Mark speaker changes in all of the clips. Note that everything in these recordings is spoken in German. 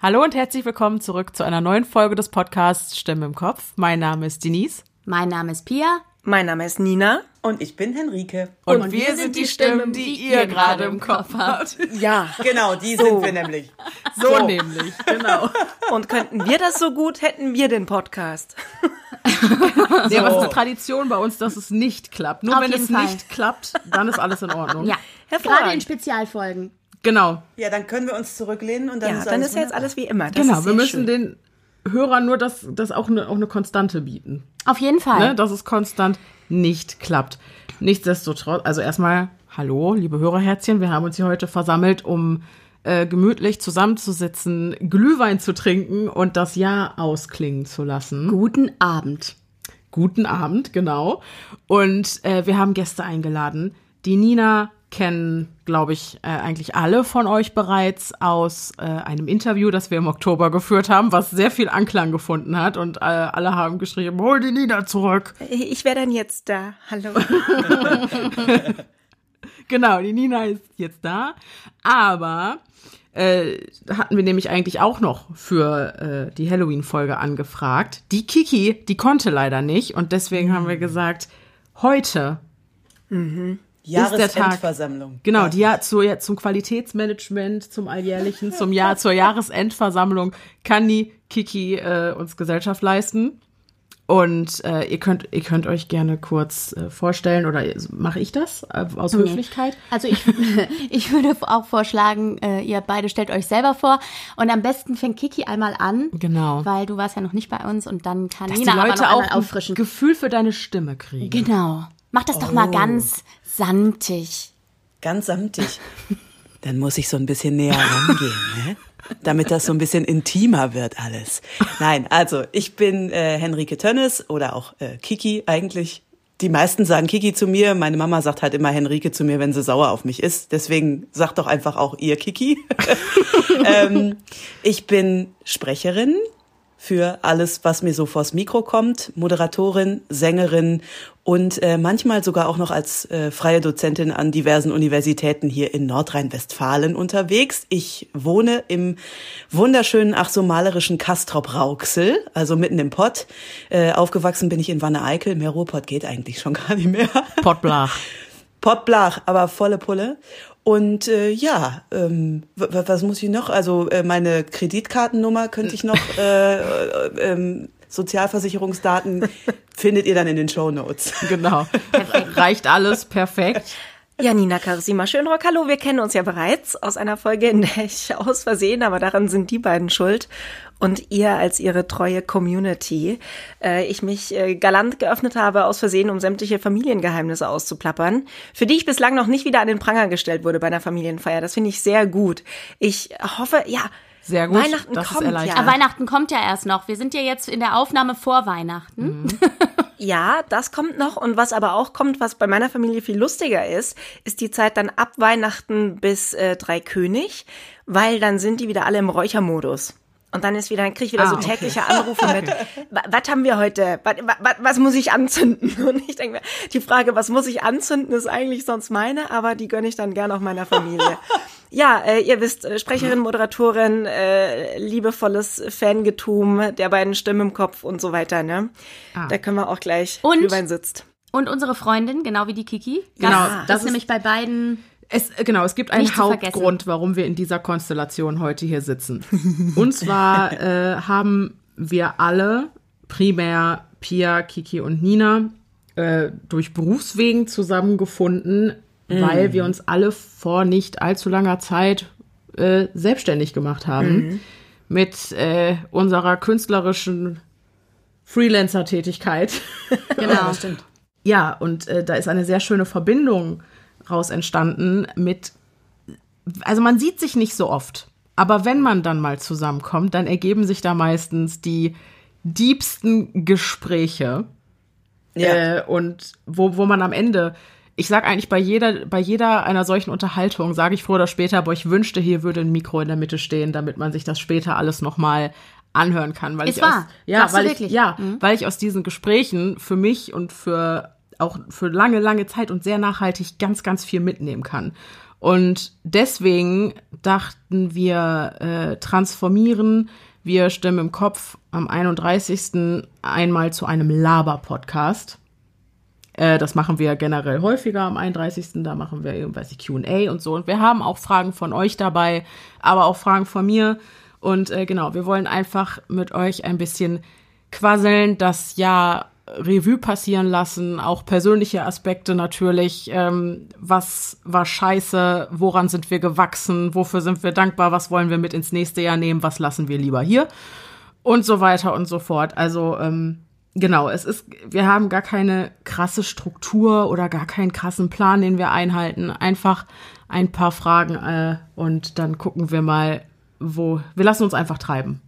Speaker 1: Hallo und herzlich willkommen zurück zu einer neuen Folge des Podcasts Stimme im Kopf. Mein Name ist Denise.
Speaker 2: Mein Name ist Pia.
Speaker 3: Mein Name ist Nina.
Speaker 4: Und ich bin Henrike.
Speaker 1: Und, und wir, wir sind die Stimmen, die, die ihr gerade im Kopf habt.
Speaker 4: Ja, genau, die so. sind wir nämlich.
Speaker 1: So, so, nämlich, genau.
Speaker 3: Und könnten wir das so gut, hätten wir den Podcast.
Speaker 1: so. Ja, aber es ist eine Tradition bei uns, dass es nicht klappt. Nur Auf wenn es Fall. nicht klappt, dann ist alles in Ordnung.
Speaker 2: Ja, gerade in Spezialfolgen.
Speaker 1: Genau.
Speaker 4: Ja, dann können wir uns zurücklehnen und dann
Speaker 3: ja, ist dann ist ja jetzt alles wie immer.
Speaker 1: Das genau, wir müssen schön. den Hörern nur das, das auch, eine, auch eine Konstante bieten.
Speaker 2: Auf jeden Fall.
Speaker 1: Ne, dass es konstant nicht klappt. Nichtsdestotrotz, also erstmal, hallo, liebe Hörerherzchen, wir haben uns hier heute versammelt, um äh, gemütlich zusammenzusitzen, Glühwein zu trinken und das Jahr ausklingen zu lassen.
Speaker 2: Guten Abend.
Speaker 1: Guten Abend, genau. Und äh, wir haben Gäste eingeladen. Die Nina kennen, glaube ich, äh, eigentlich alle von euch bereits aus äh, einem Interview, das wir im Oktober geführt haben, was sehr viel Anklang gefunden hat und äh, alle haben geschrieben, hol die Nina zurück.
Speaker 3: Ich wäre dann jetzt da. Hallo.
Speaker 1: genau, die Nina ist jetzt da. Aber äh, hatten wir nämlich eigentlich auch noch für äh, die Halloween-Folge angefragt. Die Kiki, die konnte leider nicht und deswegen mhm. haben wir gesagt, heute mhm
Speaker 4: Jahresendversammlung.
Speaker 1: Genau, die ja, zu, ja, zum Qualitätsmanagement, zum alljährlichen, zum Jahr, zur Jahresendversammlung kann die Kiki äh, uns Gesellschaft leisten. Und äh, ihr könnt ihr könnt euch gerne kurz äh, vorstellen oder mache ich das äh, aus. Höflichkeit?
Speaker 2: Also ich ich würde auch vorschlagen, äh, ihr beide stellt euch selber vor und am besten fängt Kiki einmal an.
Speaker 1: Genau.
Speaker 2: Weil du warst ja noch nicht bei uns und dann kann
Speaker 1: Dass Nina die Leute aber noch auch auffrischen. Gefühl für deine Stimme kriegen.
Speaker 2: Genau. Mach das oh. doch mal oh. ganz Samtig.
Speaker 4: Ganz samtig. Dann muss ich so ein bisschen näher rangehen, ne? damit das so ein bisschen intimer wird alles. Nein, also ich bin äh, Henrike Tönnes oder auch äh, Kiki eigentlich. Die meisten sagen Kiki zu mir. Meine Mama sagt halt immer Henrike zu mir, wenn sie sauer auf mich ist. Deswegen sagt doch einfach auch ihr Kiki. ähm, ich bin Sprecherin für alles, was mir so vors Mikro kommt. Moderatorin, Sängerin und äh, manchmal sogar auch noch als äh, freie Dozentin an diversen Universitäten hier in Nordrhein-Westfalen unterwegs. Ich wohne im wunderschönen, ach so malerischen Kastrop-Rauxel, also mitten im Pott. Äh, aufgewachsen bin ich in Wanne-Eickel. Mehr Ruhrpott geht eigentlich schon gar nicht mehr.
Speaker 1: Pottblach.
Speaker 4: Pottblach, aber volle Pulle. Und äh, ja, ähm, was muss ich noch? Also äh, meine Kreditkartennummer könnte ich noch, äh, äh, ähm, Sozialversicherungsdaten findet ihr dann in den Show Notes.
Speaker 1: Genau, reicht alles perfekt.
Speaker 3: Janina Karsima Schönrock, hallo, wir kennen uns ja bereits aus einer Folge, in der ich aus Versehen, aber daran sind die beiden schuld und ihr als ihre treue Community, äh, ich mich äh, galant geöffnet habe aus Versehen, um sämtliche Familiengeheimnisse auszuplappern, für die ich bislang noch nicht wieder an den Pranger gestellt wurde bei einer Familienfeier. Das finde ich sehr gut. Ich hoffe, ja,
Speaker 1: sehr gut.
Speaker 2: Weihnachten das kommt ja. Aber Weihnachten kommt ja erst noch. Wir sind ja jetzt in der Aufnahme vor Weihnachten. Mhm.
Speaker 3: ja, das kommt noch. Und was aber auch kommt, was bei meiner Familie viel lustiger ist, ist die Zeit dann ab Weihnachten bis äh, Drei König, weil dann sind die wieder alle im Räuchermodus. Und dann ist wieder, dann kriege ich wieder ah, so tägliche okay. Anrufe mit, was haben wir heute? Was, was, was muss ich anzünden? Und ich denke mir, die Frage, was muss ich anzünden, ist eigentlich sonst meine, aber die gönne ich dann gern auch meiner Familie. ja, äh, ihr wisst, äh, Sprecherin, Moderatorin, äh, liebevolles Fangetum der beiden Stimmen im Kopf und so weiter, ne? Ah. Da können wir auch gleich
Speaker 2: und,
Speaker 3: Glühwein sitzt.
Speaker 2: Und unsere Freundin, genau wie die Kiki.
Speaker 1: Genau,
Speaker 2: das, das ist nämlich bei beiden
Speaker 1: es, genau, es gibt einen Hauptgrund, warum wir in dieser Konstellation heute hier sitzen. Und zwar äh, haben wir alle, primär Pia, Kiki und Nina, äh, durch Berufswegen zusammengefunden, mm. weil wir uns alle vor nicht allzu langer Zeit äh, selbstständig gemacht haben. Mm. Mit äh, unserer künstlerischen Freelancer-Tätigkeit.
Speaker 2: Genau, stimmt.
Speaker 1: Ja, und äh, da ist eine sehr schöne Verbindung raus entstanden mit, also man sieht sich nicht so oft, aber wenn man dann mal zusammenkommt, dann ergeben sich da meistens die diebsten Gespräche. Ja. Äh, und wo, wo man am Ende, ich sag eigentlich bei jeder, bei jeder einer solchen Unterhaltung, sage ich früher oder später, aber ich wünschte, hier würde ein Mikro in der Mitte stehen, damit man sich das später alles nochmal anhören kann. Weil
Speaker 2: Ist
Speaker 1: ich
Speaker 2: wahr.
Speaker 1: Aus, ja, weil
Speaker 2: ich,
Speaker 1: ja, mhm. weil ich aus diesen Gesprächen für mich und für auch für lange, lange Zeit und sehr nachhaltig ganz, ganz viel mitnehmen kann. Und deswegen dachten wir, äh, transformieren. Wir stimmen im Kopf am 31. einmal zu einem Laber-Podcast. Äh, das machen wir generell häufiger am 31. Da machen wir irgendwas QA und so. Und wir haben auch Fragen von euch dabei, aber auch Fragen von mir. Und äh, genau, wir wollen einfach mit euch ein bisschen quasseln, das Jahr Revue passieren lassen, auch persönliche Aspekte natürlich. Ähm, was war scheiße? Woran sind wir gewachsen? Wofür sind wir dankbar? Was wollen wir mit ins nächste Jahr nehmen? Was lassen wir lieber hier? Und so weiter und so fort. Also, ähm, genau, es ist, wir haben gar keine krasse Struktur oder gar keinen krassen Plan, den wir einhalten. Einfach ein paar Fragen äh, und dann gucken wir mal, wo. Wir lassen uns einfach treiben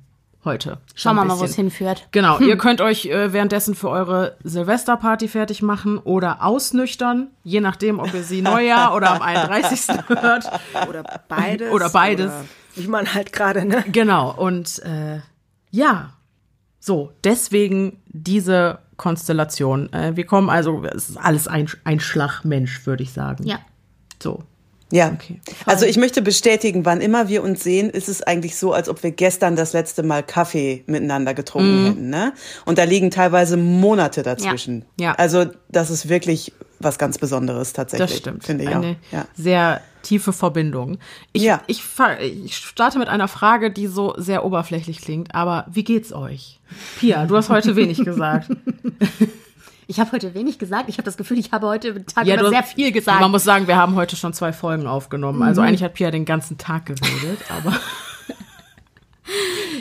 Speaker 1: heute.
Speaker 2: Schauen wir mal, wo es hinführt.
Speaker 1: Genau, ihr könnt euch äh, währenddessen für eure Silvesterparty fertig machen oder ausnüchtern, je nachdem, ob ihr sie Neujahr oder am 31. hört.
Speaker 3: Oder beides.
Speaker 1: Oder beides.
Speaker 3: Oder wie man halt gerade, ne?
Speaker 1: Genau, und äh, ja, so, deswegen diese Konstellation. Äh, wir kommen also, es ist alles ein, ein Schlagmensch, würde ich sagen.
Speaker 2: Ja.
Speaker 1: So.
Speaker 4: Ja,
Speaker 1: Okay.
Speaker 4: also ich möchte bestätigen, wann immer wir uns sehen, ist es eigentlich so, als ob wir gestern das letzte Mal Kaffee miteinander getrunken hätten. Ne? Und da liegen teilweise Monate dazwischen.
Speaker 1: Ja.
Speaker 4: Also das ist wirklich was ganz Besonderes tatsächlich.
Speaker 1: Das stimmt.
Speaker 4: Finde ich
Speaker 1: Eine
Speaker 4: auch. Ja.
Speaker 1: sehr tiefe Verbindung. Ich,
Speaker 4: Ja.
Speaker 1: ich, ich starte mit einer Frage, die so sehr oberflächlich klingt, aber wie geht's euch? Pia, du hast heute wenig gesagt.
Speaker 2: Ich habe heute wenig gesagt. Ich habe das Gefühl, ich habe heute Tag
Speaker 1: Ja, du-
Speaker 2: sehr viel gesagt.
Speaker 1: Man muss sagen, wir haben heute schon zwei Folgen aufgenommen.
Speaker 2: Mhm.
Speaker 1: Also eigentlich hat Pia den ganzen Tag geredet, aber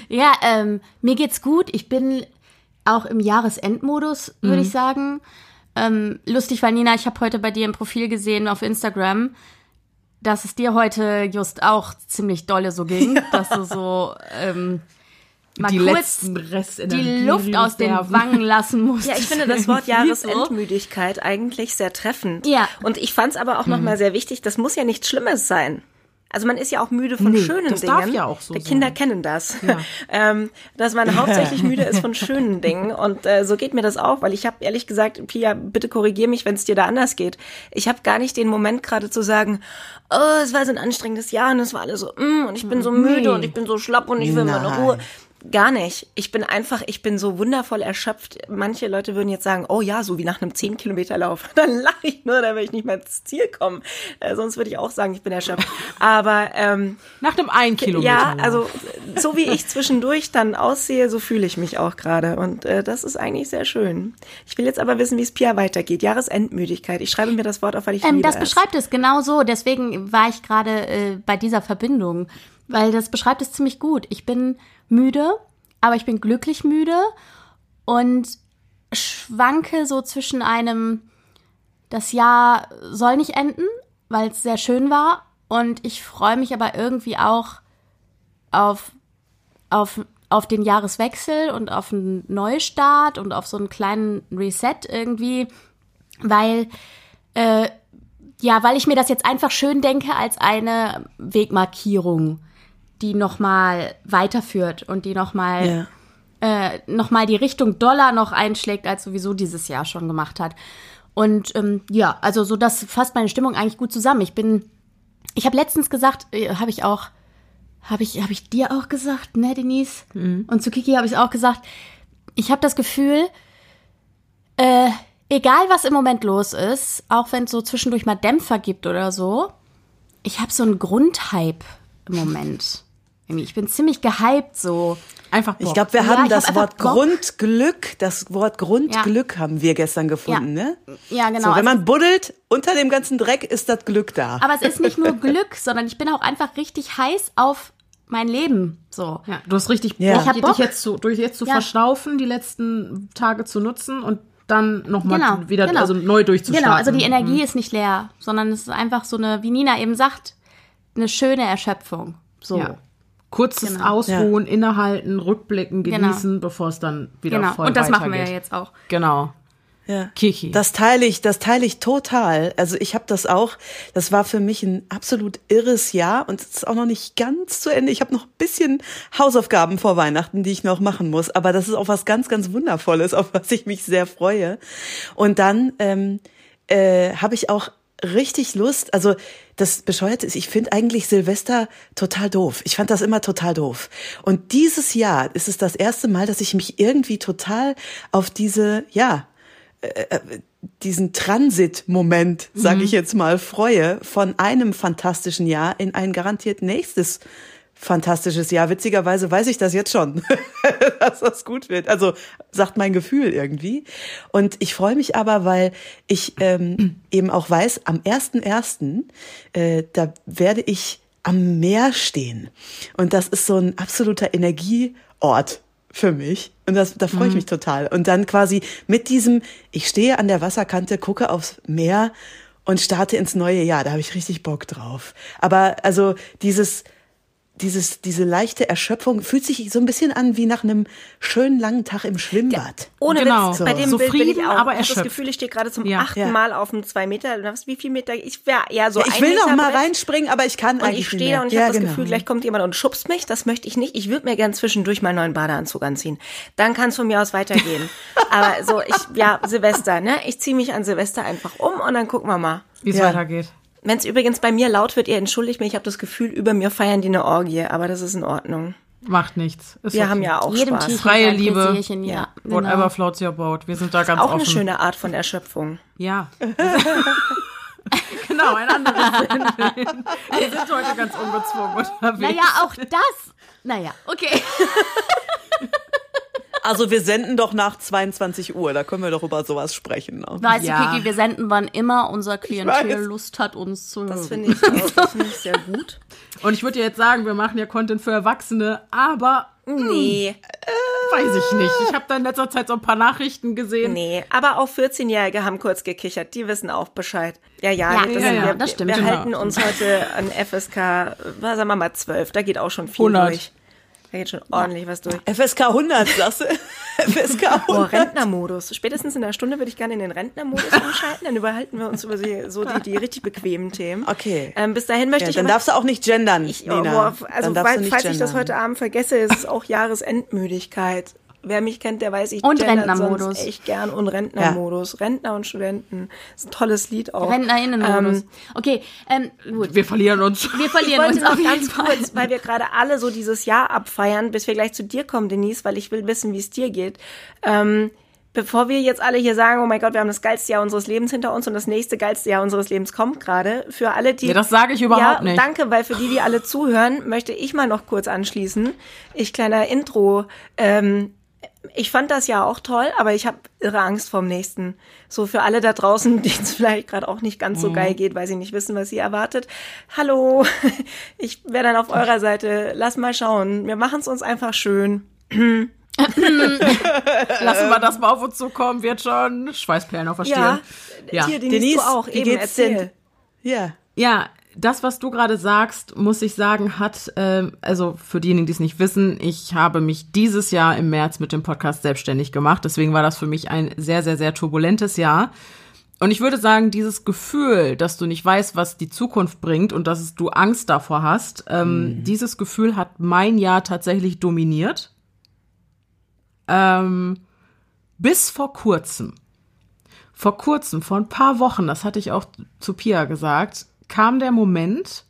Speaker 2: Ja, ähm, mir geht's gut. Ich bin auch im Jahresendmodus, würde
Speaker 1: Mhm.
Speaker 2: ich sagen. Ähm, lustig, weil Nina, ich habe heute bei dir im Profil gesehen auf Instagram, dass es dir heute just auch ziemlich dolle so ging, dass du so ähm, mal
Speaker 1: die
Speaker 2: kurz
Speaker 1: letzten Restenergie
Speaker 2: die Luft aus den. Wangen lassen musst.
Speaker 3: Ja, ich finde das Wort
Speaker 2: so.
Speaker 3: Jahresendmüdigkeit eigentlich sehr treffend.
Speaker 2: Ja.
Speaker 3: Und ich fand es aber auch nochmal sehr wichtig, das muss ja nichts Schlimmes sein. Also man ist ja auch müde von
Speaker 1: Nee,
Speaker 3: schönen
Speaker 1: das
Speaker 3: Dingen.
Speaker 1: darf ja auch so
Speaker 3: Die Kinder
Speaker 1: sein.
Speaker 3: kennen das. ähm, dass man hauptsächlich müde ist von schönen Dingen. Und äh, so geht mir das auch, weil ich habe ehrlich gesagt, Pia, bitte korrigier mich, wenn es dir da anders geht. Ich habe gar nicht den Moment gerade zu sagen, oh, es war so ein anstrengendes Jahr und es war alles so, mm, und ich bin so müde und ich bin so schlapp und ich will meine
Speaker 4: Nein.
Speaker 3: Ruhe. Gar nicht. Ich bin einfach, ich bin so wundervoll erschöpft. Manche Leute würden jetzt sagen, oh ja, so wie nach einem 10 Kilometer Lauf. Dann lache ich nur, dann will ich nicht mehr ins Ziel kommen. Äh, sonst würde ich auch sagen, ich bin erschöpft. Aber ähm,
Speaker 1: Nach einem ein Kilometer.
Speaker 3: ja, also so wie ich zwischendurch dann aussehe, so fühle ich mich auch gerade. Und äh, das ist eigentlich sehr schön. Ich will jetzt aber wissen, wie es Pia weitergeht. Jahresendmüdigkeit. Ich schreibe mir das Wort auf, weil ich
Speaker 2: Ähm,
Speaker 3: liebe
Speaker 2: das
Speaker 3: es.
Speaker 2: beschreibt es genau so. Deswegen war ich gerade äh, bei dieser Verbindung, weil das beschreibt es ziemlich gut. Ich bin müde, aber ich bin glücklich müde und schwanke so zwischen einem, das Jahr soll nicht enden, weil es sehr schön war und ich freue mich aber irgendwie auch auf, auf, auf den Jahreswechsel und auf einen Neustart und auf so einen kleinen Reset irgendwie, weil äh, ja, weil ich mir das jetzt einfach schön denke als eine Wegmarkierung, die nochmal weiterführt und die nochmal
Speaker 4: Ja.
Speaker 2: äh, noch mal die Richtung Dollar noch einschlägt, als sowieso dieses Jahr schon gemacht hat. Und ähm, ja, also so das fasst meine Stimmung eigentlich gut zusammen. Ich bin, ich habe letztens gesagt, äh, habe ich auch, habe ich, habe ich dir auch gesagt, ne, Denise? Und zu Kiki habe ich auch gesagt. Ich habe das Gefühl, äh, egal was im Moment los ist, auch wenn es so zwischendurch mal Dämpfer gibt oder so, ich habe so einen Grundhype im Moment. Ich bin ziemlich gehypt so.
Speaker 1: einfach Bock.
Speaker 4: Ich glaube, wir
Speaker 2: Ja,
Speaker 4: haben
Speaker 2: hab
Speaker 4: das
Speaker 2: einfach
Speaker 4: Wort
Speaker 2: Bock.
Speaker 4: Grundglück, das Wort Grundglück haben wir gestern gefunden,
Speaker 2: Ja.
Speaker 4: ne?
Speaker 2: Ja, genau.
Speaker 4: So, wenn
Speaker 2: Also-
Speaker 4: man buddelt, unter dem ganzen Dreck ist das Glück da.
Speaker 2: Aber es ist nicht nur Glück, sondern ich bin auch einfach richtig heiß auf mein Leben. So.
Speaker 1: Ja, du hast richtig
Speaker 4: Ja.
Speaker 1: Bock,
Speaker 2: Ich hab
Speaker 1: dich
Speaker 2: Bock.
Speaker 1: jetzt zu, durch jetzt zu
Speaker 2: Ja.
Speaker 1: verschnaufen, die letzten Tage zu nutzen und dann nochmal
Speaker 2: Genau,
Speaker 1: wieder
Speaker 2: genau.
Speaker 1: also neu durchzustarten.
Speaker 2: Genau, also die Energie ist nicht leer, sondern es ist einfach so eine, wie Nina eben sagt, eine schöne Erschöpfung. So.
Speaker 1: Ja. Kurzes
Speaker 2: Genau.
Speaker 1: Ausruhen, innehalten, rückblicken,
Speaker 2: Genau.
Speaker 1: genießen, bevor es dann wieder
Speaker 2: Genau.
Speaker 1: voll
Speaker 2: Und das machen wir ja jetzt auch.
Speaker 1: Genau.
Speaker 4: Ja.
Speaker 1: Kiki.
Speaker 4: Das teile ich, das teile ich total. Also ich habe das auch, das war für mich ein absolut irres Jahr und es ist auch noch nicht ganz zu Ende. Ich habe noch ein bisschen Hausaufgaben vor Weihnachten, die ich noch machen muss, aber das ist auch was ganz, ganz Wundervolles, auf was ich mich sehr freue. Und dann ähm, äh, habe ich auch richtig Lust. Also das Bescheuerte ist, ich finde eigentlich Silvester total doof. Ich fand das immer total doof. Und dieses Jahr ist es das erste Mal, dass ich mich irgendwie total auf diese, ja, äh, äh diesen Transit-Moment, sage ich jetzt mal, freue von einem fantastischen Jahr in ein garantiert nächstes fantastisches Jahr. Witzigerweise weiß ich das jetzt schon, dass das gut wird. Also sagt mein Gefühl irgendwie. Und ich freue mich aber, weil ich ähm, eben auch weiß, am 1.1., äh, da werde ich am Meer stehen. Und das ist so ein absoluter Energieort für mich. Und das, da freue ich mich total. Und dann quasi mit diesem, ich stehe an der Wasserkante, gucke aufs Meer und starte ins neue Jahr. Da habe ich richtig Bock drauf. Aber also dieses dieses, diese leichte Erschöpfung fühlt sich so ein bisschen an wie nach einem schönen langen Tag im Schwimmbad.
Speaker 3: Ohne
Speaker 1: Genau.
Speaker 3: Witz, bei dem
Speaker 1: So
Speaker 3: Bild bin ich
Speaker 1: Frieden,
Speaker 3: auch.
Speaker 1: aber
Speaker 3: ich habe das
Speaker 1: erschöpft.
Speaker 3: Gefühl, ich stehe gerade zum
Speaker 1: Ja.
Speaker 3: achten
Speaker 4: Ja.
Speaker 3: Mal auf einem zwei Meter. Wie viel Meter? Ich wäre eher so
Speaker 4: ich
Speaker 3: ein
Speaker 4: will
Speaker 3: Meter
Speaker 4: noch mal
Speaker 3: Brett.
Speaker 4: reinspringen, aber ich kann
Speaker 3: Und
Speaker 4: eigentlich
Speaker 3: ich stehe
Speaker 4: mehr.
Speaker 3: da und ich
Speaker 4: ja,
Speaker 3: habe das
Speaker 4: genau.
Speaker 3: Gefühl, gleich kommt jemand und schubst mich. Das möchte ich nicht. Ich würde mir gern zwischendurch meinen neuen Badeanzug anziehen. Dann kann es von mir aus weitergehen. Aber so, ich, ja, Silvester, ne? Ich ziehe mich an Silvester einfach um und dann gucken wir mal.
Speaker 1: Wie es
Speaker 4: Ja.
Speaker 1: weitergeht.
Speaker 3: Wenn es übrigens bei mir laut wird, ihr entschuldigt mich, ich habe das Gefühl, über mir feiern die eine Orgie, aber das ist in Ordnung.
Speaker 1: Macht nichts. Ist
Speaker 3: Wir
Speaker 1: okay.
Speaker 3: haben ja auch
Speaker 2: Jedem
Speaker 3: Spaß.
Speaker 2: Tierchen
Speaker 1: Freie Liebe.
Speaker 2: Pläsierchen, ja.
Speaker 1: Whatever
Speaker 2: Genau.
Speaker 1: floats your boat. Wir sind da ganz
Speaker 3: Auch
Speaker 1: offen.
Speaker 3: eine schöne Art von Erschöpfung.
Speaker 1: Ja. genau, ein anderes Phänomen. Wir sind heute ganz ungezwungen unterwegs.
Speaker 2: Naja, auch das. Naja, okay.
Speaker 4: Also wir senden doch nach 22 Uhr, da können wir doch über sowas sprechen. Ne?
Speaker 2: Weißt
Speaker 1: Ja.
Speaker 2: du, Kiki, wir senden, wann immer unser Klientel. Lust hat, uns zu
Speaker 3: Das
Speaker 2: hören.
Speaker 3: finde ich, auch- das finde ich sehr gut.
Speaker 1: Und ich würde dir jetzt sagen, wir machen ja Content für Erwachsene, aber
Speaker 3: Nee,
Speaker 1: weiß ich nicht. Ich habe da in letzter Zeit so ein paar Nachrichten gesehen.
Speaker 3: nee. Aber auch 14-Jährige haben kurz gekichert. Die wissen auch Bescheid. Ja, ja,
Speaker 2: Ja,
Speaker 3: das,
Speaker 1: ja, ja,
Speaker 3: wir,
Speaker 2: das stimmt.
Speaker 3: Wir
Speaker 1: Genau.
Speaker 3: halten uns heute an FSK, was sagen wir mal 12. Da geht auch schon viel
Speaker 1: 100.
Speaker 3: durch. Da geht schon ordentlich was durch.
Speaker 4: FSK 100, sagst du? FSK 100.
Speaker 3: Oh, Rentnermodus. Spätestens in einer Stunde würde ich gerne in den Rentnermodus umschalten. Dann überhalten wir uns über die, so die, die richtig bequemen Themen.
Speaker 4: Okay.
Speaker 3: Ähm, bis dahin möchte
Speaker 4: Ja,
Speaker 3: ich
Speaker 4: dann
Speaker 3: aber-
Speaker 4: darfst du auch nicht gendern,
Speaker 3: Ich,
Speaker 4: Nina.
Speaker 3: boah, also weil, falls ich das
Speaker 4: gendern.
Speaker 3: heute Abend vergesse, ist es auch Jahresendmüdigkeit. Wer mich kennt, der weiß, ich
Speaker 2: Und Rentnermodus.
Speaker 3: sonst echt gern und Rentnermodus. Rentner und Studenten. ist ein tolles Lied auch.
Speaker 2: RentnerInnenmodus.
Speaker 3: Ähm,
Speaker 2: okay, ähm, gut.
Speaker 1: Wir verlieren uns.
Speaker 2: Wir verlieren uns auf jeden
Speaker 3: ganz
Speaker 2: Fall.
Speaker 3: kurz, weil wir gerade alle so dieses Jahr abfeiern, bis wir gleich zu dir kommen, Denise, weil ich will wissen, wie es dir geht. Ähm, bevor wir jetzt alle hier sagen, oh mein Gott, wir haben das geilste Jahr unseres Lebens hinter uns und das nächste geilste Jahr unseres Lebens kommt gerade, für alle, die...
Speaker 1: Ja, das sage ich überhaupt
Speaker 3: ja,
Speaker 1: nicht.
Speaker 3: danke, weil für die, die alle zuhören, möchte ich mal noch kurz anschließen. Ich kleiner Intro. Ähm, ich fand das ja auch toll, aber ich habe irre Angst vorm nächsten. So für alle da draußen, denen es vielleicht gerade auch nicht ganz
Speaker 1: Mhm.
Speaker 3: so geil geht, weil sie nicht wissen, was sie erwartet. Hallo, ich wäre dann auf eurer Seite. Lass mal schauen. Wir machen es uns einfach schön.
Speaker 1: Lassen wir das mal auf uns zukommen, wird schon. Schweißperlen auf der Stirn. Ja.
Speaker 3: Hier, Denise,
Speaker 4: Denise,
Speaker 3: du auch.
Speaker 4: wie
Speaker 3: Eben,
Speaker 4: geht's
Speaker 3: erzähl.
Speaker 4: denn? Ja.
Speaker 1: Ja, das, was du gerade sagst, muss ich sagen, hat, ähm, also für diejenigen, die es nicht wissen, ich habe mich dieses Jahr im März mit dem Podcast selbstständig gemacht. Deswegen war das für mich ein sehr, sehr, sehr turbulentes Jahr. Und ich würde sagen, dieses Gefühl, dass du nicht weißt, was die Zukunft bringt und dass du Angst davor hast, ähm, dieses Gefühl hat mein Jahr tatsächlich dominiert. Ähm, bis vor kurzem vor kurzem, vor ein paar Wochen, das hatte ich auch zu Pia gesagt, kam der Moment,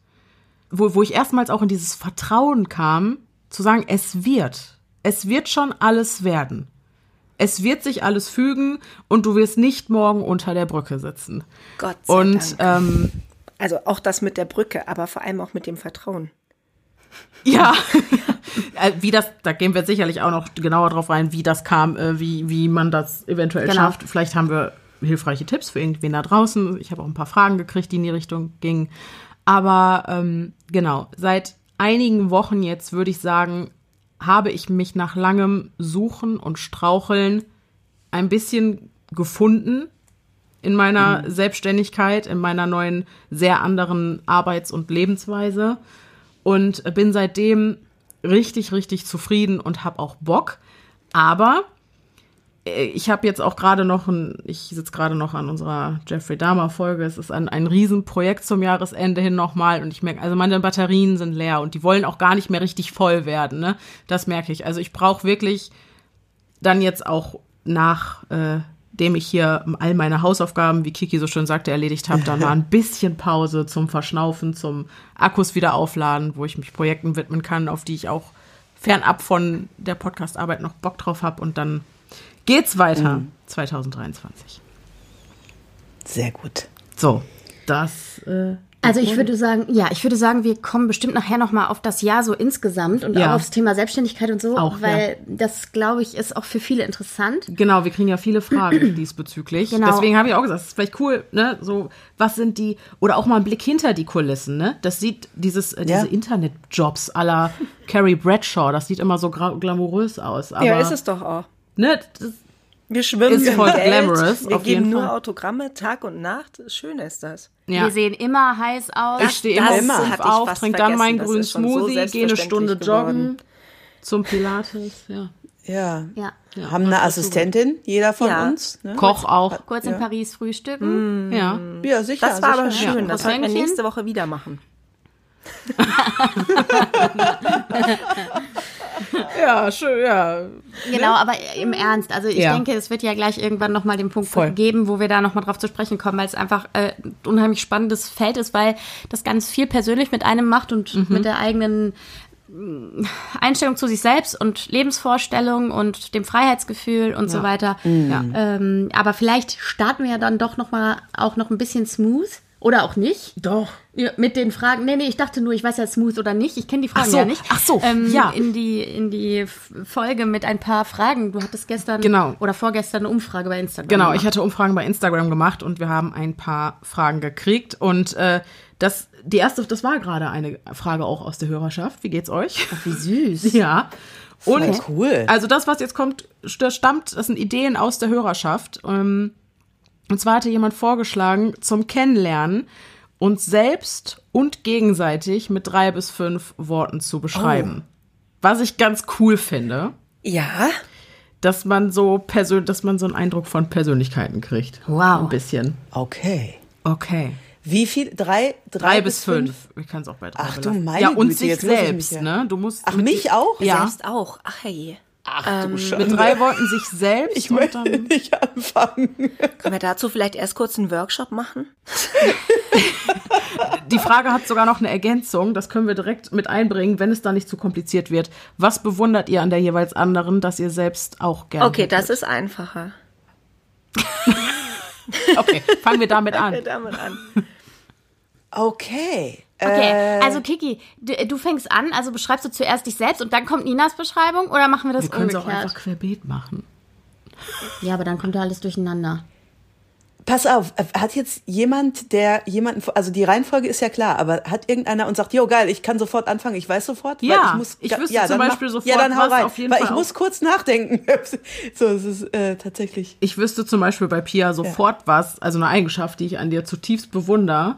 Speaker 1: wo, wo ich erstmals auch in dieses Vertrauen kam, zu sagen, es wird. Es wird schon alles werden. Es wird sich alles fügen und du wirst nicht morgen unter der Brücke sitzen.
Speaker 3: Gott sei
Speaker 1: Und
Speaker 3: Dank.
Speaker 1: ähm,
Speaker 3: Also auch das mit der Brücke, aber vor allem auch mit dem Vertrauen.
Speaker 1: Ja, Äh, wie das, da gehen wir sicherlich auch noch genauer drauf rein, wie das kam, äh, wie, wie man das eventuell
Speaker 2: Genau.
Speaker 1: schafft. Vielleicht haben wir hilfreiche Tipps für irgendwen da draußen. Ich habe auch ein paar Fragen gekriegt, die in die Richtung gingen. Aber ähm, genau, seit einigen Wochen jetzt würde ich sagen, habe ich mich nach langem Suchen und Straucheln ein bisschen gefunden in meiner Selbstständigkeit, in meiner neuen, sehr anderen Arbeits- und Lebensweise und bin seitdem richtig, richtig zufrieden und habe auch Bock. Aber ich habe jetzt auch gerade noch ein, ich sitze gerade noch an unserer Jeffrey Dahmer Folge. Es ist ein, ein Riesenprojekt zum Jahresende hin nochmal und ich merke, also meine Batterien sind leer und die wollen auch gar nicht mehr richtig voll werden. Ne? Das merke ich. Also ich brauche wirklich dann jetzt auch nach äh, nachdem ich hier all meine Hausaufgaben, wie Kiki so schön sagte, erledigt habe, dann war ein bisschen Pause zum Verschnaufen, zum Akkus wieder aufladen, wo ich mich Projekten widmen kann, auf die ich auch fernab von der Podcastarbeit noch Bock drauf habe. Und dann geht's weiter 2023.
Speaker 4: Sehr gut.
Speaker 1: So, das. Äh,
Speaker 2: Also ich würde sagen, ja, ich würde sagen, wir kommen bestimmt nachher nochmal auf das Jahr so insgesamt und
Speaker 1: Ja.
Speaker 2: auch aufs Thema Selbstständigkeit und so,
Speaker 1: Auch,
Speaker 2: weil das, glaube ich, ist auch für viele interessant.
Speaker 1: Genau, wir kriegen ja viele Fragen diesbezüglich.
Speaker 2: Genau.
Speaker 1: Deswegen habe ich auch gesagt, es ist vielleicht cool, ne? So, was sind die, oder auch mal ein Blick hinter die Kulissen, ne? Das sieht dieses, äh,
Speaker 4: Ja.
Speaker 1: diese Internetjobs à la Carrie Bradshaw, das sieht immer so glamourös aus. Aber,
Speaker 3: ja, ist es doch auch.
Speaker 1: Ne, das,
Speaker 3: Wir schwimmen
Speaker 1: Ist voll
Speaker 3: Geld.
Speaker 1: glamorous,
Speaker 3: Wir
Speaker 1: auf
Speaker 3: geben
Speaker 1: jeden
Speaker 3: nur
Speaker 1: Fall.
Speaker 3: Autogramme Tag und Nacht. Schön ist das.
Speaker 1: ja.
Speaker 2: Wir sehen immer heiß aus.
Speaker 1: Ich stehe immer auf, trinke dann meinen grünen
Speaker 3: schon so
Speaker 1: Smoothie, gehe eine Stunde joggen
Speaker 3: geworden.
Speaker 1: zum Pilates, ja.
Speaker 4: Ja.
Speaker 2: ja.
Speaker 4: Haben eine Assistentin, jeder von
Speaker 3: Ja.
Speaker 4: uns. Ne?
Speaker 1: Koch auch,
Speaker 2: Kurz in Paris frühstücken.
Speaker 1: ja.
Speaker 4: Ja, sicher.
Speaker 3: Das war aber
Speaker 4: sicher.
Speaker 3: schön. Das sollten wir nächste Woche wieder machen.
Speaker 1: Ja, schön, ja.
Speaker 2: Genau, aber im Ernst. Also ich
Speaker 1: Ja.
Speaker 2: denke, es wird ja gleich irgendwann nochmal den Punkt
Speaker 1: Voll.
Speaker 2: geben, wo wir da nochmal drauf zu sprechen kommen, weil es einfach äh, ein unheimlich spannendes Feld ist, weil das ganz viel persönlich mit einem macht und
Speaker 1: Mhm.
Speaker 2: mit der eigenen mm, Einstellung zu sich selbst und Lebensvorstellung und dem Freiheitsgefühl und so weiter.
Speaker 1: Ja.
Speaker 2: Ähm, aber vielleicht starten wir ja dann doch nochmal auch noch ein bisschen smooth. Oder auch nicht.
Speaker 1: Doch.
Speaker 2: Ja, mit den Fragen. Nee, nee, ich dachte nur, ich weiß ja smooth oder nicht. Ich kenne die Fragen
Speaker 1: Ach so,
Speaker 2: ja nicht.
Speaker 1: ach so,
Speaker 2: ähm,
Speaker 1: ja.
Speaker 2: In die, in die Folge mit ein paar Fragen. Du hattest gestern
Speaker 1: Genau.
Speaker 2: oder vorgestern eine Umfrage bei Instagram.
Speaker 1: Genau,
Speaker 2: gemacht.
Speaker 1: ich hatte Umfragen bei Instagram gemacht und wir haben ein paar Fragen gekriegt. Und äh, das, die erste, das war gerade eine Frage auch aus der Hörerschaft. Wie geht's euch?
Speaker 2: Wie süß.
Speaker 1: Ja. Und
Speaker 4: cool.
Speaker 1: also das, was jetzt kommt, das stammt, das sind Ideen aus der Hörerschaft. Ähm, Und zwar hatte jemand vorgeschlagen, zum Kennenlernen uns selbst und gegenseitig mit drei bis fünf Worten zu beschreiben. Was ich ganz cool finde,
Speaker 3: Ja.
Speaker 1: dass man so persön dass man so einen Eindruck von Persönlichkeiten kriegt.
Speaker 2: Wow.
Speaker 1: Ein bisschen.
Speaker 4: Okay.
Speaker 1: Okay.
Speaker 4: Wie viel? Drei, drei,
Speaker 1: Drei bis fünf. Ich kann es auch bei drei
Speaker 4: Ach du
Speaker 1: belassen.
Speaker 4: meine
Speaker 1: Ja, und
Speaker 4: Güte,
Speaker 1: sich selbst, ne? Du musst
Speaker 4: Ach, mich
Speaker 1: die-
Speaker 4: auch?
Speaker 1: Ja.
Speaker 3: Selbst auch. Ach hey.
Speaker 4: Ach du Schande.
Speaker 1: Mit drei Worten sich selbst
Speaker 4: Ich
Speaker 1: und
Speaker 4: möchte nicht anfangen.
Speaker 3: Können wir dazu vielleicht erst kurz einen Workshop machen?
Speaker 1: Die Frage hat sogar noch eine Ergänzung, das können wir direkt mit einbringen, wenn es da nicht zu kompliziert wird. Was bewundert ihr an der jeweils anderen, dass ihr selbst auch gerne
Speaker 3: Okay, das
Speaker 1: hättet?
Speaker 3: ist einfacher.
Speaker 1: Okay, fangen wir damit an.
Speaker 3: damit an.
Speaker 4: Okay.
Speaker 2: Okay,
Speaker 4: Äh,
Speaker 2: also Kiki, du, du fängst an, also beschreibst du zuerst dich selbst und dann kommt Ninas Beschreibung oder machen wir das
Speaker 1: Wir können es auch
Speaker 2: umgekehrt?
Speaker 1: einfach querbeet machen.
Speaker 2: Ja, aber dann kommt ja alles durcheinander.
Speaker 4: Pass auf, hat jetzt jemand, der jemanden, also die Reihenfolge ist ja klar, aber hat irgendeiner und sagt, jo geil, ich kann sofort anfangen, ich weiß sofort, weil
Speaker 1: Ja,
Speaker 4: ich muss,
Speaker 1: ich wüsste
Speaker 4: ja,
Speaker 1: zum
Speaker 4: dann
Speaker 1: Beispiel
Speaker 4: mach,
Speaker 1: sofort,
Speaker 4: ja, dann hau
Speaker 1: was
Speaker 4: rein,
Speaker 1: auf jeden
Speaker 4: weil
Speaker 1: Fall
Speaker 4: ich
Speaker 1: auch-
Speaker 4: muss kurz nachdenken. so, es ist äh, tatsächlich.
Speaker 1: Ich wüsste zum Beispiel bei Pia sofort was, also eine Eigenschaft, die ich an dir zutiefst bewundere,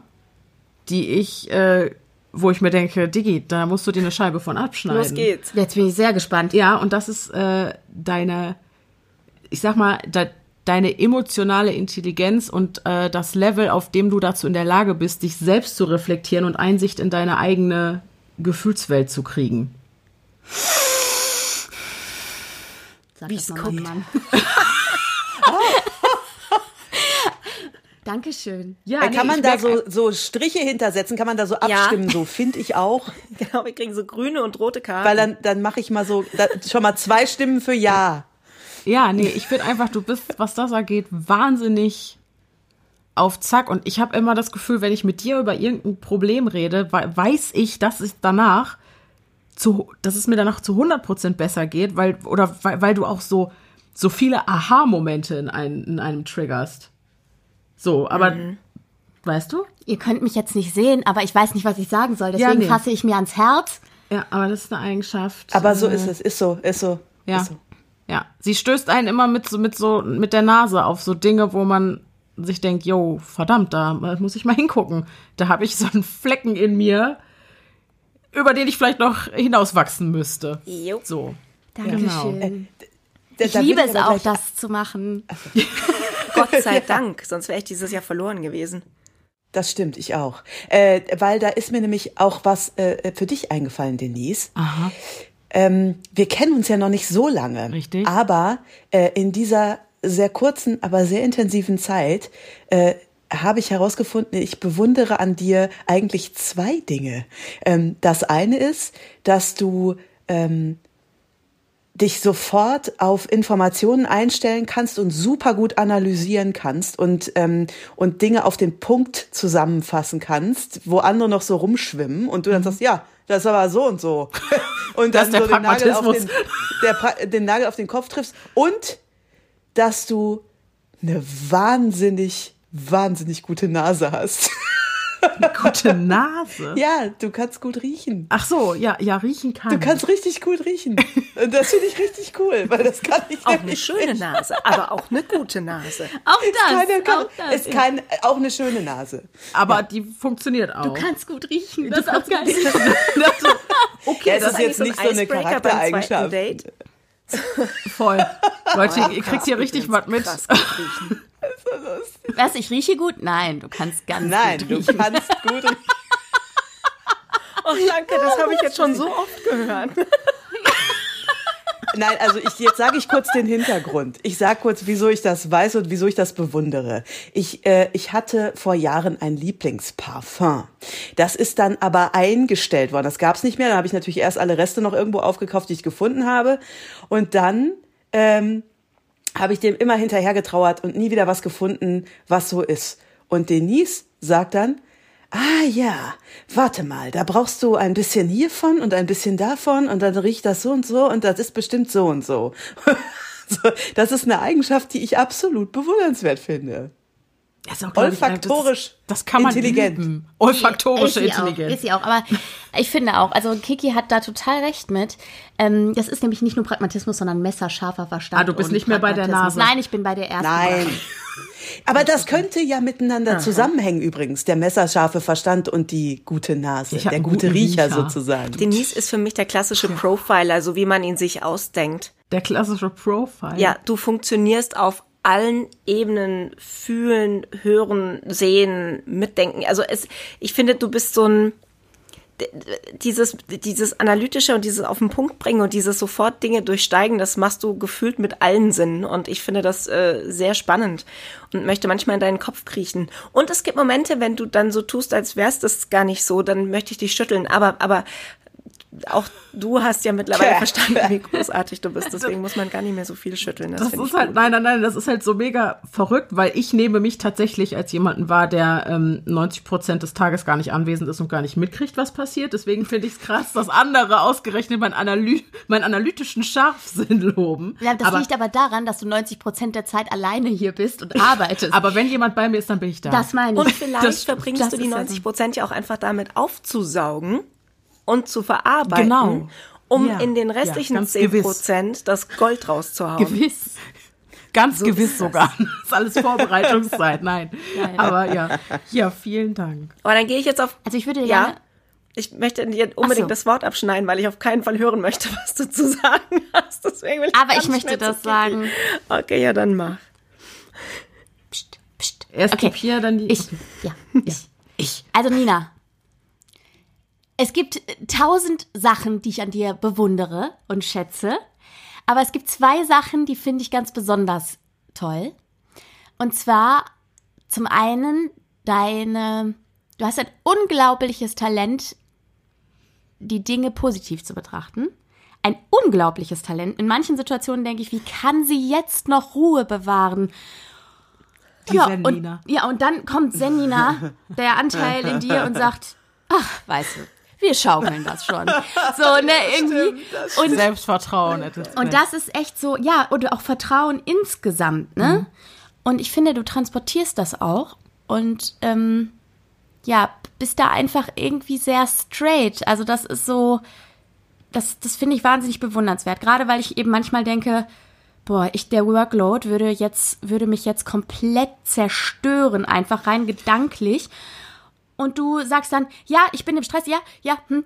Speaker 1: die ich, äh, wo ich mir denke, Diggi, da musst du dir eine Scheibe von abschneiden.
Speaker 3: Los geht's.
Speaker 2: Jetzt bin ich sehr gespannt.
Speaker 1: Ja, und das ist äh, deine, ich sag mal, de, deine emotionale Intelligenz und äh, das Level, auf dem du dazu in der Lage bist, dich selbst zu reflektieren und Einsicht in deine eigene Gefühlswelt zu kriegen.
Speaker 2: Sag
Speaker 3: Wie
Speaker 2: das
Speaker 3: es
Speaker 2: mal,
Speaker 3: guckt.
Speaker 2: Mann. Dankeschön.
Speaker 1: Ja,
Speaker 4: Äh, kann man da
Speaker 1: ich
Speaker 4: so, so Striche hintersetzen, kann man da so
Speaker 3: Ja.
Speaker 4: abstimmen, so finde ich auch.
Speaker 3: Genau, wir kriegen so grüne und rote Karten.
Speaker 4: Weil dann, dann mache ich mal so, da, schon mal zwei Stimmen für Ja.
Speaker 1: Ja, nee, ich finde einfach, du bist, was das angeht, wahnsinnig auf Zack. Und ich habe immer das Gefühl, wenn ich mit dir über irgendein Problem rede, we- weiß ich, dass es danach zu, dass es mir danach zu 100% besser geht, weil, oder weil, weil du auch so, so viele Aha-Momente in, ein, in einem triggerst. So, aber, weißt du?
Speaker 2: Ihr könnt mich jetzt nicht sehen, aber ich weiß nicht, was ich sagen soll. Deswegen
Speaker 1: nee.
Speaker 2: fasse ich mir ans Herz.
Speaker 1: Ja, aber das ist eine Eigenschaft.
Speaker 4: Aber so
Speaker 1: äh,
Speaker 4: ist es, ist so, ist so.
Speaker 1: Ja.
Speaker 4: Ist so.
Speaker 1: Ja, sie stößt einen immer mit so, mit so, mit der Nase auf so Dinge, wo man sich denkt, yo, verdammt, da muss ich mal hingucken. Da habe ich so einen Flecken in mir, über den ich vielleicht noch hinauswachsen müsste.
Speaker 3: Jo.
Speaker 1: So.
Speaker 2: Dankeschön.
Speaker 4: Da-
Speaker 2: Ich
Speaker 4: da will
Speaker 2: liebe es auch, das zu machen.
Speaker 3: Gott sei Dank, sonst wäre ich dieses Jahr verloren gewesen.
Speaker 4: Das stimmt, ich auch. Äh, weil da ist mir nämlich auch was äh, für dich eingefallen, Denise.
Speaker 1: Aha.
Speaker 4: Ähm, wir kennen uns ja noch nicht so lange.
Speaker 1: Richtig.
Speaker 4: Aber äh, in dieser sehr kurzen, aber sehr intensiven Zeit äh, habe ich herausgefunden, ich bewundere an dir eigentlich zwei Dinge. Ähm, das eine ist, dass du ähm, dich sofort auf Informationen einstellen kannst und super gut analysieren kannst und, ähm, und Dinge auf den Punkt zusammenfassen kannst, wo andere noch so rumschwimmen und du dann sagst, ja, das ist aber so und so. Und dann so den Nagel, auf den, der, den Nagel auf den Kopf triffst und dass du eine wahnsinnig, wahnsinnig gute Nase hast.
Speaker 1: Gute Nase.
Speaker 4: ja, du kannst gut riechen.
Speaker 1: Ach so, ja, ja, riechen kann.
Speaker 4: Du kannst richtig gut riechen. Und das finde ich richtig cool, weil das kann ich
Speaker 3: Auch eine schöne
Speaker 4: nicht.
Speaker 3: Nase, aber auch eine gute Nase.
Speaker 2: Auch das,
Speaker 4: keine,
Speaker 2: auch das.
Speaker 4: ist kein, auch eine schöne Nase.
Speaker 1: Aber die funktioniert auch.
Speaker 2: du kannst gut riechen, das ist auch geil.
Speaker 1: okay,
Speaker 4: Ja,
Speaker 1: das
Speaker 4: ist jetzt nicht
Speaker 3: so
Speaker 4: so
Speaker 3: ein
Speaker 4: eine Charaktereigenschaft.
Speaker 1: Voll. Leute, ihr kriegt hier richtig was mit.
Speaker 3: Riechen.
Speaker 2: Was, ich rieche gut? Nein, du kannst ganz
Speaker 4: Nein,
Speaker 2: gut
Speaker 4: du
Speaker 2: riechen.
Speaker 4: kannst gut riechen.
Speaker 3: Oh, danke, das habe ich jetzt schon so oft gehört.
Speaker 4: Nein, also ich, jetzt sage ich kurz den Hintergrund. Ich sage kurz, wieso ich das weiß und wieso ich das bewundere. Ich, äh, ich hatte vor Jahren ein Lieblingsparfum. Das ist dann aber eingestellt worden. Das gab es nicht mehr. Dann habe ich natürlich erst alle Reste noch irgendwo aufgekauft, die ich gefunden habe. Und dann ähm, habe ich dem immer hinterher getrauert und nie wieder was gefunden, was so ist. Und Denise sagt dann, ah ja, warte mal, da brauchst du ein bisschen hiervon und ein bisschen davon und dann riecht das so und so und das ist bestimmt so und so. Das ist eine Eigenschaft, die ich absolut bewundernswert finde.
Speaker 1: Das ist auch, glaub ich,
Speaker 4: Olfaktorisch
Speaker 1: Das, das kann man
Speaker 4: intelligent.
Speaker 1: üben. Olfaktorische
Speaker 2: ist
Speaker 1: Intelligenz.
Speaker 2: Auch, ist sie auch, aber ich finde auch, also Kiki hat da total recht mit. Ähm, das ist nämlich nicht nur Pragmatismus, sondern messerscharfer Verstand.
Speaker 1: Ah, du bist nicht mehr bei der. Nase.
Speaker 2: Nein, ich bin bei der ersten.
Speaker 4: Nein. Aber das könnte ja miteinander zusammenhängen übrigens, der messerscharfe Verstand und die gute Nase, der gute Riecher,
Speaker 1: Riecher.
Speaker 4: sozusagen.
Speaker 3: Denise ist für mich der klassische Profiler, so wie man ihn sich ausdenkt.
Speaker 1: Der klassische Profile.
Speaker 3: Ja, du funktionierst auf allen Ebenen fühlen, hören, sehen, mitdenken. Also es, ich finde, du bist so ein dieses dieses analytische und dieses auf den Punkt bringen und dieses sofort Dinge durchsteigen, das machst du gefühlt mit allen Sinnen und ich finde das äh, sehr spannend und möchte manchmal in deinen Kopf kriechen. Und es gibt Momente, wenn du dann so tust, als wär's das gar nicht so, dann möchte ich dich schütteln, aber aber auch du hast ja mittlerweile verstanden, wie großartig du bist. Deswegen muss man gar nicht mehr so viel schütteln. Das,
Speaker 1: Das ist halt,
Speaker 3: gut.
Speaker 1: nein, nein, nein, das ist halt so mega verrückt, weil ich nehme mich tatsächlich als jemanden wahr, der ähm, 90 Prozent des Tages gar nicht anwesend ist und gar nicht mitkriegt, was passiert. Deswegen finde ich es krass, dass andere ausgerechnet meinen, Analy meinen analytischen Scharfsinn loben.
Speaker 2: Ja, das
Speaker 1: aber,
Speaker 2: liegt aber daran, dass du 90 Prozent der Zeit alleine hier bist und arbeitest.
Speaker 1: aber wenn jemand bei mir ist, dann bin ich da.
Speaker 2: das meine ich.
Speaker 3: Und vielleicht
Speaker 1: Das-
Speaker 3: verbringst
Speaker 2: das
Speaker 3: du die
Speaker 2: ist ja so.
Speaker 3: 90 Prozent ja auch einfach damit aufzusaugen und zu verarbeiten,
Speaker 1: Genau.
Speaker 3: um
Speaker 1: Ja.
Speaker 3: in den
Speaker 1: Ja,
Speaker 3: restlichen
Speaker 1: ganz
Speaker 3: 10
Speaker 1: gewiss.
Speaker 3: Prozent das Gold rauszuhauen.
Speaker 1: Gewiss. Ganz
Speaker 3: So
Speaker 1: gewiss sogar. Das ist alles Vorbereitungszeit. Nein.
Speaker 2: Nein.
Speaker 1: Aber ja. Ja, vielen Dank.
Speaker 3: Aber dann gehe ich jetzt auf.
Speaker 2: Also ich würde
Speaker 3: ja. Ich möchte dir unbedingt
Speaker 2: so.
Speaker 3: das Wort abschneiden, weil ich auf keinen Fall hören möchte, was du zu sagen hast. Deswegen will ich
Speaker 2: Aber ich möchte das sagen.
Speaker 3: Okay, ja, dann mach.
Speaker 2: Psst, psst.
Speaker 1: Erst
Speaker 2: Okay.
Speaker 1: Pia, dann die.
Speaker 2: Ich, ja, ich. ich. Also Nina, es gibt tausend Sachen, die ich an dir bewundere und schätze. Aber es gibt zwei Sachen, die finde ich ganz besonders toll. Und zwar zum einen deine, du hast ein unglaubliches Talent, die Dinge positiv zu betrachten. Ein unglaubliches Talent. In manchen Situationen denke ich, wie kann sie jetzt noch Ruhe bewahren?
Speaker 1: Die
Speaker 2: ja. Und, ja, und dann kommt Senina, der Anteil in dir, und sagt, ach, weißt du, wir schaukeln das schon. So, ne, irgendwie. Und,
Speaker 1: Selbstvertrauen.
Speaker 2: und das ist echt so, ja, und auch Vertrauen insgesamt, ne? Und ich finde, du transportierst das auch. Und ähm, ja, bist da einfach irgendwie sehr straight. Also das ist so, das, das finde ich wahnsinnig bewundernswert. Gerade weil ich eben manchmal denke, boah, ich, der Workload würde jetzt, würde mich jetzt komplett zerstören, einfach rein gedanklich. Und du sagst dann, ja, ich bin im Stress, ja, ja, hm.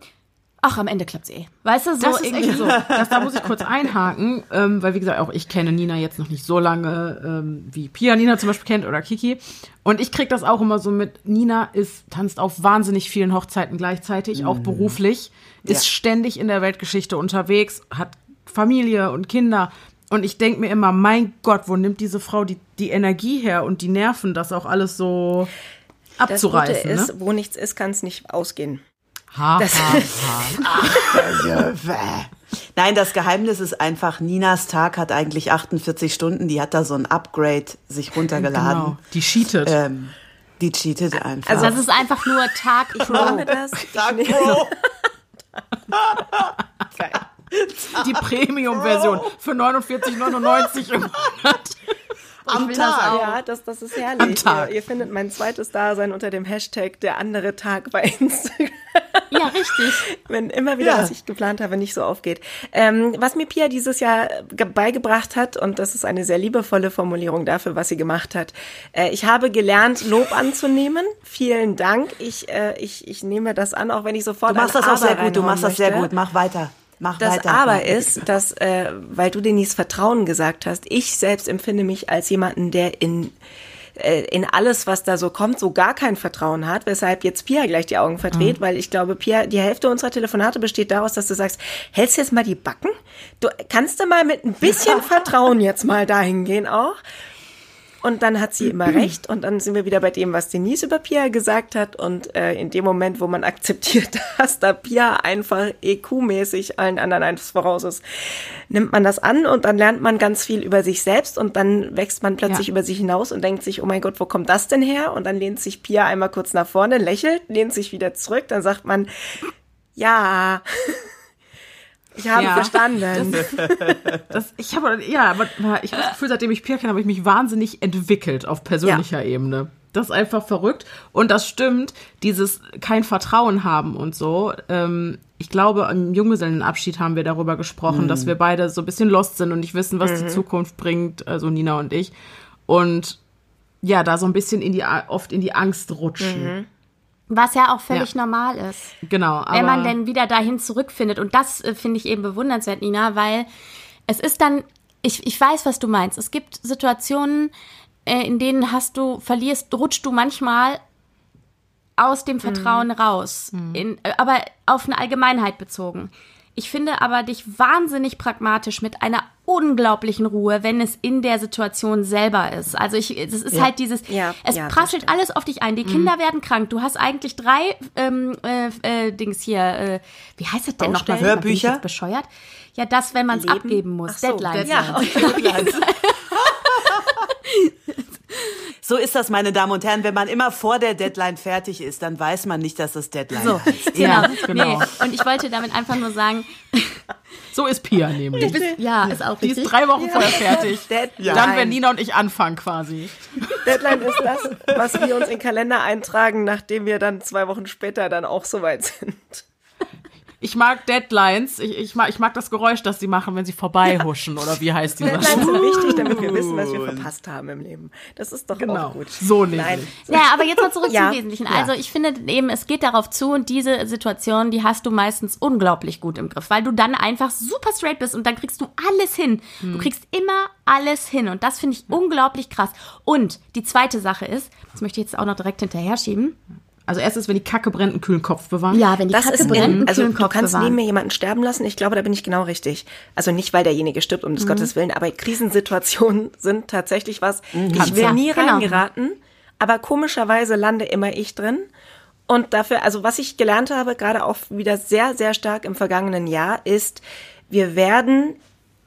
Speaker 2: Ach, am Ende klappt's eh. Weißt du, so
Speaker 1: Das ist
Speaker 2: irgendwie
Speaker 1: echt so. Das, da muss ich kurz einhaken, ähm, weil wie gesagt, auch ich kenne Nina jetzt noch nicht so lange, ähm, wie Pia Nina zum Beispiel kennt oder Kiki. Und ich krieg das auch immer so mit. Nina ist, tanzt auf wahnsinnig vielen Hochzeiten gleichzeitig, auch beruflich, ist
Speaker 4: Ja.
Speaker 1: ständig in der Weltgeschichte unterwegs, hat Familie und Kinder. Und ich denke mir immer, mein Gott, wo nimmt diese Frau die, die Energie her und die Nerven, das auch alles so
Speaker 3: Das Gute
Speaker 1: abzureißen?
Speaker 3: ist,
Speaker 1: ne?
Speaker 3: wo nichts ist, kann es nicht ausgehen.
Speaker 1: Ha,
Speaker 3: das-
Speaker 1: ha, ha.
Speaker 4: Nein, das Geheimnis ist einfach, Ninas Tag hat eigentlich 48 Stunden. Die hat da so ein Upgrade sich runtergeladen.
Speaker 1: Genau, die cheatet.
Speaker 4: Ähm, die cheatet einfach.
Speaker 3: Also
Speaker 2: Das ist einfach nur Tag
Speaker 3: Ich
Speaker 2: Pro.
Speaker 3: nehme das.
Speaker 4: Tag Pro.
Speaker 1: Die Premium-Version für 49,99 im Monat.
Speaker 4: Am
Speaker 2: das
Speaker 4: Tag.
Speaker 2: auch.
Speaker 3: Ja, das, das ist herrlich.
Speaker 1: Am Tag.
Speaker 3: Ihr, ihr findet mein zweites Dasein unter dem Hashtag der andere Tag bei Instagram.
Speaker 2: Ja, richtig.
Speaker 3: wenn immer wieder,
Speaker 4: Ja.
Speaker 3: was ich geplant habe, nicht so aufgeht. Ähm, was mir Pia dieses Jahr ge- beigebracht hat, und das ist eine sehr liebevolle Formulierung dafür, was sie gemacht hat, äh, ich habe gelernt, Lob anzunehmen. Vielen Dank. Ich, äh, ich, ich nehme das an, auch wenn ich sofort
Speaker 4: Du machst das auch sehr gut. Du machst das sehr gut. Mach weiter. Mach
Speaker 3: Das
Speaker 4: weiter.
Speaker 3: aber ist, dass, äh, weil du Denise Vertrauen gesagt hast, ich selbst empfinde mich als jemanden, der in äh, in alles, was da so kommt, so gar kein Vertrauen hat, weshalb jetzt Pia gleich die Augen verdreht, weil ich glaube, Pia, die Hälfte unserer Telefonate besteht daraus, dass du sagst, hältst jetzt mal die Backen? Du kannst du mal mit ein bisschen Vertrauen jetzt mal dahin gehen auch? Und dann hat sie immer recht. Und dann sind wir wieder bei dem, was Denise über Pia gesagt hat. Und äh, in dem Moment, wo man akzeptiert, dass da Pia einfach EQ-mäßig allen anderen eins voraus ist, nimmt man das an und dann lernt man ganz viel über sich selbst und dann wächst man plötzlich
Speaker 1: Ja.
Speaker 3: über sich hinaus und denkt sich, oh mein Gott, wo kommt das denn her? Und dann lehnt sich Pia einmal kurz nach vorne, lächelt, lehnt sich wieder zurück, dann sagt man, ja, ich habe
Speaker 1: Ja.
Speaker 3: verstanden.
Speaker 1: Das, ich habe, ja, aber ich habe das Gefühl, seitdem ich Pia kenne, habe ich mich wahnsinnig entwickelt auf persönlicher Ebene. Das ist einfach verrückt. Und das stimmt, dieses kein Vertrauen haben und so. Ähm, ich glaube, im Junggesellenabschied haben wir darüber gesprochen, dass wir beide so ein bisschen lost sind und nicht wissen, was die Zukunft bringt, also Nina und ich. Und ja, da so ein bisschen in die, oft in die Angst rutschen.
Speaker 2: Was ja auch völlig
Speaker 1: Ja.
Speaker 2: normal ist.
Speaker 1: Genau.
Speaker 2: Wenn man denn wieder dahin zurückfindet. Und das äh, finde ich eben bewundernswert, Nina, weil es ist dann, ich, ich weiß, was du meinst. Es gibt Situationen, äh, in denen hast du, verlierst, rutscht du manchmal aus dem Vertrauen raus. In, äh, aber auf eine Allgemeinheit bezogen. Ich finde aber dich wahnsinnig pragmatisch mit einer unglaublichen Ruhe, wenn es in der Situation selber ist. Also ich, es ist halt dieses,
Speaker 3: Ja,
Speaker 2: es
Speaker 3: ja,
Speaker 2: prasselt alles auf dich ein. Die Kinder werden krank. Du hast eigentlich drei ähm, äh, äh, Dings hier. Äh, wie heißt das denn nochmal?
Speaker 4: Baustellen?
Speaker 2: Bin ich
Speaker 4: Hörbücher?
Speaker 2: Bescheuert? Ja, das, wenn man es abgeben muss.
Speaker 3: Ach so,
Speaker 2: Deadlines.
Speaker 3: Ja,
Speaker 4: So ist das, meine Damen und Herren. Wenn man immer vor der Deadline fertig ist, dann weiß man nicht, dass das Deadline
Speaker 2: So,
Speaker 4: heißt.
Speaker 2: genau.
Speaker 1: Ja, genau.
Speaker 2: Nee. Und ich wollte damit einfach nur sagen,
Speaker 1: so ist Pia nämlich.
Speaker 2: ja, ist auch
Speaker 1: Die ist
Speaker 2: richtig.
Speaker 1: drei Wochen vorher fertig.
Speaker 3: Deadline.
Speaker 1: Dann, wenn Nina und ich anfangen quasi.
Speaker 3: Deadline ist das, was wir uns in den Kalender eintragen, nachdem wir dann zwei Wochen später dann auch soweit sind.
Speaker 1: Ich mag Deadlines. Ich, ich, mag, ich mag das Geräusch, das sie machen, wenn sie vorbeihuschen. Oder wie heißt dieser
Speaker 3: Deadlines sind wichtig, damit wir wissen, was wir verpasst haben im Leben. Das ist doch
Speaker 1: Genau.
Speaker 3: auch gut.
Speaker 1: So nämlich.
Speaker 3: Nein.
Speaker 2: Ja, aber jetzt mal zurück
Speaker 3: Ja.
Speaker 2: zum Wesentlichen. Also ich finde eben, es geht darauf zu und diese Situation, die hast du meistens unglaublich gut im Griff, weil du dann einfach super straight bist und dann kriegst du alles hin. Du kriegst immer alles hin und das finde ich unglaublich krass. Und die zweite Sache ist, das möchte ich jetzt auch noch direkt hinterher schieben.
Speaker 1: Also erstens, wenn die Kacke brennt, einen kühlen Kopf bewahren.
Speaker 2: Ja, wenn die
Speaker 3: Das
Speaker 2: Kacke
Speaker 3: ist
Speaker 2: brennt,
Speaker 3: in,
Speaker 2: einen
Speaker 3: also
Speaker 2: kühlen
Speaker 3: du
Speaker 2: Kopf
Speaker 3: kannst
Speaker 2: bewahren.
Speaker 3: neben mir jemanden sterben lassen. Ich glaube, da bin ich genau richtig. Also nicht, weil derjenige stirbt, um des Gottes Willen, aber Krisensituationen sind tatsächlich was. Ich will
Speaker 2: Ja,
Speaker 3: nie
Speaker 2: genau.
Speaker 3: reingeraten, aber komischerweise lande immer ich drin. Und dafür, also was ich gelernt habe, gerade auch wieder sehr, sehr stark im vergangenen Jahr, ist, wir werden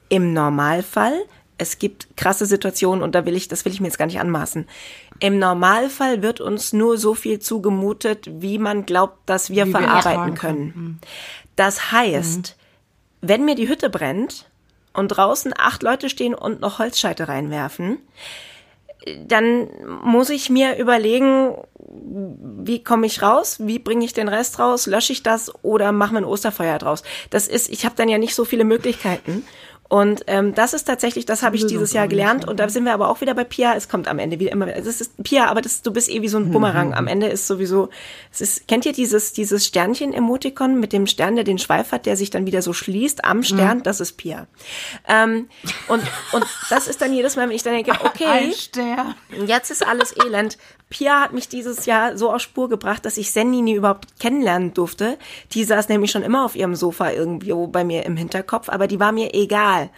Speaker 3: im Normalfall, es gibt krasse Situationen und da will ich, das will ich mir jetzt gar nicht anmaßen. Im Normalfall wird uns nur so viel zugemutet, wie man glaubt, dass wir
Speaker 1: Wie wir
Speaker 3: verarbeiten
Speaker 1: ertragen
Speaker 3: können. Das heißt, wenn mir die Hütte brennt und draußen acht Leute stehen und noch Holzscheite reinwerfen, dann muss ich mir überlegen, wie komme ich raus? Wie bringe ich den Rest raus? Lösche ich das oder machen wir ein Osterfeuer draus? Das ist, ich habe dann ja nicht so viele Möglichkeiten. Und ähm, das ist tatsächlich, das habe ich dieses Jahr gelernt. Und da sind wir aber auch wieder bei Pia. Es kommt am Ende wieder immer. Es ist Pia, aber das, du bist eh wie so ein Bumerang. Am Ende ist sowieso. Es ist. Kennt ihr dieses dieses Sternchen-Emotikon mit dem Stern, der den Schweif hat, der sich dann wieder so schließt am Stern? Das ist Pia. Ähm, und und das ist dann jedes Mal, wenn ich dann denke, okay,
Speaker 1: Ein Stern.
Speaker 3: Jetzt ist alles elend. Pia hat mich dieses Jahr so auf Spur gebracht, dass ich Sendini überhaupt kennenlernen durfte. Die saß nämlich schon immer auf ihrem Sofa irgendwo bei mir im Hinterkopf, aber die war mir egal.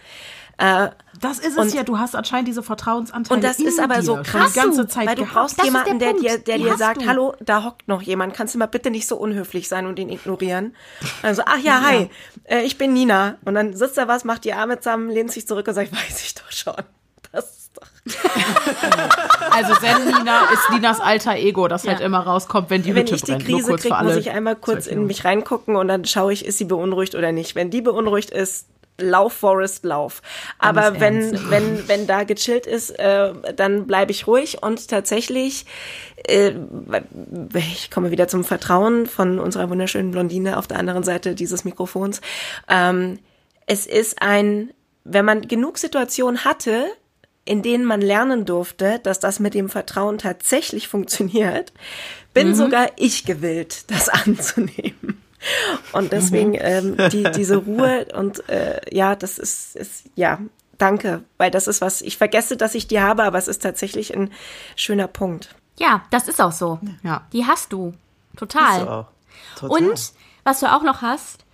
Speaker 3: Äh,
Speaker 1: Das ist es
Speaker 3: Und-
Speaker 1: ja. Du hast anscheinend diese Vertrauensanteile
Speaker 3: und das ist aber so krass,
Speaker 1: die ganze Zeit
Speaker 3: weil du
Speaker 1: gehabt.
Speaker 3: brauchst
Speaker 2: Das
Speaker 3: jemanden,
Speaker 2: der
Speaker 3: der dir, der
Speaker 2: Die
Speaker 3: dir sagt,
Speaker 2: du.
Speaker 3: hallo, da hockt noch jemand, kannst du mal bitte nicht so unhöflich sein und ihn ignorieren? Also, ach ja, hi, äh, ich bin Nina. Und dann sitzt er was, macht die Arme zusammen, lehnt sich zurück und sagt, weiß ich doch schon.
Speaker 1: Also Zen Nina ist Ninas alter Ego, das halt
Speaker 2: Ja.
Speaker 1: immer rauskommt, wenn die
Speaker 3: Wenn
Speaker 1: Hütte
Speaker 3: ich die
Speaker 1: brennt. Nur
Speaker 3: Krise
Speaker 1: kurz für
Speaker 3: kriege, muss ich einmal kurz in mich reingucken und dann schaue ich, ist sie beunruhigt oder nicht. Wenn die beunruhigt ist, lauf, Forest, lauf. Aber wenn,
Speaker 1: ernst.
Speaker 3: wenn, wenn da gechillt ist, äh, dann bleibe ich ruhig und tatsächlich, äh, ich komme wieder zum Vertrauen von unserer wunderschönen Blondine auf der anderen Seite dieses Mikrofons. Ähm, es ist ein, wenn man genug Situationen hatte, in denen man lernen durfte, dass das mit dem Vertrauen tatsächlich funktioniert, bin sogar ich gewillt, das anzunehmen. Und deswegen ähm, die, diese Ruhe und äh, ja, das ist, ist ja danke, weil das ist was ich vergesse, dass ich die habe, aber es ist tatsächlich ein schöner Punkt.
Speaker 2: Ja, das ist auch so.
Speaker 1: Ja.
Speaker 2: Die hast du. Total.
Speaker 4: So auch. Total.
Speaker 2: Und was du auch noch hast,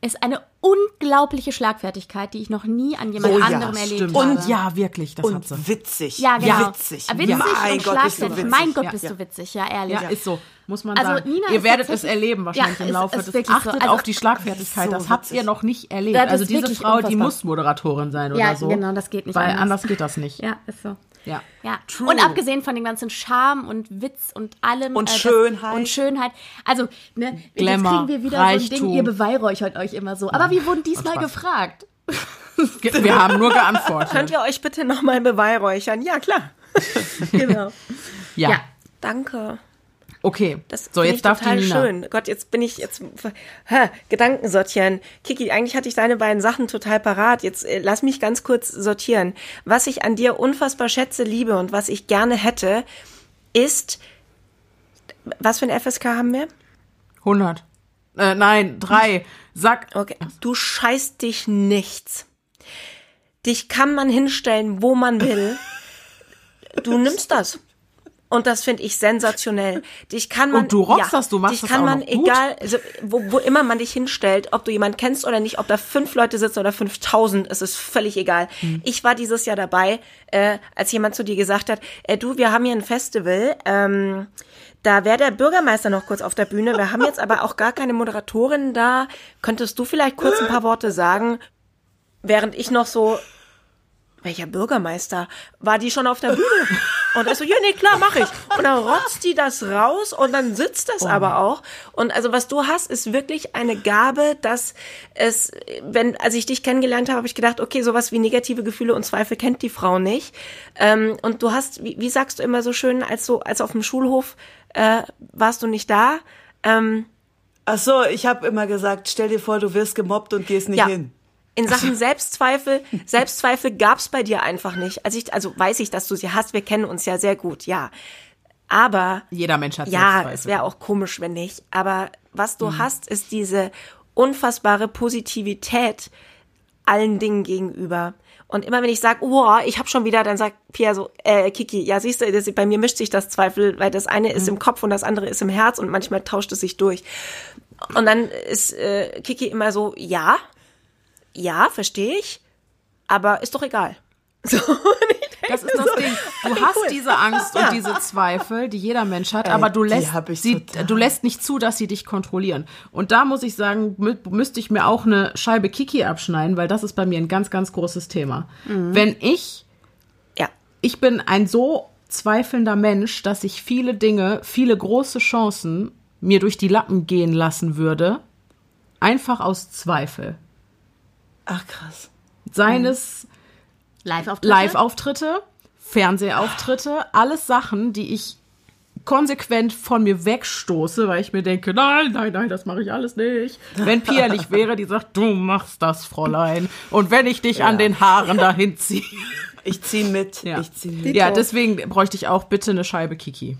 Speaker 2: ist eine unglaubliche Schlagfertigkeit, die ich noch nie an jemand
Speaker 4: Oh ja,
Speaker 2: anderem erlebt
Speaker 1: Stimmt.
Speaker 2: habe.
Speaker 1: Und ja, wirklich, das hat
Speaker 4: und
Speaker 1: sie.
Speaker 4: witzig.
Speaker 2: Ja, genau.
Speaker 4: Witzig.
Speaker 2: Witzig
Speaker 4: ja,
Speaker 2: und
Speaker 4: mein Gott, bist du
Speaker 2: schlagfertig.
Speaker 4: witzig.
Speaker 2: Mein Gott,
Speaker 1: Ja.
Speaker 2: bist du witzig, ja, ehrlich.
Speaker 1: Ja, ist so. Muss man
Speaker 2: Also,
Speaker 1: sagen.
Speaker 2: Nina
Speaker 1: ihr
Speaker 2: ist
Speaker 1: werdet es erleben wahrscheinlich
Speaker 2: Ja,
Speaker 1: im Laufe
Speaker 2: ist
Speaker 1: des
Speaker 2: wirklich so.
Speaker 1: Achtet
Speaker 2: Also-
Speaker 1: auf die Schlagfertigkeit.
Speaker 4: So
Speaker 1: das habt ihr noch nicht erlebt.
Speaker 2: Das ist
Speaker 1: also diese Frau, die
Speaker 2: unfassbar.
Speaker 1: muss Moderatorin sein
Speaker 2: Ja,
Speaker 1: oder so.
Speaker 2: genau, das geht nicht
Speaker 1: Weil
Speaker 2: anders.
Speaker 1: anders geht das nicht.
Speaker 2: Ja, ist so.
Speaker 1: Ja.
Speaker 2: Ja.
Speaker 1: True.
Speaker 2: Und abgesehen von dem ganzen Charme und Witz und allem.
Speaker 4: Und
Speaker 2: das-
Speaker 4: Schönheit.
Speaker 2: Und Schönheit. Also, ne,
Speaker 1: Glamour,
Speaker 2: jetzt kriegen wir wieder so ein Ding,
Speaker 1: Reichtum.
Speaker 2: ihr beweihräuchert euch immer so. Aber wir wurden diesmal gefragt.
Speaker 1: Wir haben nur geantwortet.
Speaker 3: Könnt ihr euch bitte nochmal beweihräuchern? Ja, klar. genau.
Speaker 1: ja.
Speaker 2: Ja.
Speaker 3: Danke.
Speaker 1: Okay.
Speaker 3: Das
Speaker 1: so, jetzt
Speaker 3: ich
Speaker 1: darf die
Speaker 3: total
Speaker 1: Nina.
Speaker 3: schön. Gott, jetzt bin ich jetzt hä, Gedanken sortieren. Kiki, eigentlich hatte ich deine beiden Sachen total parat. Jetzt äh, lass mich ganz kurz sortieren. Was ich an dir unfassbar schätze, liebe und was ich gerne hätte, ist was für ein FSK haben wir?
Speaker 1: 100. Äh, nein, drei. Sag.
Speaker 3: Okay. Du scheißt dich nichts. Dich kann man hinstellen, wo man will. Du nimmst das. Und das finde ich sensationell. Dich kann man
Speaker 1: Und du rockst das, du machst
Speaker 3: dich
Speaker 1: das
Speaker 3: kann
Speaker 1: auch
Speaker 3: man egal, also, wo, wo immer man dich hinstellt, ob du jemanden kennst oder nicht, ob da fünf Leute sitzen oder 5000, es ist völlig egal.
Speaker 1: Hm.
Speaker 3: Ich war dieses Jahr dabei, äh, als jemand zu dir gesagt hat, äh, du, wir haben hier ein Festival, ähm, da wäre der Bürgermeister noch kurz auf der Bühne. Wir haben jetzt aber auch gar keine Moderatorin da. Könntest du vielleicht kurz ein paar Worte sagen, während ich noch so welcher Bürgermeister? War die schon auf der Bühne? Und er so, ja, nee, klar, mach ich. Und dann rotzt die das raus und dann sitzt das aber auch. Und also was du hast, ist wirklich eine Gabe, dass es, wenn, als ich dich kennengelernt habe, habe ich gedacht, okay, sowas wie negative Gefühle und Zweifel kennt die Frau nicht. Ähm, und du hast, wie, wie sagst du immer so schön, als so, als auf dem Schulhof äh, warst du nicht da. Ähm,
Speaker 4: Ach so, ich habe immer gesagt, stell dir vor, du wirst gemobbt und gehst nicht
Speaker 3: Ja.
Speaker 4: hin.
Speaker 3: In Sachen Selbstzweifel, Selbstzweifel gab's bei dir einfach nicht. Also ich, also weiß ich, dass du sie hast. Wir kennen uns ja sehr gut, ja. Aber
Speaker 1: Jeder Mensch hat
Speaker 3: ja,
Speaker 1: Selbstzweifel.
Speaker 3: es wäre auch komisch, wenn nicht. Aber was du hast, ist diese unfassbare Positivität allen Dingen gegenüber. Und immer wenn ich sage, oh, ich habe schon wieder, dann sagt Pia so, äh, Kiki, ja, siehst du, das, bei mir mischt sich das Zweifel, weil das eine ist im Kopf und das andere ist im Herz und manchmal tauscht es sich durch. Und dann ist äh, Kiki immer so, ja, ja, verstehe ich, aber ist doch egal. So, und
Speaker 1: Das ist das
Speaker 3: so,
Speaker 1: Ding. Du hast
Speaker 3: cool.
Speaker 1: diese Angst und diese Zweifel, die jeder Mensch hat, aber du lässt sie, du lässt nicht zu, dass sie dich kontrollieren. Und da muss ich sagen, mü müsste ich mir auch eine Scheibe Kiki abschneiden, weil das ist bei mir ein ganz, ganz großes Thema. Wenn ich,
Speaker 3: Ja,
Speaker 1: ich bin ein so zweifelnder Mensch, dass ich viele Dinge, viele große Chancen mir durch die Lappen gehen lassen würde, einfach aus Zweifel.
Speaker 4: Ach krass.
Speaker 1: Seien es
Speaker 2: Live-Auftritte.
Speaker 1: Live-Auftritte, Fernsehauftritte, alles Sachen, die ich konsequent von mir wegstoße, weil ich mir denke, nein, nein, nein, das mache ich alles nicht. Wenn Pia nicht wäre, die sagt, du machst das, Fräulein. Und wenn ich dich an den Haaren dahin ziehe.
Speaker 4: Ich zieh mit.
Speaker 1: Ja.
Speaker 4: Ich zieh mit.
Speaker 1: ja, deswegen bräuchte ich auch bitte eine Scheibe Kiki.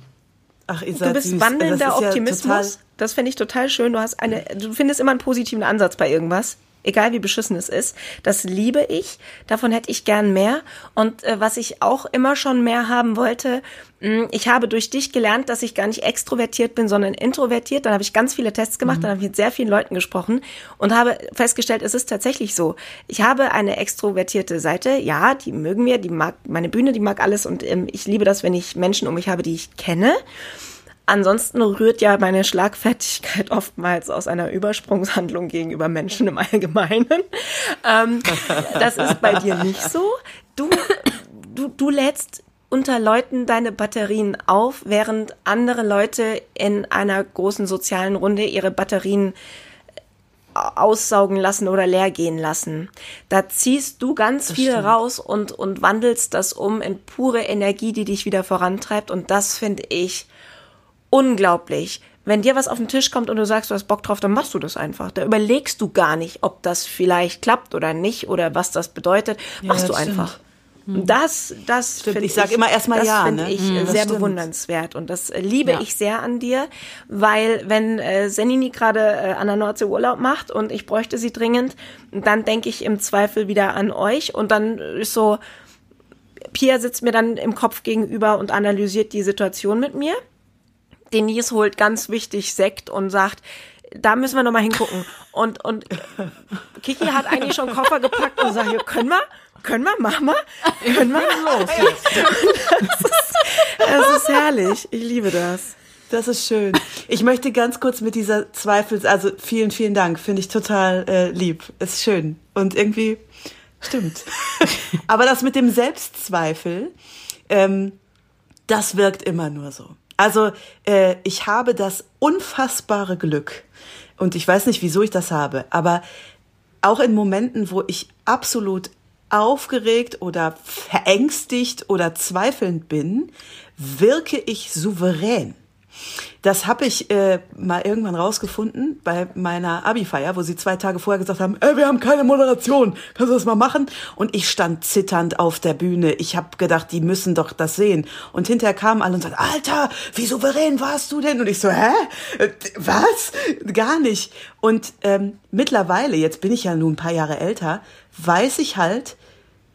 Speaker 4: Ach, ihr
Speaker 3: du
Speaker 4: seid
Speaker 3: bist
Speaker 4: süß.
Speaker 3: wandelnder
Speaker 4: Das ja
Speaker 3: Optimismus.
Speaker 4: total-
Speaker 3: das fände ich total schön. Du hast eine, du findest immer einen positiven Ansatz bei irgendwas. Egal wie beschissen es ist. Das liebe ich. Davon hätte ich gern mehr. Und äh, was ich auch immer schon mehr haben wollte, mh, ich habe durch dich gelernt, dass ich gar nicht extrovertiert bin, sondern introvertiert. Dann habe ich ganz viele Tests gemacht, dann habe ich mit sehr vielen Leuten gesprochen und habe festgestellt, es ist tatsächlich so. Ich habe eine extrovertierte Seite. Ja, die mögen wir, die mag meine Bühne, die mag alles und ähm, ich liebe das, wenn ich Menschen um mich habe, die ich kenne. Ansonsten rührt ja meine Schlagfertigkeit oftmals aus einer Übersprungshandlung gegenüber Menschen im Allgemeinen. Ähm, das ist bei dir nicht so. Du, du, du lädst unter Leuten deine Batterien auf, während andere Leute in einer großen sozialen Runde ihre Batterien aussaugen lassen oder leer gehen lassen. Da ziehst du ganz viel
Speaker 4: stimmt.
Speaker 3: raus und, und wandelst das um in pure Energie, die dich wieder vorantreibt. Und das finde ich unglaublich. Wenn dir was auf den Tisch kommt und du sagst, du hast Bock drauf, dann machst du das einfach. Da überlegst du gar nicht, ob das vielleicht klappt oder nicht oder was das bedeutet. Machst du
Speaker 4: das stimmt.
Speaker 3: einfach. Und Das, das finde
Speaker 4: Ich sag immer erst mal
Speaker 3: das
Speaker 4: ja,
Speaker 3: finde
Speaker 4: ne?
Speaker 3: ich äh,
Speaker 4: Das
Speaker 3: sehr
Speaker 4: stimmt.
Speaker 3: bewundernswert und das äh, liebe
Speaker 1: Ja.
Speaker 3: ich sehr an dir, weil wenn äh, Senini gerade äh, an der Nordsee Urlaub macht und ich bräuchte sie dringend, dann denke ich im Zweifel wieder an euch und dann ist so, Pia sitzt mir dann im Kopf gegenüber und analysiert die Situation mit mir. Denise holt ganz wichtig Sekt und sagt, da müssen wir noch mal hingucken. Und, und Kiki hat eigentlich schon Koffer gepackt und sagt, ja, können wir? Können wir? Machen wir? Können wir? Los das, ist, das ist herrlich. Ich liebe das.
Speaker 4: Das ist schön. Ich möchte ganz kurz mit dieser Zweifels, also vielen, vielen Dank, finde ich total äh, lieb. Ist schön und irgendwie stimmt. Aber das mit dem Selbstzweifel, ähm, das wirkt immer nur so. Also äh, ich habe das unfassbare Glück und ich weiß nicht, wieso ich das habe, aber auch in Momenten, wo ich absolut aufgeregt oder verängstigt oder zweifelnd bin, wirke ich souverän. Das habe ich äh, mal irgendwann rausgefunden bei meiner Abi-Feier, wo sie zwei Tage vorher gesagt haben, ey, wir haben keine Moderation, kannst du das mal machen? Und ich stand zitternd auf der Bühne. Ich habe gedacht, die müssen doch das sehen. Und hinterher kamen alle und sagten, Alter, wie souverän warst du denn? Und ich so, hä? Äh, Was? Gar nicht. Und ähm, mittlerweile, jetzt bin ich ja nun ein paar Jahre älter, weiß ich halt,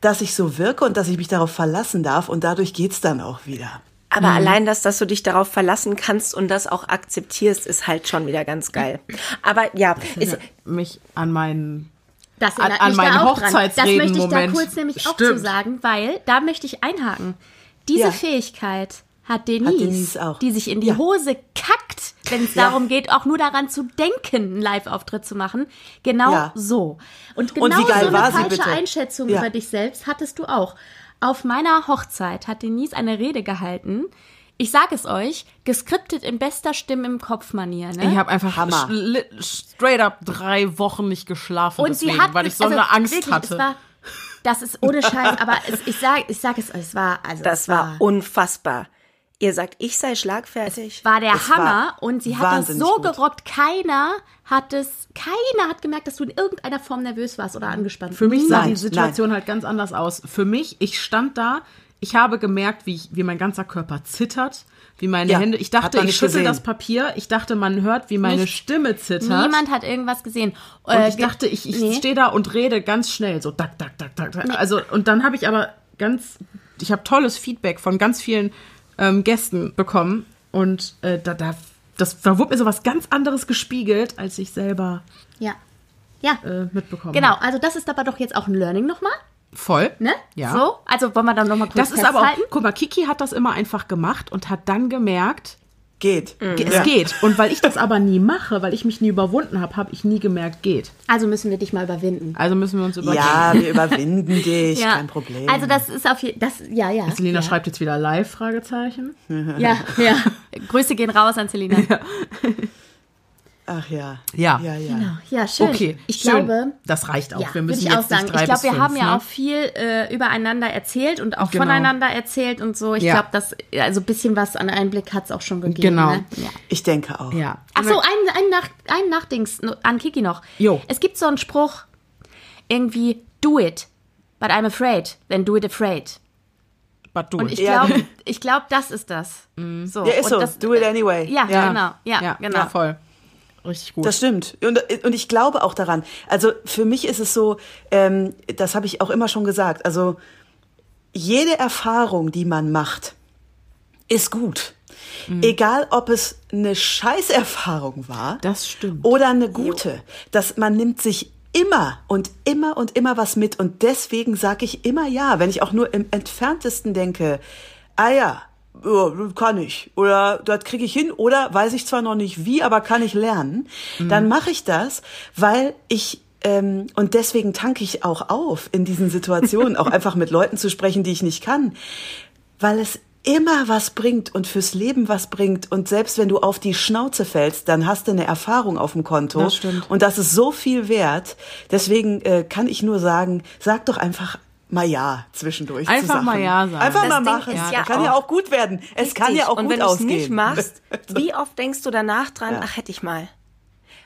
Speaker 4: dass ich so wirke und dass ich mich darauf verlassen darf und dadurch geht's dann auch wieder.
Speaker 3: Aber allein das, dass du dich darauf verlassen kannst und das auch akzeptierst, ist halt schon wieder ganz geil. Aber ja, ist,
Speaker 1: Mich an meinen
Speaker 2: Das
Speaker 1: An- an meinen
Speaker 2: da auch dran. Das
Speaker 1: Hochzeitsreden
Speaker 2: möchte ich da
Speaker 1: Moment.
Speaker 2: kurz nämlich auch
Speaker 1: Stimmt.
Speaker 2: zu sagen, weil da möchte ich einhaken. Diese
Speaker 4: Ja.
Speaker 2: Fähigkeit hat Denise,
Speaker 4: Denise auch.
Speaker 2: die sich in die
Speaker 4: Ja.
Speaker 2: Hose kackt, wenn es
Speaker 4: Ja.
Speaker 2: darum geht, auch nur daran zu denken, einen Live-Auftritt zu machen. Genau
Speaker 4: Ja.
Speaker 2: so. Und genau
Speaker 4: Und wie geil
Speaker 2: so
Speaker 4: war
Speaker 2: eine falsche? Einschätzung
Speaker 4: Ja.
Speaker 2: über dich selbst hattest du auch. Auf meiner Hochzeit hat Denise eine Rede gehalten. Ich sage es euch, geskriptet in bester Stimme im Kopf-Manier. Ne?
Speaker 1: Ich habe einfach
Speaker 4: Hammer.
Speaker 1: straight up drei Wochen nicht geschlafen,
Speaker 2: Und
Speaker 1: deswegen,
Speaker 2: sie hat,
Speaker 1: weil ich so
Speaker 2: also
Speaker 1: eine Angst
Speaker 2: wirklich,
Speaker 1: hatte.
Speaker 2: Es war, das ist ohne Scheiß, aber es, ich sage ich sag es euch, es war, also
Speaker 3: das
Speaker 2: es
Speaker 3: war unfassbar. Ihr sagt, ich sei schlagfertig.
Speaker 2: war der
Speaker 4: Es war
Speaker 2: Hammer und sie hat das so
Speaker 4: gut.
Speaker 2: gerockt. Keiner hat es, keiner hat gemerkt, dass du in irgendeiner Form nervös warst oder angespannt.
Speaker 1: Für mich sah
Speaker 4: Nein,
Speaker 1: die Situation halt ganz anders aus. Für mich, ich stand da, ich habe gemerkt, wie, ich, wie mein ganzer Körper zittert, wie meine
Speaker 4: Ja,
Speaker 1: Hände, ich dachte, ich schüttel
Speaker 4: gesehen.
Speaker 1: das Papier, ich dachte, man hört, wie meine
Speaker 2: Nicht-
Speaker 1: Stimme zittert.
Speaker 2: Niemand hat irgendwas gesehen.
Speaker 1: Und
Speaker 2: Äh,
Speaker 1: ich dachte, ich, ich
Speaker 2: nee.
Speaker 1: stehe da und rede ganz schnell, so tak, tak, tak, tak. tak. Also, und dann habe ich aber ganz, ich habe tolles Feedback von ganz vielen ähm, Gästen bekommen. Und äh, da, da, das, da wurde mir so was ganz anderes gespiegelt, als ich selber
Speaker 2: Ja. Ja.
Speaker 1: äh, mitbekommen
Speaker 2: Genau, also das ist aber doch jetzt auch ein Learning nochmal,
Speaker 1: Voll.
Speaker 2: ne?
Speaker 1: Ja.
Speaker 2: So, also wollen wir dann nochmal kurz
Speaker 1: Das ist aber auch, guck mal, Kiki hat das immer einfach gemacht und hat dann gemerkt,
Speaker 4: Geht.
Speaker 1: es
Speaker 4: Ja.
Speaker 1: geht. Und weil ich das aber nie mache, weil ich mich nie überwunden habe, habe ich nie gemerkt, geht.
Speaker 2: Also müssen wir dich mal überwinden.
Speaker 1: Also müssen wir uns überwinden.
Speaker 4: Ja, wir überwinden dich,
Speaker 2: Ja.
Speaker 4: kein Problem.
Speaker 2: Also das ist auf jeden das ja, ja.
Speaker 1: Selina
Speaker 2: ja.
Speaker 1: schreibt jetzt wieder live, Fragezeichen.
Speaker 2: Ja, ja. Grüße gehen raus an Selina.
Speaker 4: Ach ja.
Speaker 1: Ja.
Speaker 4: Ja, ja.
Speaker 2: Genau. Ja, schön.
Speaker 1: Okay,
Speaker 2: ich
Speaker 1: schön.
Speaker 2: glaube,
Speaker 1: das reicht auch.
Speaker 2: ja,
Speaker 1: wir müssen
Speaker 2: ich auch
Speaker 1: jetzt
Speaker 2: sagen.
Speaker 1: nicht drei
Speaker 2: Ich glaube, wir haben
Speaker 1: fünf,
Speaker 2: ja
Speaker 1: ne?
Speaker 2: auch viel äh, übereinander erzählt und auch
Speaker 1: Genau.
Speaker 2: voneinander erzählt und so. Ich
Speaker 1: Ja.
Speaker 2: glaube, dass also ein bisschen was an Einblick hat es auch schon gegeben.
Speaker 1: Genau.
Speaker 2: Ne? Ja.
Speaker 4: Ich denke auch.
Speaker 1: Ja.
Speaker 2: Ach so, ein, ein, Nach ein Nachdings an Kiki noch.
Speaker 1: Jo.
Speaker 2: Es gibt so einen Spruch, irgendwie, do it, but I'm afraid, then do it afraid.
Speaker 1: But do
Speaker 2: Und
Speaker 1: it.
Speaker 2: ich
Speaker 4: Ja.
Speaker 2: glaube, ich glaube, das ist das. So.
Speaker 4: Ja, ist
Speaker 2: und
Speaker 4: so.
Speaker 2: Das,
Speaker 4: Do it anyway.
Speaker 2: Ja,
Speaker 1: Ja.
Speaker 2: genau. Ja,
Speaker 1: ja,
Speaker 2: genau.
Speaker 1: ja, voll. Richtig gut.
Speaker 4: Das stimmt. Und, und ich glaube auch daran. Also für mich ist es so, ähm, das habe ich auch immer schon gesagt, also jede Erfahrung, die man macht, ist gut.
Speaker 1: Mhm.
Speaker 4: Egal, ob es eine Scheißerfahrung war
Speaker 1: Das stimmt.
Speaker 4: oder eine gute. Dass man nimmt sich immer und immer und immer was mit. Und deswegen sage ich immer ja, wenn ich auch nur im entferntesten denke, ah ja, ja, kann ich. Oder das kriege ich hin. Oder weiß ich zwar noch nicht wie, aber kann ich lernen. Dann mache ich das, weil ich ähm, und deswegen tanke ich auch auf in diesen Situationen, auch einfach mit Leuten zu sprechen, die ich nicht kann, weil es immer was bringt und fürs Leben was bringt und selbst wenn du auf die Schnauze fällst, dann hast du eine Erfahrung auf dem Konto
Speaker 1: Das
Speaker 4: und das ist so viel wert. Deswegen äh, kann ich nur sagen, sag doch einfach mal ja zwischendurch.
Speaker 1: Einfach mal ja sagen.
Speaker 4: Einfach
Speaker 3: Das
Speaker 4: mal
Speaker 3: Ding
Speaker 4: machen.
Speaker 3: ist
Speaker 4: Ja,
Speaker 3: ja
Speaker 4: kann ja
Speaker 3: auch-
Speaker 4: auch gut werden. Es kann ja auch
Speaker 3: und
Speaker 4: gut
Speaker 3: wenn du es
Speaker 4: ausgehen.
Speaker 3: nicht machst, wie oft denkst du danach dran, ach, hätte ich mal.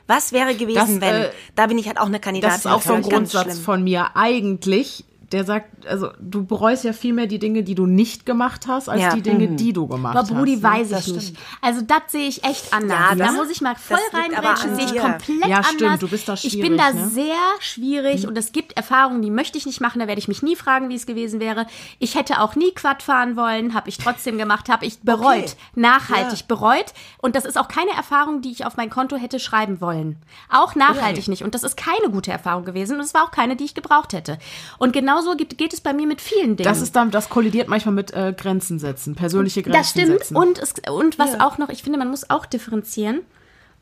Speaker 3: Was wäre gewesen,
Speaker 1: Das,
Speaker 3: wenn?
Speaker 1: äh,
Speaker 3: da bin ich halt auch eine Kandidatin.
Speaker 1: Das ist auch so ein Grundsatz
Speaker 3: schlimm.
Speaker 1: von mir. Eigentlich, der sagt, also du bereust ja viel mehr die Dinge, die du nicht gemacht hast, als
Speaker 3: Ja.
Speaker 1: die Dinge, die du gemacht
Speaker 2: Aber
Speaker 1: hast.
Speaker 2: Brudi
Speaker 1: ne?
Speaker 2: weiß
Speaker 4: das
Speaker 2: ich nicht.
Speaker 4: stimmt.
Speaker 2: Also das sehe ich echt anders.
Speaker 3: Ja,
Speaker 2: da muss ich mal voll
Speaker 3: aber an
Speaker 2: sehe ich komplett
Speaker 1: Ja,
Speaker 2: anders.
Speaker 1: stimmt, du bist da
Speaker 2: Ich
Speaker 1: schwierig,
Speaker 2: bin da
Speaker 1: ne?
Speaker 2: sehr schwierig und es gibt Erfahrungen, die möchte ich nicht machen, da werde ich mich nie fragen, wie es gewesen wäre. Ich hätte auch nie Quad fahren wollen, habe ich trotzdem gemacht, habe ich bereut,
Speaker 4: Okay.
Speaker 2: nachhaltig
Speaker 4: Ja.
Speaker 2: bereut und das ist auch keine Erfahrung, die ich auf mein Konto hätte schreiben wollen. Auch nachhaltig nicht und das ist keine gute Erfahrung gewesen und es war auch keine, die ich gebraucht hätte. Und genauso geht, geht es bei mir mit vielen Dingen.
Speaker 1: Das ist dann, das kollidiert manchmal mit äh, Grenzen setzen, persönliche Grenzen
Speaker 2: Das stimmt.
Speaker 1: setzen.
Speaker 2: Und, es, und was auch noch, ich finde, man muss auch differenzieren.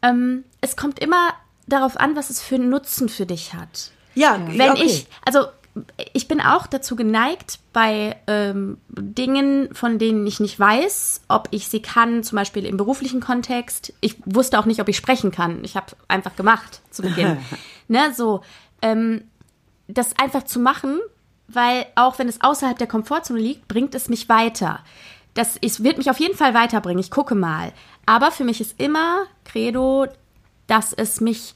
Speaker 2: Ähm, es kommt immer darauf an, was es für einen Nutzen für dich hat.
Speaker 4: Ja,
Speaker 2: Wenn
Speaker 4: okay.
Speaker 2: ich, also ich bin auch dazu geneigt, bei ähm, Dingen, von denen ich nicht weiß, ob ich sie kann, zum Beispiel im beruflichen Kontext. Ich wusste auch nicht, ob ich sprechen kann. Ich habe einfach gemacht zu Beginn. ne, so ähm, das einfach zu machen, weil auch wenn es außerhalb der Komfortzone liegt, bringt es mich weiter. Das ist, wird mich auf jeden Fall weiterbringen. Ich gucke mal. Aber für mich ist immer Credo, dass es mich,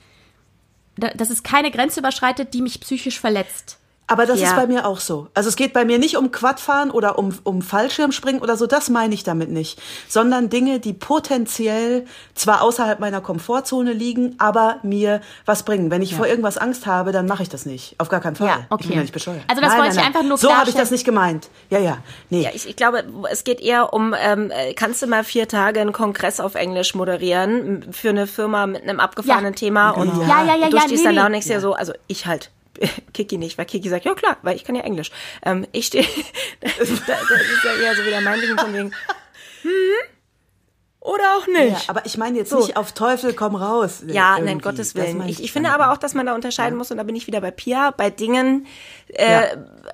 Speaker 2: da- dass es keine Grenze überschreitet, die mich psychisch verletzt.
Speaker 4: Aber das
Speaker 3: Ja.
Speaker 4: ist bei mir auch so. Also es geht bei mir nicht um Quadfahren oder um, um Fallschirmspringen oder so, das meine ich damit nicht. Sondern Dinge, die potenziell zwar außerhalb meiner Komfortzone liegen, aber mir was bringen. Wenn ich vor irgendwas Angst habe, dann mache ich das nicht. Auf gar keinen Fall.
Speaker 2: Ja,
Speaker 4: Ich bin
Speaker 2: okay.
Speaker 4: ja nicht bescheuert.
Speaker 2: Also das wollte ich einfach nur
Speaker 4: So habe ich das nicht gemeint. Ja, ja. Nee.
Speaker 3: Ja, ich, ich glaube, es geht eher um, ähm, äh, kannst du mal vier Tage einen Kongress auf Englisch moderieren für eine Firma mit einem abgefahrenen
Speaker 2: Ja.
Speaker 3: Thema und
Speaker 4: Genau.
Speaker 2: Ja, ja, ja,
Speaker 3: du
Speaker 2: ja,
Speaker 3: stehst
Speaker 2: nee,
Speaker 3: dann da und denkst dir so, also ich halt. Kiki nicht, weil Kiki sagt, ja klar, weil ich kann ja Englisch. Ähm, ich stehe, das, das ist ja eher so wieder mein Ding von wegen, hm, oder auch
Speaker 4: Ja,
Speaker 3: nicht.
Speaker 4: aber ich meine jetzt
Speaker 3: So.
Speaker 4: nicht auf Teufel komm raus.
Speaker 3: Ja,
Speaker 4: irgendwie.
Speaker 3: nein, Gottes Willen. Ich, ich finde aber auch, dass man da unterscheiden muss, und da bin ich wieder bei Pia, bei Dingen, äh,
Speaker 4: Ja.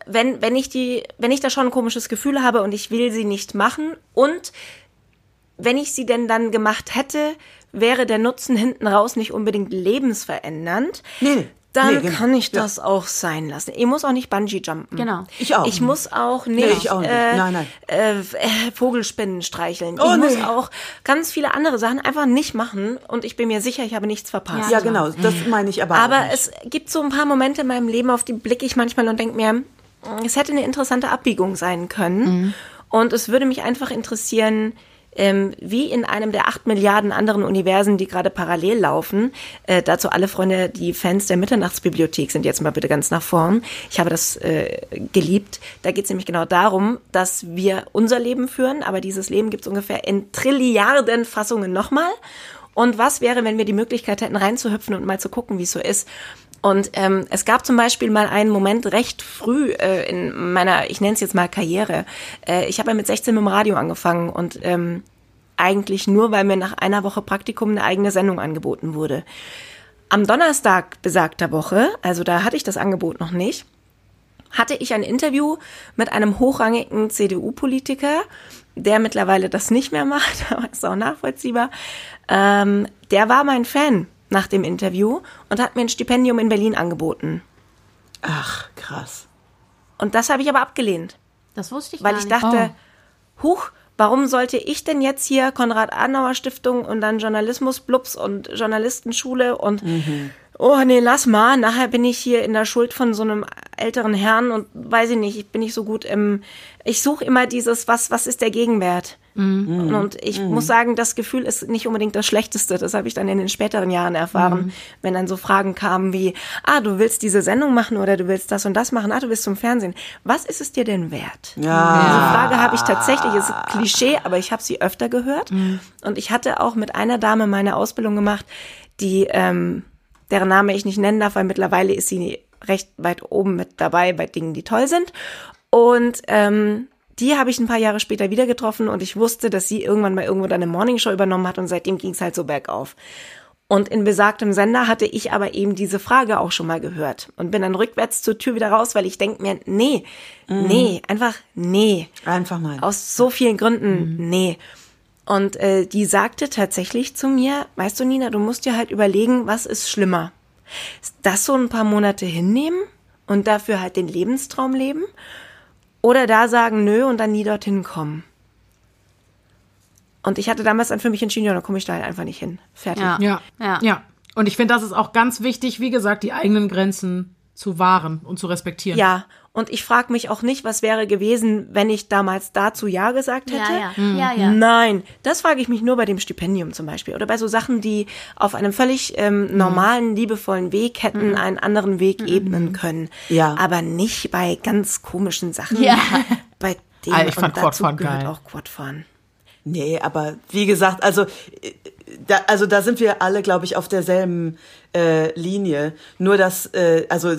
Speaker 3: wenn, wenn ich die, wenn ich da schon ein komisches Gefühl habe und ich will sie nicht machen und wenn ich sie denn dann gemacht hätte, wäre der Nutzen hinten raus nicht unbedingt lebensverändernd.
Speaker 4: Nee.
Speaker 3: Dann
Speaker 4: Nee, genau.
Speaker 3: kann ich
Speaker 4: Ja.
Speaker 3: das auch sein lassen. Ich muss auch nicht Bungee jumpen.
Speaker 2: Genau.
Speaker 4: Ich auch.
Speaker 3: Ich muss auch nicht,
Speaker 4: Nee, ich auch nicht.
Speaker 3: Äh,
Speaker 4: Nein, nein.
Speaker 3: Äh, äh, Vogelspinnen streicheln.
Speaker 4: Oh,
Speaker 3: ich muss
Speaker 4: nee.
Speaker 3: auch ganz viele andere Sachen einfach nicht machen und ich bin mir sicher, ich habe nichts verpasst.
Speaker 4: Ja, genau. Das meine ich aber, auch
Speaker 3: Aber
Speaker 4: nicht.
Speaker 3: es gibt so ein paar Momente in meinem Leben, auf die blicke ich manchmal und denke mir, es hätte eine interessante Abbiegung sein können. Und es würde mich einfach interessieren, ähm, wie in einem der acht Milliarden anderen Universen, die gerade parallel laufen. Äh, dazu alle Freunde, die Fans der Mitternachtsbibliothek sind jetzt mal bitte ganz nach vorn. Ich habe das äh, geliebt. Da geht es nämlich genau darum, dass wir unser Leben führen, aber dieses Leben gibt es ungefähr in Trilliarden Fassungen nochmal. Und was wäre, wenn wir die Möglichkeit hätten, reinzuhüpfen und mal zu gucken, wie es so ist? Und ähm, es gab zum Beispiel mal einen Moment recht früh äh, in meiner, ich nenne es jetzt mal Karriere. Äh, ich habe ja mit 16 mit dem Radio angefangen und ähm, eigentlich nur, weil mir nach einer Woche Praktikum eine eigene Sendung angeboten wurde. Am Donnerstag besagter Woche, also da hatte ich das Angebot noch nicht, hatte ich ein Interview mit einem hochrangigen CDU-Politiker, der mittlerweile das nicht mehr macht, aber ist auch nachvollziehbar. Ähm, der war mein Fan nach dem Interview und hat mir ein Stipendium in Berlin angeboten.
Speaker 4: Ach, krass.
Speaker 3: Und das habe ich aber abgelehnt,
Speaker 2: Das wusste ich
Speaker 3: weil
Speaker 2: gar
Speaker 3: ich
Speaker 2: nicht.
Speaker 3: dachte, huch, warum sollte ich denn jetzt hier Konrad-Adenauer-Stiftung und dann Journalismus-Blubs und Journalistenschule und oh nee, lass mal, nachher bin ich hier in der Schuld von so einem älteren Herren und weiß ich nicht, ich bin nicht so gut im, ich suche immer dieses, was, was ist der Gegenwert? Mhm. Und ich mhm. muss sagen, das Gefühl ist nicht unbedingt das Schlechteste. Das habe ich dann in den späteren Jahren erfahren, mhm. wenn dann so Fragen kamen wie, ah, du willst diese Sendung machen oder du willst das und das machen, ah, du willst zum Fernsehen. Was ist es dir denn wert? Ja. Diese Frage habe ich tatsächlich, ist Klischee, aber ich habe sie öfter gehört. Mhm. Und ich hatte auch mit einer Dame meine Ausbildung gemacht, die, ähm, deren Name ich nicht nennen darf, weil mittlerweile ist sie recht weit oben mit dabei bei Dingen, die toll sind. Und ähm, die habe ich ein paar Jahre später wieder getroffen und ich wusste, dass sie irgendwann mal irgendwo eine Morningshow übernommen hat und seitdem ging es halt so bergauf. Und in besagtem Sender hatte ich aber eben diese Frage auch schon mal gehört und bin dann rückwärts zur Tür wieder raus, weil ich denke mir, nee, mhm. nee, einfach nee.
Speaker 4: Einfach nein.
Speaker 3: Aus so vielen Gründen, mhm. nee. Und äh, die sagte tatsächlich zu mir, weißt du, Nina, du musst dir halt überlegen, was ist schlimmer? Das so ein paar Monate hinnehmen und dafür halt den Lebenstraum leben? Oder da sagen, nö, und dann nie dorthin kommen. Und ich hatte damals dann für mich entschieden, ja, dann komme ich da halt einfach nicht hin. Fertig.
Speaker 1: Ja, ja. ja. ja. Und ich finde, das ist auch ganz wichtig, wie gesagt, die eigenen Grenzen zu wahren und zu respektieren.
Speaker 3: Ja, und ich frage mich auch nicht, was wäre gewesen, wenn ich damals dazu Ja gesagt hätte. Ja, ja. Hm. ja, ja. Nein, das frage ich mich nur bei dem Stipendium zum Beispiel oder bei so Sachen, die auf einem völlig ähm, hm. normalen, liebevollen Weg hätten mhm. einen anderen Weg mhm. ebnen können. Ja. Aber nicht bei ganz komischen Sachen. Ja. Bei
Speaker 1: dem also ich fand und dazu Quadfahren geil.
Speaker 3: auch Quadfahren.
Speaker 4: Nee, aber wie gesagt, also äh, da, also da sind wir alle, glaube ich, auf derselben äh, Linie. Nur dass, äh, also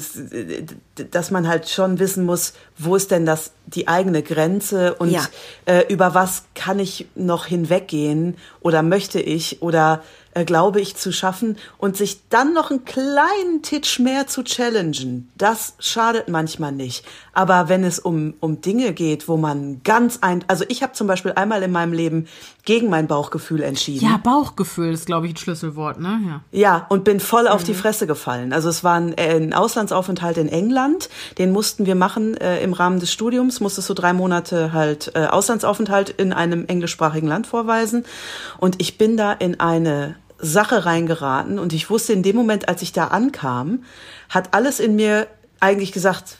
Speaker 4: dass man halt schon wissen muss, wo ist denn das die eigene Grenze und ja. äh, über was kann ich noch hinweggehen oder möchte ich oder äh, glaube ich, zu schaffen und sich dann noch einen kleinen Titch mehr zu challengen, das schadet manchmal nicht. Aber wenn es um, um Dinge geht, wo man ganz ein, also ich habe zum Beispiel einmal in meinem Leben gegen mein Bauchgefühl entschieden.
Speaker 1: Ja, Bauchgefühl ist, glaube ich, ein Schlüsselwort, ne? Ja,
Speaker 4: ja und bin voll auf mhm. die Fresse gefallen. Also es war ein, äh, ein Auslandsaufenthalt in England, den mussten wir machen äh, im Rahmen des Studiums, musstest du drei Monate halt äh, Auslandsaufenthalt in einem englischsprachigen Land vorweisen. Und ich bin da in eine Sache reingeraten und ich wusste in dem Moment, als ich da ankam, hat alles in mir eigentlich gesagt,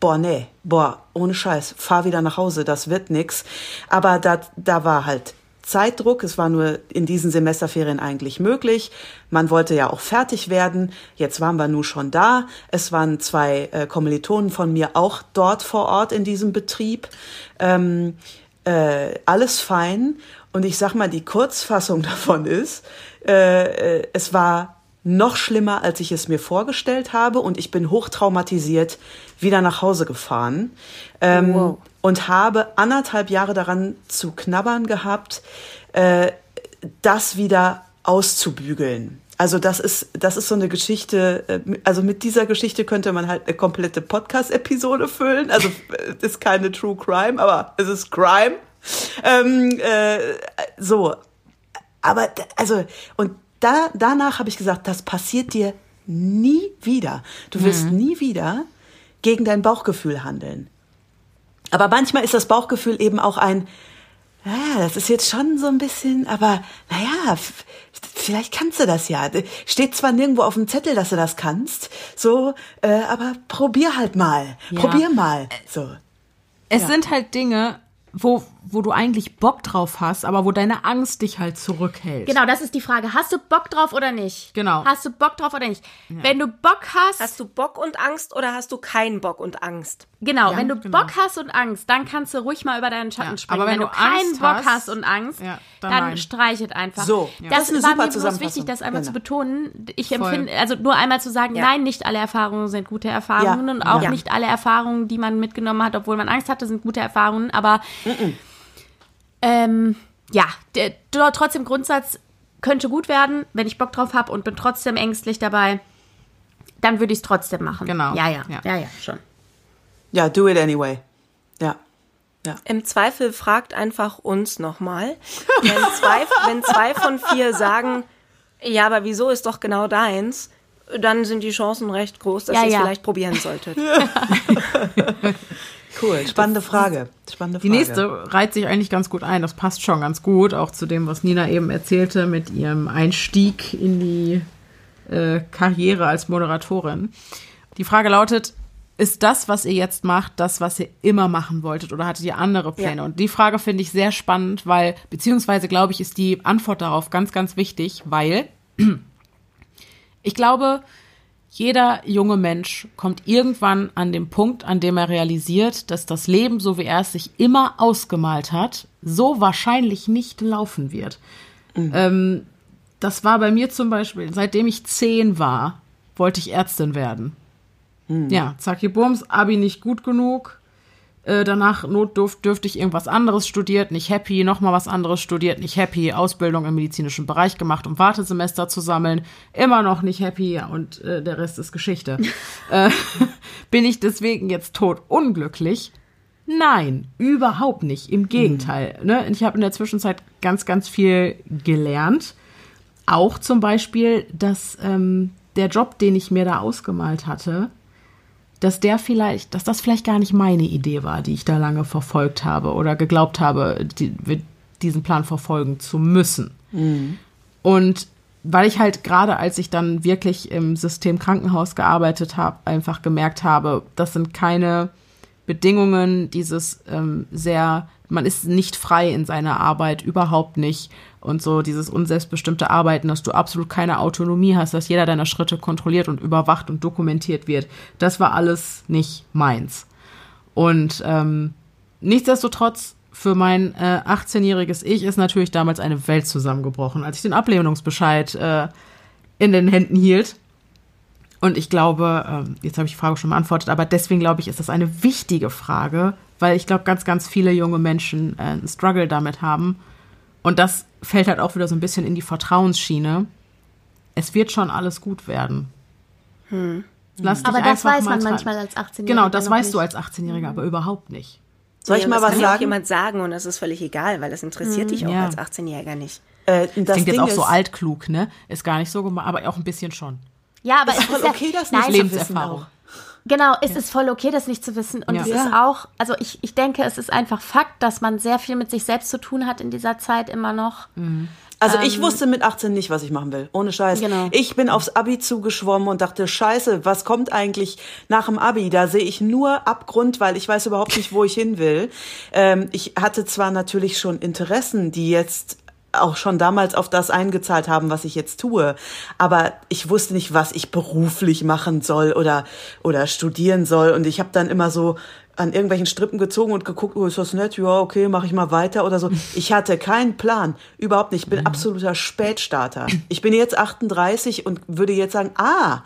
Speaker 4: boah, nee, boah, ohne Scheiß, fahr wieder nach Hause, das wird nix. Aber da, da war halt Zeitdruck, es war nur in diesen Semesterferien eigentlich möglich. Man wollte ja auch fertig werden. Jetzt waren wir nun schon da. Es waren zwei äh, Kommilitonen von mir auch dort vor Ort in diesem Betrieb. Ähm, äh, alles fein. Und ich sag mal, die Kurzfassung davon ist, äh, äh, es war noch schlimmer, als ich es mir vorgestellt habe und ich bin hochtraumatisiert wieder nach Hause gefahren ähm, wow. Und habe anderthalb Jahre daran zu knabbern gehabt, äh, das wieder auszubügeln. Also das ist, das ist so eine Geschichte, äh, also mit dieser Geschichte könnte man halt eine komplette Podcast-Episode füllen. Also es ist keine True Crime, aber es ist Crime. Ähm, äh, so, aber also und da danach habe ich gesagt, das passiert dir nie wieder. Du wirst mhm. nie wieder gegen dein Bauchgefühl handeln. Aber manchmal ist das Bauchgefühl eben auch ein, ja, das ist jetzt schon so ein bisschen, aber naja, vielleicht kannst du das ja. Steht zwar nirgendwo auf dem Zettel, dass du das kannst, so, äh, aber probier halt mal. Ja. Probier mal. So.
Speaker 1: Es ja. sind halt Dinge, wo, wo du eigentlich Bock drauf hast, aber wo deine Angst dich halt zurückhält.
Speaker 2: Genau, das ist die Frage. Hast du Bock drauf oder nicht?
Speaker 1: Genau.
Speaker 2: Hast du Bock drauf oder nicht? Ja. Wenn du Bock hast.
Speaker 3: Hast du Bock und Angst oder hast du keinen Bock und Angst?
Speaker 2: Genau, ja, wenn du genau. Bock hast und Angst, dann kannst du ruhig mal über deinen Schatten ja, springen. Aber wenn, wenn du keinen Angst Bock hast und Angst, dann, dann streichet einfach.
Speaker 4: So,
Speaker 2: das, das war mir bloß wichtig, das einmal genau. zu betonen. Ich Voll. empfinde, also nur einmal zu sagen, nein, nicht alle Erfahrungen sind gute Erfahrungen und auch nicht alle Erfahrungen, die man mitgenommen hat, obwohl man Angst hatte, sind gute Erfahrungen. Aber mm -mm. Ähm, ja, der, trotzdem Grundsatz könnte gut werden, wenn ich Bock drauf habe und bin trotzdem ängstlich dabei, dann würde ich es trotzdem machen.
Speaker 1: Genau.
Speaker 2: Ja, ja, ja, ja, ja, schon.
Speaker 4: Ja, do it anyway. Ja. Ja.
Speaker 3: Im Zweifel fragt einfach uns nochmal. Wenn zwei, wenn zwei von vier sagen, ja, aber wieso ist doch genau deins, dann sind die Chancen recht groß, dass ja, ihr es ja. vielleicht probieren solltet.
Speaker 4: Cool, spannende Frage. Spannende
Speaker 1: Frage. Die nächste reiht sich eigentlich ganz gut ein. Das passt schon ganz gut, auch zu dem, was Nina eben erzählte mit ihrem Einstieg in die äh, Karriere als Moderatorin. Die Frage lautet, ist das, was ihr jetzt macht, das, was ihr immer machen wolltet oder hattet ihr andere Pläne?
Speaker 3: Ja.
Speaker 1: Und die Frage finde ich sehr spannend, weil, beziehungsweise glaube ich, ist die Antwort darauf ganz, ganz wichtig, weil ich glaube, jeder junge Mensch kommt irgendwann an den Punkt, an dem er realisiert, dass das Leben, so wie er es sich immer ausgemalt hat, so wahrscheinlich nicht laufen wird. Ähm, das war bei mir zum Beispiel, seitdem ich zehn war, wollte ich Ärztin werden. Ja, Zacki Bums, Abi nicht gut genug. Äh, danach notdurft, dürfte ich irgendwas anderes studiert, nicht happy, nochmal was anderes studiert, nicht happy, Ausbildung im medizinischen Bereich gemacht, um Wartesemester zu sammeln, immer noch nicht happy und äh, der Rest ist Geschichte. äh, bin ich deswegen jetzt tot unglücklich? Nein, überhaupt nicht. Im Gegenteil. Ne? Ich habe in der Zwischenzeit ganz, ganz viel gelernt. Auch zum Beispiel, dass ähm, der Job, den ich mir da ausgemalt hatte, dass der vielleicht, dass das vielleicht gar nicht meine Idee war, die ich da lange verfolgt habe oder geglaubt habe, die, diesen Plan verfolgen zu müssen. Und weil ich halt gerade, als ich dann wirklich im System Krankenhaus gearbeitet habe, einfach gemerkt habe, das sind keine Bedingungen, dieses ähm, sehr, man ist nicht frei in seiner Arbeit, überhaupt nicht. Und so dieses unselbstbestimmte Arbeiten, dass du absolut keine Autonomie hast, dass jeder deiner Schritte kontrolliert und überwacht und dokumentiert wird, das war alles nicht meins. Und ähm, nichtsdestotrotz, für mein äh, 18-jähriges Ich ist natürlich damals eine Welt zusammengebrochen, als ich den Ablehnungsbescheid äh, in den Händen hielt. Und ich glaube, ähm, jetzt habe ich die Frage schon beantwortet, aber deswegen glaube ich, ist das eine wichtige Frage, weil ich glaube, ganz, ganz viele junge Menschen äh, einen Struggle damit haben. Und das fällt halt auch wieder so ein bisschen in die Vertrauensschiene. Es wird schon alles gut werden. Lass dich
Speaker 2: Aber das weiß man manchmal als 18-Jähriger.
Speaker 1: Genau, das weißt du
Speaker 2: nicht.
Speaker 1: als 18-Jähriger, aber überhaupt nicht.
Speaker 4: Soll ich
Speaker 3: Ja,
Speaker 4: mal
Speaker 3: das
Speaker 4: was
Speaker 3: kann ja auch
Speaker 4: sagen?
Speaker 3: jemand sagen und das ist völlig egal, weil das interessiert dich auch
Speaker 1: ja.
Speaker 3: als 18-Jähriger nicht.
Speaker 4: Äh, das
Speaker 1: Klingt jetzt
Speaker 4: Ding
Speaker 1: auch so altklug, ne? Ist gar nicht so gemeint, aber auch ein bisschen schon.
Speaker 2: Ja, aber
Speaker 4: Ist
Speaker 2: es ist ja,
Speaker 4: okay, das nicht
Speaker 1: Lebenserfahrung.
Speaker 2: Genau, es ist voll okay, das nicht zu wissen. Und
Speaker 1: Ja.
Speaker 2: es
Speaker 4: Ja.
Speaker 2: ist auch, also ich, ich denke, es ist einfach Fakt, dass man sehr viel mit sich selbst zu tun hat in dieser Zeit immer noch.
Speaker 4: Also ich wusste mit 18 nicht, was ich machen will. Ohne Scheiß.
Speaker 2: Genau.
Speaker 4: Ich bin aufs Abi zugeschwommen und dachte, scheiße, was kommt eigentlich nach dem Abi? Da sehe ich nur Abgrund, weil ich weiß überhaupt nicht, wo ich hin will. Ähm, ich hatte zwar natürlich schon Interessen, die jetzt auch schon damals auf das eingezahlt haben, was ich jetzt tue. Aber ich wusste nicht, was ich beruflich machen soll oder, oder studieren soll. Und ich habe dann immer so an irgendwelchen Strippen gezogen und geguckt, oh, ist das nett? Ja, okay, mache ich mal weiter oder so. Ich hatte keinen Plan, überhaupt nicht. Ich bin absoluter Spätstarter. Ich bin jetzt 38 und würde jetzt sagen, ah,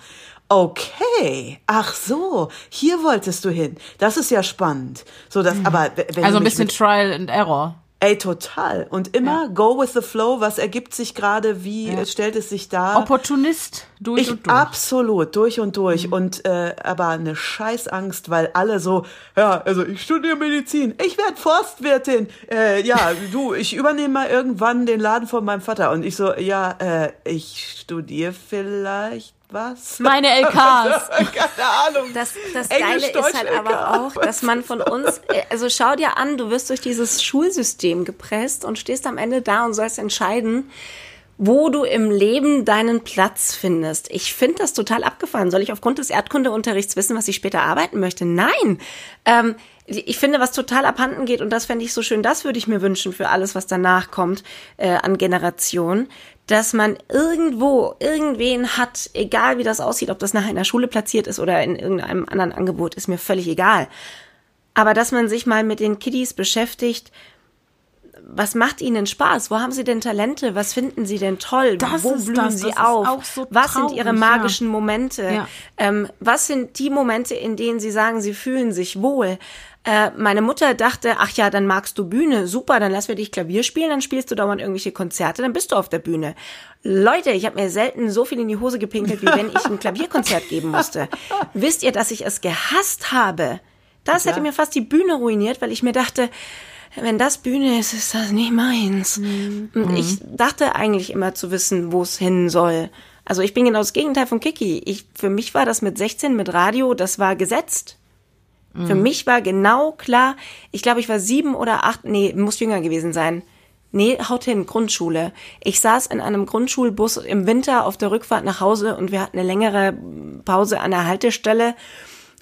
Speaker 4: okay, ach so, hier wolltest du hin. Das ist ja spannend. So, das, aber w- wenn
Speaker 1: Also ein bisschen Trial and Error.
Speaker 4: Ey, total. Und immer go with the flow. Was ergibt sich gerade? Wie äh, stellt es sich dar?
Speaker 1: Opportunist durch
Speaker 4: Ich
Speaker 1: und durch.
Speaker 4: absolut durch und durch und äh, aber eine Scheißangst, weil alle so ja also ich studiere Medizin, ich werde Forstwirtin, äh, ja du ich übernehme mal irgendwann den Laden von meinem Vater und ich so ja äh, ich studiere vielleicht was
Speaker 2: Meine LKs.
Speaker 4: keine Ahnung
Speaker 3: Das, das Geile ist halt
Speaker 4: LK,
Speaker 3: aber auch, dass man von uns, also schau dir an, du wirst durch dieses Schulsystem gepresst und stehst am Ende da und sollst entscheiden, wo du im Leben deinen Platz findest. Ich finde das total abgefahren. Soll ich aufgrund des Erdkundeunterrichts wissen, was ich später arbeiten möchte? Nein. Ähm, ich finde, was total abhanden geht, und das fände ich so schön, das würde ich mir wünschen für alles, was danach kommt äh, an Generationen, dass man irgendwo irgendwen hat, egal wie das aussieht, ob das nachher in der Schule platziert ist oder in irgendeinem anderen Angebot, ist mir völlig egal. Aber dass man sich mal mit den Kiddies beschäftigt, was macht ihnen Spaß? Wo haben sie denn Talente? Was finden sie denn toll?
Speaker 1: Das
Speaker 3: Wo blühen
Speaker 1: das,
Speaker 3: sie
Speaker 1: das
Speaker 3: auf?
Speaker 1: so
Speaker 3: was sind ihre magischen Momente?
Speaker 1: Ja.
Speaker 3: Ähm, was sind die Momente, in denen sie sagen, sie fühlen sich wohl? Äh, meine Mutter dachte, ach ja, dann magst du Bühne, super, dann lass wir dich Klavier spielen, dann spielst du dauernd irgendwelche Konzerte, dann bist du auf der Bühne. Leute, ich habe mir selten so viel in die Hose gepinkelt, wie wenn ich ein Klavierkonzert geben musste. Wisst ihr, dass ich es gehasst habe? Das hätte mir fast die Bühne ruiniert, weil ich mir dachte, wenn das Bühne ist, ist das nicht meins. Und ich dachte eigentlich immer zu wissen, wo es hin soll. Also ich bin genau das Gegenteil von Kiki. Ich, für mich war das mit 16 mit Radio, das war gesetzt. Für mich war genau klar, ich glaube, ich war sieben oder acht, nee, muss jünger gewesen sein. Nee, haut hin, Grundschule. Ich saß in einem Grundschulbus im Winter auf der Rückfahrt nach Hause und wir hatten eine längere Pause an der Haltestelle.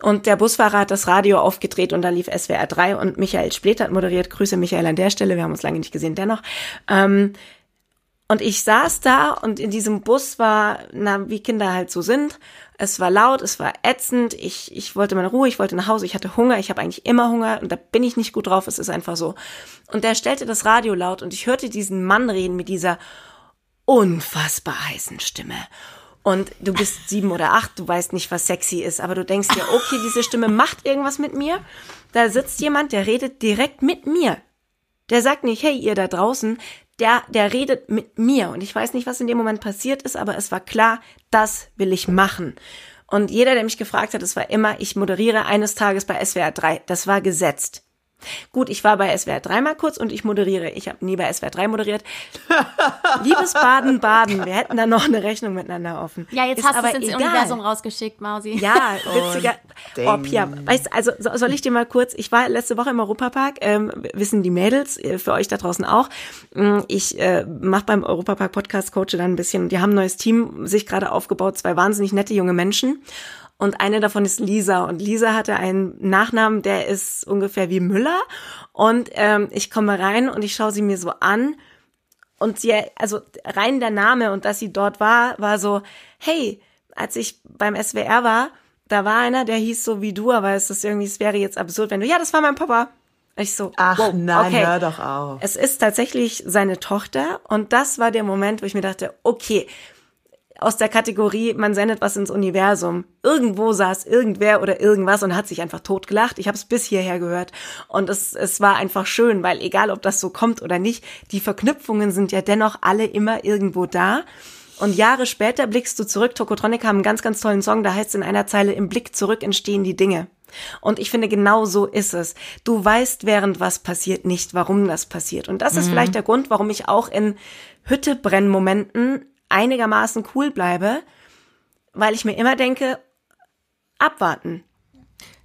Speaker 3: Und der Busfahrer hat das Radio aufgedreht und da lief SWR 3 und Michael Splet hat moderiert. Grüße Michael an der Stelle, wir haben uns lange nicht gesehen, dennoch. Ähm, und ich saß da und in diesem Bus war, na, wie Kinder halt so sind. Es war laut, es war ätzend. Ich, ich wollte meine Ruhe, ich wollte nach Hause, ich hatte Hunger, ich habe eigentlich immer Hunger und da bin ich nicht gut drauf, es ist einfach so. Und der stellte das Radio laut und ich hörte diesen Mann reden mit dieser unfassbar heißen Stimme. Und du bist sieben oder acht, du weißt nicht, was sexy ist, aber du denkst dir, okay, diese Stimme macht irgendwas mit mir. Da sitzt jemand, der redet direkt mit mir. Der sagt nicht, hey, ihr da draußen, der, der redet mit mir. Und ich weiß nicht, was in dem Moment passiert ist, aber es war klar, das will ich machen. Und jeder, der mich gefragt hat, es war immer, ich moderiere eines Tages bei SWR 3. Das war gesetzt. Gut, ich war bei SWR 3 mal kurz und ich moderiere. Ich habe nie bei SWR 3 moderiert. Liebes Baden-Baden, wir hätten da noch eine Rechnung miteinander offen.
Speaker 2: Ja, jetzt
Speaker 3: Ist
Speaker 2: hast du es ins
Speaker 3: egal.
Speaker 2: Universum rausgeschickt, Mausi.
Speaker 3: Ja, witziger. Oh, Pia, weißt, also so- soll ich dir mal kurz, ich war letzte Woche im Europapark, ähm, wissen die Mädels, äh, für euch da draußen auch. Mm, Ich äh, mache beim Europapark Podcast Coach dann ein bisschen, die haben ein neues Team sich gerade aufgebaut, zwei wahnsinnig nette junge Menschen. Und eine davon ist Lisa. Und Lisa hatte einen Nachnamen, der ist ungefähr wie Müller. Und ähm, ich komme rein und ich schaue sie mir so an. Und sie, also rein der Name und dass sie dort war, war so, hey, als ich beim SWR war, da war einer, der hieß so wie du, aber es ist irgendwie, es wäre jetzt absurd, wenn du, ja, das war mein Papa. Ich so,
Speaker 4: Ach
Speaker 3: wow,
Speaker 4: nein,
Speaker 3: okay.
Speaker 4: hör doch auf.
Speaker 3: Es ist tatsächlich seine Tochter und das war der Moment, wo ich mir dachte, okay, aus der Kategorie, man sendet was ins Universum. Irgendwo saß irgendwer oder irgendwas und hat sich einfach totgelacht. Ich habe es bis hierher gehört und es, es war einfach schön, weil egal, ob das so kommt oder nicht, die Verknüpfungen sind ja dennoch alle immer irgendwo da. Und Jahre später blickst du zurück. Tokotronic haben einen ganz, ganz tollen Song, da heißt es in einer Zeile, im Blick zurück entstehen die Dinge. Und ich finde, genau so ist es. Du weißt, während was passiert, nicht, warum das passiert. Und das ist vielleicht der Grund, warum ich auch in Hüttebrennmomenten einigermaßen cool bleibe, weil ich mir immer denke, abwarten.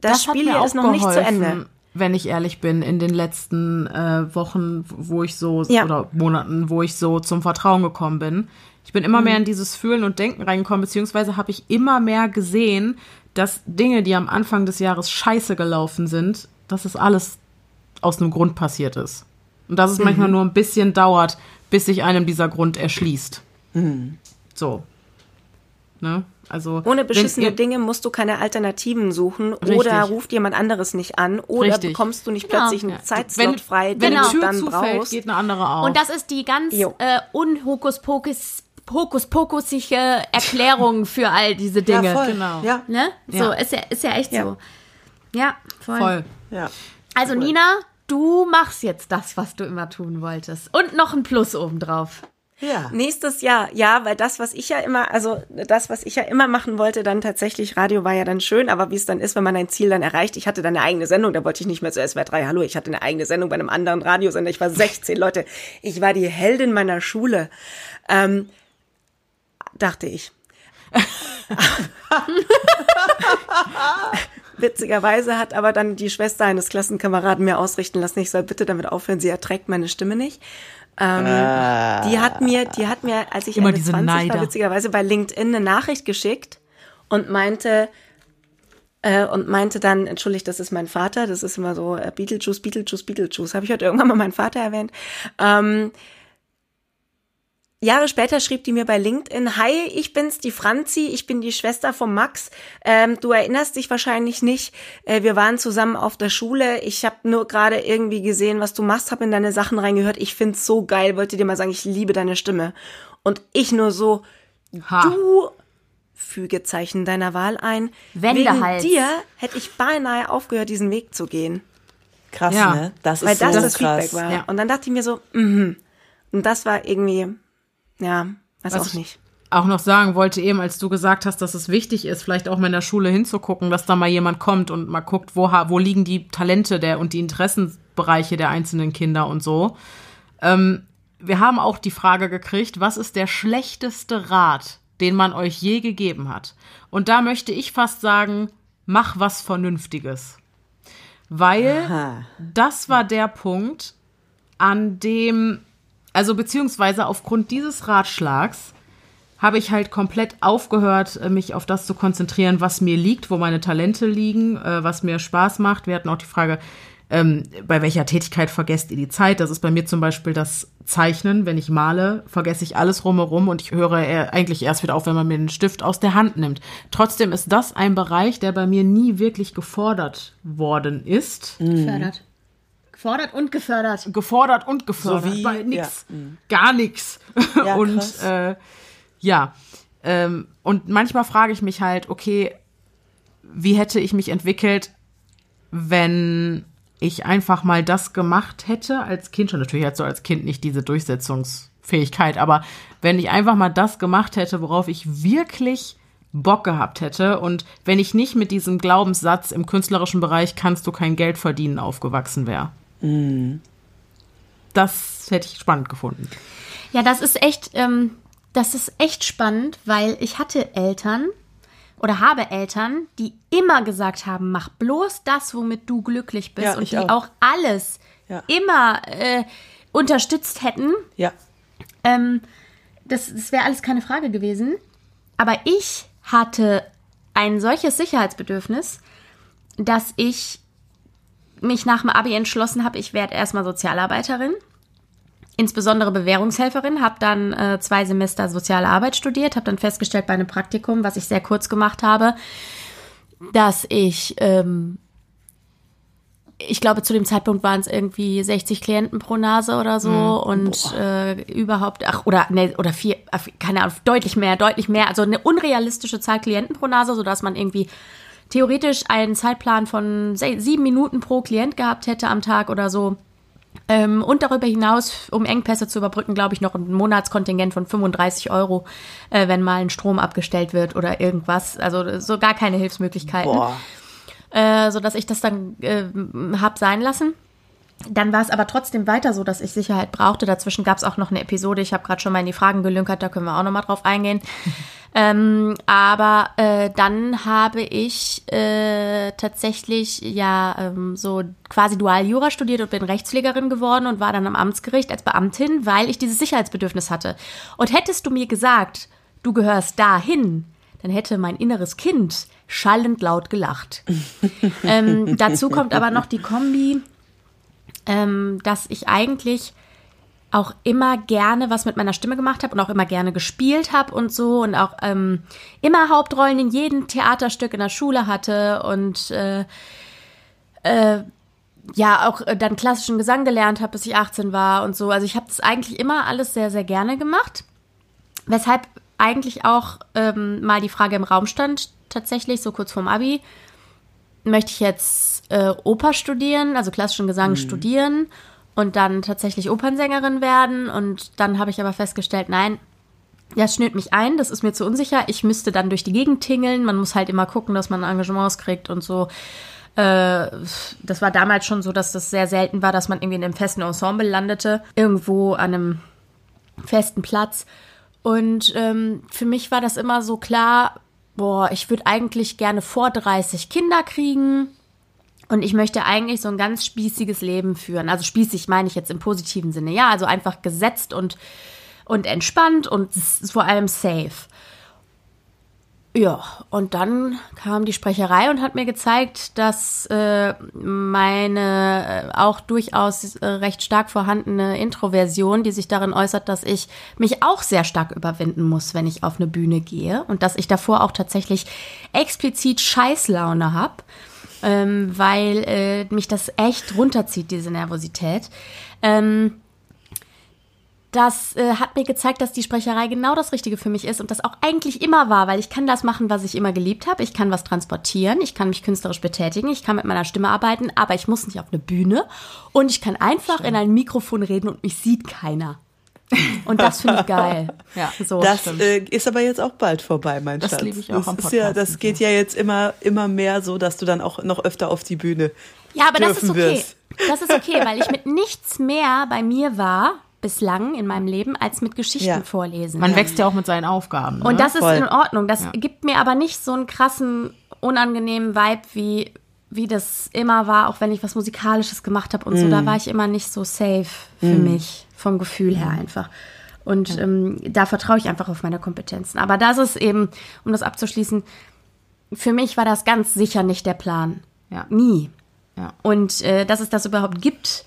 Speaker 3: Das,
Speaker 1: hat
Speaker 3: Spiel hier ist noch nicht zu
Speaker 1: geholfen,
Speaker 3: Ende.
Speaker 1: Wenn ich ehrlich bin, in den letzten äh, Wochen, wo ich so,
Speaker 3: Ja.
Speaker 1: oder Monaten, wo ich so zum Vertrauen gekommen bin. Ich bin immer
Speaker 3: Mhm.
Speaker 1: mehr in dieses Fühlen und Denken reingekommen, beziehungsweise habe ich immer mehr gesehen, dass Dinge, die am Anfang des Jahres scheiße gelaufen sind, dass es alles aus einem Grund passiert ist. Und dass es
Speaker 3: Mhm.
Speaker 1: manchmal nur ein bisschen dauert, bis sich einem dieser Grund erschließt. So. Ne? Also,
Speaker 3: Ohne
Speaker 1: wenn
Speaker 3: beschissene
Speaker 1: ihr-
Speaker 3: Dinge musst du keine Alternativen suchen
Speaker 1: Richtig.
Speaker 3: oder ruft jemand anderes nicht an oder
Speaker 1: Richtig.
Speaker 3: bekommst du nicht
Speaker 2: Genau.
Speaker 3: plötzlich einen
Speaker 1: Wenn,
Speaker 3: Zeitslot frei,
Speaker 1: wenn
Speaker 3: den
Speaker 1: eine
Speaker 3: du
Speaker 1: Tür
Speaker 3: dann
Speaker 1: zufällt,
Speaker 3: brauchst.
Speaker 1: geht eine andere auf.
Speaker 2: Und das ist die ganz
Speaker 3: Jo.
Speaker 2: äh, unhokuspokus hokuspokusige Erklärung für all diese Dinge.
Speaker 4: Ja, voll.
Speaker 1: Genau.
Speaker 4: Ja.
Speaker 2: Ne? So,
Speaker 1: Ja.
Speaker 2: ist ja, ist ja echt
Speaker 3: Ja.
Speaker 2: so. Ja, voll.
Speaker 1: voll.
Speaker 4: Ja.
Speaker 2: Also Nina, du machst jetzt das, was du immer tun wolltest. Und noch ein Plus obendrauf.
Speaker 4: Ja.
Speaker 3: Nächstes Jahr, ja, weil das, was ich ja immer, also das, was ich ja immer machen wollte, dann tatsächlich, Radio war ja dann schön, aber wie es dann ist, wenn man ein Ziel dann erreicht, ich hatte dann eine eigene Sendung, da wollte ich nicht mehr zu SWR 3, hallo, ich hatte eine eigene Sendung bei einem anderen Radiosender, ich war 16, Leute, ich war die Heldin meiner Schule, ähm, dachte ich. Witzigerweise hat aber dann die Schwester eines Klassenkameraden mir ausrichten lassen, ich soll bitte damit aufhören, sie erträgt meine Stimme nicht. Ähm, Die hat mir, die hat mir, als ich
Speaker 1: Immer
Speaker 3: Ende
Speaker 1: diese
Speaker 3: 20 war,
Speaker 1: Neider.
Speaker 3: witzigerweise bei LinkedIn eine Nachricht geschickt und meinte, äh, und meinte dann, entschuldigt, das ist mein Vater, das ist immer so äh, Beetlejuice, Beetlejuice, Beetlejuice. Habe ich heute irgendwann mal meinen Vater erwähnt. Ähm, Jahre später schrieb die mir bei LinkedIn, Hi, ich bin's, die Franzi, ich bin die Schwester von Max. Ähm, du erinnerst dich wahrscheinlich nicht. Äh, wir waren zusammen auf der Schule. Ich habe nur gerade irgendwie gesehen, was du machst, habe in deine Sachen reingehört. Ich find's so geil, wollte dir mal sagen, ich liebe deine Stimme. Und ich nur so,
Speaker 1: Ha.
Speaker 3: du Fügezeichen deiner Wahl ein.
Speaker 2: Wendehals.
Speaker 3: Wegen dir hätte ich beinahe aufgehört, diesen Weg zu gehen.
Speaker 4: Krass,
Speaker 1: Ja.
Speaker 4: ne? Das ist
Speaker 3: Weil
Speaker 4: so
Speaker 3: das das
Speaker 4: krass.
Speaker 3: Feedback war.
Speaker 1: Ja.
Speaker 3: Und dann dachte ich mir so, mhm. Und das war irgendwie, ja, weiß
Speaker 1: Was
Speaker 3: auch
Speaker 1: ich
Speaker 3: nicht.
Speaker 1: auch noch sagen wollte eben, als du gesagt hast, dass es wichtig ist, vielleicht auch mal in der Schule hinzugucken, dass da mal jemand kommt und mal guckt, wo, wo liegen die Talente der und die Interessenbereiche der einzelnen Kinder und so. Ähm, wir haben auch die Frage gekriegt, was ist der schlechteste Rat, den man euch je gegeben hat? Und da möchte ich fast sagen, mach was Vernünftiges. Weil
Speaker 4: Aha.
Speaker 1: das war der Punkt, an dem, also beziehungsweise aufgrund dieses Ratschlags habe ich halt komplett aufgehört, äh, mich auf das zu konzentrieren, was mir liegt, wo meine Talente liegen, äh, was mir Spaß macht. Wir hatten auch die Frage, ähm, bei welcher Tätigkeit vergesst ihr die Zeit? Das ist bei mir zum Beispiel das Zeichnen. Wenn ich male, vergesse ich alles rumherum und ich höre eigentlich erst wieder auf, wenn man mir den Stift aus der Hand nimmt. Trotzdem ist das ein Bereich, der bei mir nie wirklich gefordert worden ist.
Speaker 2: Gefördert. Gefordert und gefördert.
Speaker 1: Gefordert und gefördert.
Speaker 4: So wie-
Speaker 1: bei nix.
Speaker 4: ja, mhm.
Speaker 1: Gar nix.
Speaker 4: Ja,
Speaker 1: und
Speaker 4: krass.
Speaker 1: äh, ja. Ähm, und manchmal frage ich mich halt, okay, wie hätte ich mich entwickelt, wenn ich einfach mal das gemacht hätte als Kind schon. Natürlich hat so als Kind nicht diese Durchsetzungsfähigkeit, aber wenn ich einfach mal das gemacht hätte, worauf ich wirklich Bock gehabt hätte und wenn ich nicht mit diesem Glaubenssatz im künstlerischen Bereich kannst du kein Geld verdienen aufgewachsen wäre. Das hätte ich spannend gefunden.
Speaker 2: Ja, das ist echt, ähm, das ist echt spannend, weil ich hatte Eltern oder habe Eltern, die immer gesagt haben, mach bloß das, womit du glücklich bist
Speaker 4: Ja,
Speaker 2: und die
Speaker 4: auch.
Speaker 2: auch, alles
Speaker 4: Ja.
Speaker 2: immer äh, unterstützt hätten.
Speaker 4: Ja.
Speaker 2: Ähm, das das wäre alles keine Frage gewesen. Aber ich hatte ein solches Sicherheitsbedürfnis, dass ich mich nach dem Abi entschlossen habe, ich werde erstmal Sozialarbeiterin, insbesondere Bewährungshelferin, habe dann äh, zwei Semester soziale Arbeit studiert, habe dann festgestellt bei einem Praktikum, was ich sehr kurz gemacht habe, dass ich, ähm, ich glaube, zu dem Zeitpunkt waren es irgendwie 60 Klienten pro Nase oder so und äh, überhaupt, ach, oder, nee, oder vier, ach, keine Ahnung, deutlich mehr, deutlich mehr, also eine unrealistische Zahl Klienten pro Nase, sodass man irgendwie theoretisch einen Zeitplan von sieben Minuten pro Klient gehabt hätte am Tag oder so. Ähm, und darüber hinaus, um Engpässe zu überbrücken, glaube ich, noch ein Monatskontingent von 35 Euro, äh, wenn mal ein Strom abgestellt wird oder irgendwas. Also so gar keine Hilfsmöglichkeiten
Speaker 4: Boah.
Speaker 2: äh, sodass ich das dann äh, hab sein lassen. Dann war es aber trotzdem weiter so, dass ich Sicherheit brauchte. Dazwischen gab es auch noch eine Episode, ich habe gerade schon mal in die Fragen gelünkert, da können wir auch noch mal drauf eingehen. ähm, aber äh, dann habe ich äh, tatsächlich ja ähm, so quasi dual Jura studiert und bin Rechtspflegerin geworden und war dann am Amtsgericht als Beamtin, weil ich dieses Sicherheitsbedürfnis hatte. Und hättest du mir gesagt, du gehörst dahin, dann hätte mein inneres Kind schallend laut gelacht. ähm, dazu kommt aber noch die Kombi, ähm, dass ich eigentlich auch immer gerne was mit meiner Stimme gemacht habe und auch immer gerne gespielt habe und so und auch ähm, immer Hauptrollen in jedem Theaterstück in der Schule hatte und äh, äh, ja auch äh, dann klassischen Gesang gelernt habe, bis ich 18 war und so. Also ich habe das eigentlich immer alles sehr, sehr gerne gemacht. Weshalb eigentlich auch ähm, mal die Frage im Raum stand, tatsächlich so kurz vorm Abi, möchte ich jetzt äh, Oper studieren, also klassischen Gesang studieren und dann tatsächlich Opernsängerin werden. Und dann habe ich aber festgestellt, nein, das schnürt mich ein, das ist mir zu unsicher. Ich müsste dann durch die Gegend tingeln. Man muss halt immer gucken, dass man Engagements kriegt und so. Äh, das war damals schon so, dass das sehr selten war, dass man irgendwie in einem festen Ensemble landete, irgendwo an einem festen Platz. Und ähm, für mich war das immer so klar, boah, ich würde eigentlich gerne vor 30 Kinder kriegen. Und ich möchte eigentlich so ein ganz spießiges Leben führen. Also spießig meine ich jetzt im positiven Sinne. Ja, also einfach gesetzt und, und entspannt und vor allem safe. Ja, und dann kam die Sprecherei und hat mir gezeigt, dass äh, meine äh, auch durchaus äh, recht stark vorhandene Introversion, die sich darin äußert, dass ich mich auch sehr stark überwinden muss, wenn ich auf eine Bühne gehe und dass ich davor auch tatsächlich explizit Scheißlaune habe, ähm, weil äh, mich das echt runterzieht, diese Nervosität. Ähm, das äh, hat mir gezeigt, dass die Sprecherei genau das Richtige für mich ist und das auch eigentlich immer war, weil ich kann das machen, was ich immer geliebt habe. Ich kann was transportieren, ich kann mich künstlerisch betätigen, ich kann mit meiner Stimme arbeiten, aber ich muss nicht auf eine Bühne und ich kann einfach in ein Mikrofon reden und mich sieht keiner. Und das finde ich geil.
Speaker 1: Ja,
Speaker 2: so.
Speaker 4: Das äh, ist aber jetzt auch bald vorbei, mein
Speaker 1: Das
Speaker 4: Schatz.
Speaker 1: liebe ich auch
Speaker 4: das
Speaker 1: am
Speaker 4: ist ja, Das geht ja jetzt immer, immer mehr so, dass du dann auch noch öfter auf die Bühne
Speaker 2: Ja, aber das ist okay.
Speaker 4: wirst.
Speaker 2: Das ist okay, weil ich mit nichts mehr bei mir war bislang in meinem Leben als mit Geschichten
Speaker 4: Ja.
Speaker 2: vorlesen.
Speaker 1: Man wächst ja auch mit seinen Aufgaben. Ne?
Speaker 2: Und das
Speaker 4: voll.
Speaker 2: ist in Ordnung. Das gibt mir aber nicht so einen krassen, unangenehmen Vibe, wie, wie das immer war, auch wenn ich was Musikalisches gemacht habe und so.
Speaker 4: Mm.
Speaker 2: Da war ich immer nicht so safe für mich, vom Gefühl her einfach. Und ähm, da vertraue ich einfach auf meine Kompetenzen. Aber das ist eben, um das abzuschließen, für mich war das ganz sicher nicht der Plan.
Speaker 1: Ja.
Speaker 2: Nie.
Speaker 1: Ja.
Speaker 2: Und äh, dass es das überhaupt gibt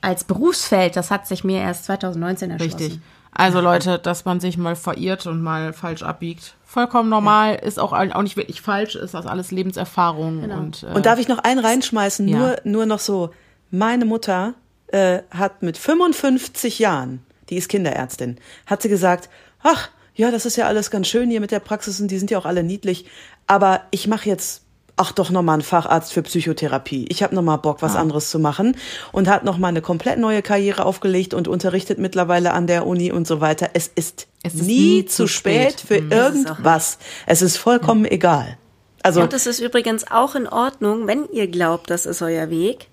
Speaker 2: als Berufsfeld, das hat sich mir erst 2019 erschlossen.
Speaker 1: Richtig. Also Leute, dass man sich mal verirrt und mal falsch abbiegt. Vollkommen normal, ist auch, auch nicht wirklich falsch, ist das alles Lebenserfahrung.
Speaker 2: Genau.
Speaker 1: Und, äh,
Speaker 4: Und darf ich noch einen reinschmeißen?
Speaker 1: Ja.
Speaker 4: Nur, nur noch so. Meine Mutter äh, hat mit 55 Jahren, die ist Kinderärztin, hat sie gesagt, ach, ja, das ist ja alles ganz schön hier mit der Praxis und die sind ja auch alle niedlich, aber ich mache jetzt ach doch noch mal einen Facharzt für Psychotherapie. Ich habe noch mal Bock, was anderes zu machen und hat noch mal eine komplett neue Karriere aufgelegt und unterrichtet mittlerweile an der Uni und so weiter. Es ist,
Speaker 1: Es ist
Speaker 4: nie,
Speaker 1: nie
Speaker 4: zu spät,
Speaker 1: spät.
Speaker 4: für
Speaker 3: auch
Speaker 4: irgendwas. Es ist vollkommen egal. Also
Speaker 3: Und es ist übrigens auch in Ordnung, wenn ihr glaubt, das ist euer Weg.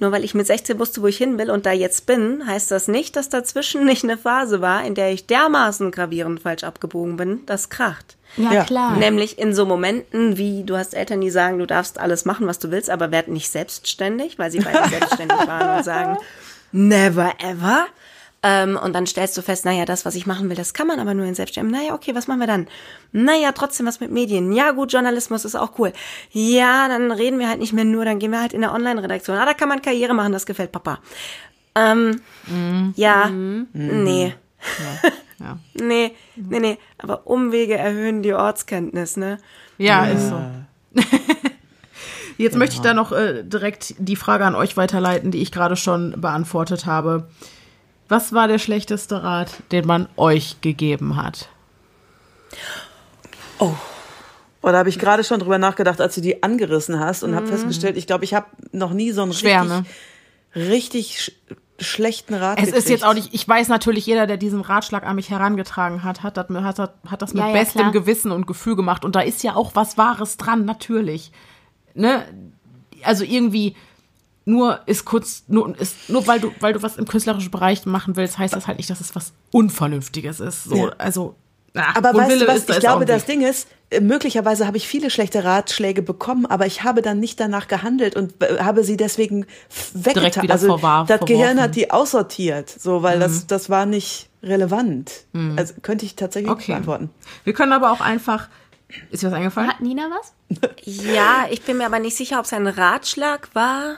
Speaker 3: Nur weil ich mit 16 wusste, wo ich hin will und da jetzt bin, heißt das nicht, dass dazwischen nicht eine Phase war, in der ich dermaßen gravierend falsch abgebogen bin, das kracht.
Speaker 2: Ja,
Speaker 4: Ja.
Speaker 2: klar.
Speaker 3: Nämlich in so Momenten wie, du hast Eltern, die sagen, du darfst alles machen, was du willst, aber werd nicht selbstständig, weil sie beide selbstständig waren und sagen, never ever. Ähm, und dann stellst du fest, naja, das, was ich machen will, das kann man aber nur in Selbstständigkeit. Naja, okay, was machen wir dann? Naja, trotzdem was mit Medien. Ja, gut, Journalismus ist auch cool. Ja, dann reden wir halt nicht mehr nur, dann gehen wir halt in der Online-Redaktion. Ah, da kann man Karriere machen, das gefällt Papa. Ähm, ja, nee.
Speaker 1: ja.
Speaker 3: Nee, nee, nee. Aber Umwege erhöhen die Ortskenntnis, ne?
Speaker 1: Ja, ist so. Jetzt möchte ich da noch äh, direkt die Frage an euch weiterleiten, die ich gerade schon beantwortet habe. Was war der schlechteste Rat, den man euch gegeben hat?
Speaker 4: Oder habe ich gerade schon drüber nachgedacht, als du die angerissen hast und habe festgestellt, ich glaube, ich habe noch nie so einen
Speaker 1: Mhm. Schwer,
Speaker 4: richtig,
Speaker 1: ne?
Speaker 4: richtig sch schlechten Rat
Speaker 1: Es ist
Speaker 4: gekriegt.
Speaker 1: jetzt auch nicht, ich weiß natürlich, jeder, der diesen Ratschlag an mich herangetragen hat, hat das, hat, hat das mit
Speaker 2: Ja, ja,
Speaker 1: bestem
Speaker 2: klar.
Speaker 1: Gewissen und Gefühl gemacht. Und da ist ja auch was Wahres dran, natürlich. Ne? Also irgendwie nur ist kurz, nur, ist, nur weil du, weil du was im künstlerischen Bereich machen willst, heißt das halt nicht, dass es was Unvernünftiges ist. So,
Speaker 4: Ja.
Speaker 1: also, ah,
Speaker 4: Aber weißt
Speaker 1: Wille
Speaker 4: du was, ich glaube, das. Ding ist, äh, möglicherweise habe ich viele schlechte Ratschläge bekommen, aber ich habe dann nicht danach gehandelt und äh, habe sie deswegen weggetan. also
Speaker 1: vorwar-
Speaker 4: das Gehirn
Speaker 1: verworfen. Mhm.
Speaker 4: hat die aussortiert, so, weil das, das war nicht relevant. Also könnte ich tatsächlich nicht
Speaker 1: Okay.
Speaker 4: beantworten.
Speaker 1: Wir können aber auch einfach, ist dir was eingefallen?
Speaker 2: Hat Nina was?
Speaker 3: Ja, ich bin mir aber nicht sicher, ob es ein Ratschlag war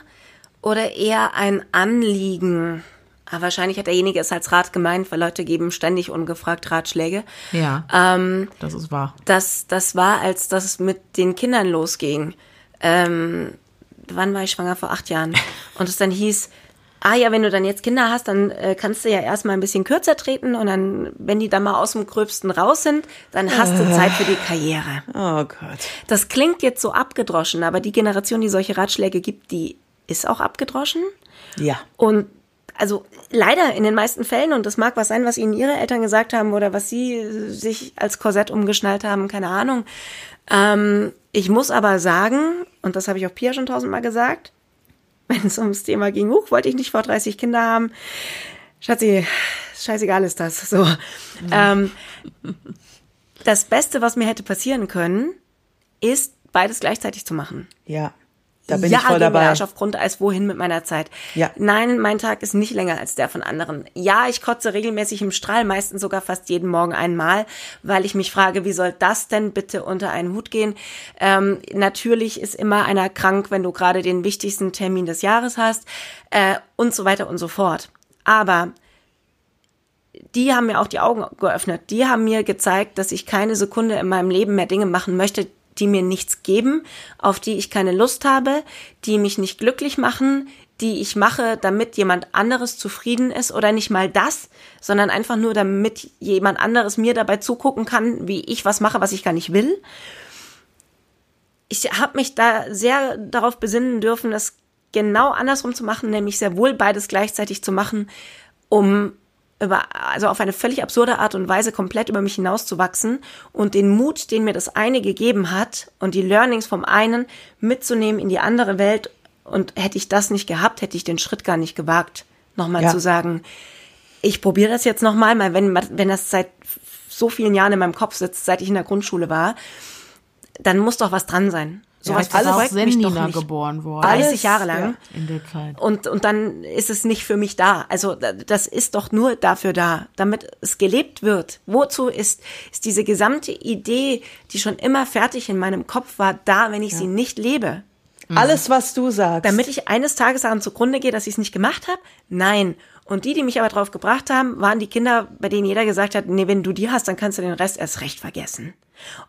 Speaker 3: oder eher ein Anliegen. Aber wahrscheinlich hat derjenige es als Rat gemeint, weil Leute geben ständig ungefragt Ratschläge.
Speaker 1: Ja,
Speaker 3: Ähm,
Speaker 1: das ist wahr.
Speaker 3: das, das war, als das mit den Kindern losging. Ähm, wann war ich schwanger? Vor acht Jahren. Und es dann hieß, ah ja, wenn du dann jetzt Kinder hast, dann äh, kannst du ja erstmal ein bisschen kürzer treten und dann, wenn die dann mal aus dem Gröbsten raus sind, dann hast du Zeit für die Karriere.
Speaker 4: Oh Gott.
Speaker 3: Das klingt jetzt so abgedroschen, aber die Generation, die solche Ratschläge gibt, die ist auch abgedroschen.
Speaker 4: Ja.
Speaker 3: Und also leider in den meisten Fällen, und das mag was sein, was ihnen ihre Eltern gesagt haben oder was sie sich als Korsett umgeschnallt haben, keine Ahnung. Ähm, ich muss aber sagen, und das habe ich auch Pia schon tausendmal gesagt, wenn es ums Thema ging, huch, wollte ich nicht vor 30 Kinder haben. Schatzi, scheißegal ist das. So. Ähm, das Beste, was mir hätte passieren können, ist, beides gleichzeitig zu machen
Speaker 4: Ja. Da bin
Speaker 3: ja,
Speaker 4: ich voll dabei.
Speaker 3: Arsch auf Grundeis, wohin mit meiner Zeit?
Speaker 4: Ja.
Speaker 3: Nein, mein Tag ist nicht länger als der von anderen. Ja, ich kotze regelmäßig im Strahl, meistens sogar fast jeden Morgen einmal, weil ich mich frage, wie soll das denn bitte unter einen Hut gehen? Ähm, natürlich ist immer einer krank, wenn du gerade den wichtigsten Termin des Jahres hast äh, und so weiter und so fort. Aber die haben mir auch die Augen geöffnet. Die haben mir gezeigt, dass ich keine Sekunde in meinem Leben mehr Dinge machen möchte, die mir nichts geben, auf die ich keine Lust habe, die mich nicht glücklich machen, die ich mache, damit jemand anderes zufrieden ist oder nicht mal das, sondern einfach nur, damit jemand anderes mir dabei zugucken kann, wie ich was mache, was ich gar nicht will. Ich habe mich da sehr darauf besinnen dürfen, das genau andersrum zu machen, nämlich sehr wohl beides gleichzeitig zu machen, um über, also auf eine völlig absurde Art und Weise komplett über mich hinauszuwachsen und den Mut, den mir das eine gegeben hat und die Learnings vom einen mitzunehmen in die andere Welt. Und hätte ich das nicht gehabt, hätte ich den Schritt gar nicht gewagt, nochmal
Speaker 4: Ja.
Speaker 3: zu sagen, ich probiere das jetzt nochmal, weil wenn, wenn das seit so vielen Jahren in meinem Kopf sitzt, seit ich in der Grundschule war, dann muss doch was dran sein. Sowas
Speaker 1: ja, alles
Speaker 3: verfolgt mich doch nicht.
Speaker 1: geboren worden.
Speaker 3: 30
Speaker 4: Alles,
Speaker 3: Jahre lang.
Speaker 1: in der Zeit.
Speaker 3: Und, und dann ist es nicht für mich da. Also da- das ist doch nur dafür da, damit es gelebt wird. Wozu ist, ist diese gesamte Idee, die schon immer fertig in meinem Kopf war, da, wenn ich sie nicht lebe?
Speaker 4: Alles, was du sagst.
Speaker 3: Damit ich eines Tages daran zugrunde gehe, dass ich es nicht gemacht habe? Nein. Und die, die mich aber drauf gebracht haben, waren die Kinder, bei denen jeder gesagt hat, nee, wenn du die hast, dann kannst du den Rest erst recht vergessen.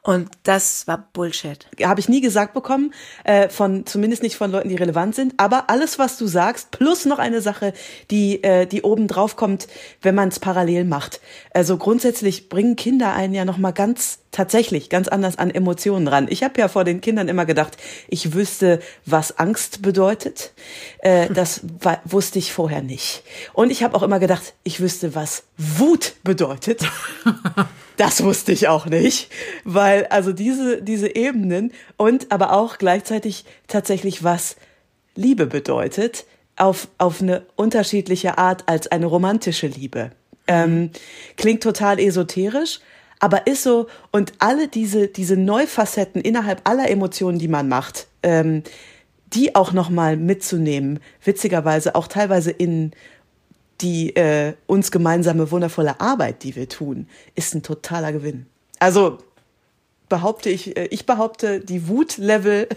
Speaker 3: Und das war Bullshit.
Speaker 4: habe ich nie gesagt bekommen, äh, von zumindest nicht von Leuten, die relevant sind. Aber alles, was du sagst, plus noch eine Sache, die äh, die oben drauf kommt, wenn man es parallel macht. Also grundsätzlich bringen Kinder einen ja noch mal ganz tatsächlich ganz anders an Emotionen ran. Ich habe ja vor den Kindern immer gedacht, ich wüsste, was Angst bedeutet. Äh, das wusste ich vorher nicht. Und ich habe auch immer gedacht, ich wüsste, was Wut bedeutet. Das wusste ich auch nicht, weil also diese, diese Ebenen und aber auch gleichzeitig tatsächlich was Liebe bedeutet, auf, auf eine unterschiedliche Art als eine romantische Liebe. Ähm, klingt total esoterisch, aber ist so, und alle diese, diese Neufacetten innerhalb aller Emotionen, die man macht, ähm, die auch nochmal mitzunehmen, witzigerweise auch teilweise in die äh, uns gemeinsame wundervolle Arbeit, die wir tun, ist ein totaler Gewinn. Also behaupte ich, äh, ich behaupte, die Wutlevel,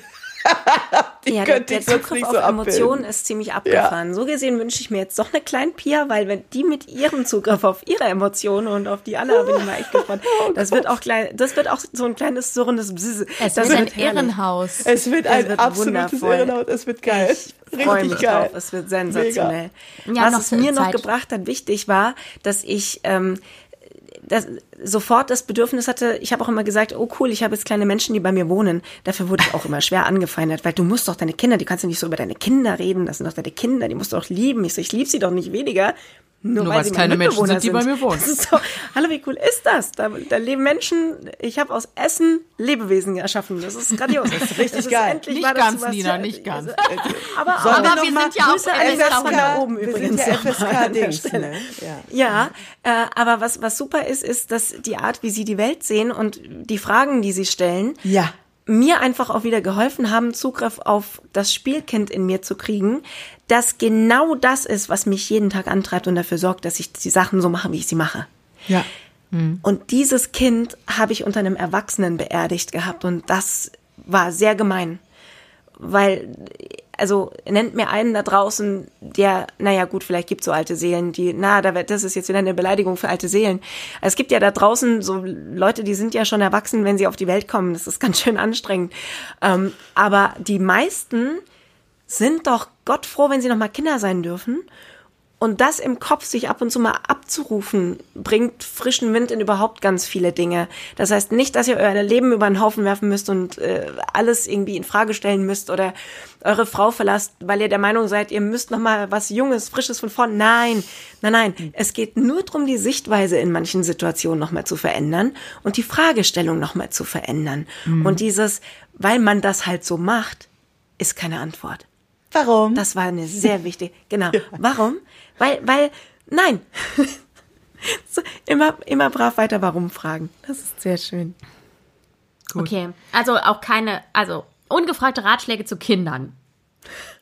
Speaker 3: Ja, der, der Zugriff
Speaker 4: nicht
Speaker 3: auf
Speaker 4: so
Speaker 3: Emotionen ist ziemlich abgefahren. So gesehen wünsche ich mir jetzt doch eine kleine Pia, weil wenn die mit ihrem Zugriff auf ihre Emotionen und auf die alle bin ich mal echt gespannt. Das wird auch klein, das wird auch so ein kleines surrendes Bzz.
Speaker 2: Es
Speaker 3: das
Speaker 2: wird ein
Speaker 3: herrlich.
Speaker 2: Irrenhaus.
Speaker 4: Es wird
Speaker 3: Es
Speaker 4: ein
Speaker 3: wird
Speaker 4: absolutes
Speaker 3: wundervoll.
Speaker 4: Irrenhaus, es wird geil.
Speaker 3: Ich freue
Speaker 4: Richtig
Speaker 3: mich
Speaker 4: geil.
Speaker 3: drauf. Es wird sensationell.
Speaker 2: Ja,
Speaker 3: Was
Speaker 2: noch
Speaker 3: es mir noch
Speaker 2: Zeit.
Speaker 3: gebracht hat, wichtig war, dass ich ähm, das, sofort das Bedürfnis hatte, ich habe auch immer gesagt, oh cool, ich habe jetzt kleine Menschen, die bei mir wohnen. Dafür wurde ich auch immer schwer angefeindet, weil du musst doch deine Kinder, du kannst ja nicht so über deine Kinder reden, das sind doch deine Kinder, die musst du doch lieben. Ich so, ich liebe sie doch nicht weniger. Nur,
Speaker 1: Nur
Speaker 3: weil
Speaker 1: weil's
Speaker 3: sie meine
Speaker 1: kleine Menschen sind, die bei mir wohnen.
Speaker 3: Das so, hallo, wie cool ist das? Da, da leben Menschen, ich habe aus Essen Lebewesen erschaffen. Das ist grandios. Das ist
Speaker 4: richtig geil.
Speaker 3: Endlich
Speaker 1: Nicht
Speaker 3: das
Speaker 1: ganz,
Speaker 3: sowas-
Speaker 1: Nina, nicht ganz.
Speaker 3: Aber,
Speaker 4: Sollen
Speaker 3: aber
Speaker 4: wir
Speaker 2: sind ja auch FSK,
Speaker 3: von da oben
Speaker 4: wir
Speaker 3: übrigens.
Speaker 4: sind ja
Speaker 3: nochmal an der
Speaker 4: FSK-Dings,
Speaker 3: Stelle.
Speaker 4: ne? Ja.
Speaker 3: Ja, äh, aber was, was super ist, ist, dass die Art, wie sie die Welt sehen und die Fragen, die sie stellen,
Speaker 4: Ja.
Speaker 3: Mir einfach auch wieder geholfen haben, Zugriff auf das Spielkind in mir zu kriegen, das genau das ist, was mich jeden Tag antreibt und dafür sorgt, dass ich die Sachen so mache, wie ich sie mache.
Speaker 1: Ja.
Speaker 3: Und dieses Kind habe ich unter einem Erwachsenen beerdigt gehabt und das war sehr gemein. Weil, also nennt mir einen da draußen, der, naja gut, vielleicht gibt so alte Seelen, die, na, da das ist jetzt wieder eine Beleidigung für alte Seelen. Es gibt ja da draußen so Leute, die sind ja schon erwachsen, wenn sie auf die Welt kommen. Das ist ganz schön anstrengend. Ähm, aber die meisten sind doch Gott froh, wenn sie noch mal Kinder sein dürfen. Und das im Kopf sich ab und zu mal abzurufen, bringt frischen Wind in überhaupt ganz viele Dinge. Das heißt nicht, dass ihr euer Leben über den Haufen werfen müsst und äh, alles irgendwie in Frage stellen müsst oder eure Frau verlasst, weil ihr der Meinung seid, ihr müsst noch mal was Junges, Frisches von vorn. Nein, nein, nein. Es geht nur darum, die Sichtweise in manchen Situationen noch mal zu verändern und die Fragestellung noch mal zu verändern. Und dieses, weil man das halt so macht, ist keine Antwort.
Speaker 4: Warum?
Speaker 3: Das war eine sehr wichtige. Genau. Warum? Weil, weil, nein. so, immer, immer brav weiter warum fragen. Das ist sehr schön.
Speaker 2: Okay, also auch keine, also ungefragte Ratschläge zu Kindern.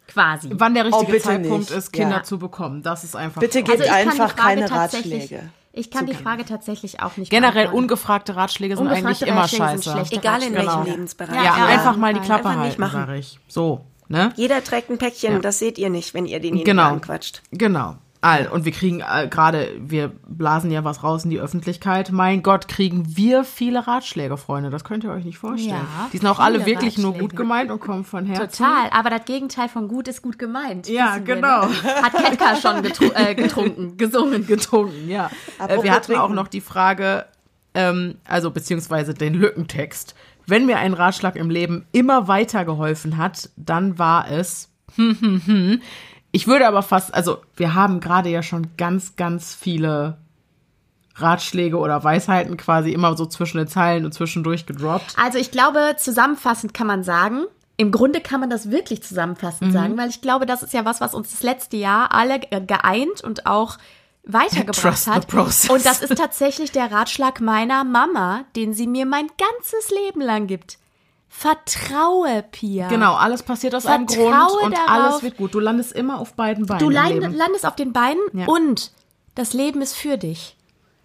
Speaker 2: Quasi.
Speaker 1: Wann der richtige
Speaker 4: Oh, bitte
Speaker 1: Zeitpunkt
Speaker 4: nicht.
Speaker 1: ist, Kinder
Speaker 4: Ja.
Speaker 1: zu bekommen. Das ist einfach.
Speaker 4: Bitte gebt
Speaker 2: Also ich kann
Speaker 4: einfach
Speaker 2: die Frage
Speaker 4: keine
Speaker 2: tatsächlich-
Speaker 4: Ratschläge.
Speaker 2: Ich kann die Frage tatsächlich auch nicht
Speaker 1: Generell ungefragte Ratschläge sind
Speaker 2: Ungefragte
Speaker 1: eigentlich immer
Speaker 2: Ratschläge sind
Speaker 1: scheiße.
Speaker 2: schlecht.
Speaker 3: Egal in
Speaker 2: Genau.
Speaker 3: welchem Lebensbereich.
Speaker 1: Ja,
Speaker 2: Ja,
Speaker 1: einfach
Speaker 2: ja.
Speaker 1: mal die Klappe
Speaker 3: Einfach nicht
Speaker 1: halten,
Speaker 3: machen.
Speaker 1: sag ich. So, ne?
Speaker 3: Jeder trägt ein Päckchen, das seht ihr nicht, wenn ihr denjenigen
Speaker 1: Genau.
Speaker 3: anquatscht.
Speaker 1: Genau. All, und wir kriegen äh, gerade, wir blasen ja was raus in die Öffentlichkeit. Mein Gott, kriegen wir viele Ratschläge, Freunde. Das könnt ihr euch nicht vorstellen.
Speaker 2: Ja,
Speaker 1: die sind auch alle wirklich nur gut gemeint und kommen von Herzen.
Speaker 2: Total, aber das Gegenteil von gut ist gut gemeint.
Speaker 1: Ja,
Speaker 2: wissen wir,
Speaker 1: genau.
Speaker 2: ne? Hat Ketka schon getru äh, getrunken, gesungen.
Speaker 1: getrunken, ja. Äh, wir hatten auch noch die Frage, ähm, also beziehungsweise den Lückentext. Wenn mir ein Ratschlag im Leben immer weitergeholfen hat, dann war es. hm, hm, hm. Ich würde aber fast, also wir haben gerade ja schon ganz, ganz viele Ratschläge oder Weisheiten quasi immer so zwischen den Zeilen und zwischendurch gedroppt.
Speaker 2: Also ich glaube, zusammenfassend kann man sagen, im Grunde kann man das wirklich zusammenfassend
Speaker 1: Mhm.
Speaker 2: sagen, weil ich glaube, das ist ja was, was uns das letzte Jahr alle ge- geeint und auch weitergebracht hat. Und das ist tatsächlich der Ratschlag meiner Mama, den sie mir mein ganzes Leben lang gibt. Vertraue, Pia.
Speaker 1: Genau, alles passiert aus einem
Speaker 2: Vertraue
Speaker 1: Grund und
Speaker 2: darauf.
Speaker 1: alles wird gut. Du landest immer auf beiden Beinen
Speaker 2: Du landest auf den Beinen
Speaker 1: Ja.
Speaker 2: und das Leben ist für dich.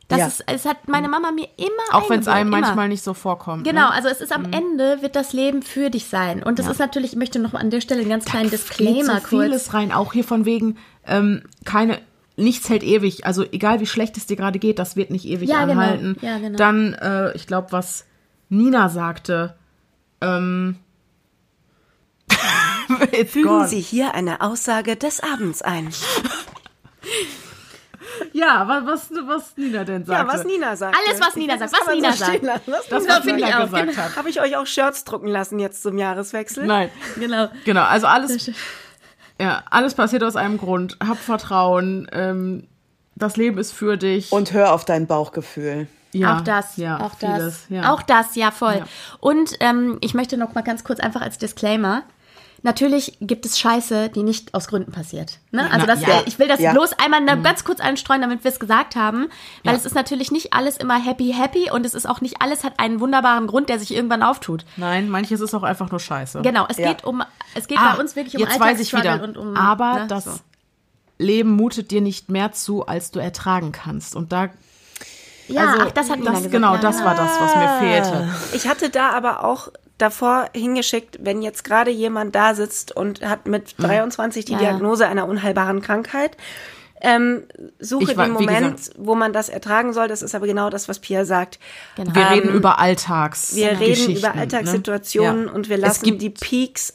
Speaker 2: Das
Speaker 4: Ja.
Speaker 2: ist, es hat meine Mama mir immer
Speaker 1: Auch wenn es einem
Speaker 2: immer.
Speaker 1: manchmal nicht so vorkommt.
Speaker 2: Genau,
Speaker 1: Ne?
Speaker 2: also es ist am Ende wird das Leben für dich sein. Und das ist natürlich, ich möchte noch an der Stelle einen ganz kleinen
Speaker 1: Geht
Speaker 2: Disclaimer
Speaker 1: so vieles
Speaker 2: kurz.
Speaker 1: rein, auch hier von wegen, ähm, keine, nichts hält ewig. Also egal wie schlecht es dir gerade geht, das wird nicht ewig
Speaker 2: Ja, genau.
Speaker 1: anhalten.
Speaker 2: Ja, genau.
Speaker 1: Dann, äh, ich glaube, was Nina sagte, ähm, it's
Speaker 3: Fügen
Speaker 1: gone.
Speaker 3: Sie hier eine Aussage des Abends ein.
Speaker 1: Ja, was, was, was Nina denn sagte.
Speaker 3: Ja, was Nina sagt.
Speaker 2: Alles, was Nina sagt, was Nina sagt.
Speaker 1: Das, was
Speaker 2: ich
Speaker 1: Nina
Speaker 2: auch,
Speaker 1: gesagt
Speaker 2: genau.
Speaker 1: hat.
Speaker 3: Habe ich euch auch Shirts drucken lassen jetzt zum Jahreswechsel?
Speaker 1: Nein,
Speaker 2: Genau.
Speaker 1: genau, also alles, ja, alles passiert aus einem Grund. Hab Vertrauen, ähm, das Leben ist für dich.
Speaker 4: Und hör auf dein Bauchgefühl.
Speaker 1: ja,
Speaker 2: auch das,
Speaker 1: ja,
Speaker 2: auch
Speaker 1: vieles,
Speaker 2: das,
Speaker 1: ja.
Speaker 2: auch das, ja voll.
Speaker 1: Ja.
Speaker 2: Und ähm, ich möchte noch mal ganz kurz einfach als Disclaimer. Natürlich gibt es Scheiße, die nicht aus Gründen passiert. Ne? Also
Speaker 1: Na,
Speaker 2: das,
Speaker 1: ja.
Speaker 2: ich will das
Speaker 4: Ja.
Speaker 2: bloß einmal ne, ganz kurz einstreuen, damit wir es gesagt haben, weil
Speaker 1: Ja.
Speaker 2: es ist natürlich nicht alles immer happy happy und es ist auch nicht alles hat einen wunderbaren Grund, der sich irgendwann auftut.
Speaker 1: Nein, manches ist auch einfach nur scheiße.
Speaker 2: Genau, es
Speaker 4: Ja.
Speaker 2: geht um, es geht
Speaker 1: Ah,
Speaker 2: bei uns wirklich um
Speaker 1: jetzt weiß ich wieder.
Speaker 2: Alltagsstruggle und um.
Speaker 1: Aber
Speaker 2: ne,
Speaker 1: das
Speaker 2: so.
Speaker 1: Leben mutet dir nicht mehr zu, als du ertragen kannst. Und da,
Speaker 2: Ja,
Speaker 1: also,
Speaker 2: ach, das hat Nina
Speaker 1: das,
Speaker 2: gesagt.
Speaker 1: genau,
Speaker 2: ja,
Speaker 1: das
Speaker 2: ja.
Speaker 1: war das, was mir fehlte.
Speaker 3: Ich hatte da aber auch davor hingeschickt, wenn jetzt gerade jemand da sitzt und hat mit 23 die
Speaker 2: Mhm. Ja.
Speaker 3: Diagnose einer unheilbaren Krankheit, ähm, suche
Speaker 1: war-
Speaker 3: den Moment,
Speaker 1: gesagt-
Speaker 3: wo man das ertragen soll. Das ist aber genau das, was Pia sagt.
Speaker 2: Genau.
Speaker 1: Wir
Speaker 3: Ähm,
Speaker 1: reden über Alltags.
Speaker 3: Wir reden über Alltagssituationen
Speaker 1: Ne? Ja.
Speaker 3: und wir lassen die Peaks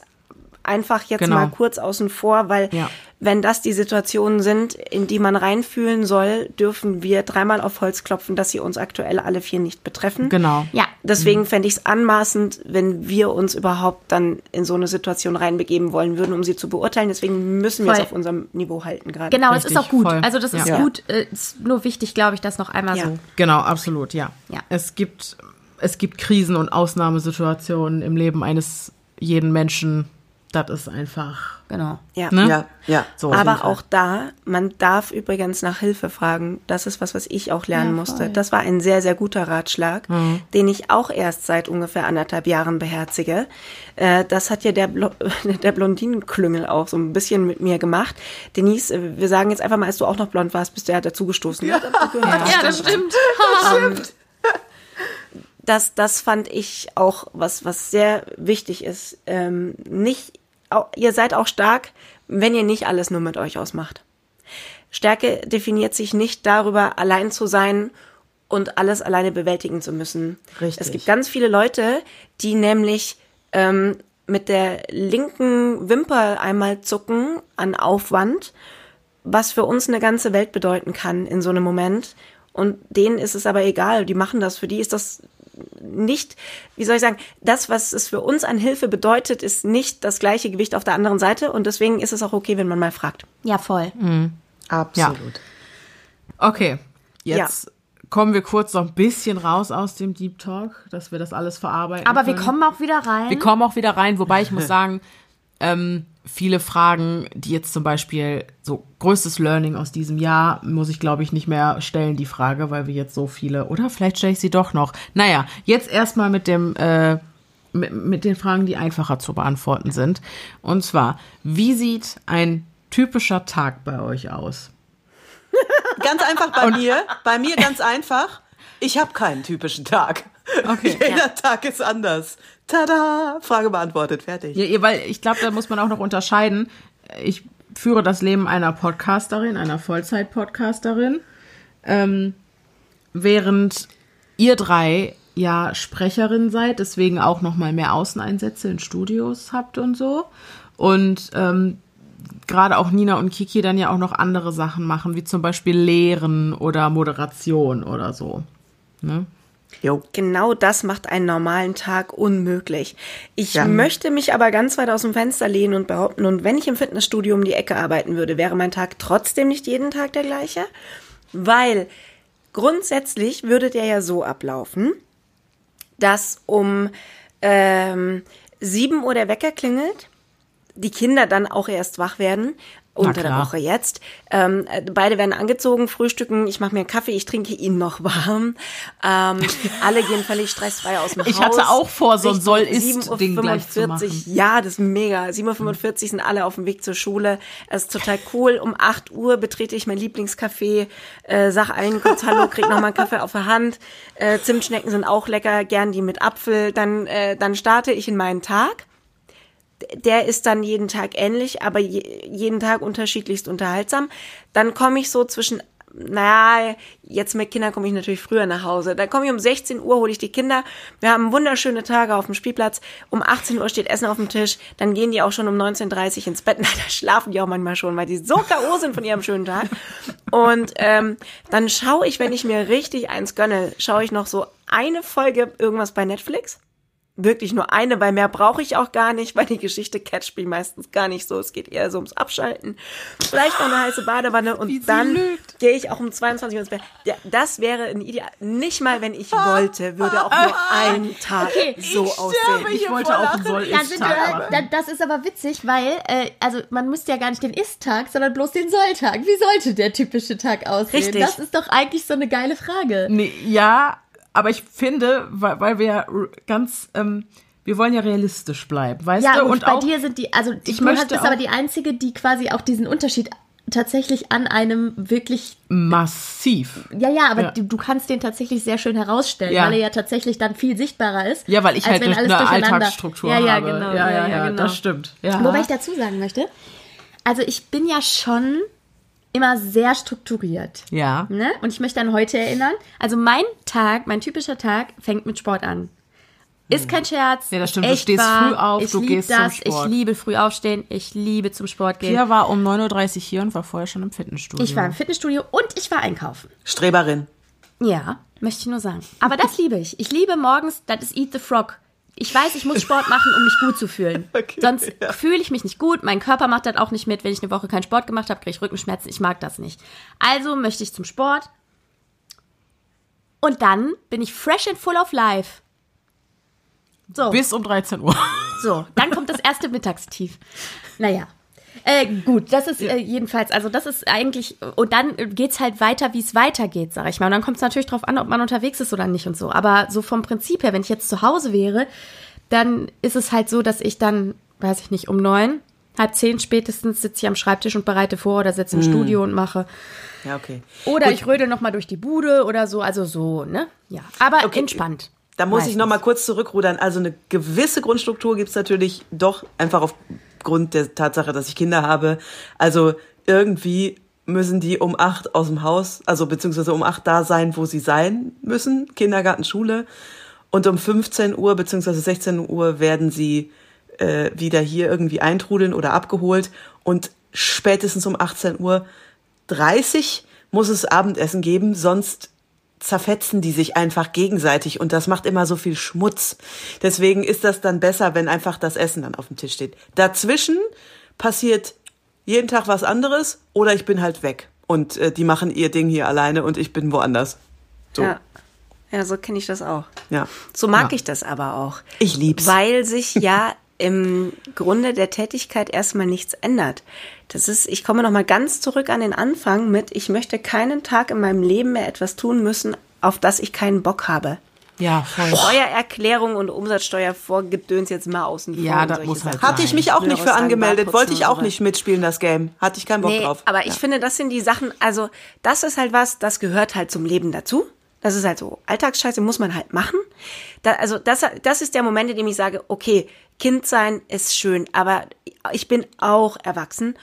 Speaker 3: einfach jetzt
Speaker 1: Genau.
Speaker 3: mal kurz außen vor, weil
Speaker 1: Ja.
Speaker 3: Wenn das die Situationen sind, in die man reinfühlen soll, dürfen wir dreimal auf Holz klopfen, dass sie uns aktuell alle vier nicht betreffen.
Speaker 1: Genau.
Speaker 2: Ja,
Speaker 3: Deswegen fände ich es anmaßend, wenn wir uns überhaupt dann in so eine Situation reinbegeben wollen würden, um sie zu beurteilen. Deswegen müssen wir es auf unserem Niveau halten gerade.
Speaker 2: genau, es ist
Speaker 1: Richtig,
Speaker 2: auch gut.
Speaker 1: voll.
Speaker 2: Also das ist
Speaker 1: Ja.
Speaker 2: gut. äh, Ist nur wichtig, glaube ich, das noch einmal
Speaker 3: Ja.
Speaker 2: so.
Speaker 1: Genau, absolut, ja.
Speaker 2: Ja.
Speaker 1: Es gibt, es gibt Krisen und Ausnahmesituationen im Leben eines jeden Menschen. Das ist einfach,
Speaker 2: Genau.
Speaker 3: Ja.
Speaker 1: ne?
Speaker 4: Ja, ja.
Speaker 1: So,
Speaker 3: Aber auch da, man darf übrigens nach Hilfe fragen. Das ist was, was ich auch lernen
Speaker 2: Ja,
Speaker 3: musste. Das war ein sehr, sehr guter Ratschlag,
Speaker 1: Mhm.
Speaker 3: den ich auch erst seit ungefähr anderthalb Jahren beherzige. Äh, das hat ja der, Blo der Blondinenklüngel auch so ein bisschen mit mir gemacht. Denise, äh, wir sagen jetzt einfach mal, als du auch noch blond warst, bist du ja dazugestoßen. Ja,
Speaker 2: Ja, das stimmt.
Speaker 3: das, das fand ich auch was, was sehr wichtig ist. Ähm, nicht, ihr seid auch stark, wenn ihr nicht alles nur mit euch ausmacht. Stärke definiert sich nicht darüber, allein zu sein und alles alleine bewältigen zu müssen.
Speaker 1: Richtig.
Speaker 3: Es gibt ganz viele Leute, die nämlich ähm, mit der linken Wimper einmal zucken an Aufwand, was für uns eine ganze Welt bedeuten kann in so einem Moment. Und denen ist es aber egal, die machen das. Für die ist das nicht, wie soll ich sagen, das, was es für uns an Hilfe bedeutet, ist nicht das gleiche Gewicht auf der anderen Seite. Und deswegen ist es auch okay, wenn man mal fragt.
Speaker 2: Ja, voll.
Speaker 4: Absolut.
Speaker 1: Okay, jetzt kommen wir kurz noch ein bisschen raus aus dem Deep Talk, dass wir das alles verarbeiten
Speaker 2: Aber wir
Speaker 1: können.
Speaker 2: kommen auch wieder rein.
Speaker 1: Wir kommen auch wieder rein, wobei ich muss sagen, ähm, viele Fragen, die jetzt zum Beispiel so größtes Learning aus diesem Jahr, muss ich glaube ich nicht mehr stellen, die Frage, weil wir jetzt so viele, oder vielleicht stelle ich sie doch noch. Naja, jetzt erstmal mit dem, äh, mit, mit den Fragen, die einfacher zu beantworten sind. Und zwar, wie sieht ein typischer Tag bei euch aus?
Speaker 4: Ganz einfach bei mir. Bei mir ganz einfach. Ich habe keinen typischen Tag.
Speaker 1: Okay.
Speaker 4: Jeder Tag ist anders. Tada! Frage beantwortet. Fertig.
Speaker 1: Ja, weil ich glaube, da muss man auch noch unterscheiden. Ich führe das Leben einer Podcasterin, einer Vollzeit-Podcasterin, ähm, während ihr drei ja Sprecherin seid, deswegen auch noch mal mehr Außeneinsätze in Studios habt und so. Und ähm, gerade auch Nina und Kiki dann ja auch noch andere Sachen machen, wie zum Beispiel Lehren oder Moderation oder so. Ne?
Speaker 4: Jo.
Speaker 3: Genau das macht einen normalen Tag unmöglich. Ich
Speaker 4: Ja.
Speaker 3: möchte mich aber ganz weit aus dem Fenster lehnen und behaupten, und wenn ich im Fitnessstudio um die Ecke arbeiten würde, wäre mein Tag trotzdem nicht jeden Tag der gleiche, weil grundsätzlich würde der ja so ablaufen, dass um ähm, 7 Uhr der Wecker klingelt, die Kinder dann auch erst wach werden, unter der. Woche jetzt. Ähm, äh, beide werden angezogen, frühstücken, ich mache mir einen Kaffee, ich trinke ihn noch warm. Ähm, alle gehen völlig stressfrei aus dem
Speaker 1: Ich
Speaker 3: Haus.
Speaker 1: hatte auch vor, so ein
Speaker 3: Richtung
Speaker 1: Soll-Ist-Ding gleich zu
Speaker 3: 7:45
Speaker 1: machen.
Speaker 3: Ja, das ist mega. 7.45 Uhr sind alle auf dem Weg zur Schule. Es ist total cool. Um 8 Uhr betrete ich mein Lieblingscafé, äh, sag allen kurz Hallo, krieg noch mal einen Kaffee auf der Hand. Äh, Zimtschnecken sind auch lecker, gern die mit Apfel. Dann, äh, dann starte ich in meinen Tag der ist dann jeden Tag ähnlich, aber je, jeden Tag unterschiedlichst unterhaltsam. Dann komme ich so zwischen, naja, jetzt mit Kindern komme ich natürlich früher nach Hause. Dann komme ich um 16 Uhr, hole ich die Kinder. Wir haben wunderschöne Tage auf dem Spielplatz. Um 18 Uhr steht Essen auf dem Tisch. Dann gehen die auch schon um 19.30 Uhr ins Bett. Na, da schlafen die auch manchmal schon, weil die so K.O. sind von ihrem schönen Tag. Und ähm, dann schaue ich, wenn ich mir richtig eins gönne, schaue ich noch so eine Folge irgendwas bei Netflix wirklich nur eine, weil mehr brauche ich auch gar nicht, weil die Geschichte catcht mich meistens gar nicht so. Es geht eher so ums Abschalten. Vielleicht noch eine heiße Badewanne und dann gehe ich auch um 22 Uhr ins Bett. Ja, das wäre ein Ideal. Nicht mal, wenn ich wollte, würde auch nur ein Tag so aussehen.
Speaker 1: Ich wollte auch einen
Speaker 2: wir,
Speaker 1: machen.
Speaker 2: da, das ist aber witzig, weil, äh, also man müsste ja gar nicht den Ist-Tag, sondern bloß den Soll-Tag. Wie sollte der typische Tag aussehen?
Speaker 3: Richtig.
Speaker 2: Das ist doch eigentlich so eine geile Frage.
Speaker 1: Nee, ja, aber ich finde, weil, weil wir ganz, ähm, wir wollen ja realistisch bleiben, weißt
Speaker 2: Ja,
Speaker 1: du?
Speaker 2: und,
Speaker 1: Und
Speaker 2: bei
Speaker 1: auch,
Speaker 2: dir sind die, also
Speaker 1: ich
Speaker 2: du
Speaker 1: möchte
Speaker 2: bist
Speaker 1: auch-
Speaker 2: aber die Einzige, die quasi auch diesen Unterschied tatsächlich an einem wirklich,
Speaker 1: massiv.
Speaker 2: ja, ja, aber
Speaker 1: Ja.
Speaker 2: Du, du kannst den tatsächlich sehr schön herausstellen,
Speaker 1: Ja.
Speaker 2: weil er ja tatsächlich dann viel sichtbarer ist.
Speaker 1: Ja, weil ich
Speaker 2: als
Speaker 1: halt
Speaker 2: wenn
Speaker 1: durch
Speaker 2: alles
Speaker 1: eine
Speaker 2: durcheinander-
Speaker 1: Alltagsstruktur
Speaker 2: ja, ja,
Speaker 1: habe.
Speaker 2: Genau,
Speaker 1: ja, ja, ja,
Speaker 2: genau.
Speaker 1: das stimmt. Ja.
Speaker 2: Wobei ich dazu sagen möchte, also ich bin ja schon immer sehr strukturiert.
Speaker 1: ja.
Speaker 2: Ne? Und ich möchte an heute erinnern. Also mein Tag, mein typischer Tag fängt mit Sport an. Ist kein Scherz.
Speaker 1: Ja, das stimmt. Du stehst
Speaker 2: wahr.
Speaker 1: früh auf,
Speaker 2: ich
Speaker 1: du gehst zum
Speaker 2: das.
Speaker 1: Sport.
Speaker 2: Ich liebe früh aufstehen. Ich liebe zum Sport gehen.
Speaker 1: Pia war um 9.30 Uhr hier und war vorher schon im Fitnessstudio.
Speaker 2: Ich war im Fitnessstudio und ich war einkaufen.
Speaker 4: Streberin.
Speaker 2: Ja, möchte ich nur sagen. Aber das liebe ich. Ich liebe morgens, das ist Eat the Frog. Ich weiß, ich muss Sport machen, um mich gut zu fühlen.
Speaker 4: Okay,
Speaker 2: Sonst
Speaker 4: ja.
Speaker 2: fühle ich mich nicht gut. Mein Körper macht das auch nicht mit. Wenn ich eine Woche keinen Sport gemacht habe, kriege ich Rückenschmerzen. Ich mag das nicht. Also möchte ich zum Sport. Und dann bin ich fresh and full of life. So.
Speaker 1: Bis um 13 Uhr.
Speaker 2: So, dann kommt das erste Mittagstief. Naja. Äh, gut, das ist äh, jedenfalls, also das ist eigentlich, und dann geht's halt weiter, wie es weitergeht, sag ich mal. Und dann kommt es natürlich drauf an, ob man unterwegs ist oder nicht und so. Aber so vom Prinzip her, wenn ich jetzt zu Hause wäre, dann ist es halt so, dass ich dann, weiß ich nicht, um neun, halb zehn spätestens sitze ich am Schreibtisch und bereite vor oder sitze im Studio und mache.
Speaker 4: Ja, okay.
Speaker 2: Oder
Speaker 4: Gut,
Speaker 2: ich rödel noch mal durch die Bude oder so, also so, ne? Ja, aber
Speaker 4: Okay.
Speaker 2: entspannt.
Speaker 4: Da muss ich
Speaker 2: Meistens.
Speaker 4: noch mal kurz zurückrudern. Also eine gewisse Grundstruktur gibt's natürlich doch einfach aufgrund der Tatsache, dass ich Kinder habe. Also irgendwie müssen die um acht aus dem Haus, also beziehungsweise um acht da sein, wo sie sein müssen, Kindergarten, Schule. Und um 15 Uhr beziehungsweise 16 Uhr werden sie äh, wieder hier irgendwie eintrudeln oder abgeholt. Und spätestens um 18 Uhr 30 muss es Abendessen geben, sonst zerfetzen die sich einfach gegenseitig und das macht immer so viel Schmutz. Deswegen ist das dann besser, wenn einfach das Essen dann auf dem Tisch steht. Dazwischen passiert jeden Tag was anderes oder ich bin halt weg und äh, die machen ihr Ding hier alleine und ich bin woanders. So,
Speaker 3: Ja.
Speaker 4: ja.
Speaker 3: So kenne ich das auch.
Speaker 4: ja.
Speaker 3: So mag
Speaker 1: Ja.
Speaker 3: ich das aber auch.
Speaker 4: Ich lieb's.
Speaker 3: Weil sich ja im Grunde der Tätigkeit erstmal nichts ändert. Das ist, ich komme nochmal ganz zurück an den Anfang mit, ich möchte keinen Tag in meinem Leben mehr etwas tun müssen, auf das ich keinen Bock habe.
Speaker 1: Ja, voll.
Speaker 3: Steuererklärung und Umsatzsteuer vorgedöns jetzt mal außen vor.
Speaker 1: Ja, das muss halt.
Speaker 4: Hatte ich mich auch nicht für angemeldet, wollte ich auch nicht mitspielen, das Game. Hatte ich keinen Bock
Speaker 3: Nee,
Speaker 4: drauf.
Speaker 3: aber ich finde, das sind die Sachen, also das ist halt was, das gehört halt zum Leben dazu. Das ist halt so Alltagsscheiße, muss man halt machen. Da, also das, das ist der Moment, in dem ich sage, okay, Kind sein ist schön, aber ich bin auch erwachsen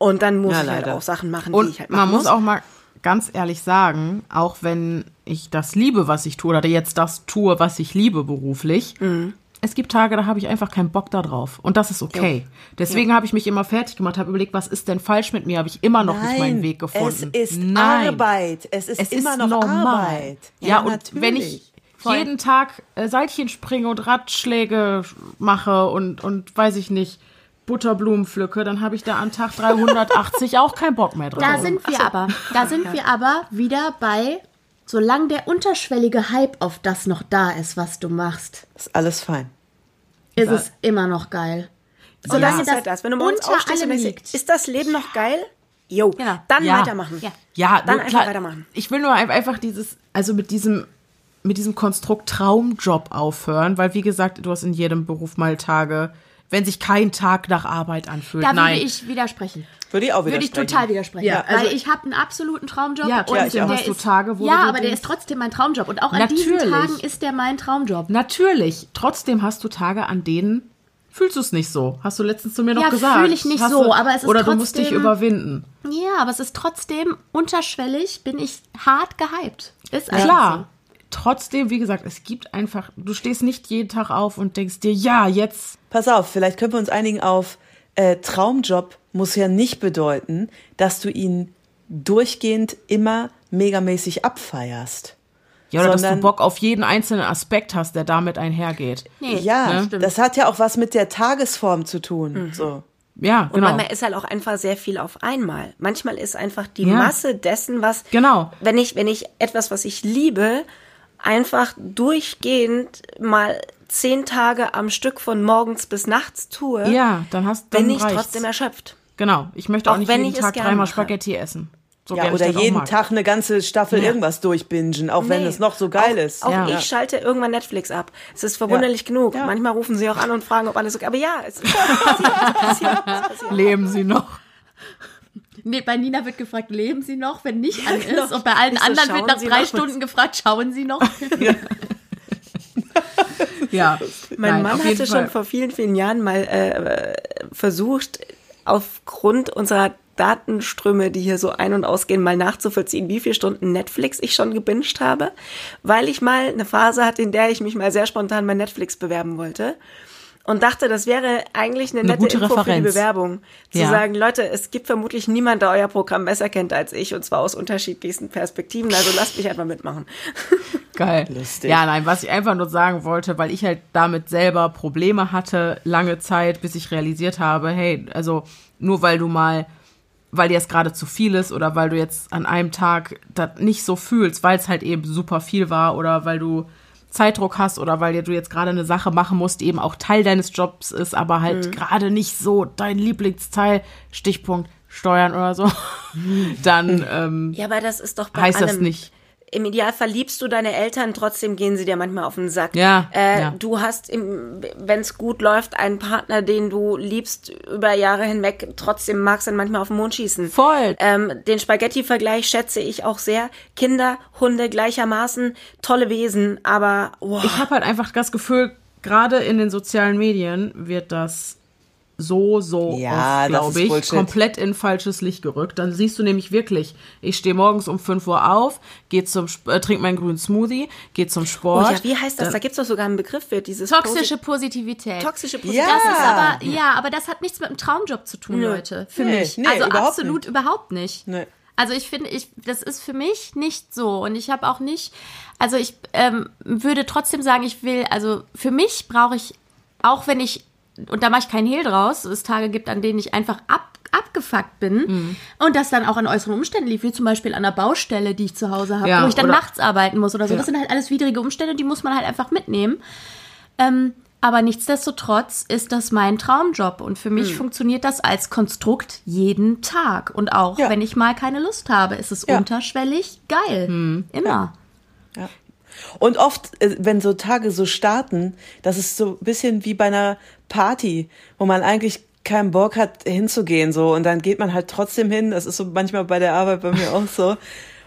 Speaker 3: und dann muss
Speaker 4: Ja,
Speaker 3: ich halt
Speaker 4: leider.
Speaker 3: auch Sachen machen, die
Speaker 1: Und
Speaker 3: ich halt machen
Speaker 1: man muss auch mal ganz ehrlich sagen, auch wenn ich das liebe, was ich tue, oder jetzt das tue, was ich liebe beruflich,
Speaker 3: Mhm.
Speaker 1: es gibt Tage, da habe ich einfach keinen Bock da drauf. Und das ist okay. Deswegen habe ich mich immer fertig gemacht, habe überlegt, was ist denn falsch mit mir? Habe ich immer noch nicht meinen Weg gefunden.
Speaker 4: Es ist
Speaker 1: Nein.
Speaker 4: Arbeit. Es ist
Speaker 1: Es
Speaker 4: immer
Speaker 1: ist
Speaker 4: noch
Speaker 1: normal.
Speaker 4: Arbeit.
Speaker 1: Ja, und wenn ich jeden Tag äh, Seilchen springe und Ratschläge mache und, und weiß ich nicht, Butterblumen pflücke, dann habe ich da an Tag 380 auch keinen Bock mehr drauf.
Speaker 2: Da sind wir aber, da sind wir aber wieder bei, solange der unterschwellige Hype auf das noch da ist, was du machst,
Speaker 4: ist alles fein.
Speaker 2: ist es immer noch geil.
Speaker 3: Solange
Speaker 2: Ja.
Speaker 3: das da ist. Wenn du morgens
Speaker 2: unter
Speaker 3: aufstehst und denkst, ist das Leben noch geil? Jo,
Speaker 2: Genau.
Speaker 3: dann
Speaker 1: Ja.
Speaker 3: weitermachen.
Speaker 2: Ja.
Speaker 1: Ja,
Speaker 3: Dann
Speaker 1: nur
Speaker 3: einfach weitermachen.
Speaker 1: Ich will nur ein- einfach dieses, also mit diesem, mit diesem Konstrukt Traumjob aufhören, weil wie gesagt, du hast in jedem Beruf mal Tage, wenn sich kein Tag nach Arbeit anfühlt.
Speaker 2: Da
Speaker 1: Nein.
Speaker 2: würde ich widersprechen.
Speaker 4: Würde ich auch
Speaker 2: Würde ich
Speaker 4: widersprechen.
Speaker 2: total widersprechen.
Speaker 1: Ja, also-
Speaker 2: weil ich habe einen absoluten Traumjob.
Speaker 1: Ja,
Speaker 2: und
Speaker 1: auch.
Speaker 2: der
Speaker 1: Hast du
Speaker 2: ist,
Speaker 1: Tage, wo
Speaker 2: Ja, aber der ist trotzdem mein Traumjob. Und auch an diesen. Tagen ist der mein Traumjob.
Speaker 1: Natürlich. Trotzdem hast du Tage, an denen fühlst du es nicht so. Hast du letztens zu mir noch
Speaker 2: Ja,
Speaker 1: gesagt.
Speaker 2: fühl ich nicht
Speaker 1: Hast
Speaker 2: so,
Speaker 1: du,
Speaker 2: aber es ist
Speaker 1: Oder du musst dich
Speaker 2: trotzdem-
Speaker 1: überwinden.
Speaker 2: Ja, aber es ist trotzdem unterschwellig, bin ich hart gehypt. Ist einfach
Speaker 1: Klar. Trotzdem, wie gesagt, es gibt einfach, du stehst nicht jeden Tag auf und denkst dir, ja, jetzt.
Speaker 4: Pass auf, vielleicht können wir uns einigen auf, äh, Traumjob muss ja nicht bedeuten, dass du ihn durchgehend immer megamäßig abfeierst.
Speaker 1: Ja, oder dass du
Speaker 4: Sondern-
Speaker 1: Bock auf jeden einzelnen Aspekt hast, der damit einhergeht.
Speaker 2: Nee,
Speaker 4: Ja,
Speaker 2: stimmt.
Speaker 4: das hat ja auch was mit der Tagesform zu tun. So.
Speaker 1: Ja,
Speaker 3: Und
Speaker 1: genau.
Speaker 3: manchmal ist halt auch einfach sehr viel auf einmal. Manchmal ist einfach die
Speaker 1: Ja.
Speaker 3: Masse dessen, was,
Speaker 1: Genau.
Speaker 3: wenn ich, wenn ich etwas, was ich liebe, einfach durchgehend mal zehn Tage am Stück von morgens bis nachts tue,
Speaker 1: Ja, dann hast dann
Speaker 3: bin ich
Speaker 1: reicht's.
Speaker 3: trotzdem erschöpft.
Speaker 1: Genau. Ich möchte auch,
Speaker 3: Auch
Speaker 1: nicht
Speaker 3: wenn
Speaker 1: jeden Tag dreimal
Speaker 3: mache.
Speaker 1: Spaghetti essen. So
Speaker 4: Ja, oder jeden. Tag eine ganze Staffel
Speaker 1: Ja.
Speaker 4: irgendwas durchbingen, auch wenn
Speaker 3: Nee.
Speaker 4: es noch so geil
Speaker 3: auch,
Speaker 4: ist.
Speaker 3: Auch
Speaker 1: Ja.
Speaker 3: ich schalte irgendwann Netflix ab. Es ist verwunderlich genug.
Speaker 4: Ja.
Speaker 3: Manchmal rufen sie auch an und fragen, ob alles okay Aber ja, es ist passiert, es passiert, es passiert.
Speaker 1: Leben sie noch.
Speaker 2: Nee, bei Nina wird gefragt, leben Sie noch, wenn nicht an
Speaker 3: genau.
Speaker 2: ist. Und bei allen
Speaker 3: so,
Speaker 2: anderen wird nach drei? Stunden gefragt, schauen Sie noch?
Speaker 1: Ja.
Speaker 3: Mein
Speaker 1: Nein,
Speaker 3: Mann hatte
Speaker 1: Fall.
Speaker 3: schon vor vielen, vielen Jahren mal äh, versucht, aufgrund unserer Datenströme, die hier so ein- und ausgehen, mal nachzuvollziehen, wie viele Stunden Netflix ich schon gebinged habe, weil ich mal eine Phase hatte, in der ich mich mal sehr spontan bei Netflix bewerben wollte. Und dachte, das wäre eigentlich eine,
Speaker 1: Eine
Speaker 3: nette
Speaker 1: gute
Speaker 3: Info für die
Speaker 1: Referenz.
Speaker 3: Bewerbung. Zu
Speaker 1: Ja.
Speaker 3: sagen, Leute, es gibt vermutlich niemand, der euer Programm besser kennt als ich, und zwar aus unterschiedlichsten Perspektiven. Also lasst mich einfach mitmachen.
Speaker 1: Geil.
Speaker 4: Lustig.
Speaker 1: Ja, nein, was ich einfach nur sagen wollte, weil ich halt damit selber Probleme hatte, lange Zeit, bis ich realisiert habe, hey, also nur weil du mal, weil dir es gerade zu viel ist oder weil du jetzt an einem Tag das nicht so fühlst, weil es halt eben super viel war oder weil du Zeitdruck hast oder weil du jetzt gerade eine Sache machen musst, die eben auch Teil deines Jobs ist, aber halt gerade nicht so dein Lieblingsteil, Stichpunkt Steuern oder so, dann ähm,
Speaker 3: Ja, aber das ist doch bei
Speaker 1: heißt
Speaker 3: allem.
Speaker 1: das nicht.
Speaker 3: Im Idealfall liebst du deine Eltern, trotzdem gehen sie dir manchmal auf den Sack.
Speaker 1: Ja,
Speaker 3: Äh,
Speaker 1: ja.
Speaker 3: Du hast, wenn es gut läuft, einen Partner, den du liebst über Jahre hinweg, trotzdem magst du ihn manchmal auf den Mond schießen.
Speaker 1: Voll.
Speaker 3: Ähm, den Spaghetti-Vergleich schätze ich auch sehr. Kinder, Hunde gleichermaßen, tolle Wesen, aber wow.
Speaker 1: Ich habe halt einfach das Gefühl, gerade in den sozialen Medien wird das so, so
Speaker 4: Ja,
Speaker 1: glaube ich,
Speaker 4: Bullshit.
Speaker 1: komplett in falsches Licht gerückt. Dann siehst du nämlich wirklich, ich stehe morgens um 5 Uhr auf, geh zum, Sp- äh, trink meinen grünen Smoothie, gehe zum
Speaker 3: Oh
Speaker 1: Sport.
Speaker 3: ja, wie heißt das? Da gibt's doch sogar einen Begriff für dieses
Speaker 2: Toxische
Speaker 3: Posi-
Speaker 2: Positivität.
Speaker 3: toxische
Speaker 4: Ja.
Speaker 3: Positivität.
Speaker 2: Das ist aber, ja, aber das hat nichts mit einem Traumjob zu tun,
Speaker 3: Nö.
Speaker 2: Leute. Für
Speaker 4: Nee,
Speaker 2: mich.
Speaker 4: nee,
Speaker 2: also
Speaker 4: überhaupt
Speaker 2: absolut
Speaker 4: nicht.
Speaker 2: überhaupt nicht.
Speaker 4: Nee.
Speaker 2: Also ich finde, ich, das ist für mich nicht so. Und ich habe auch nicht, also ich ähm, würde trotzdem sagen, ich will, also für mich brauche ich, auch wenn ich, und da mache ich keinen Hehl draus, es Tage gibt, an denen ich einfach ab, abgefuckt bin
Speaker 1: Mhm.
Speaker 2: und das dann auch an äußeren Umständen lief, wie zum Beispiel an der Baustelle, die ich zu Hause habe,
Speaker 1: Ja,
Speaker 2: wo ich dann nachts arbeiten muss oder so.
Speaker 1: Ja.
Speaker 2: Das sind halt alles widrige Umstände, die muss man halt einfach mitnehmen. Ähm, aber nichtsdestotrotz ist das mein Traumjob und für mich funktioniert das als Konstrukt jeden Tag. Und auch
Speaker 4: Ja.
Speaker 2: wenn ich mal keine Lust habe, ist es unterschwellig geil.
Speaker 1: Hm.
Speaker 2: Immer.
Speaker 4: Und oft, äh, wenn so Tage so starten, das ist so ein bisschen wie bei einer Party, wo man eigentlich keinen Bock hat, hinzugehen, so. Und dann geht man halt trotzdem hin. Das ist so manchmal bei der Arbeit bei mir auch so.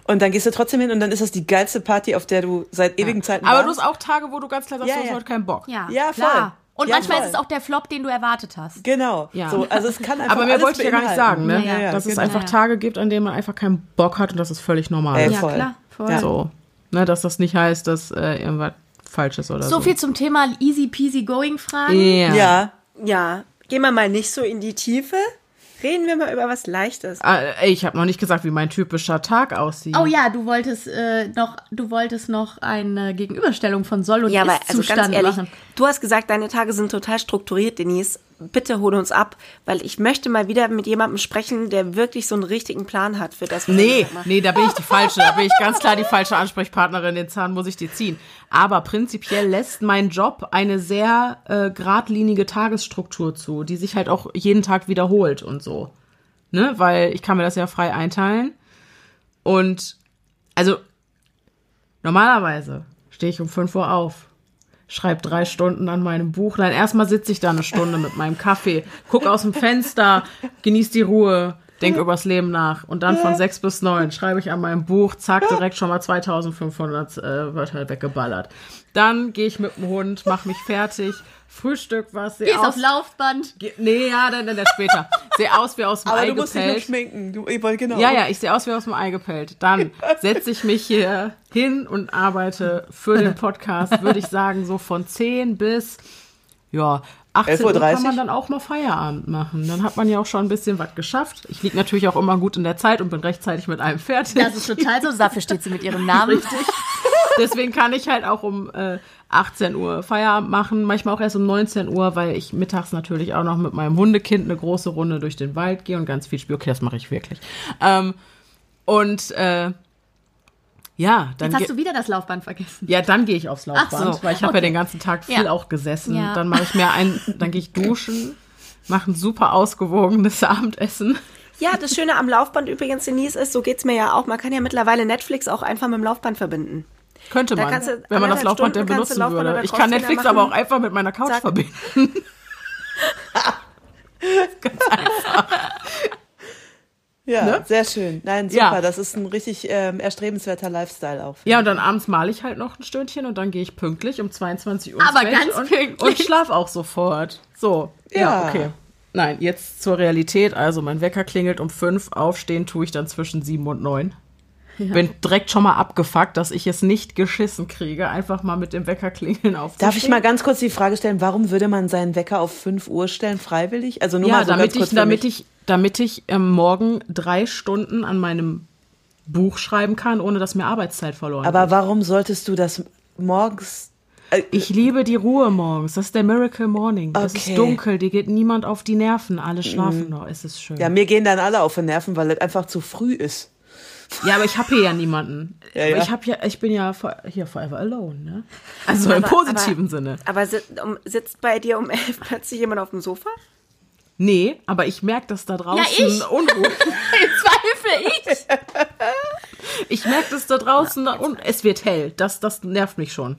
Speaker 4: Und dann gehst du trotzdem hin und dann ist das die geilste Party, auf der du seit ewigen Zeiten
Speaker 1: Aber du hast auch Tage, wo du ganz klar sagst,
Speaker 4: Ja,
Speaker 1: du hast
Speaker 4: ja.
Speaker 1: heute keinen Bock.
Speaker 2: Ja,
Speaker 4: Ja, voll.
Speaker 2: klar. Und
Speaker 4: Ja,
Speaker 2: manchmal
Speaker 4: voll.
Speaker 2: ist es auch der Flop, den du erwartet hast.
Speaker 4: Genau.
Speaker 1: Ja.
Speaker 4: So, also es kann einfach
Speaker 1: Aber mehr wollte ich ja gar nicht sagen, ne?
Speaker 2: Ja, ja,
Speaker 1: Dass es
Speaker 4: genau.
Speaker 1: einfach
Speaker 2: Ja, ja.
Speaker 1: Tage gibt, an denen man einfach keinen Bock hat und das ist völlig normal.
Speaker 4: Ey,
Speaker 2: Ja,
Speaker 4: voll.
Speaker 2: klar. Voll.
Speaker 4: Ja.
Speaker 1: So. Ne, dass das nicht heißt, dass äh, irgendwas falsch ist oder so.
Speaker 2: So viel zum Thema easy peasy going Fragen.
Speaker 1: Ja.
Speaker 4: Ja.
Speaker 3: Ja, gehen wir mal nicht so in die Tiefe. Reden wir mal über was Leichtes.
Speaker 1: Ah, ey, ich habe noch nicht gesagt, wie mein typischer Tag aussieht.
Speaker 2: Oh ja, du wolltest äh, noch, du wolltest noch eine Gegenüberstellung von Soll und
Speaker 3: Ja, aber also ganz ehrlich,
Speaker 2: machen.
Speaker 3: du hast gesagt, deine Tage sind total strukturiert, Denise. Bitte hol uns ab, weil ich möchte mal wieder mit jemandem sprechen, der wirklich so einen richtigen Plan hat für das. was
Speaker 1: Nee, nee, da bin ich die falsche. Da bin ich ganz klar die falsche Ansprechpartnerin. Den Zahn muss ich dir ziehen. Aber prinzipiell lässt mein Job eine sehr äh, geradlinige Tagesstruktur zu, die sich halt auch jeden Tag wiederholt und so. Ne? Weil ich kann mir das ja frei einteilen. Und also normalerweise stehe ich um 5 Uhr auf, schreibe drei Stunden an meinem Buch. Nein, erstmal sitze ich da eine Stunde mit meinem Kaffee, guck aus dem Fenster, genieß die Ruhe, denk übers Leben nach. Und dann von sechs bis neun schreibe ich an meinem Buch, zack, direkt schon mal 2500 äh, Wörter weggeballert. Dann gehe ich mit dem Hund, mach mich fertig, Frühstück, was sehe
Speaker 2: Gehst
Speaker 1: aus.
Speaker 2: auf Laufband.
Speaker 1: Ge- Nee, ja, dann, dann, dann später. Sehe aus wie aus dem
Speaker 4: Aber
Speaker 1: Ei
Speaker 4: du musst dich noch
Speaker 1: gepellt.
Speaker 4: schminken. Du, genau.
Speaker 1: Ja, ja, ich sehe aus wie aus dem Ei gepellt. Dann setze ich mich hier hin und arbeite für den Podcast, würde ich sagen, so von 10 bis, ja, 18 Uhr
Speaker 4: 11.30
Speaker 1: kann man dann auch mal Feierabend machen. Dann hat man ja auch schon ein bisschen was geschafft. Ich liege natürlich auch immer gut in der Zeit und bin rechtzeitig mit allem fertig.
Speaker 2: Das ist total so. Dafür steht sie mit ihrem Namen.
Speaker 1: Richtig. Deswegen kann ich halt auch um äh, 18 Uhr Feierabend machen, manchmal auch erst um 19 Uhr, weil ich mittags natürlich auch noch mit meinem Hundekind eine große Runde durch den Wald gehe und ganz viel spiele. Okay, das mache ich wirklich. Ähm, und äh, ja, dann
Speaker 2: Jetzt hast du wieder das Laufband vergessen.
Speaker 1: ja, dann gehe ich aufs Laufband,
Speaker 2: Ach so,
Speaker 1: weil ich habe ja
Speaker 2: okay.
Speaker 1: den ganzen Tag viel
Speaker 2: Ja.
Speaker 1: auch gesessen.
Speaker 2: Ja.
Speaker 1: Dann mache ich mir ein, dann gehe ich duschen, mache ein super ausgewogenes Abendessen.
Speaker 3: Ja, das Schöne am Laufband übrigens, Denise, ist, so geht's mir ja auch. Man kann ja mittlerweile Netflix auch einfach mit dem Laufband verbinden.
Speaker 1: Könnte
Speaker 3: Da
Speaker 1: man,
Speaker 3: du
Speaker 1: wenn man das Laufband denn
Speaker 3: Stunden du
Speaker 1: benutzen
Speaker 3: Laufband
Speaker 1: würde. Ich kann Netflix
Speaker 3: machen.
Speaker 1: aber auch einfach mit meiner Couch
Speaker 3: Zack.
Speaker 1: verbinden.
Speaker 4: Ja,
Speaker 1: Ne?
Speaker 4: sehr schön. Nein, super.
Speaker 1: Ja.
Speaker 4: Das ist ein richtig ähm, erstrebenswerter Lifestyle auch.
Speaker 1: Ja, und dann abends male ich halt noch ein Stündchen und dann gehe ich pünktlich um 22 Uhr
Speaker 2: Aber ganz
Speaker 1: und,
Speaker 2: pünktlich.
Speaker 1: und schlaf auch sofort. So, ja.
Speaker 4: Ja.
Speaker 1: okay. Nein, jetzt zur Realität. Also mein Wecker klingelt um fünf, aufstehen tue ich dann zwischen sieben und neun. Bin direkt schon mal abgefuckt, dass ich es nicht geschissen kriege, einfach mal mit dem Wecker klingeln auf.
Speaker 4: Darf ich mal ganz kurz die Frage stellen, warum würde man seinen Wecker auf 5 Uhr stellen, freiwillig? Also nur
Speaker 1: Ja,
Speaker 4: mal so
Speaker 1: damit ich, damit ich, damit ich ähm, morgen drei Stunden an meinem Buch schreiben kann, ohne dass mir Arbeitszeit verloren
Speaker 4: Aber
Speaker 1: geht.
Speaker 4: warum solltest du das morgens... Äh,
Speaker 1: Ich liebe die Ruhe morgens. Das ist der Miracle Morning. Es
Speaker 4: Okay.
Speaker 1: ist dunkel, dir geht niemand auf die Nerven. Alle schlafen noch. Es ist schön.
Speaker 4: ja, mir gehen dann alle auf den Nerven, weil es einfach zu früh ist.
Speaker 1: Ja, aber ich habe hier ja niemanden.
Speaker 4: Ja, ja.
Speaker 1: Ich habe ja, ich bin ja for, hier forever alone, ne? Also im
Speaker 3: Aber-
Speaker 1: positiven
Speaker 3: aber,
Speaker 1: Sinne.
Speaker 3: Aber si sitzt bei dir um elf plötzlich jemand auf dem Sofa?
Speaker 1: Nee, aber ich merke, dass da draußen
Speaker 2: ich.
Speaker 1: Unruhe.
Speaker 2: Zweifel ich.
Speaker 1: Ich merke, dass da draußen und es wird hell. Das, das nervt mich schon.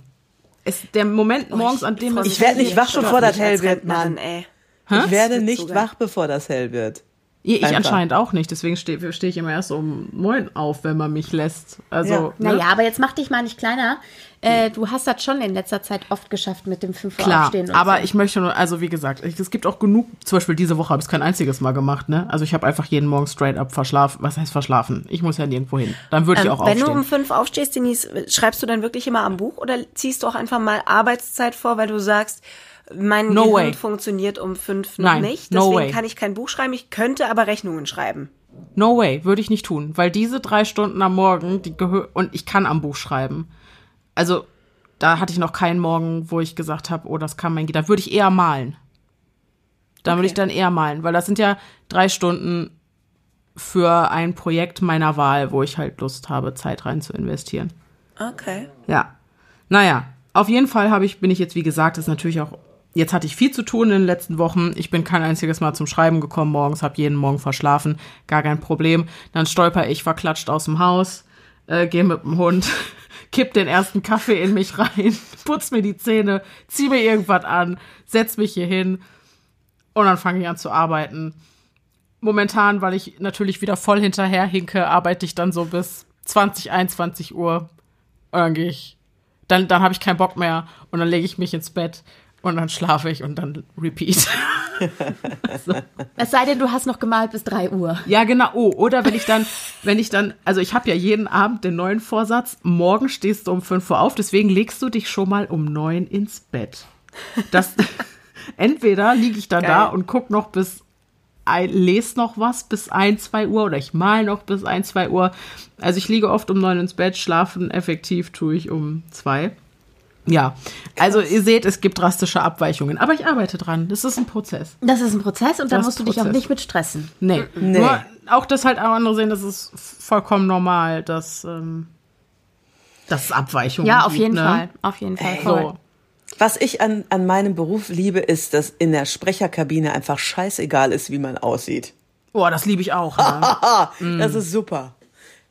Speaker 1: Es, der Moment morgens, an dem es
Speaker 4: Ich werd nicht wach, bevor das hell wird, Mann.
Speaker 3: Ey.
Speaker 4: Ich werde nicht
Speaker 3: so geil.
Speaker 4: wach, bevor das hell wird.
Speaker 1: Ich
Speaker 4: Einfach.
Speaker 1: anscheinend auch nicht, deswegen stehe steh ich immer erst um neun auf, wenn man mich lässt. Also,
Speaker 4: Ja.
Speaker 1: ne?
Speaker 2: Naja, aber jetzt mach dich mal nicht kleiner. Äh, du hast das schon in letzter Zeit oft geschafft mit dem 5 Uhr
Speaker 1: Klar,
Speaker 2: aufstehen. und
Speaker 1: aber
Speaker 2: so.
Speaker 1: ich möchte nur, also wie gesagt, ich, es gibt auch genug, zum Beispiel diese Woche habe ich es kein einziges Mal gemacht, ne? Also ich habe einfach jeden Morgen straight up verschlafen. Was heißt verschlafen? Ich muss ja nirgendwo hin. Dann würde ich
Speaker 3: Ähm,
Speaker 1: auch
Speaker 3: wenn du
Speaker 1: aufstehen.
Speaker 3: um fünf aufstehst, Denise, schreibst du dann wirklich immer am Buch oder ziehst du auch einfach mal Arbeitszeit vor, weil du sagst, mein
Speaker 1: No
Speaker 3: Gehirn
Speaker 1: way.
Speaker 3: funktioniert um fünf noch
Speaker 1: Nein,
Speaker 3: nicht.
Speaker 1: no
Speaker 3: Deswegen
Speaker 1: way.
Speaker 3: kann ich kein Buch schreiben. Ich könnte aber Rechnungen schreiben.
Speaker 1: No way, würde ich nicht tun, weil diese drei Stunden am Morgen, die gehö und ich kann am Buch schreiben. Also da hatte ich noch keinen Morgen, wo ich gesagt habe, oh, das kann mein, da würde ich eher malen. Da würde ich dann eher malen, weil das sind ja drei Stunden für ein Projekt meiner Wahl, wo ich halt Lust habe, Zeit rein zu investieren.
Speaker 3: Okay.
Speaker 1: Ja. Naja, auf jeden Fall habe ich, bin ich jetzt, wie gesagt, das ist natürlich auch, jetzt hatte ich viel zu tun in den letzten Wochen. Ich bin kein einziges Mal zum Schreiben gekommen morgens, habe jeden Morgen verschlafen, gar kein Problem. Dann stolper ich verklatscht aus dem Haus, äh, gehe mit dem Hund, kipp den ersten Kaffee in mich rein, putz mir die Zähne, zieh mir irgendwas an, setz mich hier hin und dann fange ich an zu arbeiten. Momentan, weil ich natürlich wieder voll hinterher hinke, arbeite ich dann so bis 20, 21 Uhr und dann gehe ich, dann, dann habe ich keinen Bock mehr und dann lege ich mich ins Bett und dann schlafe ich und dann repeat.
Speaker 2: es sei denn, du hast noch gemalt bis 3 Uhr.
Speaker 1: ja, genau. Oh, oder wenn ich dann, wenn ich dann, also ich habe ja jeden Abend den neuen Vorsatz, morgen stehst du um 5 Uhr auf, deswegen legst du dich schon mal um 9 ins Bett. Das, entweder liege ich dann da
Speaker 3: Geil.
Speaker 1: und guck noch bis ein, lese noch was bis 1, 2 Uhr oder ich mal noch bis 1, 2 Uhr. Also ich liege oft um 9 ins Bett, schlafen effektiv tue ich um 2. Ja, also ihr seht, es gibt drastische Abweichungen, aber ich arbeite dran. Das ist ein Prozess.
Speaker 2: Das ist ein Prozess und da musst du dich auch nicht mit stressen.
Speaker 1: Nee,
Speaker 4: Nee.
Speaker 1: nur auch das halt auch andere sehen, das ist vollkommen normal, dass, ähm, dass es Abweichungen
Speaker 2: Ja, auf
Speaker 1: gibt,
Speaker 2: jeden
Speaker 1: ne?
Speaker 2: Fall. Auf jeden Fall. Voll.
Speaker 1: So.
Speaker 4: Was ich an, an meinem Beruf liebe, ist, dass in der Sprecherkabine einfach scheißegal ist, wie man aussieht.
Speaker 1: Boah, das liebe ich auch. Ne?
Speaker 4: Das ist super.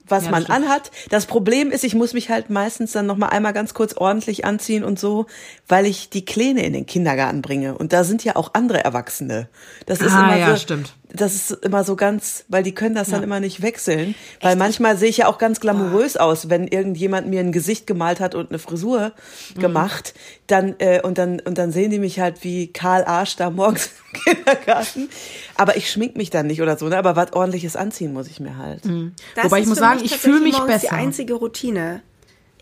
Speaker 4: Was
Speaker 1: Ja,
Speaker 4: man
Speaker 1: stimmt.
Speaker 4: anhat. Das Problem ist, ich muss mich halt meistens dann noch mal einmal ganz kurz ordentlich anziehen und so, weil ich die Kleine in den Kindergarten bringe. Und da sind ja auch andere Erwachsene. Das ist
Speaker 1: Ah,
Speaker 4: immer
Speaker 1: ja,
Speaker 4: so,
Speaker 1: stimmt.
Speaker 4: Das ist immer so ganz, weil die können das dann immer nicht wechseln. Weil manchmal sehe ich ja auch ganz glamourös aus, wenn irgendjemand mir ein Gesicht gemalt hat und eine Frisur
Speaker 1: Mhm.
Speaker 4: gemacht, dann äh, und dann und dann sehen die mich halt wie Karl Arsch da morgens im Kindergarten. Aber ich schmink mich dann nicht oder so, ne? Aber was ordentliches anziehen muss ich mir halt.
Speaker 3: Das
Speaker 1: Wobei ich
Speaker 3: ist
Speaker 1: muss sagen, ich fühle mich
Speaker 3: tatsächlich morgens
Speaker 1: besser.
Speaker 3: Die einzige Routine.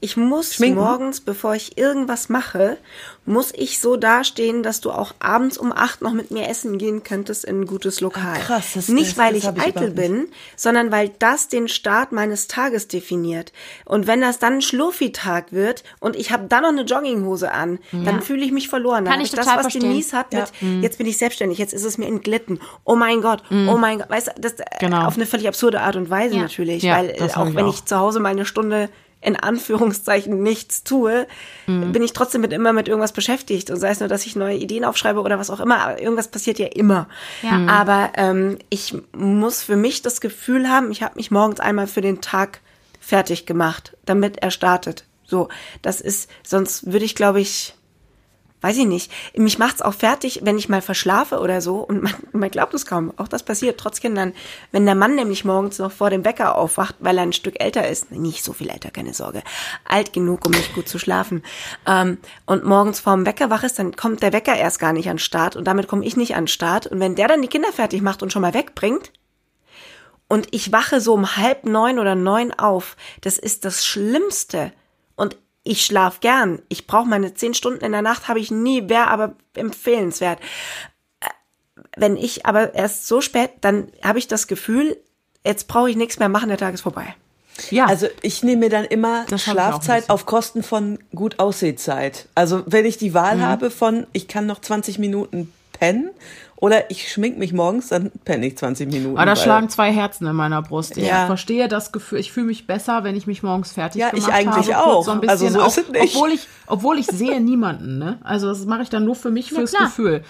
Speaker 3: Ich muss
Speaker 4: Schminken?
Speaker 3: morgens, bevor ich irgendwas mache, muss ich so dastehen, dass du auch abends um acht noch mit mir essen gehen könntest in ein gutes Lokal.
Speaker 4: Ah, krass, das-
Speaker 3: nicht
Speaker 4: das-
Speaker 3: weil
Speaker 4: das
Speaker 3: ich
Speaker 4: ich
Speaker 3: eitel
Speaker 4: überhaupt
Speaker 3: bin, sondern weil das den Start meines Tages definiert. Und wenn das dann ein Schlurfi-Tag wird und ich habe dann noch eine Jogginghose an, dann fühle ich mich verloren. Dann
Speaker 2: Kann
Speaker 3: hab
Speaker 2: ich
Speaker 3: das, was
Speaker 2: verstehen.
Speaker 3: Denise hat mit,
Speaker 4: Mhm.
Speaker 3: jetzt bin ich selbstständig, jetzt ist es mir entglitten. Oh mein Gott, oh mein Gott. Weißt du, das
Speaker 1: Genau.
Speaker 3: auf eine völlig absurde Art und Weise
Speaker 2: Ja.
Speaker 3: natürlich,
Speaker 1: Ja,
Speaker 3: weil äh, auch
Speaker 1: ich
Speaker 3: wenn
Speaker 1: auch.
Speaker 3: ich zu Hause mal eine Stunde in Anführungszeichen nichts tue,
Speaker 1: Mhm.
Speaker 3: bin ich trotzdem mit immer mit irgendwas beschäftigt und sei es nur, dass ich neue Ideen aufschreibe oder was auch immer, aber irgendwas passiert ja immer.
Speaker 2: Ja. Mhm.
Speaker 3: Aber ähm, ich muss für mich das Gefühl haben, ich habe mich morgens einmal für den Tag fertig gemacht, damit er startet. So, das ist, sonst würde ich, glaube ich, weiß ich nicht. Mich macht's auch fertig, wenn ich mal verschlafe oder so. Und man, man glaubt es kaum. Auch das passiert trotz Kindern. Wenn der Mann nämlich morgens noch vor dem Wecker aufwacht, weil er ein Stück älter ist, nicht so viel älter, keine Sorge, alt genug, um nicht gut zu schlafen, ähm, und morgens vorm Wecker wach ist, dann kommt der Wecker erst gar nicht an Start und damit komme ich nicht an Start. Und wenn der dann die Kinder fertig macht und schon mal wegbringt, und ich wache so um halb neun oder neun auf. Das ist das Schlimmste. Und ich schlaf gern. Ich brauche meine zehn Stunden in der Nacht, habe ich nie, wäre aber empfehlenswert. Äh, Wenn ich aber erst so spät, dann habe ich das Gefühl, jetzt brauche ich nichts mehr machen, der Tag ist vorbei.
Speaker 1: Ja,
Speaker 4: Also ich nehme mir dann immer
Speaker 1: Das
Speaker 4: Schlafzeit auf Kosten von gut Aussehzeit. Also wenn ich die Wahl
Speaker 1: Mhm.
Speaker 4: habe von, ich kann noch 20 Minuten pennen oder ich schmink mich morgens, dann penne ich 20 Minuten.
Speaker 1: aber da
Speaker 4: weil-
Speaker 1: schlagen zwei Herzen in meiner Brust. Ich
Speaker 4: Ja.
Speaker 1: verstehe das Gefühl, ich fühle mich besser, wenn ich mich morgens fertig
Speaker 4: Ja, ich
Speaker 1: gemacht
Speaker 4: eigentlich
Speaker 1: habe.
Speaker 4: auch.
Speaker 1: So ein
Speaker 4: Also
Speaker 1: bisschen
Speaker 4: so ist
Speaker 1: auch,
Speaker 4: es nicht.
Speaker 1: Obwohl ich, obwohl ich sehe niemanden, ne? Also das mache ich dann nur für mich, fürs
Speaker 2: klar.
Speaker 1: Gefühl.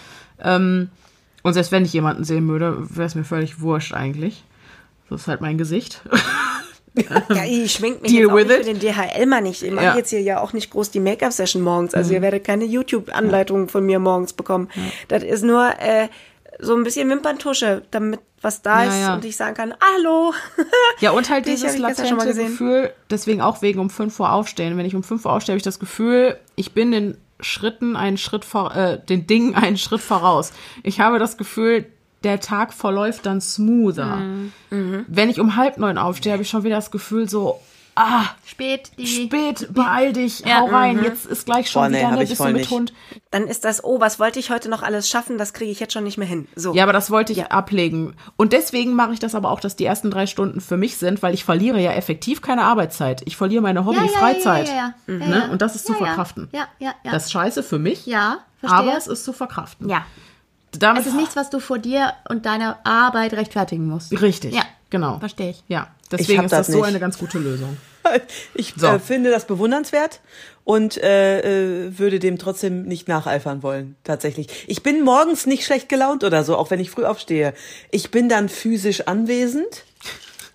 Speaker 1: Ähm, und selbst wenn ich jemanden sehen würde, wäre es mir völlig wurscht eigentlich. Das ist halt mein Gesicht.
Speaker 3: Ja, ich schmink mich
Speaker 1: Deal
Speaker 3: jetzt auch
Speaker 1: with
Speaker 3: nicht
Speaker 1: it.
Speaker 3: für den DHL-Mann nicht. Ich mache
Speaker 1: Ja.
Speaker 3: jetzt hier ja auch nicht groß die Make-up-Session morgens. Also ihr werdet keine YouTube-Anleitungen von mir morgens bekommen. Das ist nur äh, so ein bisschen Wimperntusche, damit was da
Speaker 1: Ja,
Speaker 3: ist
Speaker 1: ja.
Speaker 3: und ich sagen kann, hallo.
Speaker 1: Ja, und halt dieses
Speaker 3: ich mal
Speaker 1: latente. Gefühl, deswegen auch wegen um 5 Uhr aufstehen. Wenn ich um 5 Uhr aufstehe, habe ich das Gefühl, ich bin den Schritten einen Schritt vor, äh, den Dingen einen Schritt voraus. Ich habe das Gefühl, der Tag verläuft dann smoother.
Speaker 3: Mhm.
Speaker 1: Wenn ich um halb neun aufstehe, habe ich schon wieder das Gefühl so, ah,
Speaker 2: Spät, die.
Speaker 1: spät, beeil dich,
Speaker 2: Ja,
Speaker 1: hau rein,
Speaker 3: mhm.
Speaker 1: jetzt ist gleich schon
Speaker 4: Boah, nee,
Speaker 1: wieder, ne,
Speaker 4: voll
Speaker 1: mit
Speaker 4: nicht.
Speaker 1: Hund.
Speaker 3: Dann ist das, oh, was wollte ich heute noch alles schaffen? Das kriege ich jetzt schon nicht mehr hin. So.
Speaker 1: Ja, aber das wollte ich ablegen. Und deswegen mache ich das aber auch, dass die ersten drei Stunden für mich sind, weil ich verliere ja effektiv keine Arbeitszeit. Ich verliere meine Hobby-Freizeit.
Speaker 2: Ja, ja, ja, ja, ja.
Speaker 1: Ne?
Speaker 2: Ja, ja.
Speaker 1: Und das ist zu
Speaker 2: Ja, ja.
Speaker 1: verkraften.
Speaker 2: Ja, ja, ja.
Speaker 1: Das ist scheiße für mich,
Speaker 2: ja, verstehe.
Speaker 1: aber es ist zu verkraften.
Speaker 2: ja.
Speaker 1: Damit
Speaker 2: Es ist nichts, was du vor dir und deiner Arbeit rechtfertigen musst.
Speaker 1: Richtig.
Speaker 2: Ja.
Speaker 1: Genau.
Speaker 2: Verstehe ich.
Speaker 1: Ja. Deswegen
Speaker 4: hab
Speaker 1: ist
Speaker 4: das
Speaker 1: das so eine ganz gute Lösung.
Speaker 4: Ich
Speaker 1: So.
Speaker 4: äh, finde das bewundernswert und äh, äh, würde dem trotzdem nicht nacheifern wollen, tatsächlich. Ich bin morgens nicht schlecht gelaunt oder so, auch wenn ich früh aufstehe. Ich bin dann physisch anwesend,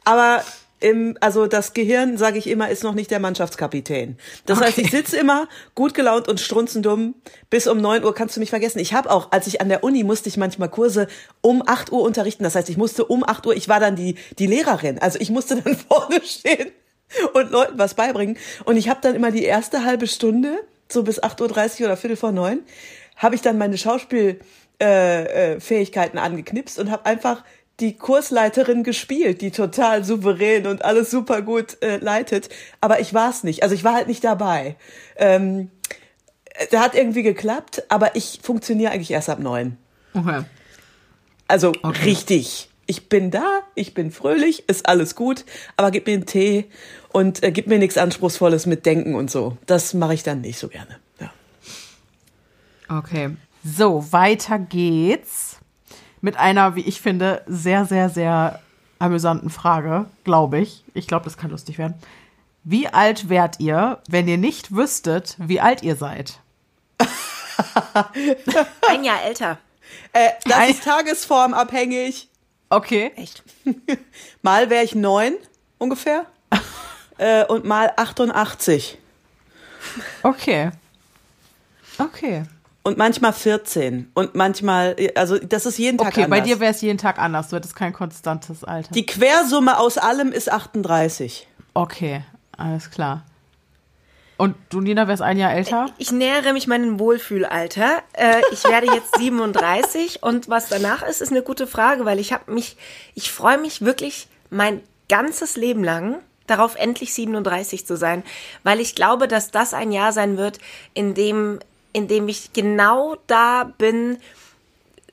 Speaker 4: aber im, also das Gehirn, sage ich immer, ist noch nicht der Mannschaftskapitän. Das heißt, ich sitze immer gut gelaunt und strunzendumm. Bis um 9 Uhr kannst du mich vergessen. Ich habe auch, als ich an der Uni musste ich manchmal Kurse um 8 Uhr unterrichten. Das heißt, ich musste um 8 Uhr, ich war dann die, die Lehrerin. Also ich musste dann vorne stehen und Leuten was beibringen. Und ich habe dann immer die erste halbe Stunde, so bis 8.30 Uhr oder Viertel vor neun, habe ich dann meine Schauspielfähigkeiten äh, äh, Fähigkeiten angeknipst und habe einfach die Kursleiterin gespielt, die total souverän und alles super gut äh, leitet. Aber ich war es nicht. Also ich war halt nicht dabei. Ähm, da hat irgendwie geklappt, aber ich funktioniere eigentlich erst ab neun.
Speaker 1: Okay.
Speaker 4: Also richtig. Ich bin da, ich bin fröhlich, ist alles gut, aber gib mir einen Tee und äh, gib mir nichts Anspruchsvolles mit Denken und so. Das mache ich dann nicht so gerne. Ja.
Speaker 1: Okay. So, weiter geht's mit einer, wie ich finde, sehr, sehr, sehr amüsanten Frage, glaube ich. Ich glaube, das kann lustig werden. Wie alt wärt ihr, wenn ihr nicht wüsstet, wie alt ihr seid?
Speaker 3: Ein Jahr älter.
Speaker 4: Äh, das ist tagesformabhängig.
Speaker 1: Okay.
Speaker 3: Echt?
Speaker 4: Mal wäre ich neun ungefähr äh, und mal 88
Speaker 1: Okay. Okay.
Speaker 4: Und manchmal 14 und manchmal, also das ist jeden Tag
Speaker 1: Okay,
Speaker 4: anders.
Speaker 1: bei dir wäre es jeden Tag anders. Du hättest kein konstantes Alter.
Speaker 4: Die Quersumme aus allem ist 38.
Speaker 1: okay, alles klar. Und du, Nina, wärst ein Jahr älter?
Speaker 3: Ich nähere mich meinem Wohlfühlalter. Äh, ich werde jetzt 37 und was danach ist, ist eine gute Frage, weil ich habe mich, ich freue mich wirklich mein ganzes Leben lang darauf, endlich 37 zu sein, weil ich glaube, dass das ein Jahr sein wird, in dem, in dem ich genau da bin,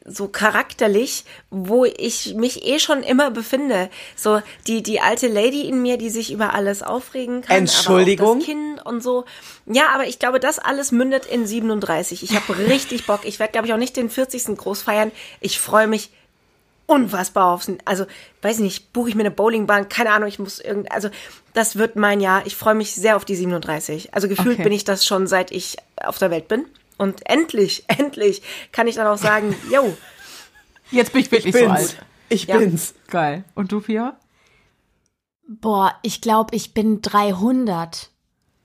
Speaker 3: so charakterlich, wo ich mich eh schon immer befinde. So die, die alte Lady in mir, die sich über alles aufregen kann.
Speaker 4: Entschuldigung?
Speaker 3: Aber das Kind und so. Ja, aber ich glaube, das alles mündet in 37. Ich habe richtig Bock. Ich werde, glaube ich, auch nicht den 40. groß feiern. Ich freue mich unfassbar aufs, also, weiß nicht, buche ich mir eine Bowlingbahn, keine Ahnung, ich muss irgend, also, das wird mein Jahr. Ich freue mich sehr auf die 37. Also, gefühlt
Speaker 1: Okay.
Speaker 3: bin ich das schon, seit ich auf der Welt bin. Und endlich, endlich kann ich dann auch sagen, yo,
Speaker 1: Jetzt bin ich wirklich so
Speaker 4: Bin's.
Speaker 1: alt.
Speaker 4: Ich
Speaker 3: Ja.
Speaker 4: bin's.
Speaker 1: Geil. Und du, Pia?
Speaker 2: Boah, ich glaube, ich bin 300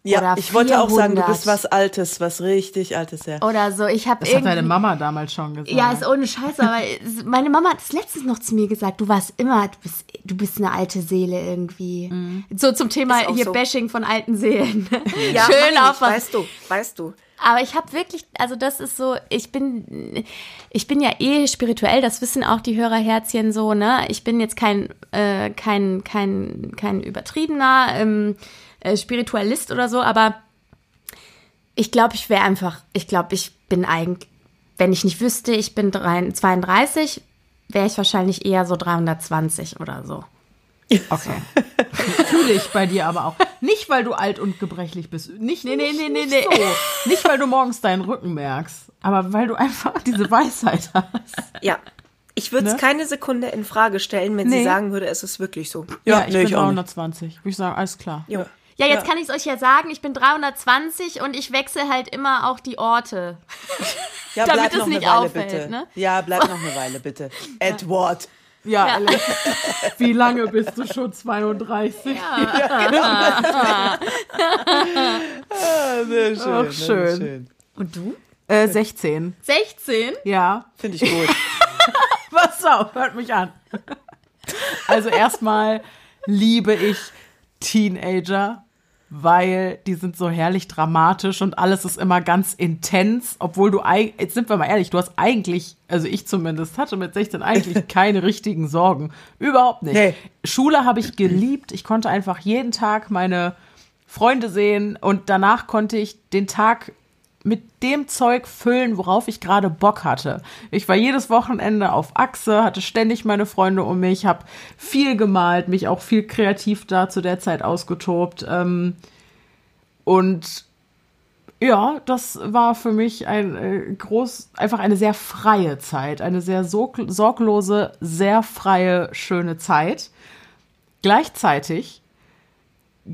Speaker 4: Ja,
Speaker 2: Oder
Speaker 4: ich wollte auch sagen, du
Speaker 2: 400.
Speaker 4: bist was Altes, was richtig Altes, ja.
Speaker 2: oder so. Ich habe
Speaker 1: Das hat
Speaker 2: irgendwie
Speaker 1: deine Mama damals schon gesagt.
Speaker 2: Ja, ist ohne Scheiße, aber meine Mama hat es letztens noch zu mir gesagt, du warst immer, du bist, du bist eine alte Seele irgendwie. So zum Thema hier
Speaker 3: so.
Speaker 2: Bashing von alten Seelen.
Speaker 3: ja,
Speaker 2: Schön auf was.
Speaker 3: weißt du, weißt du.
Speaker 2: Aber ich habe wirklich, also das ist so, ich bin, ich bin ja eh spirituell, das wissen auch die Hörerherzchen so, ne? Ich bin jetzt kein, äh, kein, kein, kein übertriebener ähm, äh, Spiritualist oder so, aber ich glaube, ich wäre einfach, ich glaube, ich bin eigentlich, wenn ich nicht wüsste, ich bin drei- 32, wäre ich wahrscheinlich eher so 320 oder so.
Speaker 1: Okay. Fühle ich bei dir aber auch. Nicht, weil du alt und gebrechlich bist. Nicht, nee,
Speaker 2: nee, nee, nee,
Speaker 1: nicht
Speaker 2: nee.
Speaker 1: so. Nicht, weil du morgens deinen Rücken merkst. Aber weil du einfach diese Weisheit hast.
Speaker 3: Ja. Ich würde es
Speaker 1: Ne?
Speaker 3: keine Sekunde in Frage stellen, wenn
Speaker 1: Nee.
Speaker 3: sie sagen würde, es ist wirklich so.
Speaker 1: Ja,
Speaker 4: Ja,
Speaker 1: ich
Speaker 4: nee,
Speaker 1: bin
Speaker 4: ich auch nicht.
Speaker 1: 320. Würde ich sagen, alles klar.
Speaker 3: Jo.
Speaker 2: Ja, jetzt kann ich es euch ja sagen, ich bin 320 und ich wechsle halt immer auch die Orte.
Speaker 4: Ja,
Speaker 2: Damit
Speaker 4: bleib
Speaker 2: es
Speaker 4: noch
Speaker 2: nicht
Speaker 4: eine Weile
Speaker 2: auffällt,
Speaker 4: bitte.
Speaker 2: ne?
Speaker 4: Ja, bleib noch eine Weile bitte. Edward.
Speaker 1: Ja,
Speaker 2: Ja.
Speaker 1: Wie lange bist du schon 32?
Speaker 4: Ah, sehr schön.
Speaker 1: Ach,
Speaker 4: sehr
Speaker 1: schön.
Speaker 2: Und du?
Speaker 1: Äh, 16.
Speaker 2: 16?
Speaker 1: Ja.
Speaker 4: Finde ich gut.
Speaker 1: Pass auf, hört mich an. Also erstmal liebe ich Teenager, weil die sind so herrlich dramatisch und alles ist immer ganz intens, obwohl du jetzt sind wir mal ehrlich, du hast eigentlich, also ich zumindest hatte mit 16 eigentlich keine richtigen Sorgen, überhaupt nicht.
Speaker 4: Nee.
Speaker 1: Schule habe ich geliebt, ich konnte einfach jeden Tag meine Freunde sehen und danach konnte ich den Tag mit dem Zeug füllen, worauf ich gerade Bock hatte. Ich war jedes Wochenende auf Achse, hatte ständig meine Freunde um mich, habe viel gemalt, mich auch viel kreativ da zu der Zeit ausgetobt. Ähm, und ja, das war für mich ein äh, groß, einfach eine sehr freie Zeit, eine sehr sorg sorglose, sehr freie, schöne Zeit. Gleichzeitig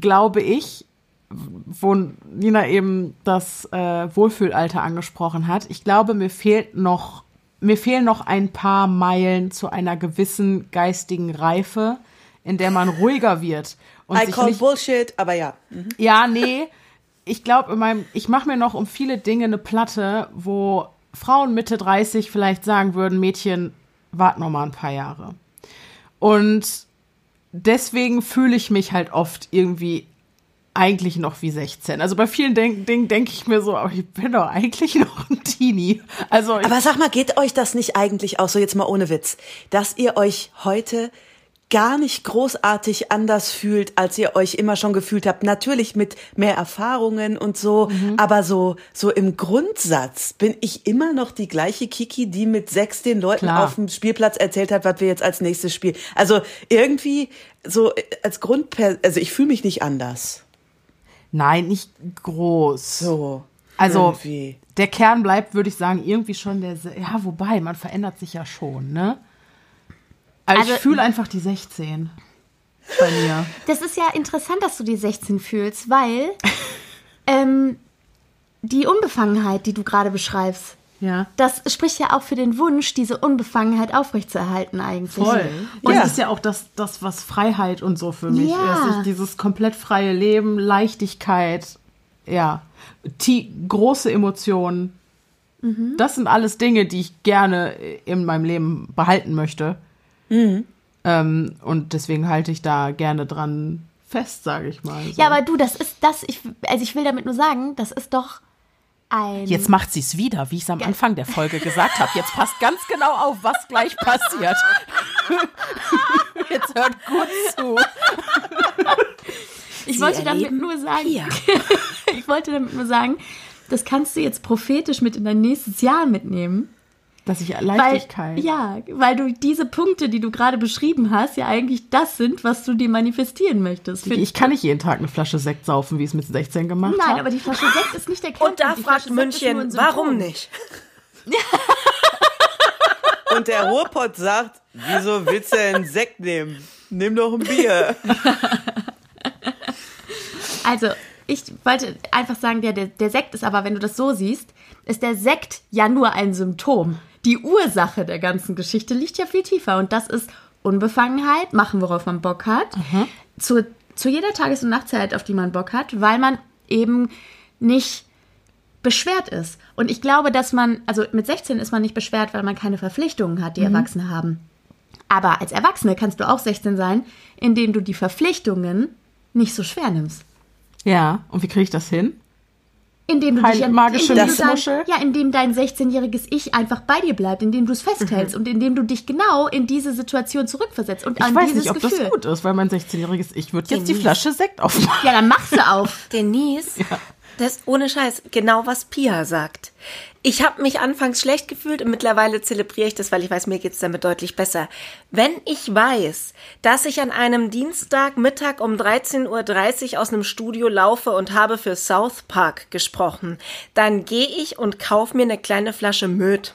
Speaker 1: glaube ich, wo Nina eben das äh, Wohlfühlalter angesprochen hat, ich glaube, mir fehlt noch, mir fehlen noch ein paar Meilen zu einer gewissen geistigen Reife, in der man ruhiger wird und
Speaker 4: I call
Speaker 1: nicht
Speaker 4: Bullshit, aber ja.
Speaker 1: ja, nee. Ich glaube, in meinem, ich mache mir noch um viele Dinge eine Platte, wo Frauen Mitte 30 vielleicht sagen würden, Mädchen, wart noch mal ein paar Jahre. Und deswegen fühle ich mich halt oft irgendwie eigentlich noch wie 16. Also bei vielen Denk Dingen denke ich mir so, aber ich bin doch eigentlich noch ein Teenie. Also
Speaker 4: Aber sag mal, geht euch das nicht eigentlich auch so jetzt mal ohne Witz, dass ihr euch heute gar nicht großartig anders fühlt, als ihr euch immer schon gefühlt habt. Natürlich mit mehr Erfahrungen und so, aber so, so im Grundsatz bin ich immer noch die gleiche Kiki, die mit sechs den Leuten
Speaker 1: Klar.
Speaker 4: auf dem Spielplatz erzählt hat, was wir jetzt als nächstes spielen. Also irgendwie so als Grund, also ich fühle mich nicht anders.
Speaker 1: Nein, nicht groß.
Speaker 4: So.
Speaker 1: Also
Speaker 4: Irgendwie.
Speaker 1: der Kern bleibt, würde ich sagen, irgendwie schon der. Se- Ja, wobei, man verändert sich ja schon, ne? Aber
Speaker 2: Also-
Speaker 1: ich fühle einfach die 16 bei mir.
Speaker 2: Das ist ja interessant, dass du die 16 fühlst, weil ähm, die Unbefangenheit, die du gerade beschreibst,
Speaker 1: Ja.
Speaker 2: das spricht ja auch für den Wunsch, diese Unbefangenheit aufrechtzuerhalten eigentlich.
Speaker 1: Voll. Und
Speaker 4: Ja.
Speaker 1: es ist ja auch das, das, was Freiheit und so für mich
Speaker 2: Ja.
Speaker 1: ist. Dieses komplett freie Leben, Leichtigkeit, ja, tie große Emotionen.
Speaker 2: Mhm.
Speaker 1: Das sind alles Dinge, die ich gerne in meinem Leben behalten möchte. Ähm, und deswegen halte ich da gerne dran fest, sage ich mal. So.
Speaker 2: Ja, aber du, das ist das, ich, also ich will damit nur sagen, das ist doch ein.
Speaker 1: Jetzt macht sie es wieder, wie ich es am Anfang der Folge gesagt habe. Jetzt passt ganz genau auf, was gleich passiert. Jetzt hört gut zu.
Speaker 2: ich wollte damit nur sagen, ich wollte damit nur sagen, das kannst du jetzt prophetisch mit in dein nächstes Jahr mitnehmen.
Speaker 1: Dass ich
Speaker 2: Weil,
Speaker 1: Leichtigkeit.
Speaker 2: ja, weil du diese Punkte, die du gerade beschrieben hast, ja eigentlich das sind, was du dir manifestieren möchtest. Für-
Speaker 1: Ich kann nicht jeden Tag eine Flasche Sekt saufen, wie ich es mit 16 gemacht
Speaker 2: Nein,
Speaker 1: habe.
Speaker 2: aber die Flasche Sekt ist nicht der Kern.
Speaker 3: Und da fragt München, warum nicht?
Speaker 4: Und der Ruhrpott sagt, wieso willst du einen Sekt nehmen? Nimm doch ein Bier.
Speaker 2: Also, ich wollte einfach sagen, der, der, der Sekt ist aber, wenn du das so siehst, ist der Sekt ja nur ein Symptom. Die Ursache der ganzen Geschichte liegt ja viel tiefer und das ist Unbefangenheit, machen, worauf man Bock hat, zu, zu jeder Tages- und Nachtzeit, auf die man Bock hat, weil man eben nicht beschwert ist. Und ich glaube, dass man, also mit 16 ist man nicht beschwert, weil man keine Verpflichtungen hat, die Erwachsene haben. Aber als Erwachsene kannst du auch 16 sein, indem du die Verpflichtungen nicht so schwer nimmst.
Speaker 1: Ja, und wie kriege ich das hin?
Speaker 2: Indem du
Speaker 1: Heil-
Speaker 2: dich an,
Speaker 1: magische
Speaker 2: indem dein, ja, indem dein 16-jähriges Ich einfach bei dir bleibt, indem du es festhältst und indem du dich genau in diese Situation zurückversetzt und
Speaker 1: Ich
Speaker 2: an
Speaker 1: weiß
Speaker 2: dieses
Speaker 1: nicht, ob
Speaker 2: Gefühl.
Speaker 1: das gut ist, weil mein 16-jähriges Ich würde jetzt die
Speaker 3: Denise.
Speaker 1: Flasche Sekt aufmachen.
Speaker 2: Ja, dann machst du auf.
Speaker 3: Denise, das ist ohne Scheiß genau, was Pia sagt. Ich habe mich anfangs schlecht gefühlt und mittlerweile zelebriere ich das, weil ich weiß, mir geht's damit deutlich besser. Wenn ich weiß, dass ich an einem Dienstagmittag um 13.30 Uhr aus einem Studio laufe und habe für South Park gesprochen, dann gehe ich und kaufe mir eine kleine Flasche Möd.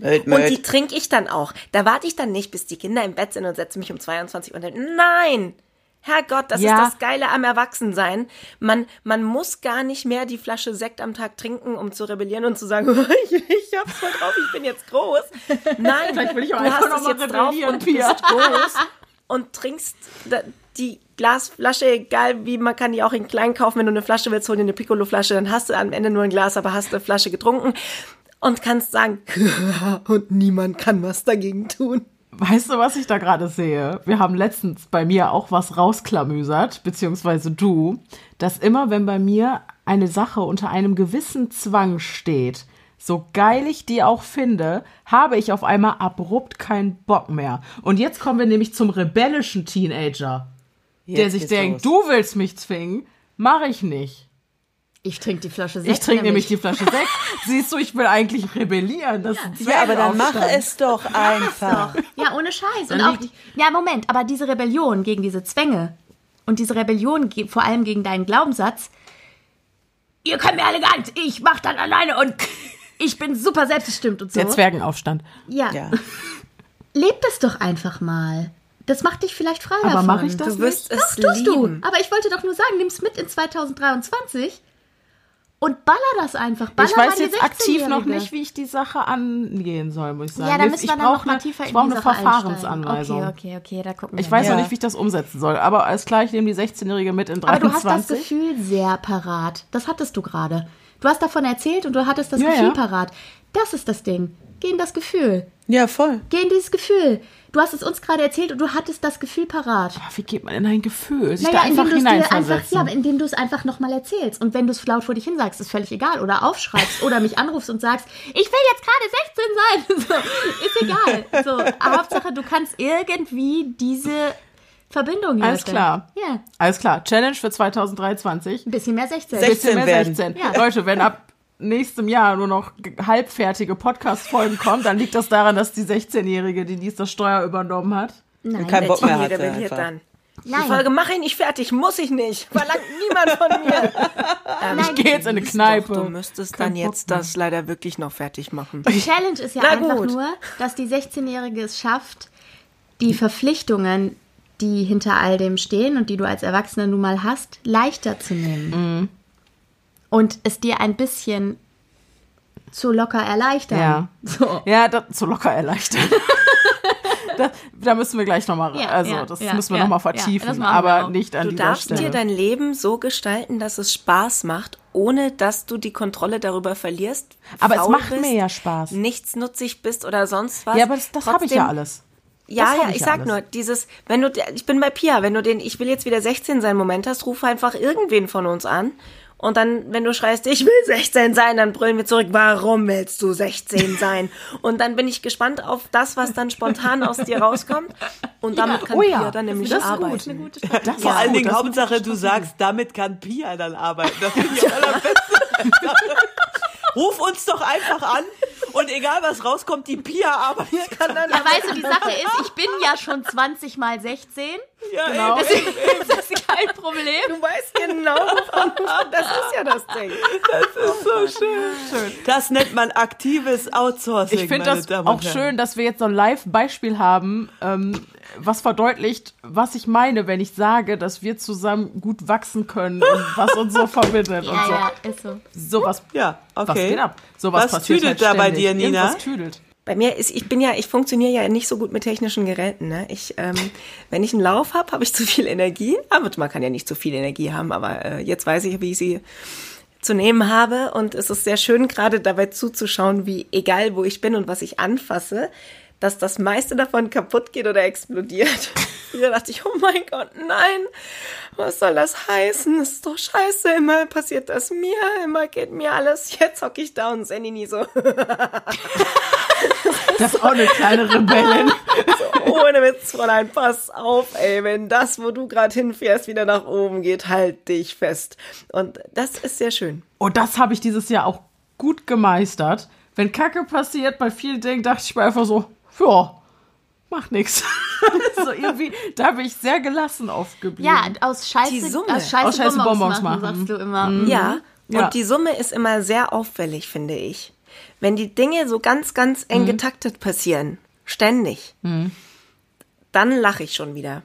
Speaker 4: Möd,
Speaker 3: Und die
Speaker 4: möd.
Speaker 3: trinke ich dann auch. Da warte ich dann nicht, bis die Kinder im Bett sind und setze mich um 22 Uhr und dann, nein! Herrgott, das
Speaker 1: Ja.
Speaker 3: ist das Geile am Erwachsensein. Man, man muss gar nicht mehr die Flasche Sekt am Tag trinken, um zu rebellieren und zu sagen, ich, ich hab's voll drauf, ich bin jetzt groß. Nein,
Speaker 1: Vielleicht will ich auch
Speaker 3: du hast es jetzt drauf und
Speaker 1: Pia.
Speaker 3: bist groß und trinkst die Glasflasche, egal wie, man kann die auch in klein kaufen. Wenn du eine Flasche willst, hol dir eine Piccolo-Flasche, dann hast du am Ende nur ein Glas, aber hast eine Flasche getrunken und kannst sagen, und niemand kann was dagegen tun.
Speaker 1: Weißt du, was ich da gerade sehe? Wir haben letztens bei mir auch was rausklamüsert, beziehungsweise du, dass immer, wenn bei mir eine Sache unter einem gewissen Zwang steht, so geil ich die auch finde, habe ich auf einmal abrupt keinen Bock mehr. Und jetzt kommen wir nämlich zum rebellischen Teenager, der
Speaker 4: Jetzt
Speaker 1: sich
Speaker 4: geht's
Speaker 1: denkt,
Speaker 4: los.
Speaker 1: du willst mich zwingen, mache ich nicht.
Speaker 2: Ich trinke die Flasche Sekt.
Speaker 1: Ich trinke nämlich die Flasche Sekt. Siehst du, ich will eigentlich rebellieren. Das ist ein
Speaker 4: Ja, aber dann mach
Speaker 1: Zwergaufstand.
Speaker 4: es doch einfach.
Speaker 2: Ja, ohne Scheiß. Und auch die, ja, Moment, aber diese Rebellion gegen diese Zwänge und diese Rebellion ge- vor allem gegen deinen Glaubenssatz, ihr könnt mir nicht, ich mach dann alleine und ich bin super selbstbestimmt und so.
Speaker 1: Der Zwergenaufstand.
Speaker 2: ja.
Speaker 4: Ja.
Speaker 2: Leb das doch einfach mal. Das macht dich vielleicht frei
Speaker 1: Aber mache ich das
Speaker 3: Du wirst
Speaker 1: nicht?
Speaker 3: es
Speaker 2: Doch, tust du.
Speaker 3: lieben.
Speaker 2: Aber ich wollte doch nur sagen, nimm's mit in 2023 und baller das einfach. Baller
Speaker 1: Ich weiß jetzt aktiv noch
Speaker 2: 16-Jährige.
Speaker 1: nicht, wie ich die Sache angehen soll, muss ich sagen.
Speaker 2: Ja, da müssen
Speaker 1: ich
Speaker 2: wir dann
Speaker 1: brauch
Speaker 2: noch mal
Speaker 1: eine-
Speaker 2: tiefer
Speaker 1: Ich
Speaker 2: in
Speaker 1: brauche eine Verfahrensanweisung.
Speaker 2: Okay, okay, okay, da gucken wir
Speaker 1: Ich weiß
Speaker 2: mal.
Speaker 1: noch
Speaker 4: Ja.
Speaker 1: nicht, wie ich das umsetzen soll, aber alles klar, ich nehme die 16-Jährige mit in
Speaker 2: Aber du hast
Speaker 1: 23.
Speaker 2: das Gefühl sehr parat. Das hattest du gerade. Du hast davon erzählt und du hattest das
Speaker 1: Ja,
Speaker 2: Gefühl
Speaker 1: ja.
Speaker 2: parat. Das ist das Ding. Geh in das Gefühl.
Speaker 4: Ja, voll.
Speaker 2: Geh in dieses Gefühl. Du hast es uns gerade erzählt und du hattest das Gefühl parat.
Speaker 1: Ah, Wie geht man in ein Gefühl? Sich
Speaker 2: Naja,
Speaker 1: da einfach hineinversetzen.
Speaker 2: ja, aber indem du es einfach nochmal erzählst. Und wenn du es laut vor dich hin sagst, ist völlig egal. Oder aufschreibst oder mich anrufst und sagst, ich will jetzt gerade 16 sein. So, ist egal. So, Hauptsache, du kannst irgendwie diese Verbindung
Speaker 1: Alles
Speaker 2: herstellen.
Speaker 1: klar.
Speaker 2: Ja,
Speaker 1: Alles klar, Challenge für 2023.
Speaker 2: ein bisschen mehr 16.
Speaker 4: 16
Speaker 1: Bisschen mehr
Speaker 4: werden.
Speaker 1: 16.
Speaker 2: Ja.
Speaker 1: Leute, wenn ab nächstem Jahr nur noch ge- halbfertige Podcast-Folgen kommen, dann liegt das daran, dass die 16-Jährige, die dies das Steuer übernommen hat.
Speaker 2: Nein,
Speaker 4: Kein
Speaker 3: Der
Speaker 4: Bock mehr
Speaker 3: Teenie
Speaker 4: hatte
Speaker 3: rebelliert
Speaker 4: einfach.
Speaker 3: dann. Die Folge mache ich nicht fertig, muss ich nicht. Verlangt niemand von mir. Ähm,
Speaker 1: Ich gehe jetzt in eine
Speaker 3: Doch,
Speaker 1: Kneipe.
Speaker 3: du müsstest
Speaker 1: Kein
Speaker 3: dann jetzt das leider wirklich noch fertig machen.
Speaker 2: Die Challenge ist ja
Speaker 3: Na
Speaker 2: einfach
Speaker 3: gut.
Speaker 2: nur, dass die 16-Jährige es schafft, die Verpflichtungen, die hinter all dem stehen und die du als Erwachsener nun mal hast, leichter zu nehmen.
Speaker 1: Mhm.
Speaker 2: Und es dir ein bisschen zu locker erleichtern.
Speaker 1: Ja.
Speaker 2: So.
Speaker 1: Ja, das so locker erleichtern. da, da müssen wir gleich nochmal,
Speaker 2: Ja,
Speaker 1: also
Speaker 2: ja,
Speaker 1: das
Speaker 2: ja,
Speaker 1: müssen wir
Speaker 2: ja,
Speaker 1: noch nochmal vertiefen, aber nicht an
Speaker 3: Du
Speaker 1: dieser
Speaker 3: darfst
Speaker 1: Stelle.
Speaker 3: dir dein Leben so gestalten, dass es Spaß macht, ohne dass du die Kontrolle darüber verlierst.
Speaker 1: Aber es macht
Speaker 3: bist,
Speaker 1: mir ja Spaß.
Speaker 3: Nichtsnutzig bist oder sonst was.
Speaker 1: ja, aber das, das habe ich ja alles.
Speaker 3: Ja, ja,
Speaker 1: ich
Speaker 3: ich sag
Speaker 1: alles.
Speaker 3: nur, dieses, wenn du, ich bin bei Pia, wenn du den, ich will jetzt wieder 16 sein Moment hast, ruf einfach irgendwen von uns an. Und dann, wenn du schreist, ich will 16 sein, dann brüllen wir zurück, warum willst du 16 sein? Und dann bin ich gespannt auf das, was dann spontan aus dir rauskommt. Und damit kann
Speaker 1: Oh ja,
Speaker 3: Pia dann nämlich
Speaker 1: das ist gut.
Speaker 3: arbeiten.
Speaker 2: Eine gute Strategie.
Speaker 1: Das
Speaker 4: Vor
Speaker 1: ist
Speaker 4: allen
Speaker 1: gut,
Speaker 4: Dingen
Speaker 1: ist
Speaker 4: Hauptsache, du sagst, damit kann Pia dann arbeiten. Das finde ich am allerbesten. Ruf uns doch einfach an und egal was rauskommt, die Pia arbeitet.
Speaker 3: Kann dann
Speaker 2: Ja, weißt du, die Sache ist, ich bin ja schon 20 mal 16.
Speaker 4: Ja,
Speaker 1: Genau.
Speaker 4: eben.
Speaker 2: Deswegen ist das kein Problem.
Speaker 3: Du weißt genau, Das ist ja das Ding.
Speaker 4: so schön. Das nennt man aktives Outsourcing.
Speaker 1: Ich finde das
Speaker 4: Damen
Speaker 1: auch schön, dass wir jetzt so ein Live-Beispiel haben, ähm, was verdeutlicht, was ich meine, wenn ich sage, dass wir zusammen gut wachsen können und was uns so verbindet und
Speaker 2: Ja,
Speaker 1: so.
Speaker 2: ja, ist so.
Speaker 1: Sowas,
Speaker 4: Ja, okay.
Speaker 1: was geht ab? Sowas
Speaker 4: was
Speaker 1: passiert
Speaker 4: tüdelt
Speaker 1: halt
Speaker 4: da bei dir, Nina?
Speaker 1: Irgendwas tüdelt.
Speaker 3: Bei mir ist, ich bin ja, ich funktioniere ja nicht so gut mit technischen Geräten. Ne? Ich, ähm, wenn ich einen Lauf habe, habe ich zu viel Energie. Aber man kann ja nicht zu viel Energie haben, aber äh, jetzt weiß ich, wie ich sie zu nehmen habe. Und es ist sehr schön, gerade dabei zuzuschauen, wie egal wo ich bin und was ich anfasse, dass das meiste davon kaputt geht oder explodiert. Früher dachte ich, oh mein Gott, nein, was soll das heißen? Das ist doch scheiße, immer passiert das mir, immer geht mir alles. Jetzt hocke ich da und Senni nie so.
Speaker 1: Das ist auch eine kleine Rebellin.
Speaker 3: Ohne Witz, Fräulein, pass auf, ey, wenn das, wo du gerade hinfährst, wieder nach oben geht, halt dich fest. Und das ist sehr schön.
Speaker 1: Und das habe ich dieses Jahr auch gut gemeistert. Wenn Kacke passiert, bei vielen Dingen dachte ich mir einfach so, ja, macht nix. so irgendwie, da bin ich sehr gelassen aufgeblieben.
Speaker 2: Ja, aus Scheiße,
Speaker 3: Die Summe.
Speaker 2: aus Scheiße,
Speaker 1: Aus Scheiße
Speaker 2: Bonbons,
Speaker 1: Bonbons
Speaker 2: machen,
Speaker 1: machen.
Speaker 2: sagst du immer.
Speaker 3: Ja, und
Speaker 1: Ja.
Speaker 3: die Summe ist immer sehr auffällig, finde ich. Wenn die Dinge so ganz, ganz eng getaktet passieren, ständig, dann lache ich schon wieder.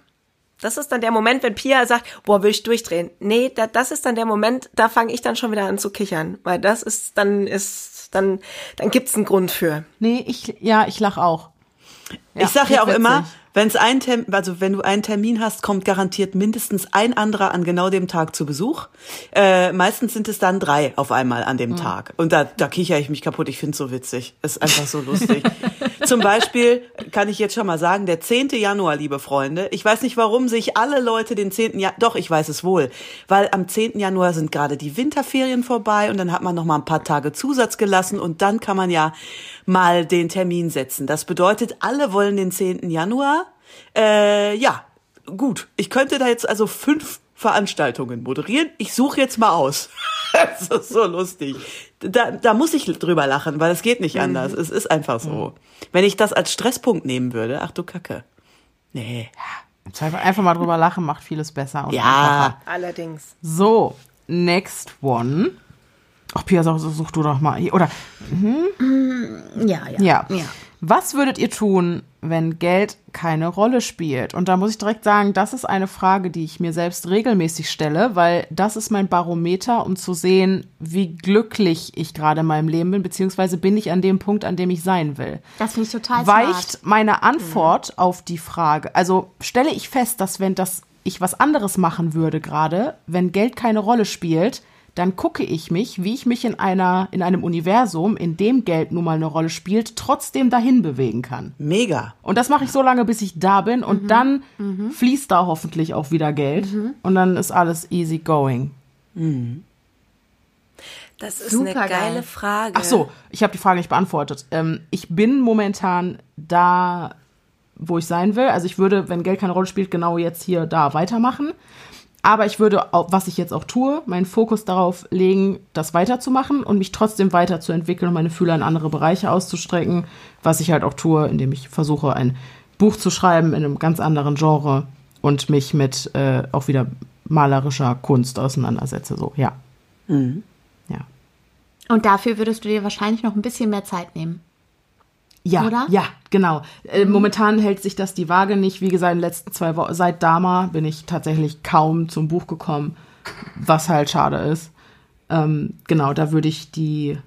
Speaker 3: Das ist dann der Moment, wenn Pia sagt, boah, will ich durchdrehen. Nee, da, das ist dann der Moment, da fange ich dann schon wieder an zu kichern. Weil das ist, dann ist, dann, dann gibt's einen Grund für.
Speaker 1: Nee, ich, ja, ich lach auch.
Speaker 4: Ich sag ja auch
Speaker 1: witzig.
Speaker 4: immer, wenn es ein Termin, also wenn du einen Termin hast, kommt garantiert mindestens ein anderer an genau dem Tag zu Besuch. Äh, meistens sind es dann drei auf einmal an dem
Speaker 1: Mhm.
Speaker 4: Tag. Und da, da kicher ich mich kaputt. Ich find's so witzig. Es ist einfach so lustig. Zum Beispiel kann ich jetzt schon mal sagen, der 10. Januar, liebe Freunde. Ich weiß nicht, warum sich alle Leute den 10. Januar, doch, ich weiß es wohl. Weil am 10. Januar sind gerade die Winterferien vorbei und dann hat man noch mal ein paar Tage Zusatz gelassen und dann kann man ja mal den Termin setzen. Das bedeutet, alle wollen den 10. Januar. Äh, ja, gut. Ich könnte da jetzt also fünf Veranstaltungen moderieren. Ich suche jetzt mal aus. das ist so lustig. Da, da muss ich drüber lachen, weil es geht nicht anders. Es ist einfach so. Wenn ich das als Stresspunkt nehmen würde, ach du Kacke. Nee.
Speaker 1: Einfach mal drüber lachen macht vieles besser. Und einfacher.
Speaker 4: Ja.
Speaker 3: Allerdings.
Speaker 1: So, next one. Ach, Pia, such, such du doch mal. Oder,
Speaker 2: Ja, ja.
Speaker 1: ja.
Speaker 2: ja.
Speaker 1: Was würdet ihr tun, wenn Geld keine Rolle spielt? Und da muss ich direkt sagen, das ist eine Frage, die ich mir selbst regelmäßig stelle, weil das ist mein Barometer, um zu sehen, wie glücklich ich gerade in meinem Leben bin, beziehungsweise bin ich an dem Punkt, an dem ich sein will.
Speaker 2: Das finde ich total
Speaker 1: weicht
Speaker 2: smart.
Speaker 1: meine Antwort auf die Frage. Also stelle ich fest, dass wenn das ich was anderes machen würde gerade, wenn Geld keine Rolle spielt, dann gucke ich mich, wie ich mich in einer in einem Universum, in dem Geld nun mal eine Rolle spielt, trotzdem dahin bewegen kann.
Speaker 4: Mega.
Speaker 1: Und das mache ich so lange, bis ich da bin
Speaker 2: Mhm.
Speaker 1: und dann fließt da hoffentlich auch wieder Geld und dann ist alles easy going.
Speaker 3: Das ist
Speaker 2: Super
Speaker 3: eine geile
Speaker 2: geil.
Speaker 3: Frage.
Speaker 1: Ach so, ich habe die Frage nicht beantwortet. Ähm, ich bin momentan da, wo ich sein will. Also ich würde, wenn Geld keine Rolle spielt, genau jetzt hier da weitermachen. Aber ich würde, was ich jetzt auch tue, meinen Fokus darauf legen, das weiterzumachen und mich trotzdem weiterzuentwickeln und meine Fühler in andere Bereiche auszustrecken. Was ich halt auch tue, indem ich versuche, ein Buch zu schreiben in einem ganz anderen Genre und mich mit äh, auch wieder malerischer Kunst auseinandersetze. So, ja. Ja.
Speaker 2: Und dafür würdest du dir wahrscheinlich noch ein bisschen mehr Zeit nehmen.
Speaker 1: Ja,
Speaker 2: Oder?
Speaker 1: ja, genau. Äh, momentan hält sich das die Waage nicht. Wie gesagt, in den letzten zwei Wochen, seit Dama bin ich tatsächlich kaum zum Buch gekommen, was halt schade ist. Ähm, genau, da würde ich die,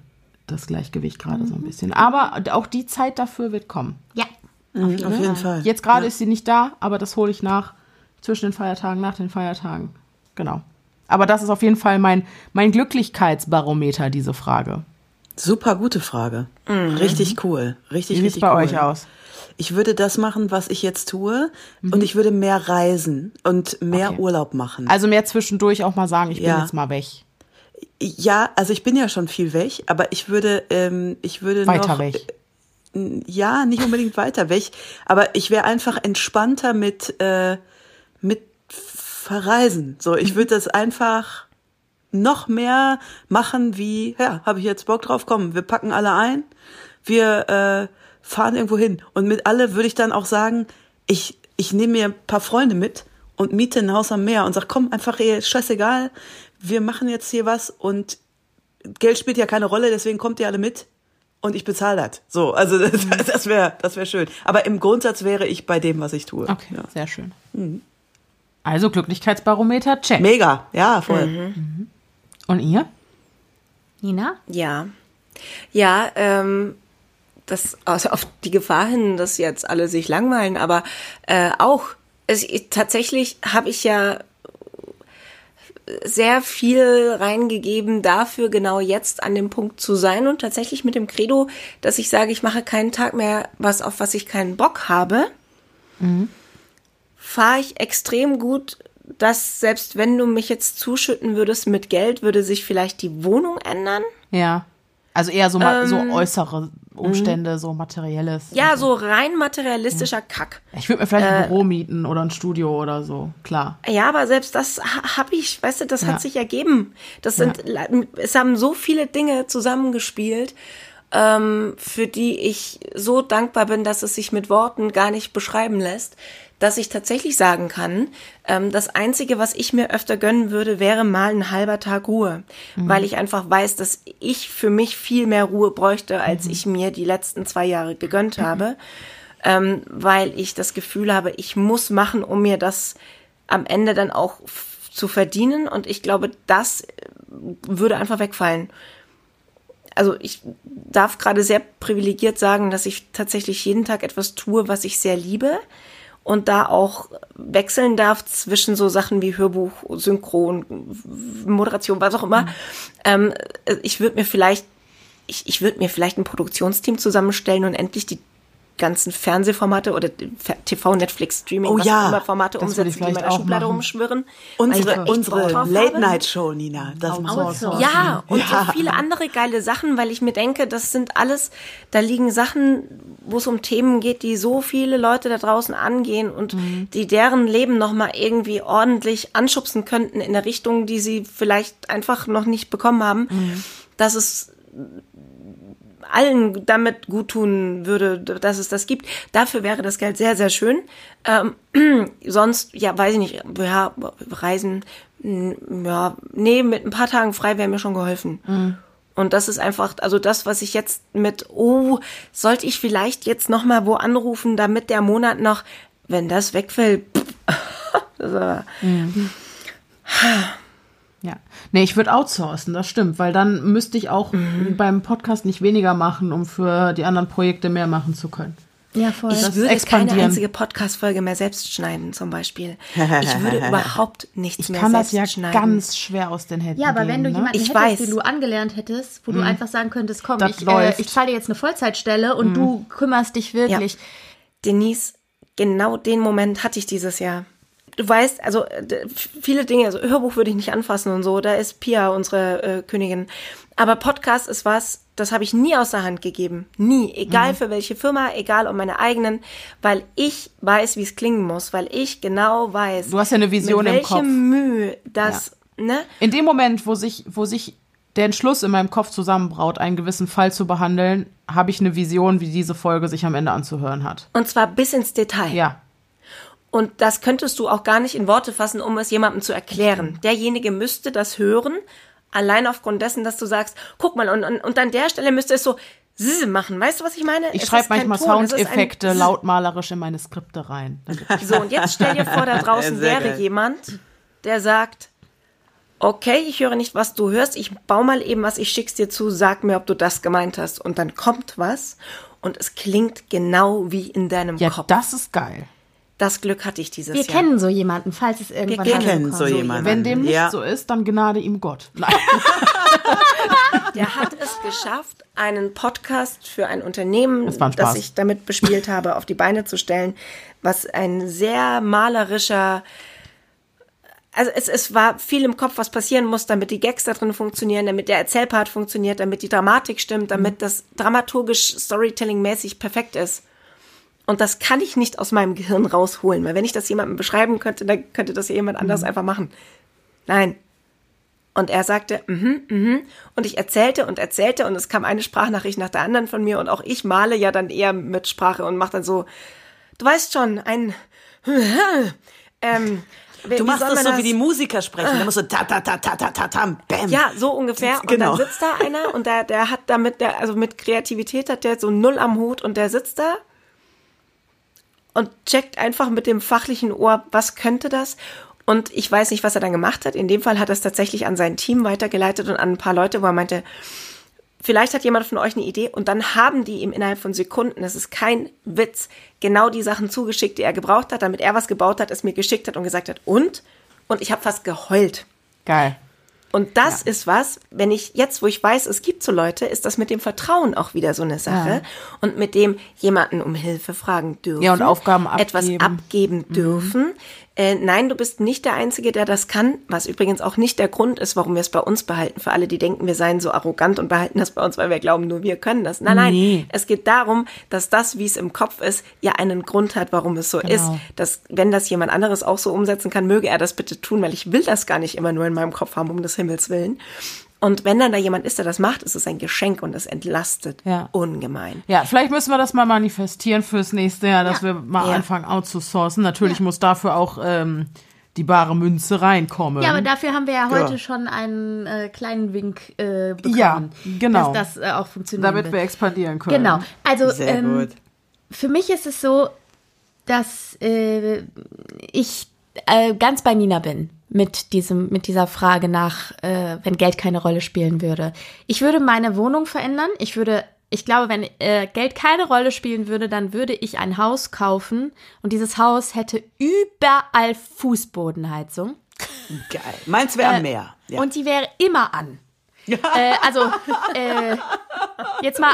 Speaker 1: das Gleichgewicht gerade so ein bisschen. Aber auch die Zeit dafür wird kommen.
Speaker 2: Ja.
Speaker 4: Auf jeden Fall.
Speaker 1: Jetzt gerade ist sie nicht da, aber das hole ich nach zwischen den Feiertagen, nach den Feiertagen. Genau. Aber das ist auf jeden Fall mein, mein Glücklichkeitsbarometer, diese Frage.
Speaker 4: Super gute Frage. Richtig cool. Richtig,
Speaker 1: Wie sieht's
Speaker 4: richtig
Speaker 1: bei
Speaker 4: cool.
Speaker 1: euch aus?
Speaker 4: Ich würde das machen, was ich jetzt tue. Und ich würde mehr reisen und mehr
Speaker 1: Okay.
Speaker 4: Urlaub machen.
Speaker 1: Also mehr zwischendurch auch mal sagen, ich bin
Speaker 4: Ja.
Speaker 1: jetzt mal weg.
Speaker 4: ja, also ich bin ja schon viel weg, aber ich würde, ähm, ich würde
Speaker 1: Weiter
Speaker 4: noch,
Speaker 1: weg.
Speaker 4: ja, nicht unbedingt weiter weg, aber ich wäre einfach entspannter mit, äh, mit Verreisen. So, ich würde das einfach noch mehr machen wie, ja, habe ich jetzt Bock drauf, komm, wir packen alle ein, wir äh, fahren irgendwo hin. Und mit alle würde ich dann auch sagen, ich, ich nehme mir ein paar Freunde mit und miete ein Haus am Meer und sag, komm, einfach, ey, scheißegal, wir machen jetzt hier was und Geld spielt ja keine Rolle, deswegen kommt ihr alle mit und ich bezahle das. So, also das, das wäre das wär schön. Aber im Grundsatz wäre ich bei dem, was ich tue.
Speaker 1: Okay,
Speaker 4: Ja.
Speaker 1: sehr schön. Also Glücklichkeitsbarometer, check.
Speaker 4: Mega, ja, voll.
Speaker 1: Und ihr?
Speaker 2: Nina?
Speaker 3: Ja. Ja, ähm, das also auf die Gefahr hin, dass jetzt alle sich langweilen, aber äh, auch es, ich, tatsächlich habe ich ja sehr viel reingegeben dafür, genau jetzt an dem Punkt zu sein und tatsächlich mit dem Credo, dass ich sage, ich mache keinen Tag mehr was, auf was ich keinen Bock habe, fahre ich extrem gut, dass selbst wenn du mich jetzt zuschütten würdest mit Geld, würde sich vielleicht die Wohnung ändern.
Speaker 1: Ja. Also eher so, ma- so
Speaker 3: Ähm,
Speaker 1: äußere Umstände, so materielles.
Speaker 3: Ja, so rein materialistischer Kack.
Speaker 1: Ich würde mir vielleicht ein Büro mieten oder ein Studio oder so, klar.
Speaker 3: Ja, aber selbst das ha- habe ich, weißt du, das
Speaker 1: Ja.
Speaker 3: hat sich ergeben. Das sind, es haben so viele Dinge zusammengespielt, ähm, für die ich so dankbar bin, dass es sich mit Worten gar nicht beschreiben lässt, dass ich tatsächlich sagen kann, ähm, das Einzige, was ich mir öfter gönnen würde, wäre mal ein halber Tag Ruhe, weil ich einfach weiß, dass ich für mich viel mehr Ruhe bräuchte, als ich mir die letzten zwei Jahre gegönnt habe, ähm, weil ich das Gefühl habe, ich muss machen, um mir das am Ende dann auch zu verdienen. Und ich glaube, das äh, würde einfach wegfallen. Also ich darf gerade sehr privilegiert sagen, dass ich tatsächlich jeden Tag etwas tue, was ich sehr liebe und da auch wechseln darf zwischen so Sachen wie Hörbuch, Synchron, Moderation, was auch immer. Ähm, ich würde mir vielleicht, ich, ich würde mir vielleicht ein Produktionsteam zusammenstellen und endlich die ganzen Fernsehformate oder TV, Netflix, Streaming,
Speaker 4: Oh ja,
Speaker 3: immer Formate
Speaker 1: das
Speaker 3: umsetzen, die in meiner Schublade
Speaker 1: machen.
Speaker 3: rumschwirren.
Speaker 4: Unsere,
Speaker 3: Bock
Speaker 4: unsere. Late-Night-Show, Nina. Das
Speaker 1: Outsourcing.
Speaker 3: Ja, und
Speaker 4: Ja.
Speaker 3: so viele andere geile Sachen, weil ich mir denke, das sind alles, da liegen Sachen, wo es um Themen geht, die so viele Leute da draußen angehen und die deren Leben nochmal irgendwie ordentlich anschubsen könnten in eine Richtung, die sie vielleicht einfach noch nicht bekommen haben, dass es allen damit gut tun würde, dass es das gibt. Dafür wäre das Geld sehr, sehr schön. Ähm, sonst, ja, weiß ich nicht, ja, Reisen, mm, ja, nee, mit ein paar Tagen frei wäre mir schon geholfen. Und das ist einfach, also das, was ich jetzt mit, oh, sollte ich vielleicht jetzt noch mal wo anrufen, damit der Monat noch, wenn das wegfällt, das war,
Speaker 1: Ja. Nee, ich würde outsourcen, das stimmt, weil dann müsste ich auch beim Podcast nicht weniger machen, um für die anderen Projekte mehr machen zu können.
Speaker 2: Ja, voll.
Speaker 3: Ich
Speaker 1: Das
Speaker 3: würde keine einzige Podcast-Folge mehr selbst schneiden, zum Beispiel. Ich würde überhaupt nichts
Speaker 1: Ich
Speaker 3: mehr
Speaker 1: kann das
Speaker 3: selbst
Speaker 1: ja
Speaker 3: schneiden.
Speaker 1: ganz schwer aus den Händen
Speaker 2: Ja, aber
Speaker 1: geben,
Speaker 2: wenn du
Speaker 1: ne?
Speaker 2: jemanden
Speaker 3: Ich
Speaker 2: hättest,
Speaker 3: weiß.
Speaker 2: den du angelernt hättest, wo du einfach sagen könntest, komm,
Speaker 1: Das
Speaker 2: ich, äh, ich zahle dir jetzt eine Vollzeitstelle und du kümmerst dich wirklich.
Speaker 3: Denise, genau den Moment hatte ich dieses Jahr. Du weißt, also äh, viele Dinge, also Hörbuch würde ich nicht anfassen und so, da ist Pia unsere äh, Königin. Aber Podcast ist was, das habe ich nie aus der Hand gegeben. Nie. Egal für welche Firma, egal um meine eigenen, weil ich weiß, wie es klingen muss, weil ich genau weiß.
Speaker 1: Du hast ja eine Vision im Kopf.
Speaker 3: Mühe das, ne?
Speaker 1: In dem Moment, wo sich, wo sich der Entschluss in meinem Kopf zusammenbraut, einen gewissen Fall zu behandeln, habe ich eine Vision, wie diese Folge sich am Ende anzuhören hat.
Speaker 3: Und zwar bis ins Detail.
Speaker 1: Ja.
Speaker 3: Und das könntest du auch gar nicht in Worte fassen, um es jemandem zu erklären. Derjenige müsste das hören, allein aufgrund dessen, dass du sagst, guck mal, und, und, und an der Stelle müsste es so machen. Weißt du, was ich meine?
Speaker 1: Ich schreibe manchmal
Speaker 3: Ton,
Speaker 1: Soundeffekte lautmalerisch in meine Skripte rein.
Speaker 3: So, und jetzt stell dir vor, da draußen wäre
Speaker 4: geil.
Speaker 3: jemand, der sagt, okay, ich höre nicht, was du hörst, ich bau mal eben was, ich schick's dir zu, sag mir, ob du das gemeint hast. Und dann kommt was und es klingt genau wie in deinem
Speaker 1: Ja,
Speaker 3: Kopf.
Speaker 1: das ist geil.
Speaker 3: Das Glück hatte ich dieses
Speaker 2: Wir
Speaker 3: Jahr.
Speaker 2: kennen so jemanden, falls es irgendwann
Speaker 3: Wir
Speaker 4: kennen so
Speaker 2: ist.
Speaker 4: jemanden.
Speaker 1: Wenn dem nicht
Speaker 4: Ja.
Speaker 1: so ist, dann gnade ihm Gott. Nein.
Speaker 3: Der hat es geschafft, einen Podcast für ein Unternehmen,
Speaker 1: Das
Speaker 3: das ich damit bespielt habe, auf die Beine zu stellen, was ein sehr malerischer also es, es war viel im Kopf, was passieren muss, damit die Gags da drin funktionieren, damit der Erzählpart funktioniert, damit die Dramatik stimmt, damit
Speaker 1: Mhm.
Speaker 3: das dramaturgisch, storytelling-mäßig perfekt ist. Und das kann ich nicht aus meinem Gehirn rausholen, weil wenn ich das jemandem beschreiben könnte, dann könnte das ja jemand anders
Speaker 1: Mhm.
Speaker 3: einfach machen. Nein. Und er sagte, mhm, mhm. Und ich erzählte und erzählte und es kam eine Sprachnachricht nach der anderen von mir und auch ich male ja dann eher mit Sprache und mache dann so, du weißt schon, ein, ähm,
Speaker 4: Du machst das so, wie die Musiker sprechen. Da musst du ta ta ta ta ta ta tam, bam.
Speaker 3: Ja, so ungefähr. Und
Speaker 4: Genau.
Speaker 3: dann sitzt da einer und der, der hat damit, der, also mit Kreativität hat der so null am Hut und der sitzt da und checkt einfach mit dem fachlichen Ohr, was könnte das? Und ich weiß nicht, was er dann gemacht hat. In dem Fall hat er es tatsächlich an sein Team weitergeleitet und an ein paar Leute, wo er meinte, vielleicht hat jemand von euch eine Idee und dann haben die ihm innerhalb von Sekunden, das ist kein Witz, genau die Sachen zugeschickt, die er gebraucht hat, damit er was gebaut hat, es mir geschickt hat und gesagt hat, und? Und ich habe fast geheult.
Speaker 1: Geil.
Speaker 3: Und das ist was, wenn ich jetzt, wo ich weiß, es gibt so Leute, ist das mit dem Vertrauen auch wieder so eine Sache. Und mit dem jemanden um Hilfe fragen dürfen.
Speaker 1: Ja, und Aufgaben
Speaker 3: Etwas
Speaker 1: abgeben. Mhm.
Speaker 3: abgeben dürfen. Äh, nein, du bist nicht der Einzige, der das kann, was übrigens auch nicht der Grund ist, warum wir es bei uns behalten. Für alle, die denken, wir seien so arrogant und behalten das bei uns, weil wir glauben, nur wir können das. Nein, nein.
Speaker 1: Nee.
Speaker 3: Es geht darum, dass das, wie es im Kopf ist, ja einen Grund hat, warum es so
Speaker 1: Genau.
Speaker 3: ist. Dass, wenn das jemand anderes auch so umsetzen kann, möge er das bitte tun, weil ich will das gar nicht immer nur in meinem Kopf haben, um des Himmels Willen. Und wenn dann da jemand ist, der das macht, ist es ein Geschenk und es entlastet
Speaker 1: Ja.
Speaker 3: ungemein.
Speaker 1: Ja, vielleicht müssen wir das mal manifestieren fürs nächste Jahr, dass
Speaker 2: Ja.
Speaker 1: wir mal
Speaker 3: Ja.
Speaker 1: anfangen outzusourcen. Natürlich muss dafür auch ähm, die bare Münze reinkommen.
Speaker 2: Ja, aber dafür haben wir ja heute
Speaker 4: Ja.
Speaker 2: schon einen äh, kleinen Wink äh, bekommen,
Speaker 1: Ja, genau.
Speaker 2: dass das äh, auch funktioniert.
Speaker 1: damit wir expandieren können.
Speaker 2: Genau. Also
Speaker 4: Sehr
Speaker 2: ähm,
Speaker 4: gut.
Speaker 2: für mich ist es so, dass äh, ich äh, ganz bei Nina bin mit diesem mit dieser Frage nach, äh, wenn Geld keine Rolle spielen würde. Ich würde meine Wohnung verändern. Ich würde, ich glaube, wenn äh, Geld keine Rolle spielen würde, dann würde ich ein Haus kaufen und dieses Haus hätte überall Fußbodenheizung
Speaker 4: Geil. Meins wäre
Speaker 2: Äh,
Speaker 4: mehr. Ja.
Speaker 2: und die wäre immer an. äh, also äh, jetzt mal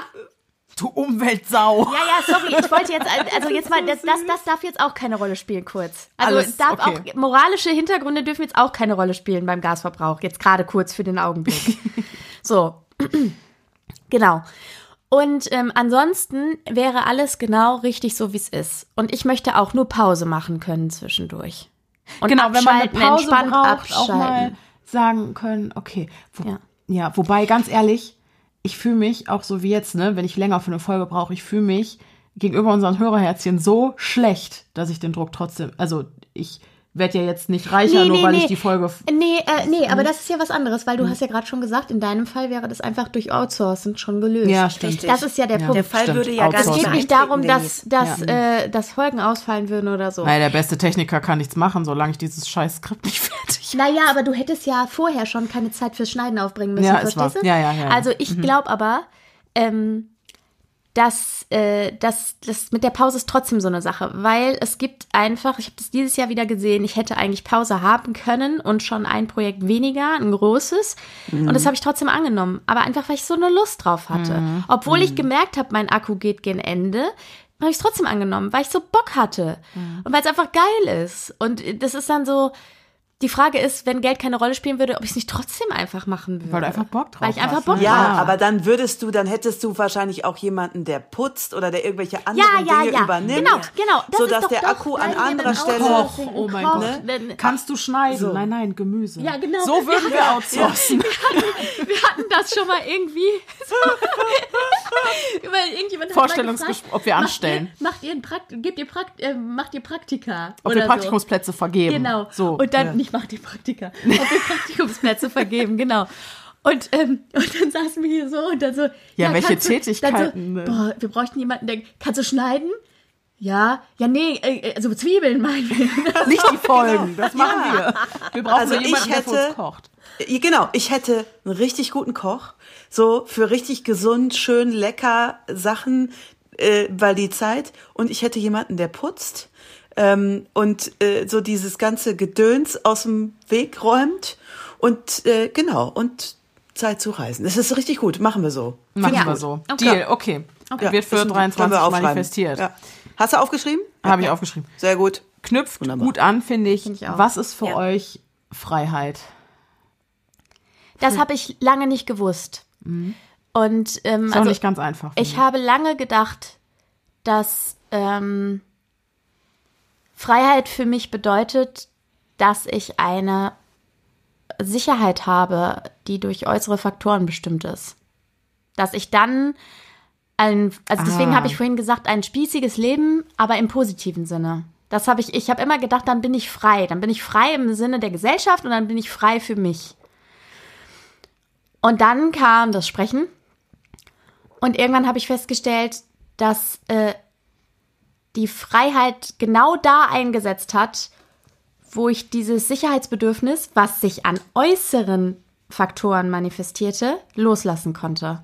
Speaker 1: Du Umweltsau.
Speaker 2: Ja, ja, sorry, ich wollte jetzt, also jetzt mal, das, das, das darf jetzt auch keine Rolle spielen, kurz. Also
Speaker 1: Alles
Speaker 2: es darf
Speaker 1: okay.
Speaker 2: auch, moralische Hintergründe dürfen jetzt auch keine Rolle spielen beim Gasverbrauch, jetzt gerade kurz für den Augenblick. so, genau. Und ähm, ansonsten wäre alles genau richtig so, wie es ist. Und ich möchte auch nur Pause machen können zwischendurch. Und
Speaker 1: genau, wenn man eine
Speaker 2: abschalten,
Speaker 1: Pause braucht, auch mal
Speaker 2: abschalten.
Speaker 1: sagen können, okay. Wo, ja.
Speaker 2: Ja.
Speaker 1: wobei, ganz ehrlich, ich fühle mich auch so wie jetzt, ne, wenn ich länger für eine Folge brauche, ich fühle mich gegenüber unseren Hörerherzchen so schlecht, dass ich den Druck trotzdem, also ich werde ja jetzt nicht reicher, nur weil ich die Folge
Speaker 2: Nee, äh, nee,
Speaker 1: Mhm.
Speaker 2: aber das ist ja was anderes, weil du hast ja gerade schon gesagt, in deinem Fall wäre das einfach durch Outsourcen schon gelöst.
Speaker 1: Ja, stimmt.
Speaker 2: Das ist ja der Punkt.
Speaker 3: Der Fall
Speaker 1: Stimmt,
Speaker 3: würde ja gar
Speaker 2: es
Speaker 3: nicht
Speaker 2: geht
Speaker 3: mehr
Speaker 2: nicht darum, dass, dass, äh, dass Folgen ausfallen würden oder so.
Speaker 1: Naja, der beste Techniker kann nichts machen, solange ich dieses scheiß Skript nicht fertig
Speaker 2: Naja, aber du hättest ja vorher schon keine Zeit fürs Schneiden aufbringen müssen,
Speaker 1: Ja, es
Speaker 2: verstehst
Speaker 1: war-
Speaker 2: du?
Speaker 1: ja, ja, ja, ja.
Speaker 2: Also ich glaube aber, ähm, dass, äh, dass das mit der Pause ist trotzdem so eine Sache, weil es gibt einfach, ich habe das dieses Jahr wieder gesehen, ich hätte eigentlich Pause haben können und schon ein Projekt weniger, ein großes, und das habe ich trotzdem angenommen, aber einfach weil ich so eine Lust drauf hatte, obwohl ich gemerkt habe, mein Akku geht gen Ende. habe ich es trotzdem angenommen, weil ich so Bock hatte und weil es einfach geil ist. Und das ist dann so, die Frage ist, wenn Geld keine Rolle spielen würde, ob ich es nicht trotzdem einfach machen würde.
Speaker 1: Weil du einfach Bock drauf
Speaker 2: Weil ich einfach
Speaker 1: hast,
Speaker 2: Bock
Speaker 1: ne?
Speaker 4: Ja,
Speaker 2: drauf habe.
Speaker 4: aber dann würdest du, dann hättest du wahrscheinlich auch jemanden, der putzt oder der irgendwelche anderen
Speaker 2: ja,
Speaker 4: Dinge
Speaker 2: ja.
Speaker 4: übernimmt.
Speaker 2: Genau, genau. Das
Speaker 4: sodass
Speaker 2: ist doch
Speaker 4: der
Speaker 2: doch,
Speaker 4: Akku an
Speaker 2: wir
Speaker 4: anderer Stelle.
Speaker 2: outsourcen
Speaker 1: Oh mein
Speaker 2: kocht,
Speaker 1: Gott.
Speaker 2: wenn-
Speaker 1: Kannst du schneiden? Nein, nein, Gemüse.
Speaker 2: Ja, genau.
Speaker 1: So würden wir outsourcen.
Speaker 2: Wir hatten das schon mal irgendwie Weil irgendjemand hat
Speaker 1: Vorstellungsgespräch,
Speaker 2: gefragt,
Speaker 1: ob wir
Speaker 2: macht
Speaker 1: anstellen.
Speaker 2: Ihr, macht ihr ein Prakt gebt ihr Prakt äh, macht ihr Praktika?
Speaker 1: Ob
Speaker 2: oder
Speaker 1: wir Praktikumsplätze vergeben.
Speaker 2: Genau.
Speaker 1: So.
Speaker 2: und dann
Speaker 1: ja.
Speaker 2: nicht macht ihr Praktika. Ob wir Praktikumsplätze vergeben, genau. Und, ähm, und dann saßen wir hier so und dann so.
Speaker 1: Ja, welche
Speaker 2: kannst du-
Speaker 1: Tätigkeiten,
Speaker 2: so,
Speaker 1: ne?
Speaker 2: boah, wir bräuchten jemanden, der. Kannst du schneiden? Ja, ja, nee, äh, also Zwiebeln meinen wir.
Speaker 1: Nicht die Folgen, das machen wir. Wir brauchen
Speaker 4: Also
Speaker 1: so jemanden,
Speaker 4: ich
Speaker 1: der für
Speaker 4: hätte-
Speaker 1: uns kocht.
Speaker 4: Ja, Genau, ich hätte einen richtig guten Koch, so für richtig gesund, schön, lecker Sachen, äh, weil die Zeit. Und ich hätte jemanden, der putzt ähm, und äh, so dieses ganze Gedöns aus dem Weg räumt. Und äh, genau, und Zeit zu reisen. Das ist richtig gut, machen wir so.
Speaker 1: Machen
Speaker 2: Ja.
Speaker 1: wir so.
Speaker 2: Okay.
Speaker 1: Deal, okay.
Speaker 4: Ja,
Speaker 1: Wird für
Speaker 4: ist ein- können
Speaker 1: 23
Speaker 4: wir
Speaker 1: manifestiert.
Speaker 4: Ja. Hast du aufgeschrieben?
Speaker 1: Habe ich aufgeschrieben.
Speaker 4: Sehr gut.
Speaker 1: Knüpft
Speaker 4: Wunderbar.
Speaker 1: gut an, finde ich.
Speaker 2: Find ich auch.
Speaker 1: Was ist für
Speaker 3: Ja.
Speaker 1: euch Freiheit?
Speaker 2: Das habe ich lange nicht gewusst. Und ähm,
Speaker 1: Ist auch
Speaker 2: also,
Speaker 1: nicht ganz einfach.
Speaker 2: ich habe lange gedacht, dass ähm, Freiheit für mich bedeutet, dass ich eine Sicherheit habe, die durch äußere Faktoren bestimmt ist. Dass ich dann ein, also deswegen
Speaker 1: Ah.
Speaker 2: habe ich vorhin gesagt, ein spießiges Leben, aber im positiven Sinne. Das habe ich, ich habe immer gedacht, dann bin ich frei. Dann bin ich frei im Sinne der Gesellschaft und dann bin ich frei für mich. Und dann kam das Sprechen. Und irgendwann habe ich festgestellt, dass äh, die Freiheit genau da eingesetzt hat, wo ich dieses Sicherheitsbedürfnis, was sich an äußeren Faktoren manifestierte, loslassen konnte.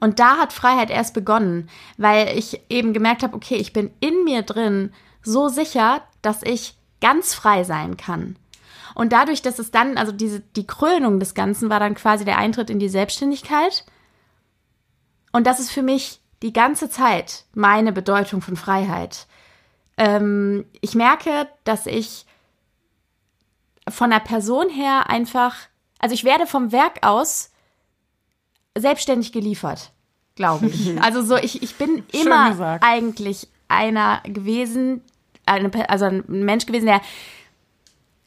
Speaker 2: Und da hat Freiheit erst begonnen, weil ich eben gemerkt habe, okay, ich bin in mir drin so sicher, dass ich ganz frei sein kann. Und dadurch, dass es dann, also diese, die Krönung des Ganzen war dann quasi der Eintritt in die Selbstständigkeit. Und das ist für mich die ganze Zeit meine Bedeutung von Freiheit. Ähm, ich merke, dass ich von der Person her einfach, also ich werde vom Werk aus selbstständig geliefert, glaube ich. Also so, ich, ich bin immer eigentlich einer gewesen, eine, also ein Mensch gewesen, der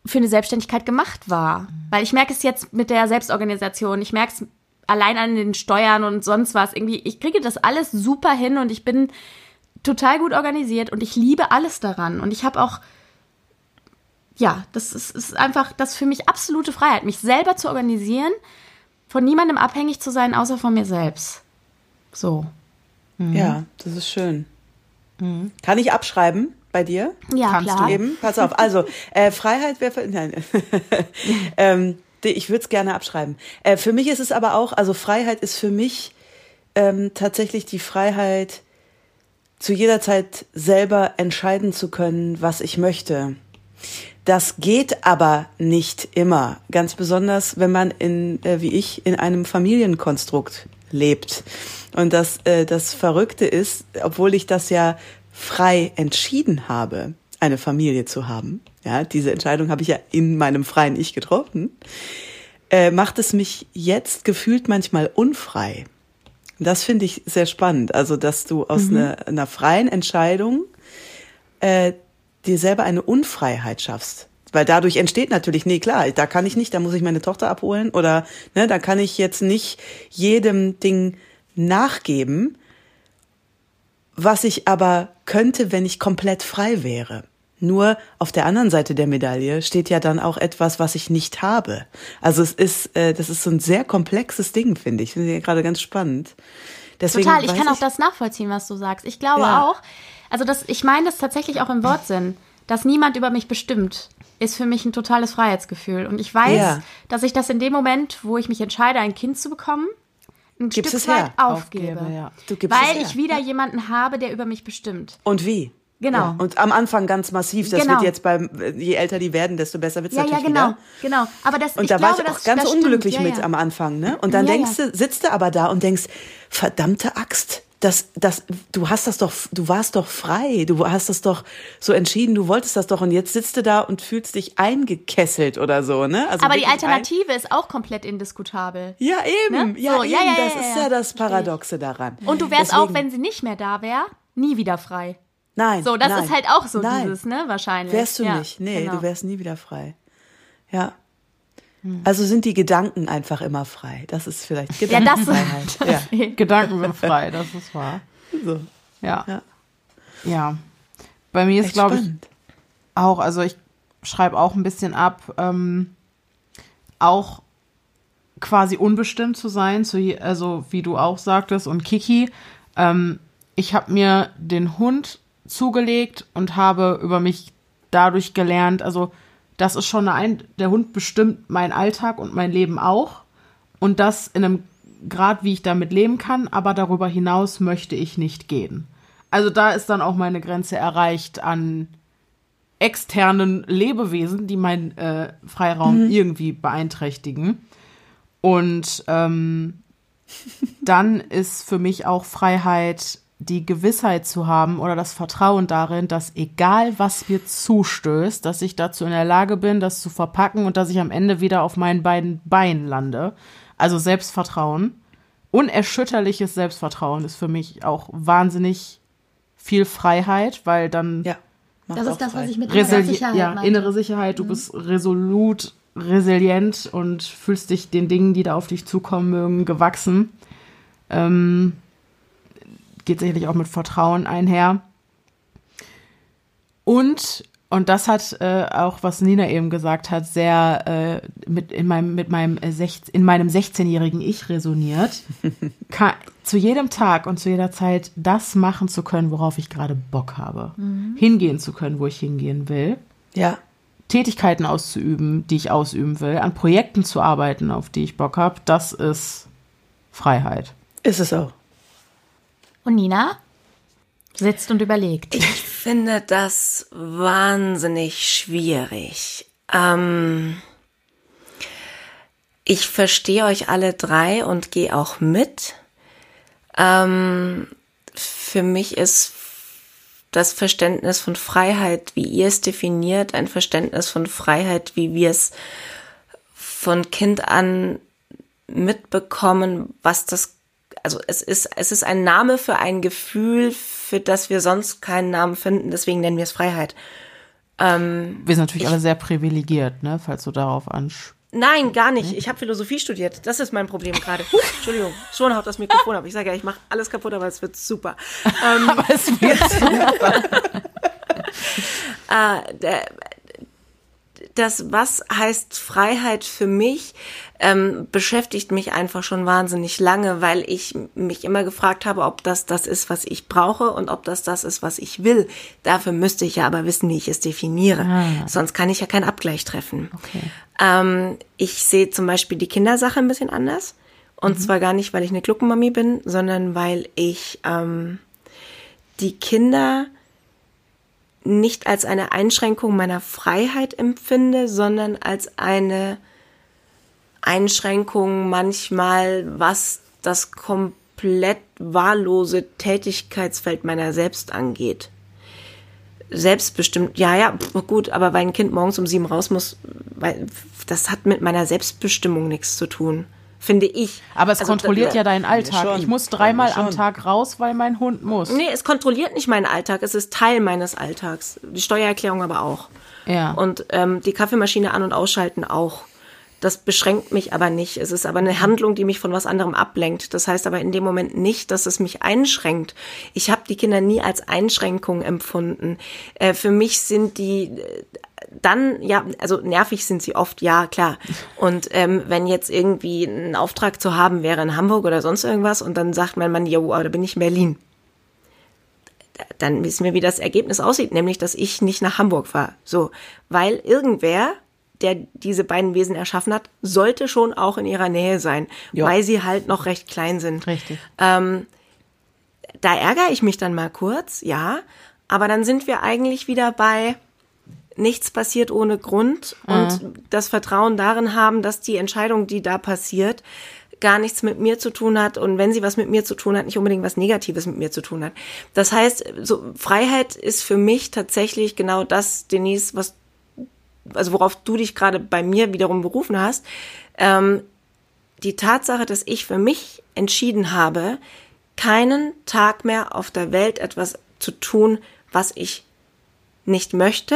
Speaker 2: für eine Selbstständigkeit gemacht war. Weil ich merke es jetzt mit der Selbstorganisation, ich merke es allein an den Steuern und sonst was. Irgendwie, ich kriege das alles super hin und ich bin total gut organisiert und ich liebe alles daran. Und ich habe auch, ja, das ist, ist einfach das ist für mich absolute Freiheit, mich selber zu organisieren, von niemandem abhängig zu sein, außer von mir selbst. So.
Speaker 4: Ja, das ist schön. Kann ich abschreiben bei dir?
Speaker 2: Ja,
Speaker 1: Kannst
Speaker 2: klar.
Speaker 1: du
Speaker 4: Eben, pass auf. Also, äh, Freiheit wäre für. Nein. ähm, ich würde es gerne abschreiben. Äh, für mich ist es aber auch, also Freiheit ist für mich ähm, tatsächlich die Freiheit, zu jeder Zeit selber entscheiden zu können, was ich möchte. Das geht aber nicht immer. Ganz besonders, wenn man in, äh, wie ich, in einem Familienkonstrukt lebt. Und das, äh, das Verrückte ist, obwohl ich das ja frei entschieden habe, eine Familie zu haben, ja, diese Entscheidung habe ich ja in meinem freien Ich getroffen, äh, macht es mich jetzt gefühlt manchmal unfrei. Das finde ich sehr spannend. Also, dass du aus einer, einer freien Entscheidung äh, dir selber eine Unfreiheit schaffst. Weil dadurch entsteht natürlich, nee, klar, da kann ich nicht, da muss ich meine Tochter abholen oder ne, da kann ich jetzt nicht jedem Ding nachgeben, was ich aber könnte, wenn ich komplett frei wäre. Nur auf der anderen Seite der Medaille steht ja dann auch etwas, was ich nicht habe. Also es ist, äh, das ist so ein sehr komplexes Ding, finde ich. Finde ich gerade ganz spannend. Deswegen
Speaker 2: Total, ich kann auch das nachvollziehen, was du sagst. Ich glaube
Speaker 4: Ja.
Speaker 2: auch, also das, ich meine das tatsächlich auch im Wortsinn, dass niemand über mich bestimmt, ist für mich ein totales Freiheitsgefühl. Und ich weiß,
Speaker 4: Ja.
Speaker 2: dass ich das in dem Moment, wo ich mich entscheide, ein Kind zu bekommen, ein
Speaker 4: Gibst
Speaker 2: Stück
Speaker 4: es her.
Speaker 2: weit aufgebe.
Speaker 1: Aufgebe, ja.
Speaker 4: Es
Speaker 2: weil ich wieder jemanden habe, der über mich bestimmt.
Speaker 4: Und wie?
Speaker 2: Genau.
Speaker 4: Ja, und am Anfang ganz massiv. Das
Speaker 2: Genau.
Speaker 4: wird jetzt beim, je älter die werden, desto besser wird's
Speaker 2: Ja, ja,
Speaker 4: natürlich
Speaker 2: genau,
Speaker 4: wieder.
Speaker 2: genau. Aber das,
Speaker 4: Und da
Speaker 2: glaube,
Speaker 4: war ich auch
Speaker 2: das,
Speaker 4: ganz
Speaker 2: das
Speaker 4: unglücklich
Speaker 2: ja,
Speaker 4: mit
Speaker 2: ja.
Speaker 4: am Anfang, ne? Und dann
Speaker 2: Ja,
Speaker 4: denkst
Speaker 2: ja.
Speaker 4: du, sitzt du aber da und denkst, verdammte Axt, das, das, du hast das doch, du warst doch frei, du hast das doch so entschieden, du wolltest das doch und jetzt sitzt du da und fühlst dich eingekesselt oder so, ne? Also
Speaker 2: Aber die Alternative ist auch komplett indiskutabel.
Speaker 4: Ja, eben,
Speaker 2: Ne?
Speaker 4: ja,
Speaker 2: So,
Speaker 4: eben,
Speaker 2: ja, ja,
Speaker 4: das
Speaker 2: ja,
Speaker 4: ist
Speaker 2: ja,
Speaker 4: das. Paradoxe daran.
Speaker 2: Und du wärst
Speaker 4: Deswegen-
Speaker 2: auch, wenn sie nicht mehr da wäre, nie wieder frei.
Speaker 4: Nein.
Speaker 2: So, das
Speaker 4: nein,
Speaker 2: ist halt auch so
Speaker 4: nein.
Speaker 2: dieses, ne, wahrscheinlich.
Speaker 4: Wärst du nicht. Nee,
Speaker 2: genau.
Speaker 4: du wärst nie wieder frei. Ja. Also sind die Gedanken einfach immer frei. Das ist vielleicht
Speaker 2: Ja, das,
Speaker 4: Gedankenfreiheit.
Speaker 2: das
Speaker 4: ja.
Speaker 1: Gedanken sind frei, das ist wahr.
Speaker 4: So.
Speaker 1: Ja.
Speaker 4: Ja.
Speaker 1: Ja. Bei mir ist, glaube ich, auch, also ich schreibe auch ein bisschen ab, ähm, auch quasi unbestimmt zu sein, zu, also wie du auch sagtest und Kiki. Ähm, ich habe mir den Hund zugelegt und habe über mich dadurch gelernt, also das ist schon eine, Ein der Hund bestimmt meinen Alltag und mein Leben auch und das in einem Grad, wie ich damit leben kann, aber darüber hinaus möchte ich nicht gehen. Also da ist dann auch meine Grenze erreicht an externen Lebewesen, die meinen äh, Freiraum irgendwie beeinträchtigen. Und ähm, dann ist für mich auch Freiheit, die Gewissheit zu haben oder das Vertrauen darin, dass egal was mir zustößt, dass ich dazu in der Lage bin, das zu verpacken und dass ich am Ende wieder auf meinen beiden Beinen lande. Also Selbstvertrauen. Unerschütterliches Selbstvertrauen ist für mich auch wahnsinnig viel Freiheit, weil dann
Speaker 4: Ja. macht
Speaker 5: Das
Speaker 4: auch
Speaker 5: ist das,
Speaker 4: frei.
Speaker 5: was ich mit innerer
Speaker 1: Resili
Speaker 5: Sicherheit
Speaker 1: ja,
Speaker 5: meinte.
Speaker 1: innere Sicherheit, du bist resolut, resilient und fühlst dich den Dingen, die da auf dich zukommen mögen, gewachsen. Ähm, geht sicherlich auch mit Vertrauen einher. Und, und das hat äh, auch, was Nina eben gesagt hat, sehr äh, mit, in meinem, mit meinem, äh, sech- in meinem 16-jährigen Ich resoniert. Ka zu jedem Tag und zu jeder Zeit das machen zu können, worauf ich gerade Bock habe. Hingehen zu können, wo ich hingehen will.
Speaker 4: Ja.
Speaker 1: Tätigkeiten auszuüben, die ich ausüben will, an Projekten zu arbeiten, auf die ich Bock habe, das ist Freiheit.
Speaker 4: Ist es auch.
Speaker 2: Und Nina sitzt und überlegt.
Speaker 3: Ich finde das wahnsinnig schwierig. Ähm, ich verstehe euch alle drei und gehe auch mit. Ähm, für mich ist das Verständnis von Freiheit, wie ihr es definiert, ein Verständnis von Freiheit, wie wir es von Kind an mitbekommen, was das, also es ist, es ist ein Name für ein Gefühl, für das wir sonst keinen Namen finden, deswegen nennen wir es Freiheit.
Speaker 1: Wir sind natürlich alle sehr privilegiert, ne, falls du darauf ansch.
Speaker 3: Nein, gar nicht. Ich habe Philosophie studiert. Das ist mein Problem gerade. Entschuldigung, schon haut das Mikrofon ab. Ich sage ja, ich mache alles kaputt, aber es wird super. Ähm,
Speaker 1: Aber es wird
Speaker 3: äh, der, das, was heißt Freiheit für mich, ähm, beschäftigt mich einfach schon wahnsinnig lange, weil ich mich immer gefragt habe, ob das das ist, was ich brauche und ob das das ist, was ich will. Dafür müsste ich ja aber wissen, wie ich es definiere. Sonst kann ich ja keinen Abgleich treffen.
Speaker 1: Okay.
Speaker 3: Ähm, ich sehe zum Beispiel die Kindersache ein bisschen anders. Und zwar gar nicht, weil ich eine Gluckenmami bin, sondern weil ich ähm, die Kinder nicht als eine Einschränkung meiner Freiheit empfinde, sondern als eine Einschränkung manchmal, was das komplett wahllose Tätigkeitsfeld meiner selbst angeht. Selbstbestimmt, ja, ja, gut, aber weil ein Kind morgens um sieben raus muss, weil das hat mit meiner Selbstbestimmung nichts zu tun, finde ich.
Speaker 1: Aber es
Speaker 3: Also,
Speaker 1: kontrolliert
Speaker 3: da-
Speaker 1: ja deinen Alltag.
Speaker 4: schon.
Speaker 1: Ich muss dreimal
Speaker 4: Ja,
Speaker 1: am. Tag raus, weil mein Hund muss.
Speaker 3: Nee, es kontrolliert nicht meinen Alltag, es ist Teil meines Alltags. Die Steuererklärung aber auch.
Speaker 1: Ja.
Speaker 3: Und ähm, die Kaffeemaschine an- und ausschalten auch. Das beschränkt mich aber nicht. Es ist aber eine Handlung, die mich von was anderem ablenkt. Das heißt aber in dem Moment nicht, dass es mich einschränkt. Ich habe die Kinder nie als Einschränkung empfunden. Äh, für mich sind die äh, dann, ja, also nervig sind sie oft, ja, klar. Und ähm, wenn jetzt irgendwie ein Auftrag zu haben wäre in Hamburg oder sonst irgendwas und dann sagt mein Mann, ja, aber da bin ich in Berlin dann wissen wir, wie das Ergebnis aussieht, nämlich, dass ich nicht nach Hamburg fahre. So, weil irgendwer, der diese beiden Wesen erschaffen hat, sollte schon auch in ihrer Nähe sein,
Speaker 1: Ja.
Speaker 3: weil sie halt noch recht klein sind.
Speaker 1: Richtig.
Speaker 3: Da ärgere ich mich dann mal kurz, ja, aber dann sind wir eigentlich wieder bei nichts passiert ohne Grund und das Vertrauen darin haben, dass die Entscheidung, die da passiert, gar nichts mit mir zu tun hat und wenn sie was mit mir zu tun hat, nicht unbedingt was Negatives mit mir zu tun hat. Das heißt, so Freiheit ist für mich tatsächlich genau das, Denise, was also worauf du dich gerade bei mir wiederum berufen hast, ähm, die Tatsache, dass ich für mich entschieden habe, keinen Tag mehr auf der Welt etwas zu tun, was ich nicht möchte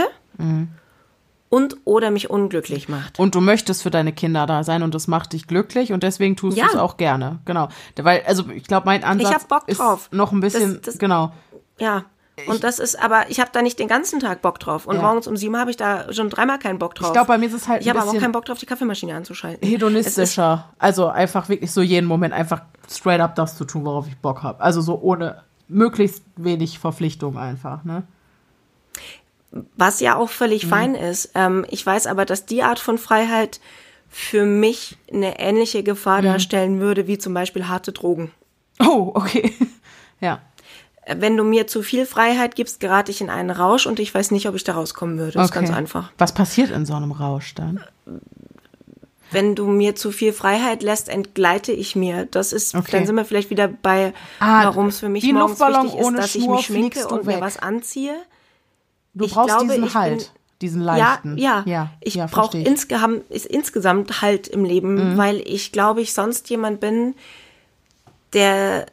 Speaker 3: und oder mich unglücklich macht.
Speaker 1: Und du möchtest für deine Kinder da sein und das macht dich glücklich und deswegen tust
Speaker 3: Ja.
Speaker 1: du es auch gerne. Genau. Weil, also ich glaube, mein Ansatz ist
Speaker 3: drauf.
Speaker 1: noch ein bisschen,
Speaker 3: Das- das-
Speaker 1: genau.
Speaker 3: Ja. Und das ist, aber ich habe da nicht den ganzen Tag Bock drauf. Und
Speaker 1: Ja.
Speaker 3: morgens um sieben habe ich da schon dreimal keinen Bock drauf.
Speaker 1: Ich glaube, bei mir ist es halt
Speaker 3: ich habe aber auch keinen Bock drauf, die Kaffeemaschine anzuschalten.
Speaker 1: Hedonistischer. Also einfach wirklich so jeden Moment einfach straight up das zu tun, worauf ich Bock habe. Also so ohne möglichst wenig Verpflichtung einfach, ne?
Speaker 3: was ja auch
Speaker 1: Mhm.
Speaker 3: völlig fein ist. Ähm, ich weiß aber, dass die Art von Freiheit für mich eine ähnliche Gefahr
Speaker 1: Mhm.
Speaker 3: darstellen würde, wie zum Beispiel harte Drogen.
Speaker 1: Oh, okay. Ja.
Speaker 3: Wenn du mir zu viel Freiheit gibst, gerate ich in einen Rausch und ich weiß nicht, ob ich da rauskommen würde. Das ist
Speaker 1: okay.
Speaker 3: ganz einfach.
Speaker 1: Was passiert in so einem Rausch dann?
Speaker 3: Wenn du mir zu viel Freiheit lässt, entgleite ich mir. Das ist,
Speaker 1: Okay.
Speaker 3: dann sind wir vielleicht wieder bei,
Speaker 1: Ah,
Speaker 3: warum es für mich morgens wichtig ist, dass ich
Speaker 1: Schnur
Speaker 3: mich schminke und mir
Speaker 1: weg.
Speaker 3: was anziehe.
Speaker 1: Du
Speaker 3: Ich
Speaker 1: brauchst
Speaker 3: glaube,
Speaker 1: diesen
Speaker 3: ich
Speaker 1: Halt,
Speaker 3: bin-
Speaker 1: diesen leichten.
Speaker 3: Ja, ja.
Speaker 1: ja
Speaker 3: ich
Speaker 1: ja,
Speaker 3: brauche
Speaker 1: ich.
Speaker 3: insgesamt, ist insgesamt Halt im Leben,
Speaker 1: Mhm.
Speaker 3: weil ich glaube, ich sonst jemand bin, der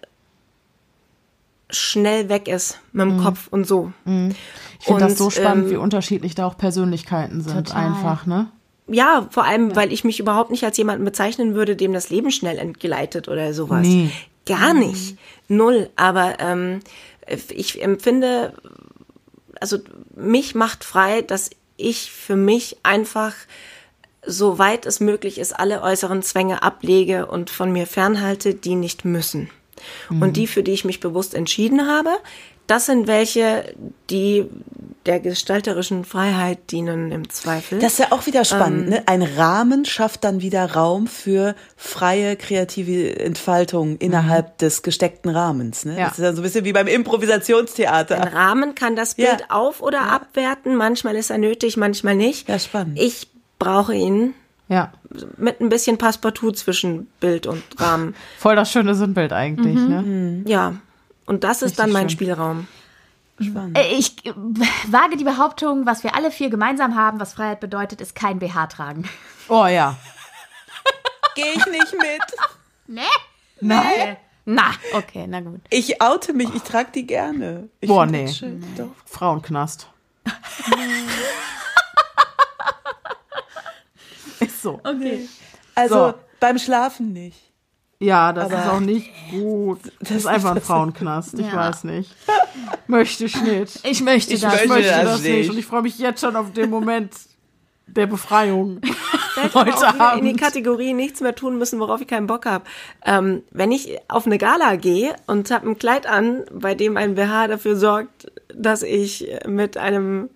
Speaker 3: schnell weg ist mit
Speaker 1: Mhm.
Speaker 3: dem Kopf und so.
Speaker 1: Ich finde das so spannend,
Speaker 3: ähm,
Speaker 1: wie unterschiedlich da auch Persönlichkeiten sind.
Speaker 2: Total.
Speaker 1: Einfach, ne?
Speaker 3: Ja, vor allem, weil ich mich überhaupt nicht als jemanden bezeichnen würde, dem das Leben schnell entgleitet oder sowas.
Speaker 1: Nee.
Speaker 3: Gar nicht. Null. Aber ähm, ich empfinde, also mich macht frei, dass ich für mich einfach, soweit es möglich ist, alle äußeren Zwänge ablege und von mir fernhalte, die nicht müssen. Und die, für die ich mich bewusst entschieden habe, das sind welche, die der gestalterischen Freiheit dienen im Zweifel.
Speaker 4: Das ist ja auch wieder spannend.
Speaker 3: Ähm.
Speaker 4: ne? Ein Rahmen schafft dann wieder Raum für freie kreative Entfaltung innerhalb des gesteckten Rahmens. Ne?
Speaker 1: Ja.
Speaker 4: Das ist dann so ein bisschen wie beim Improvisationstheater.
Speaker 3: Ein Rahmen kann das
Speaker 4: Ja.
Speaker 3: Bild auf- oder abwerten. Manchmal ist er nötig, manchmal nicht.
Speaker 4: Ja, spannend.
Speaker 3: Ich brauche ihn
Speaker 1: Ja.
Speaker 3: mit ein bisschen Passepartout zwischen Bild und Rahmen.
Speaker 1: Voll das schöne Sinnbild eigentlich, ne?
Speaker 3: Ja. Und das ist dann mein
Speaker 1: schön.
Speaker 3: Spielraum.
Speaker 2: Äh, Ich äh, wage die Behauptung, was wir alle vier gemeinsam haben, was Freiheit bedeutet, ist kein BH tragen.
Speaker 1: Oh ja.
Speaker 4: Gehe ich nicht mit.
Speaker 2: Ne?
Speaker 1: Nein.
Speaker 2: Na, okay, na gut.
Speaker 4: Ich oute mich, ich trage die gerne. Ich
Speaker 1: Boah, nee.
Speaker 4: Doch.
Speaker 1: Frauenknast. ist so.
Speaker 2: Okay.
Speaker 4: Also
Speaker 1: So.
Speaker 4: beim Schlafen nicht.
Speaker 1: Ja, das
Speaker 4: Aber-
Speaker 1: ist auch nicht gut. Das ist einfach ein Frauenknast. Ich
Speaker 2: Ja.
Speaker 1: weiß nicht. Möchte ich nicht.
Speaker 2: Ich möchte
Speaker 4: Ich
Speaker 2: das.
Speaker 1: Ich
Speaker 4: möchte
Speaker 1: möchte
Speaker 4: das
Speaker 1: das nicht.
Speaker 4: nicht.
Speaker 1: Und ich freue mich jetzt schon auf den Moment der Befreiung. Heute
Speaker 3: wieder in die
Speaker 1: Abend.
Speaker 3: Kategorie nichts mehr tun müssen, worauf ich keinen Bock habe. Ähm, wenn ich auf eine Gala gehe und habe ein Kleid an, bei dem ein BH dafür sorgt, dass ich mit einem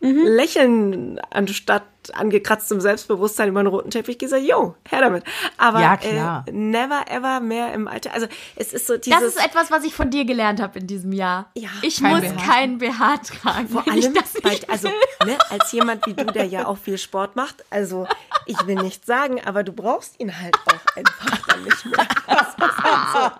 Speaker 3: Lächeln anstatt angekratztem Selbstbewusstsein über einen roten Teppich gehe, sag ich, yo, her damit. Aber
Speaker 1: Ja, klar.
Speaker 3: Äh, never ever mehr im Alter. Also es ist so dieses
Speaker 2: Das ist etwas, was ich von dir gelernt habe in diesem Jahr.
Speaker 3: Ja.
Speaker 2: ich
Speaker 1: Kein
Speaker 2: muss
Speaker 1: BH.
Speaker 2: kein BH tragen.
Speaker 3: Vor allem,
Speaker 2: das
Speaker 3: weil,
Speaker 2: nicht
Speaker 3: also, ne, als jemand wie du, der ja auch viel Sport macht, also, ich will nicht sagen, aber du brauchst ihn halt auch einfach dann nicht mehr. Das ist halt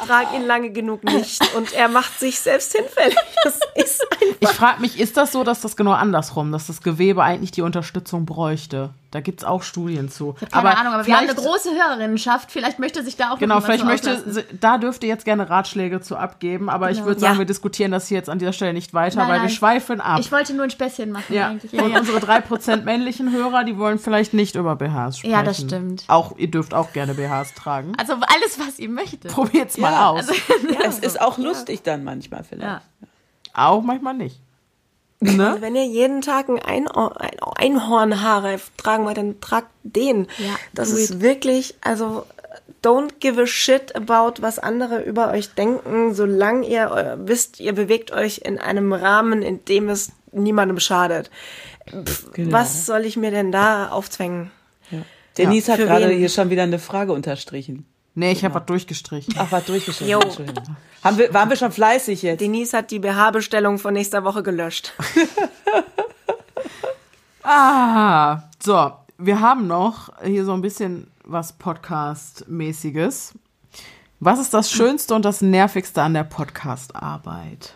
Speaker 3: so. Trag ihn lange genug nicht und er macht sich selbst hinfällig. Das ist einfach.
Speaker 1: Ich frage mich, ist das so, dass das genau andersrum, dass das Gewebe eigentlich die Unterstützung bräuchte? Da gibt es auch Studien zu.
Speaker 2: Keine Ahnung, aber wir haben eine große Hörerinnenschaft. Vielleicht möchte sich da auch
Speaker 1: Genau, vielleicht möchte,
Speaker 2: auslassen.
Speaker 1: sie- da dürft ihr jetzt gerne Ratschläge zu abgeben, aber ich würde sagen,
Speaker 3: Ja.
Speaker 1: wir diskutieren das hier jetzt an dieser Stelle nicht weiter,
Speaker 2: Nein,
Speaker 1: weil wir
Speaker 2: nein.
Speaker 1: schweifen ab.
Speaker 2: Ich wollte nur ein Späßchen machen
Speaker 1: ja.
Speaker 2: eigentlich. Ja,
Speaker 1: Und
Speaker 2: ja.
Speaker 1: unsere 3% männlichen Hörer, die wollen vielleicht nicht über BHs sprechen.
Speaker 2: Ja, das stimmt.
Speaker 1: Auch, ihr dürft auch gerne BHs tragen.
Speaker 2: Also alles, was ihr möchtet.
Speaker 1: Probiert's mal
Speaker 4: Ja,
Speaker 1: aus.
Speaker 4: es ist auch lustig dann manchmal vielleicht.
Speaker 2: Ja.
Speaker 1: auch manchmal nicht. Ne?
Speaker 3: Wenn ihr jeden Tag ein, Einhor ein Einhornhaarreif tragen wollt, dann tragt den.
Speaker 2: Ja,
Speaker 3: das
Speaker 2: do
Speaker 3: ist wirklich, also, don't give a shit about, was andere über euch denken, solange ihr äh, wisst, ihr bewegt euch in einem Rahmen, in dem es niemandem schadet. Pff,
Speaker 4: Genau.
Speaker 3: Was soll ich mir denn da aufzwängen?
Speaker 4: Denise hat
Speaker 3: Für
Speaker 4: gerade
Speaker 3: wen?
Speaker 4: hier schon wieder eine Frage unterstrichen.
Speaker 1: Nee, ich habe was durchgestrichen.
Speaker 4: Ach, war durchgeschrieben.
Speaker 3: Jo.
Speaker 4: Haben wir, waren wir schon fleißig jetzt?
Speaker 3: Denise hat die BH-Bestellung von nächster Woche gelöscht.
Speaker 1: Ah, so, wir haben noch hier so ein bisschen was Podcast-mäßiges. Was ist das Schönste und das Nervigste an der Podcast-Arbeit?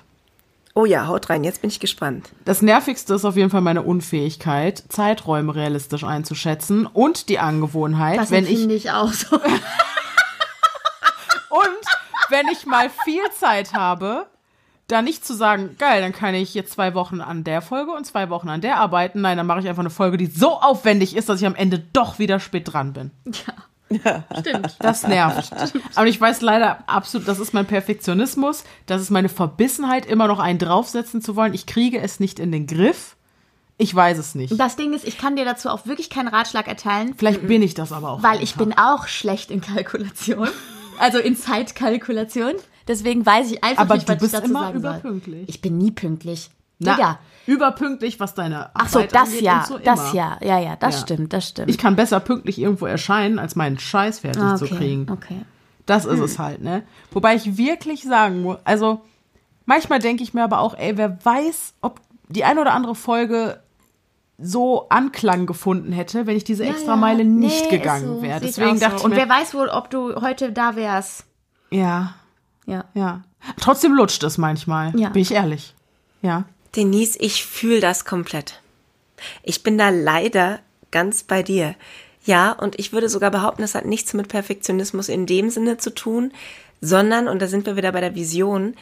Speaker 3: Oh ja, haut rein, jetzt bin ich gespannt.
Speaker 1: Das Nervigste ist auf jeden Fall meine Unfähigkeit, Zeiträume realistisch einzuschätzen und die Angewohnheit,
Speaker 2: Das
Speaker 1: wenn ich
Speaker 2: finde ich auch so.
Speaker 1: und wenn ich mal viel Zeit habe, da nicht zu sagen, geil, dann kann ich jetzt zwei Wochen an der Folge und zwei Wochen an der arbeiten. Nein, dann mache ich einfach eine Folge, die so aufwendig ist, dass ich am Ende doch wieder spät dran bin.
Speaker 2: Ja. Stimmt.
Speaker 1: Das nervt. Aber ich weiß leider absolut, das ist mein Perfektionismus, das ist meine Verbissenheit, immer noch einen draufsetzen zu wollen. Ich kriege es nicht in den Griff. Ich weiß es nicht.
Speaker 2: Das Ding ist, ich kann dir dazu auch wirklich keinen Ratschlag erteilen,
Speaker 1: Vielleicht bin ich das aber auch.
Speaker 2: weil ich
Speaker 1: einfach.
Speaker 2: bin auch schlecht in Kalkulation. Also in Zeitkalkulation. Deswegen weiß ich einfach
Speaker 1: Aber
Speaker 2: nicht,
Speaker 1: du
Speaker 2: was ich
Speaker 1: bist
Speaker 2: dazu
Speaker 1: immer
Speaker 2: sagen soll.
Speaker 1: überpünktlich.
Speaker 2: Ich bin nie pünktlich.
Speaker 1: Na,
Speaker 2: Digga.
Speaker 1: überpünktlich, was deine
Speaker 2: Ach so,
Speaker 1: Arbeit
Speaker 2: das ja,
Speaker 1: so
Speaker 2: das ja, ja, ja, das
Speaker 1: Ja.
Speaker 2: stimmt, das stimmt.
Speaker 1: Ich kann besser pünktlich irgendwo erscheinen, als meinen Scheiß fertig
Speaker 2: Ah,
Speaker 1: zu
Speaker 2: okay,
Speaker 1: kriegen.
Speaker 2: okay.
Speaker 1: Das ist es halt, ne? Wobei ich wirklich sagen muss, also manchmal denke ich mir aber auch, ey, wer weiß, ob die eine oder andere Folge so Anklang gefunden hätte, wenn ich diese
Speaker 2: Ja,
Speaker 1: extra
Speaker 2: ja.
Speaker 1: Meile nicht
Speaker 2: Nee,
Speaker 1: gegangen
Speaker 2: so,
Speaker 1: wäre. Deswegen dachte
Speaker 2: so.
Speaker 1: ich
Speaker 2: Und wer weiß wohl, ob du heute da wärst.
Speaker 1: ja,
Speaker 2: Ja.
Speaker 1: ja. Trotzdem lutscht es manchmal,
Speaker 2: Ja.
Speaker 1: bin ich ehrlich. Ja.
Speaker 3: Denise, ich fühle das komplett. Ich bin da leider ganz bei dir. Ja, und ich würde sogar behaupten, das hat nichts mit Perfektionismus in dem Sinne zu tun, sondern, und da sind wir wieder bei der Vision,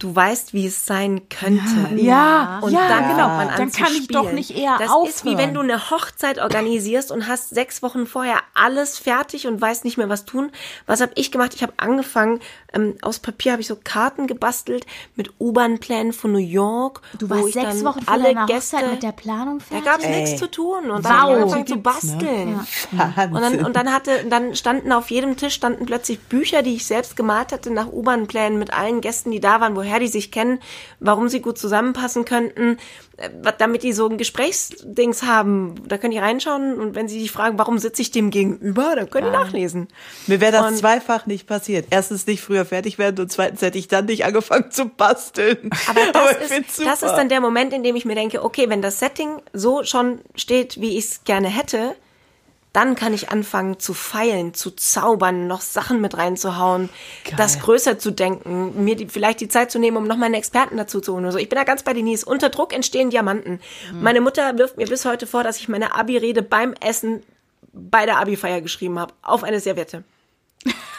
Speaker 3: du weißt, wie es sein könnte.
Speaker 1: Ja,
Speaker 3: Und
Speaker 1: ja,
Speaker 3: dann
Speaker 1: genau.
Speaker 3: man an
Speaker 1: dann kann ich doch nicht eher
Speaker 3: Das
Speaker 1: aufhören.
Speaker 3: ist wie wenn du eine Hochzeit organisierst und hast sechs Wochen vorher alles fertig und weißt nicht mehr, was tun. Was habe ich gemacht? Ich habe angefangen, ähm, aus Papier habe ich so Karten gebastelt mit U-Bahn-Plänen von New York.
Speaker 2: Du warst sechs Wochen vor
Speaker 3: alle Gäste,
Speaker 2: Hochzeit mit der Planung
Speaker 3: Da
Speaker 2: fertig.
Speaker 3: gab es nichts zu tun und dann habe ich angefangen zu
Speaker 1: Gibt's, ne?
Speaker 3: basteln.
Speaker 4: Wahnsinn.
Speaker 3: Und dann, und dann hatte, dann standen auf jedem Tisch standen plötzlich Bücher, die ich selbst gemalt hatte, nach U-Bahn-Plänen mit allen Gästen, die da waren, woher die sich kennen, warum sie gut zusammenpassen könnten, damit die so ein Gesprächsdings haben. Da können die reinschauen und wenn sie sich fragen, warum sitze ich dem gegenüber, dann können die nachlesen.
Speaker 4: Mir wäre das
Speaker 3: Und-
Speaker 4: zweifach nicht passiert. Erstens nicht früher fertig werden und zweitens hätte ich dann nicht angefangen zu basteln.
Speaker 3: Aber das,
Speaker 4: find's
Speaker 3: ist, das ist dann der Moment, in dem ich mir denke, okay, wenn das Setting so schon steht, wie ich es gerne hätte, dann kann ich anfangen zu feilen, zu zaubern, noch Sachen mit reinzuhauen, das größer zu denken, mir die, vielleicht die Zeit zu nehmen, um noch mal einen Experten dazu zu holen. Also ich bin da ganz bei Denise. Unter Druck entstehen Diamanten. Meine Mutter wirft mir bis heute vor, dass ich meine Abi-Rede beim Essen bei der Abi-Feier geschrieben habe, auf eine Serviette.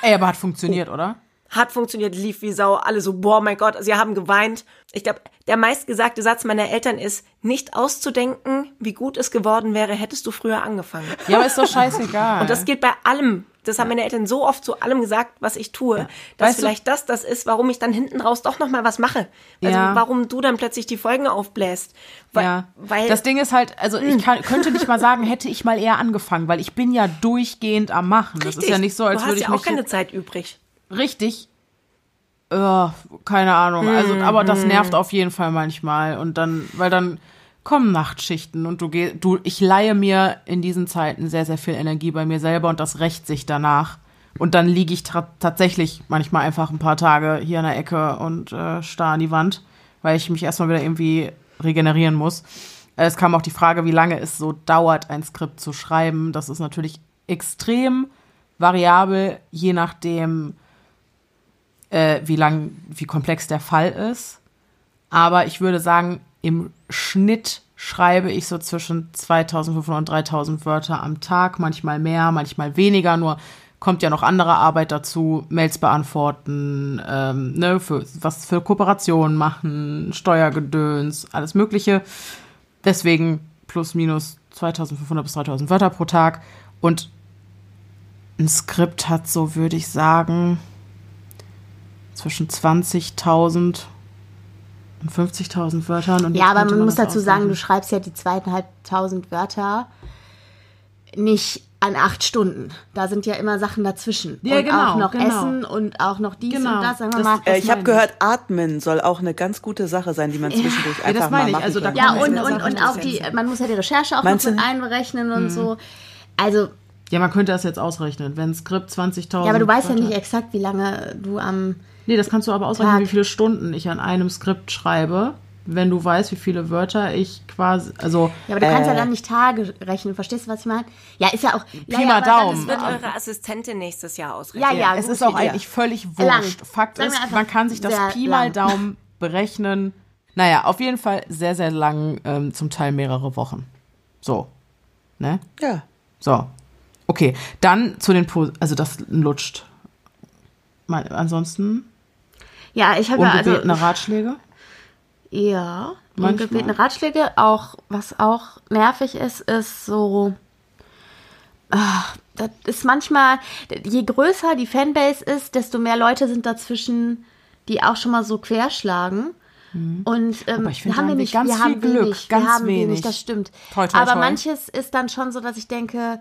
Speaker 1: Ey, aber hat funktioniert, oder?
Speaker 3: Hat funktioniert, lief wie Sau. Alle so, boah, mein Gott, sie haben geweint. Ich glaube, der meistgesagte Satz meiner Eltern ist, nicht auszudenken, wie gut es geworden wäre, hättest du früher angefangen.
Speaker 1: Ja, aber ist doch scheißegal.
Speaker 3: Und das gilt bei allem. Das haben meine Eltern so oft zu allem gesagt, was ich tue, dass
Speaker 1: Weißt du-
Speaker 3: vielleicht das das ist, warum ich dann hinten raus doch noch mal was mache. Also
Speaker 1: Ja.
Speaker 3: warum du dann plötzlich die Folgen aufbläst. Weil,
Speaker 1: ja,
Speaker 3: weil
Speaker 1: das Ding ist halt, also ich kann, könnte nicht mal sagen, hätte ich mal eher angefangen, weil ich bin ja durchgehend am Machen. Das ist ja nicht so, als
Speaker 3: du
Speaker 1: würde
Speaker 3: hast
Speaker 1: ich
Speaker 3: ja auch keine Zeit übrig.
Speaker 1: Richtig, äh, keine Ahnung, also, aber das nervt auf jeden Fall manchmal und dann, weil dann kommen Nachtschichten und du gehst, du, ich leihe mir in diesen Zeiten sehr, sehr viel Energie bei mir selber und das rächt sich danach. Und dann liege ich tatsächlich manchmal einfach ein paar Tage hier in der Ecke und äh, starr an die Wand, weil ich mich erstmal wieder irgendwie regenerieren muss. Äh, Es kam auch die Frage, wie lange es so dauert, ein Skript zu schreiben. Das ist natürlich extrem variabel, je nachdem, äh, wie lang, wie komplex der Fall ist. Aber ich würde sagen, im Schnitt schreibe ich so zwischen 2500 und 3000 Wörter am Tag, manchmal mehr, manchmal weniger, nur kommt ja noch andere Arbeit dazu, Mails beantworten, ähm, ne, für, was für Kooperationen machen, Steuergedöns, alles Mögliche. Deswegen plus minus 2500 bis 3000 Wörter pro Tag. Und ein Skript hat so, würde ich sagen, zwischen 20.000 und 50.000 Wörtern. Und
Speaker 2: Ja, aber
Speaker 1: könnte
Speaker 2: man muss
Speaker 1: das
Speaker 2: dazu sagen, du schreibst ja die zweieinhalbtausend Wörter nicht an acht Stunden. Da sind ja immer Sachen dazwischen.
Speaker 1: Ja,
Speaker 2: und
Speaker 1: genau,
Speaker 2: auch noch
Speaker 1: genau.
Speaker 2: Essen und auch noch dies
Speaker 1: Genau.
Speaker 2: und das. Sagen wir
Speaker 1: Das-
Speaker 2: mal.
Speaker 4: Äh, ich habe gehört, atmen soll auch eine ganz gute Sache sein, die man zwischendurch
Speaker 1: Ja,
Speaker 4: einfach
Speaker 1: das
Speaker 4: mal machen
Speaker 1: Also
Speaker 4: kann.
Speaker 2: ja, und, und, und auch die, man muss ja die Recherche auch
Speaker 4: Meinst
Speaker 2: noch mit
Speaker 4: du-
Speaker 2: einberechnen und so. Also,
Speaker 1: Ja, man könnte das jetzt ausrechnen. Wenn ein Skript 20.000.
Speaker 2: ja, aber du weißt ja nicht exakt, wie lange du am.
Speaker 1: Nee, das kannst du aber ausrechnen,
Speaker 2: Tag.
Speaker 1: wie viele Stunden ich an einem Skript schreibe, wenn du weißt, wie viele Wörter ich quasi. Also.
Speaker 2: Ja, aber du kannst ja
Speaker 4: Äh.
Speaker 2: dann nicht Tage rechnen. Verstehst du, was ich meine? Ja, ist ja auch. ja,
Speaker 1: Pi
Speaker 2: ja,
Speaker 1: mal Daumen.
Speaker 2: ist-
Speaker 3: Wird eure Assistentin nächstes Jahr ausrechnen?
Speaker 2: Ja, ja,
Speaker 1: es ist auch
Speaker 2: ja.
Speaker 1: eigentlich völlig
Speaker 2: Lang.
Speaker 1: wurscht. Fakt
Speaker 2: Sagen wir
Speaker 1: ist, man kann sich das Pi mal
Speaker 2: lang.
Speaker 1: Daumen berechnen. Naja, auf jeden Fall sehr, sehr lang, ähm, zum Teil mehrere Wochen. So. Ne?
Speaker 4: Ja.
Speaker 1: So. Okay, dann zu den, po also das lutscht. Mal, ansonsten.
Speaker 2: Ja, ich habe ja also
Speaker 1: Ratschläge?
Speaker 2: Ja,
Speaker 1: Manchmal.
Speaker 2: ungebetene Ratschläge. Auch, was auch nervig ist, ist so. Ah, das ist manchmal, je größer die Fanbase ist, desto mehr Leute sind dazwischen, die auch schon mal so querschlagen. Und ähm,
Speaker 1: ich finde,
Speaker 2: wir haben
Speaker 1: wir
Speaker 2: nicht,
Speaker 1: ganz
Speaker 2: wir
Speaker 1: viel Glück,
Speaker 2: wenig,
Speaker 1: ganz
Speaker 2: wir haben
Speaker 1: wenig.
Speaker 2: wenig, das stimmt.
Speaker 1: Toi, toi,
Speaker 2: Aber
Speaker 1: toi.
Speaker 2: manches ist dann schon so, dass ich denke,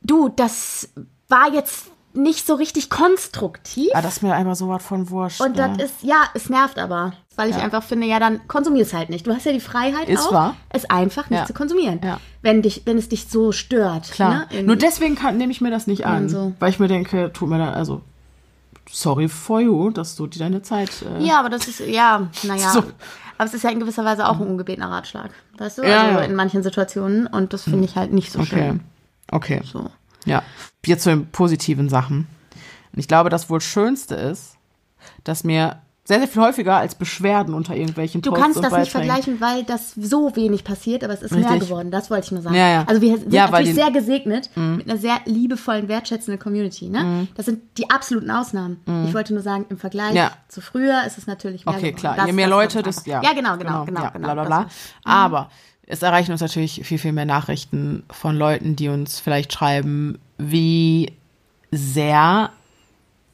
Speaker 2: du, das war jetzt nicht so richtig konstruktiv.
Speaker 1: Ah, das ist mir einfach so was von wurscht.
Speaker 2: Und
Speaker 1: ne?
Speaker 2: das ist, ja, es nervt aber. Weil ich einfach finde, ja, dann konsumier es halt nicht. Du hast ja die Freiheit
Speaker 1: Ist
Speaker 2: auch,
Speaker 1: wahr.
Speaker 2: es einfach nicht
Speaker 1: Ja.
Speaker 2: zu konsumieren.
Speaker 1: Ja.
Speaker 2: Wenn, dich, wenn es dich so stört.
Speaker 1: Klar.
Speaker 2: Ne?
Speaker 1: Nur deswegen kann, nehme ich mir das nicht an.
Speaker 2: So.
Speaker 1: Weil ich mir denke, tut mir da, also, sorry for you, dass du dir deine Zeit. Äh,
Speaker 2: Ja, aber das ist, ja, naja.
Speaker 1: So.
Speaker 2: Aber es ist ja in gewisser Weise auch ein ungebetener Ratschlag. Weißt du?
Speaker 1: Ja,
Speaker 2: also
Speaker 1: ja.
Speaker 2: in manchen Situationen. Und das finde ich halt nicht so
Speaker 1: Okay.
Speaker 2: schön.
Speaker 1: Okay.
Speaker 2: So.
Speaker 1: Ja. Jetzt zu den positiven Sachen. Und ich glaube, das wohl Schönste ist, dass mir sehr, sehr viel häufiger als Beschwerden unter irgendwelchen
Speaker 2: Du
Speaker 1: Posts
Speaker 2: kannst das nicht vergleichen, weil das so wenig passiert, aber es ist mehr
Speaker 1: Richtig.
Speaker 2: geworden. Das wollte ich nur sagen.
Speaker 1: Ja, ja.
Speaker 2: Also wir sind
Speaker 1: Ja,
Speaker 2: natürlich
Speaker 1: Mhm.
Speaker 2: sehr gesegnet mit einer sehr liebevollen, wertschätzenden Community. Ne? Das sind die absoluten Ausnahmen. Ich wollte nur sagen, im Vergleich
Speaker 1: Mhm.
Speaker 2: Zu früher ist es natürlich mehr
Speaker 1: Okay,
Speaker 2: geworden.
Speaker 1: klar.
Speaker 2: Das-
Speaker 1: Je mehr Leute, das, ja.
Speaker 2: Ja, genau, genau, genau.
Speaker 1: ja,
Speaker 2: genau
Speaker 1: bla, bla, bla. Aber es erreichen uns natürlich viel, viel mehr Nachrichten von Leuten, die uns vielleicht schreiben, wie sehr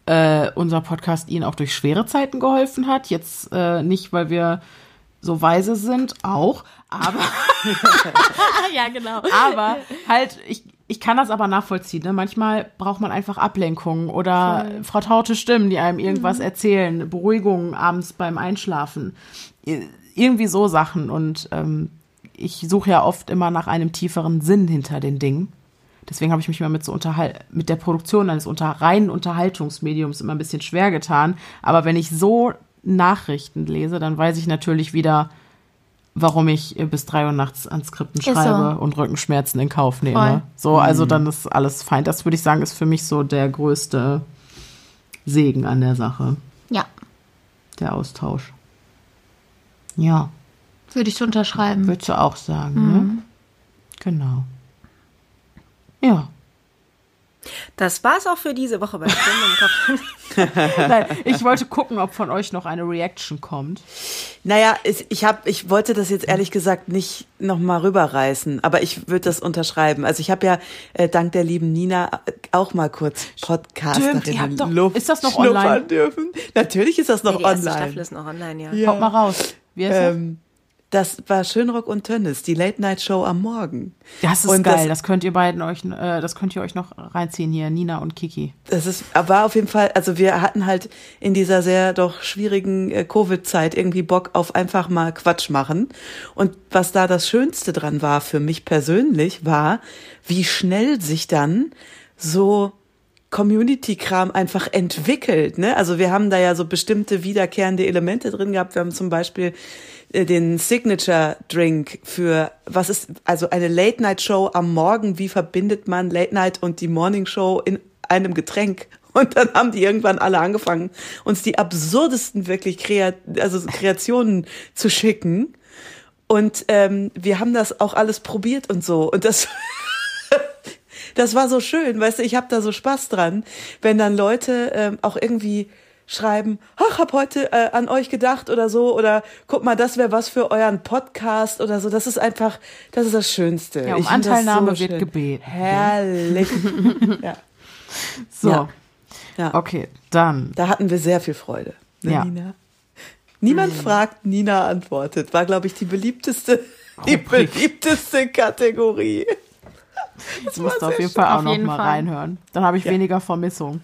Speaker 1: äh, unser Podcast ihnen auch durch schwere Zeiten geholfen hat. Jetzt äh, nicht, weil wir so weise sind, auch, aber
Speaker 2: ja, genau.
Speaker 1: aber halt, ich, ich kann das aber nachvollziehen. Ne? Manchmal braucht man einfach Ablenkung oder vertraute Stimmen, die einem irgendwas
Speaker 2: Mhm.
Speaker 1: erzählen, Beruhigung abends beim Einschlafen. Irgendwie so Sachen. Und ähm, ich suche ja oft immer nach einem tieferen Sinn hinter den Dingen. Deswegen habe ich mich mal mit so unterhal mit der Produktion eines unter reinen Unterhaltungsmediums immer ein bisschen schwer getan. Aber wenn ich so Nachrichten lese, dann weiß ich natürlich wieder, warum ich äh, bis drei Uhr nachts an Skripten
Speaker 2: so.
Speaker 1: schreibe und Rückenschmerzen in Kauf nehme.
Speaker 2: Voll.
Speaker 1: So, also dann ist alles fein. Das würde ich sagen, ist für mich so der größte Segen an der Sache,
Speaker 2: Ja,
Speaker 1: der Austausch. Ja,
Speaker 2: würde ich so unterschreiben.
Speaker 1: würdest du auch sagen,
Speaker 2: Mhm.
Speaker 1: ne? Genau. Ja.
Speaker 3: Das war's auch für diese Woche bei Stunde im Kopf.
Speaker 1: Nein, ich wollte gucken, ob von euch noch eine Reaction kommt.
Speaker 4: Naja, ich, ich, hab, ich wollte das jetzt ehrlich gesagt nicht nochmal rüberreißen, aber ich würde das unterschreiben. Also ich habe ja äh, dank der lieben Nina auch mal kurz Podcasterin
Speaker 1: Stimmt, ihr habt doch-
Speaker 4: Luft
Speaker 1: ist das noch online?
Speaker 4: dürfen. Natürlich ist das noch
Speaker 3: Die erste
Speaker 4: online.
Speaker 3: Staffel ist noch online, ja.
Speaker 4: Ja.
Speaker 1: Haut mal raus. Wie heißt das?
Speaker 4: Das war Schönrock und Tönnis, die Late Night Show am Morgen.
Speaker 1: Das ist
Speaker 4: und
Speaker 1: geil.
Speaker 4: das-
Speaker 1: Das, könnt ihr beiden euch, äh, das könnt ihr euch noch reinziehen hier, Nina und Kiki.
Speaker 4: Das ist, war auf jeden Fall, also wir hatten halt in dieser sehr doch schwierigen äh, Covid-Zeit irgendwie Bock auf einfach mal Quatsch machen. Und was da das Schönste dran war für mich persönlich, war, wie schnell sich dann so Community-Kram einfach entwickelt. Ne? Also wir haben da ja so bestimmte wiederkehrende Elemente drin gehabt. Wir haben zum Beispiel äh, den Signature-Drink für, was ist, also eine Late-Night-Show am Morgen. Wie verbindet man Late-Night und die Morning-Show in einem Getränk? Und dann haben die irgendwann alle angefangen, uns die absurdesten wirklich Kreat also Kreationen zu schicken. Und ähm, wir haben das auch alles probiert und so. Und das das war so schön, weißt du, ich habe da so Spaß dran, wenn dann Leute ähm, auch irgendwie schreiben, ach, hab heute äh, an euch gedacht oder so oder guck mal, das wäre was für euren Podcast oder so. Das ist einfach, das ist das Schönste.
Speaker 1: Ja, um
Speaker 4: Ich das
Speaker 1: Anteilnahme
Speaker 4: so
Speaker 1: wird
Speaker 4: schön.
Speaker 1: gebeten.
Speaker 4: Herrlich. ja,
Speaker 1: So.
Speaker 4: Ja. ja.
Speaker 1: Okay, dann.
Speaker 4: Da hatten wir sehr viel Freude. Ne,
Speaker 1: Ja.
Speaker 4: Nina? Niemand
Speaker 1: Mhm.
Speaker 4: fragt, Nina antwortet. War, glaube ich, die beliebteste, die
Speaker 1: Rubrik.
Speaker 4: beliebteste Kategorie.
Speaker 1: Jetzt musst du auf jeden Fall auch noch mal
Speaker 2: Fall.
Speaker 1: reinhören. Dann habe ich weniger Vermissung.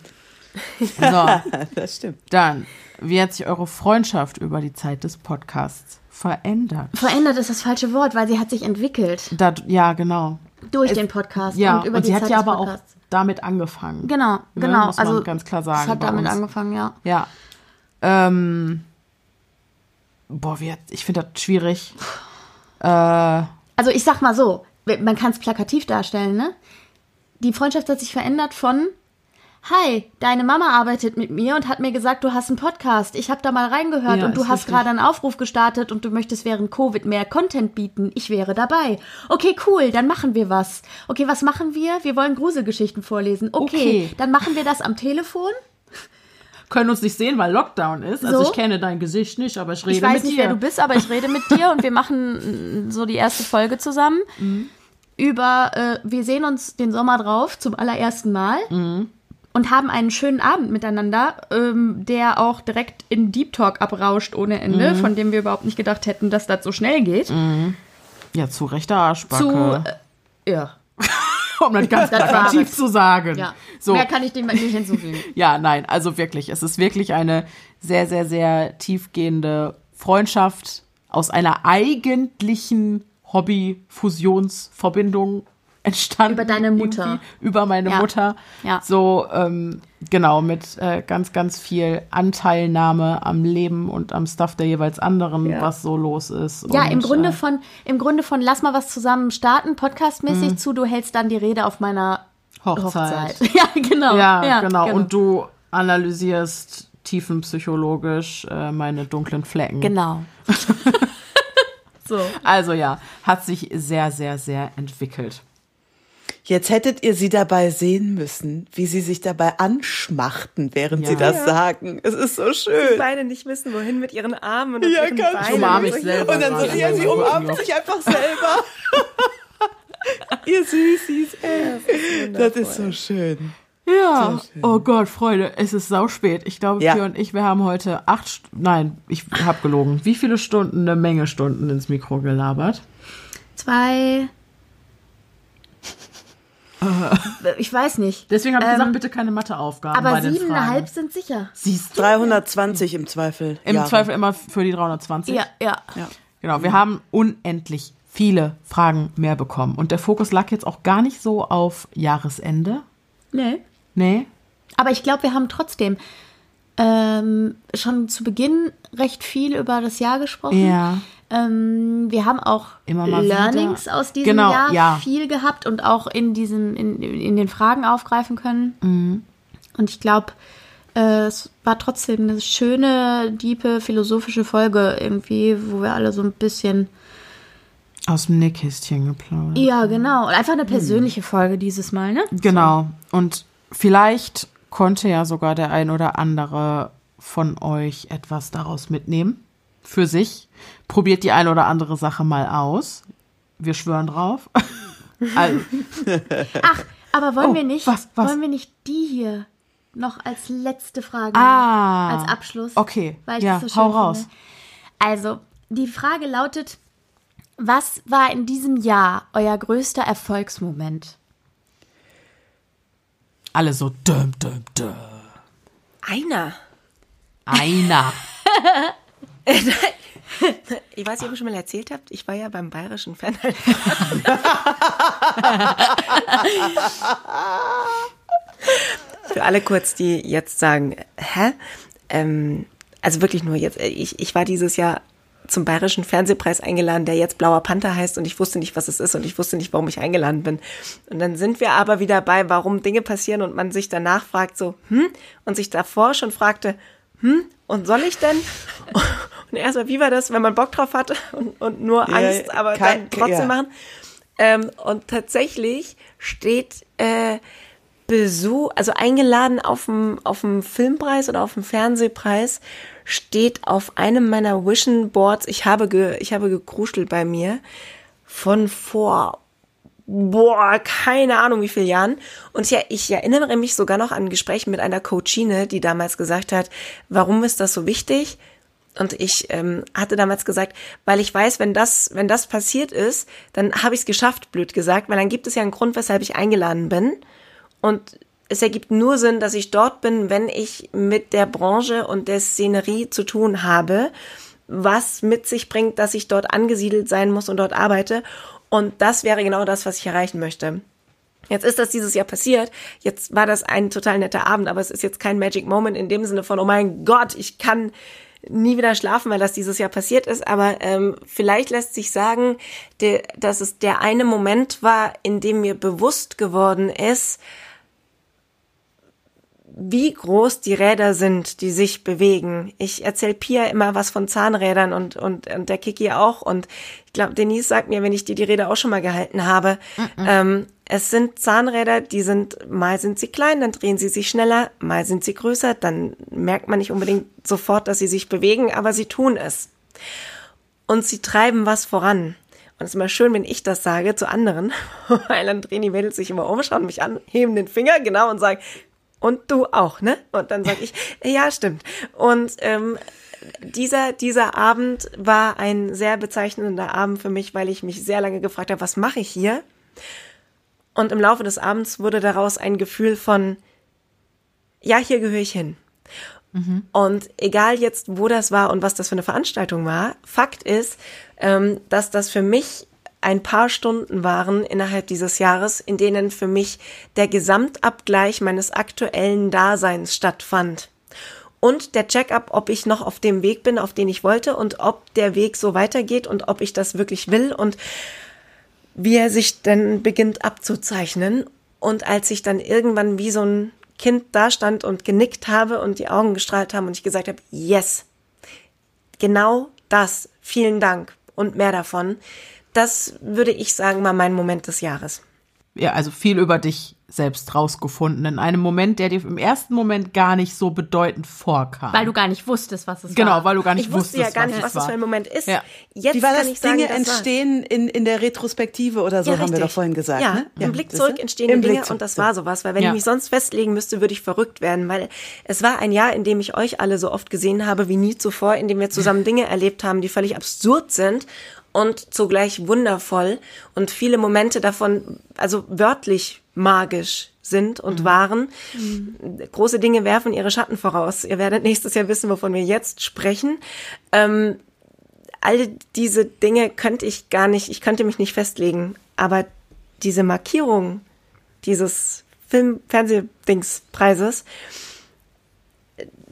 Speaker 1: So,
Speaker 4: Das stimmt.
Speaker 1: dann. Wie hat sich eure Freundschaft über die Zeit des Podcasts verändert?
Speaker 2: Verändert ist das falsche Wort, weil sie hat sich entwickelt
Speaker 1: Da, ja, genau.
Speaker 2: durch den Podcast
Speaker 1: Ja,
Speaker 2: und über
Speaker 1: und
Speaker 2: die
Speaker 1: sie
Speaker 2: Zeit
Speaker 1: hat ja
Speaker 2: des
Speaker 1: aber auch
Speaker 2: Podcasts.
Speaker 1: damit angefangen.
Speaker 2: Genau,
Speaker 1: Ne,
Speaker 2: genau.
Speaker 1: muss man
Speaker 2: also
Speaker 1: ganz klar sagen
Speaker 2: Es hat damit
Speaker 1: uns.
Speaker 2: angefangen, ja.
Speaker 1: Ja. Ähm, boah, wie, hat- ich finde das schwierig. Äh,
Speaker 2: Also ich sag mal so, man kann es plakativ darstellen, ne? Die Freundschaft hat sich verändert von Hi, deine Mama arbeitet mit mir und hat mir gesagt, du hast einen Podcast. Ich habe da mal reingehört
Speaker 1: Ja,
Speaker 2: und du hast gerade einen Aufruf gestartet und du möchtest während Covid mehr Content bieten. Ich wäre dabei. Okay, cool, dann machen wir was. Okay, was machen wir? Wir wollen Gruselgeschichten vorlesen. Okay,
Speaker 1: Okay.
Speaker 2: dann machen wir das am Telefon.
Speaker 1: können uns nicht sehen, weil Lockdown ist. Also
Speaker 2: So.
Speaker 1: ich kenne dein Gesicht nicht, aber ich rede
Speaker 2: Ich weiß
Speaker 1: mit
Speaker 2: nicht,
Speaker 1: dir.
Speaker 2: wer du bist, aber ich rede mit dir und wir machen mm, so die erste Folge zusammen.
Speaker 1: Mhm.
Speaker 2: Über, äh, wir sehen uns den Sommer drauf zum allerersten Mal
Speaker 1: Mhm.
Speaker 2: Und haben einen schönen Abend miteinander, ähm, der auch direkt in Deep Talk abrauscht ohne Ende,
Speaker 1: Mhm.
Speaker 2: von dem wir überhaupt nicht gedacht hätten, dass das so schnell geht.
Speaker 1: Ja, zu rechter Arschbacke.
Speaker 2: Zu, äh, ja.
Speaker 1: um das ganz plakativ zu sagen.
Speaker 2: ja.
Speaker 1: So.
Speaker 2: Mehr kann ich dem nicht hinzufügen.
Speaker 1: Ja, nein, also wirklich. Es ist wirklich eine sehr, sehr, sehr tiefgehende Freundschaft aus einer eigentlichen Hobby-Fusionsverbindung entstanden.
Speaker 2: Über deine Mutter.
Speaker 1: Über meine
Speaker 2: Ja.
Speaker 1: Mutter.
Speaker 2: Ja.
Speaker 1: So, ähm, genau, mit äh, ganz, ganz viel Anteilnahme am Leben und am Stuff der jeweils anderen, was so los ist.
Speaker 2: Ja,
Speaker 1: und,
Speaker 2: im Grunde
Speaker 1: äh,
Speaker 2: von, im Grunde von lass mal was zusammen starten, podcastmäßig zu, du hältst dann die Rede auf meiner
Speaker 1: Mhm. Hochzeit.
Speaker 2: Hochzeit. Ja, genau.
Speaker 1: Ja, genau. Und du analysierst tiefenpsychologisch äh, meine dunklen Flecken.
Speaker 2: Genau. so.
Speaker 1: Also ja, hat sich sehr, sehr, sehr entwickelt.
Speaker 4: Jetzt hättet ihr sie dabei sehen müssen, wie sie sich dabei anschmachten, während
Speaker 1: Ja.
Speaker 4: sie das
Speaker 3: Ja.
Speaker 4: sagen. Es ist so schön.
Speaker 3: Beide nicht wissen, wohin mit ihren Armen und
Speaker 4: Ja,
Speaker 3: ihren
Speaker 4: ganz
Speaker 3: Beinen.
Speaker 1: umarm mich selber.
Speaker 4: Und dann so, ja, sie umarmt sich einfach selber. ihr Süßis, ey. Das ist so schön.
Speaker 1: Ja. Oh Gott, Freunde, es ist sau spät. Ich glaube,
Speaker 4: Ja.
Speaker 1: Pia und ich, wir haben heute acht, St- nein, ich habe gelogen. Wie viele Stunden? Eine Menge Stunden ins Mikro gelabert.
Speaker 2: Zwei. Ich weiß nicht.
Speaker 1: Deswegen habe ich
Speaker 2: Ähm,
Speaker 1: gesagt, bitte keine Matheaufgaben
Speaker 2: Aber siebeneinhalb sind sicher.
Speaker 1: Siehst du?
Speaker 4: 320 im Zweifel.
Speaker 1: Im
Speaker 4: Jahre.
Speaker 1: Zweifel immer für die 320.
Speaker 2: Ja, ja.
Speaker 1: Genau, wir haben unendlich viele Fragen mehr bekommen. Und der Fokus lag jetzt auch gar nicht so auf Jahresende.
Speaker 2: Nee.
Speaker 1: Nee.
Speaker 2: Aber ich glaube, wir haben trotzdem ähm, schon zu Beginn recht viel über das Jahr gesprochen.
Speaker 1: Ja.
Speaker 2: Ähm, wir haben auch
Speaker 1: Immer mal
Speaker 2: Learnings
Speaker 1: wieder.
Speaker 2: aus diesem
Speaker 1: Genau,
Speaker 2: Jahr
Speaker 1: ja.
Speaker 2: viel gehabt und auch in diesen, in, in den Fragen aufgreifen können.
Speaker 1: Mhm.
Speaker 2: Und ich glaube, äh, es war trotzdem eine schöne, diepe, philosophische Folge irgendwie, wo wir alle so ein bisschen,
Speaker 1: Aus dem Nähkästchen geplaudert.
Speaker 2: ja, genau, und einfach eine persönliche Folge dieses Mal, ne?
Speaker 1: Genau. Und vielleicht konnte ja sogar der ein oder andere von euch etwas daraus mitnehmen. Für sich. Probiert die ein oder andere Sache mal aus. Wir schwören drauf. also,
Speaker 2: Ach, aber wollen
Speaker 1: Oh,
Speaker 2: wir nicht,
Speaker 1: was, was?
Speaker 2: wollen wir nicht die hier noch als letzte Frage
Speaker 1: Ah,
Speaker 2: als Abschluss?
Speaker 1: okay.
Speaker 2: Weil ich
Speaker 1: Ja,
Speaker 2: das so schön
Speaker 1: hau raus.
Speaker 2: Finde. Also, die Frage lautet, was war in diesem Jahr euer größter Erfolgsmoment?
Speaker 1: alle so düm, düm, düm.
Speaker 3: Einer.
Speaker 1: Einer.
Speaker 3: Ich weiß nicht, ob ihr schon mal erzählt habt, ich war ja beim Bayerischen Fernsehen. Für alle kurz, die jetzt sagen, hä? Ähm, also wirklich nur jetzt, äh, ich, ich war dieses Jahr zum Bayerischen Fernsehpreis eingeladen, der jetzt Blauer Panther heißt und ich wusste nicht, was es ist und ich wusste nicht, warum ich eingeladen bin. Und dann sind wir aber wieder bei, warum Dinge passieren und man sich danach fragt so, hm? Und sich davor schon fragte, hm? Und soll ich denn? Und erstmal, wie war das, wenn man Bock drauf hatte und, und nur
Speaker 4: Ja,
Speaker 3: Angst, aber
Speaker 4: kein-
Speaker 3: dann trotzdem
Speaker 4: ja.
Speaker 3: machen? Ähm, und tatsächlich steht äh, Besuch, also eingeladen auf dem, auf dem Filmpreis oder auf dem Fernsehpreis, steht auf einem meiner Vision Boards, ich habe, ge, ich habe gekruschelt bei mir, von vor, boah, keine Ahnung wie viele Jahren. Und ja, ich erinnere mich sogar noch an Gespräche mit einer Coachine, die damals gesagt hat, warum ist das so wichtig? Und ich ähm, hatte damals gesagt, weil ich weiß, wenn das, wenn das passiert ist, dann habe ich es geschafft, blöd gesagt, weil dann gibt es ja einen Grund, weshalb ich eingeladen bin. Und es ergibt nur Sinn, dass ich dort bin, wenn ich mit der Branche und der Szenerie zu tun habe, was mit sich bringt, dass ich dort angesiedelt sein muss und dort arbeite. Und das wäre genau das, was ich erreichen möchte. Jetzt ist das dieses Jahr passiert. Jetzt war das ein total netter Abend, aber es ist jetzt kein Magic Moment in dem Sinne von, oh mein Gott, ich kann nie wieder schlafen, weil das dieses Jahr passiert ist. Aber ähm, vielleicht lässt sich sagen, de, dass es der eine Moment war, in dem mir bewusst geworden ist, wie groß die Räder sind, die sich bewegen. Ich erzähle Pia immer was von Zahnrädern und, und, und der Kiki auch. Und ich glaube, Denise sagt mir, wenn ich dir die Rede auch schon mal gehalten habe, mm -mm. Ähm, es sind Zahnräder, die sind, mal sind sie klein, dann drehen sie sich schneller, mal sind sie größer, dann merkt man nicht unbedingt sofort, dass sie sich bewegen, aber sie tun es. Und sie treiben was voran. Und es ist immer schön, wenn ich das sage zu anderen, weil dann drehen die Mädels sich immer um, schauen mich an, heben den Finger, genau, und sagen, und du auch, ne? Und dann sage ich, ja, stimmt. Und ähm, dieser, dieser Abend war ein sehr bezeichnender Abend für mich, weil ich mich sehr lange gefragt habe, was mache ich hier? Und im Laufe des Abends wurde daraus ein Gefühl von, ja, hier gehöre ich hin. Mhm. Und egal jetzt, wo das war und was das für eine Veranstaltung war, Fakt ist, ähm, dass das für mich ein paar Stunden waren innerhalb dieses Jahres, in denen für mich der Gesamtabgleich meines aktuellen Daseins stattfand. Und der Check-up, ob ich noch auf dem Weg bin, auf den ich wollte und ob der Weg so weitergeht und ob ich das wirklich will und wie er sich dann beginnt abzuzeichnen. Und als ich dann irgendwann wie so ein Kind dastand und genickt habe und die Augen gestrahlt haben und ich gesagt habe, yes, genau das, vielen Dank und mehr davon, das würde ich sagen, war mein Moment des Jahres.
Speaker 1: Ja, also viel über dich selbst rausgefunden in einem Moment, der dir im ersten Moment gar nicht so bedeutend vorkam.
Speaker 2: Weil du gar nicht wusstest, was es
Speaker 1: genau,
Speaker 2: war.
Speaker 1: Genau, weil du gar nicht
Speaker 3: ich
Speaker 1: wusstest,
Speaker 3: wusste ja gar nicht, was, was das für ein Moment ist. Ja.
Speaker 4: Jetzt Wie war das, ich sagen, Dinge das entstehen in, in der Retrospektive oder so, ja, haben wir doch vorhin gesagt.
Speaker 3: Ja,
Speaker 4: ne?
Speaker 3: im Blick zurück entstehen Im Dinge Blick und das war sowas, weil wenn ich mich sonst festlegen müsste, würde ich verrückt werden, weil es war ein Jahr, in dem ich euch alle so oft gesehen habe wie nie zuvor, in dem wir zusammen Dinge erlebt haben, die völlig absurd sind und zugleich wundervoll und viele Momente davon, also wörtlich magisch sind und mhm. waren. Mhm. Große Dinge werfen ihre Schatten voraus. Ihr werdet nächstes Jahr wissen, wovon wir jetzt sprechen. Ähm, all diese Dinge könnte ich gar nicht, ich könnte mich nicht festlegen, aber diese Markierung dieses Film-Fernsehdingsspreises,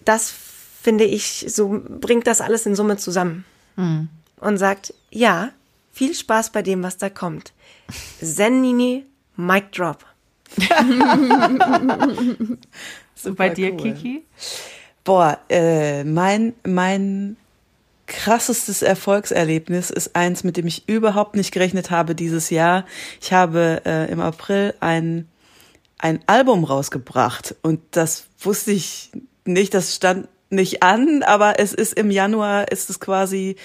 Speaker 3: das finde ich, so bringt das alles in Summe zusammen. Mhm und sagt, ja, viel Spaß bei dem, was da kommt. Zenini Mic Drop.
Speaker 1: so bei dir, cool. Kiki?
Speaker 4: Boah, äh, mein, mein krassestes Erfolgserlebnis ist eins, mit dem ich überhaupt nicht gerechnet habe dieses Jahr. Ich habe äh, im April ein, ein Album rausgebracht und das wusste ich nicht, das stand nicht an, aber es ist im Januar, ist es quasi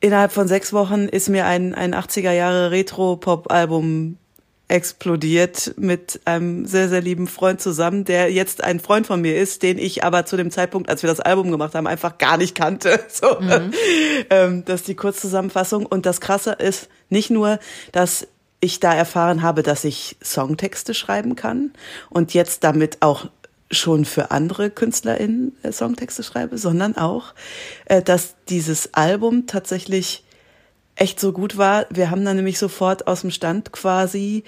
Speaker 4: innerhalb von sechs Wochen ist mir ein, ein 80er Jahre Retro-Pop-Album explodiert mit einem sehr, sehr lieben Freund zusammen, der jetzt ein Freund von mir ist, den ich aber zu dem Zeitpunkt, als wir das Album gemacht haben, einfach gar nicht kannte. So, mhm. ähm, das ist die Kurzzusammenfassung. Und das Krasse ist nicht nur, dass ich da erfahren habe, dass ich Songtexte schreiben kann und jetzt damit auch schon für andere KünstlerInnen äh, Songtexte schreibe, sondern auch, äh, dass dieses Album tatsächlich echt so gut war. Wir haben dann nämlich sofort aus dem Stand quasi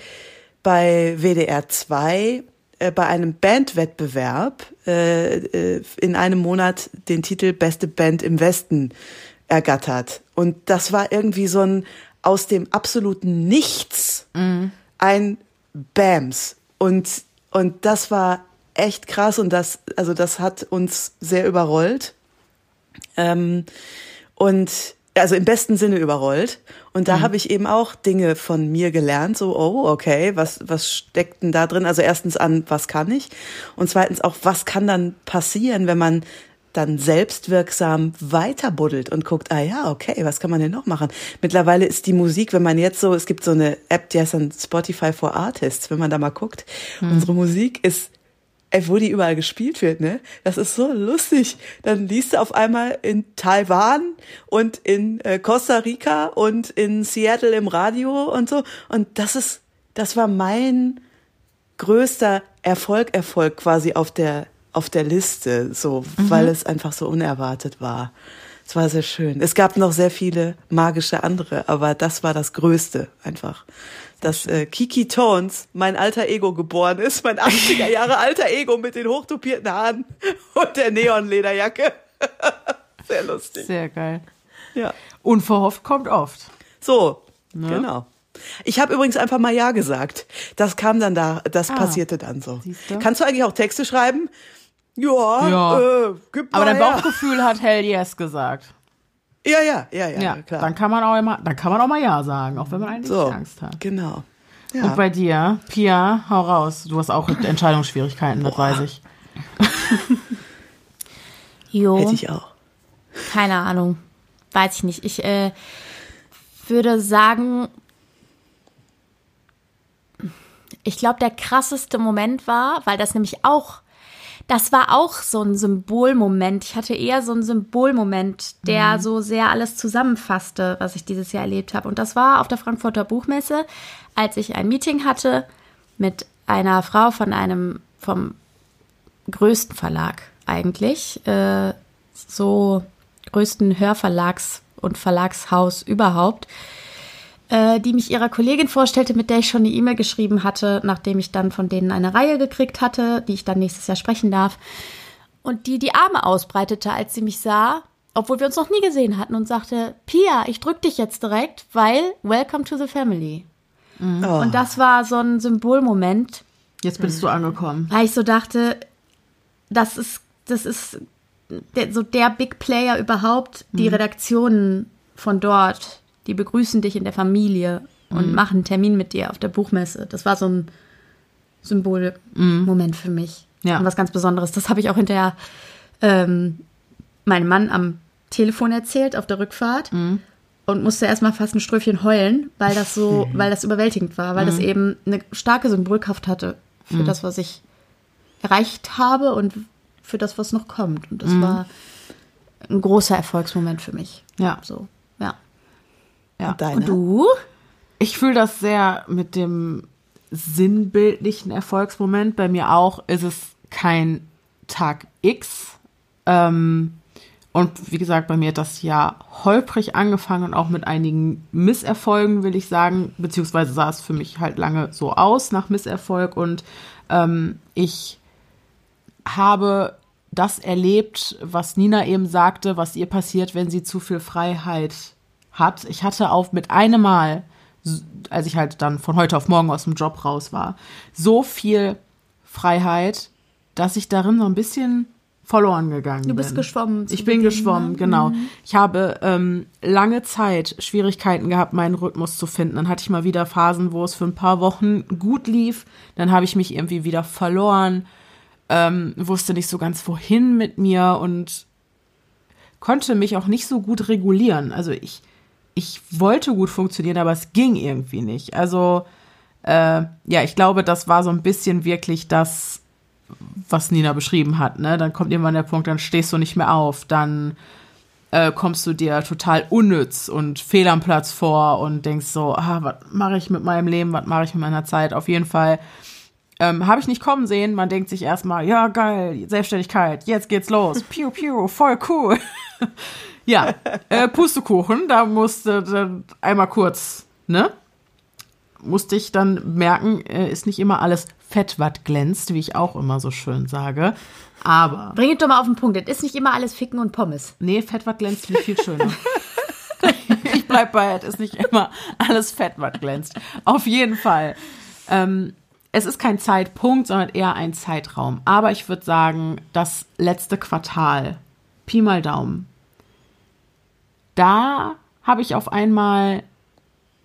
Speaker 4: bei WDR 2 äh, bei einem Bandwettbewerb in einem Monat den Titel Beste Band im Westen ergattert. Und das war irgendwie so ein aus dem absoluten Nichts mhm. ein Bams. Und, und das war echt krass und das, also das hat uns sehr überrollt. Ähm, und also im besten Sinne überrollt. Und da mhm. habe ich eben auch Dinge von mir gelernt, so, oh, okay, was, was steckt denn da drin? Also erstens an, was kann ich? Und zweitens auch, was kann dann passieren, wenn man dann selbstwirksam weiterbuddelt und guckt, ah ja, okay, was kann man denn noch machen? Mittlerweile ist die Musik, wenn man jetzt so, es gibt so eine App, die heißt dann Spotify for Artists, wenn man da mal guckt, mhm. unsere Musik ist ey, wo die überall gespielt wird, ne? Das ist so lustig. Dann liest du auf einmal in Taiwan und in äh, Costa Rica und in Seattle im Radio und so. Und das ist, das war mein größter Erfolg, Erfolg quasi auf der, auf der Liste, so, mhm. weil es einfach so unerwartet war. Es war sehr schön. Es gab noch sehr viele magische andere, aber das war das Größte einfach dass äh, Kiki Tones, mein alter Ego, geboren ist. Mein 80er Jahre alter Ego mit den hochtopierten Haaren und der Neonlederjacke. Sehr lustig.
Speaker 1: Sehr geil.
Speaker 4: Ja.
Speaker 1: Unverhofft kommt oft.
Speaker 4: So, ne? genau. Ich habe übrigens einfach mal Ja gesagt. Das kam dann da, das
Speaker 1: Ah.
Speaker 4: passierte dann so.
Speaker 1: Siehste?
Speaker 4: Kannst du eigentlich auch Texte schreiben? Ja,
Speaker 1: Ja.
Speaker 4: Äh, gib
Speaker 1: Aber
Speaker 4: mal
Speaker 1: dein
Speaker 4: her.
Speaker 1: Bauchgefühl hat Hell Yes gesagt.
Speaker 4: Ja, ja, ja, ja,
Speaker 1: Ja,
Speaker 4: klar.
Speaker 1: dann kann man auch immer, dann kann man auch mal Ja sagen, auch wenn man eigentlich
Speaker 4: so,
Speaker 1: Angst hat.
Speaker 4: genau. Ja.
Speaker 1: Und bei dir, Pia, hau raus. Du hast auch Entscheidungsschwierigkeiten, das weiß ich.
Speaker 2: Jo.
Speaker 4: Hätte ich auch.
Speaker 2: Keine Ahnung. Weiß ich nicht. Ich äh, würde sagen, ich glaube, der krasseste Moment war, weil das nämlich auch, das war auch so ein Symbolmoment. Ich hatte eher so einen Symbolmoment, der so sehr alles zusammenfasste, was ich dieses Jahr erlebt habe. Und das war auf der Frankfurter Buchmesse, als ich ein Meeting hatte mit einer Frau von einem, vom größten Verlag eigentlich, äh, so größten Hörverlags- und Verlagshaus überhaupt, äh, die mich ihrer Kollegin vorstellte, mit der ich schon eine E-Mail geschrieben hatte, nachdem ich dann von denen eine Reihe gekriegt hatte, die ich dann nächstes Jahr sprechen darf. Und die die Arme ausbreitete, als sie mich sah, obwohl wir uns noch nie gesehen hatten und sagte, Pia, ich drück dich jetzt direkt, weil Welcome to the Family.
Speaker 4: Oh.
Speaker 2: Und das war so ein Symbolmoment,
Speaker 1: Jetzt bist du angekommen.
Speaker 2: weil ich so dachte, das ist, das ist der, so der Big Player überhaupt. Die Redaktionen von dort, die begrüßen dich in der Familie und machen einen Termin mit dir auf der Buchmesse. Das war so ein Symbolmoment für mich.
Speaker 1: Ja.
Speaker 2: Und was ganz Besonderes. Das habe ich auch hinterher ähm, meinem Mann am Telefon erzählt auf der Rückfahrt und musste erstmal fast ein Ströfchen heulen, weil das so, weil das überwältigend war, weil das eben eine starke Symbolkraft hatte für das, was ich erreicht habe und für das, was noch kommt. Und das war ein großer Erfolgsmoment für mich.
Speaker 1: Ja.
Speaker 2: So, ja.
Speaker 1: Ja.
Speaker 4: Und?
Speaker 2: Und du?
Speaker 1: Ich fühle das sehr mit dem sinnbildlichen Erfolgsmoment. Bei mir auch ist es kein Tag X. Ähm, und wie gesagt, bei mir hat das Jahr holprig angefangen und auch mit einigen Misserfolgen, will ich sagen. Beziehungsweise sah es für mich halt lange so aus nach Misserfolg. Und ähm, ich habe das erlebt, was Nina eben sagte, was ihr passiert, wenn sie zu viel Freiheit hat. Ich hatte auf mit einem Mal, als ich halt dann von heute auf morgen aus dem Job raus war, so viel Freiheit, dass ich darin so ein bisschen verloren gegangen bin.
Speaker 2: Du bist geschwommen zu
Speaker 1: Ich bin
Speaker 2: Beginn,
Speaker 1: geschwommen,
Speaker 2: ne?
Speaker 1: genau. Ich habe ähm, lange Zeit Schwierigkeiten gehabt, meinen Rhythmus zu finden. Dann hatte ich mal wieder Phasen, wo es für ein paar Wochen gut lief. Dann habe ich mich irgendwie wieder verloren, ähm, wusste nicht so ganz wohin mit mir und konnte mich auch nicht so gut regulieren. Also ich, ich wollte gut funktionieren, aber es ging irgendwie nicht. Also äh, ja, ich glaube, das war so ein bisschen wirklich das, was Nina beschrieben hat. Ne? Dann kommt irgendwann der Punkt, dann stehst du nicht mehr auf, dann äh, kommst du dir total unnütz und fehl am Platz vor und denkst so, ah, was mache ich mit meinem Leben, was mache ich mit meiner Zeit? Auf jeden Fall ähm, habe ich nicht kommen sehen. Man denkt sich erstmal, ja, geil, Selbstständigkeit, jetzt geht's los. Piu, piu, voll cool. ja, äh, Pustekuchen, da musste dann einmal kurz, ne? Musste ich dann merken, äh, ist nicht immer alles Fett, was glänzt, wie ich auch immer so schön sage. Aber,
Speaker 2: Bring es doch mal auf den Punkt. Das ist nicht immer alles Ficken und Pommes.
Speaker 1: nee, Fett, was glänzt, ich viel schöner. ich bleib bei, es ist nicht immer alles Fett, was glänzt. Auf jeden Fall. Ähm, es ist kein Zeitpunkt, sondern eher ein Zeitraum. Aber ich würde sagen, das letzte Quartal, Pi mal Daumen, da habe ich auf einmal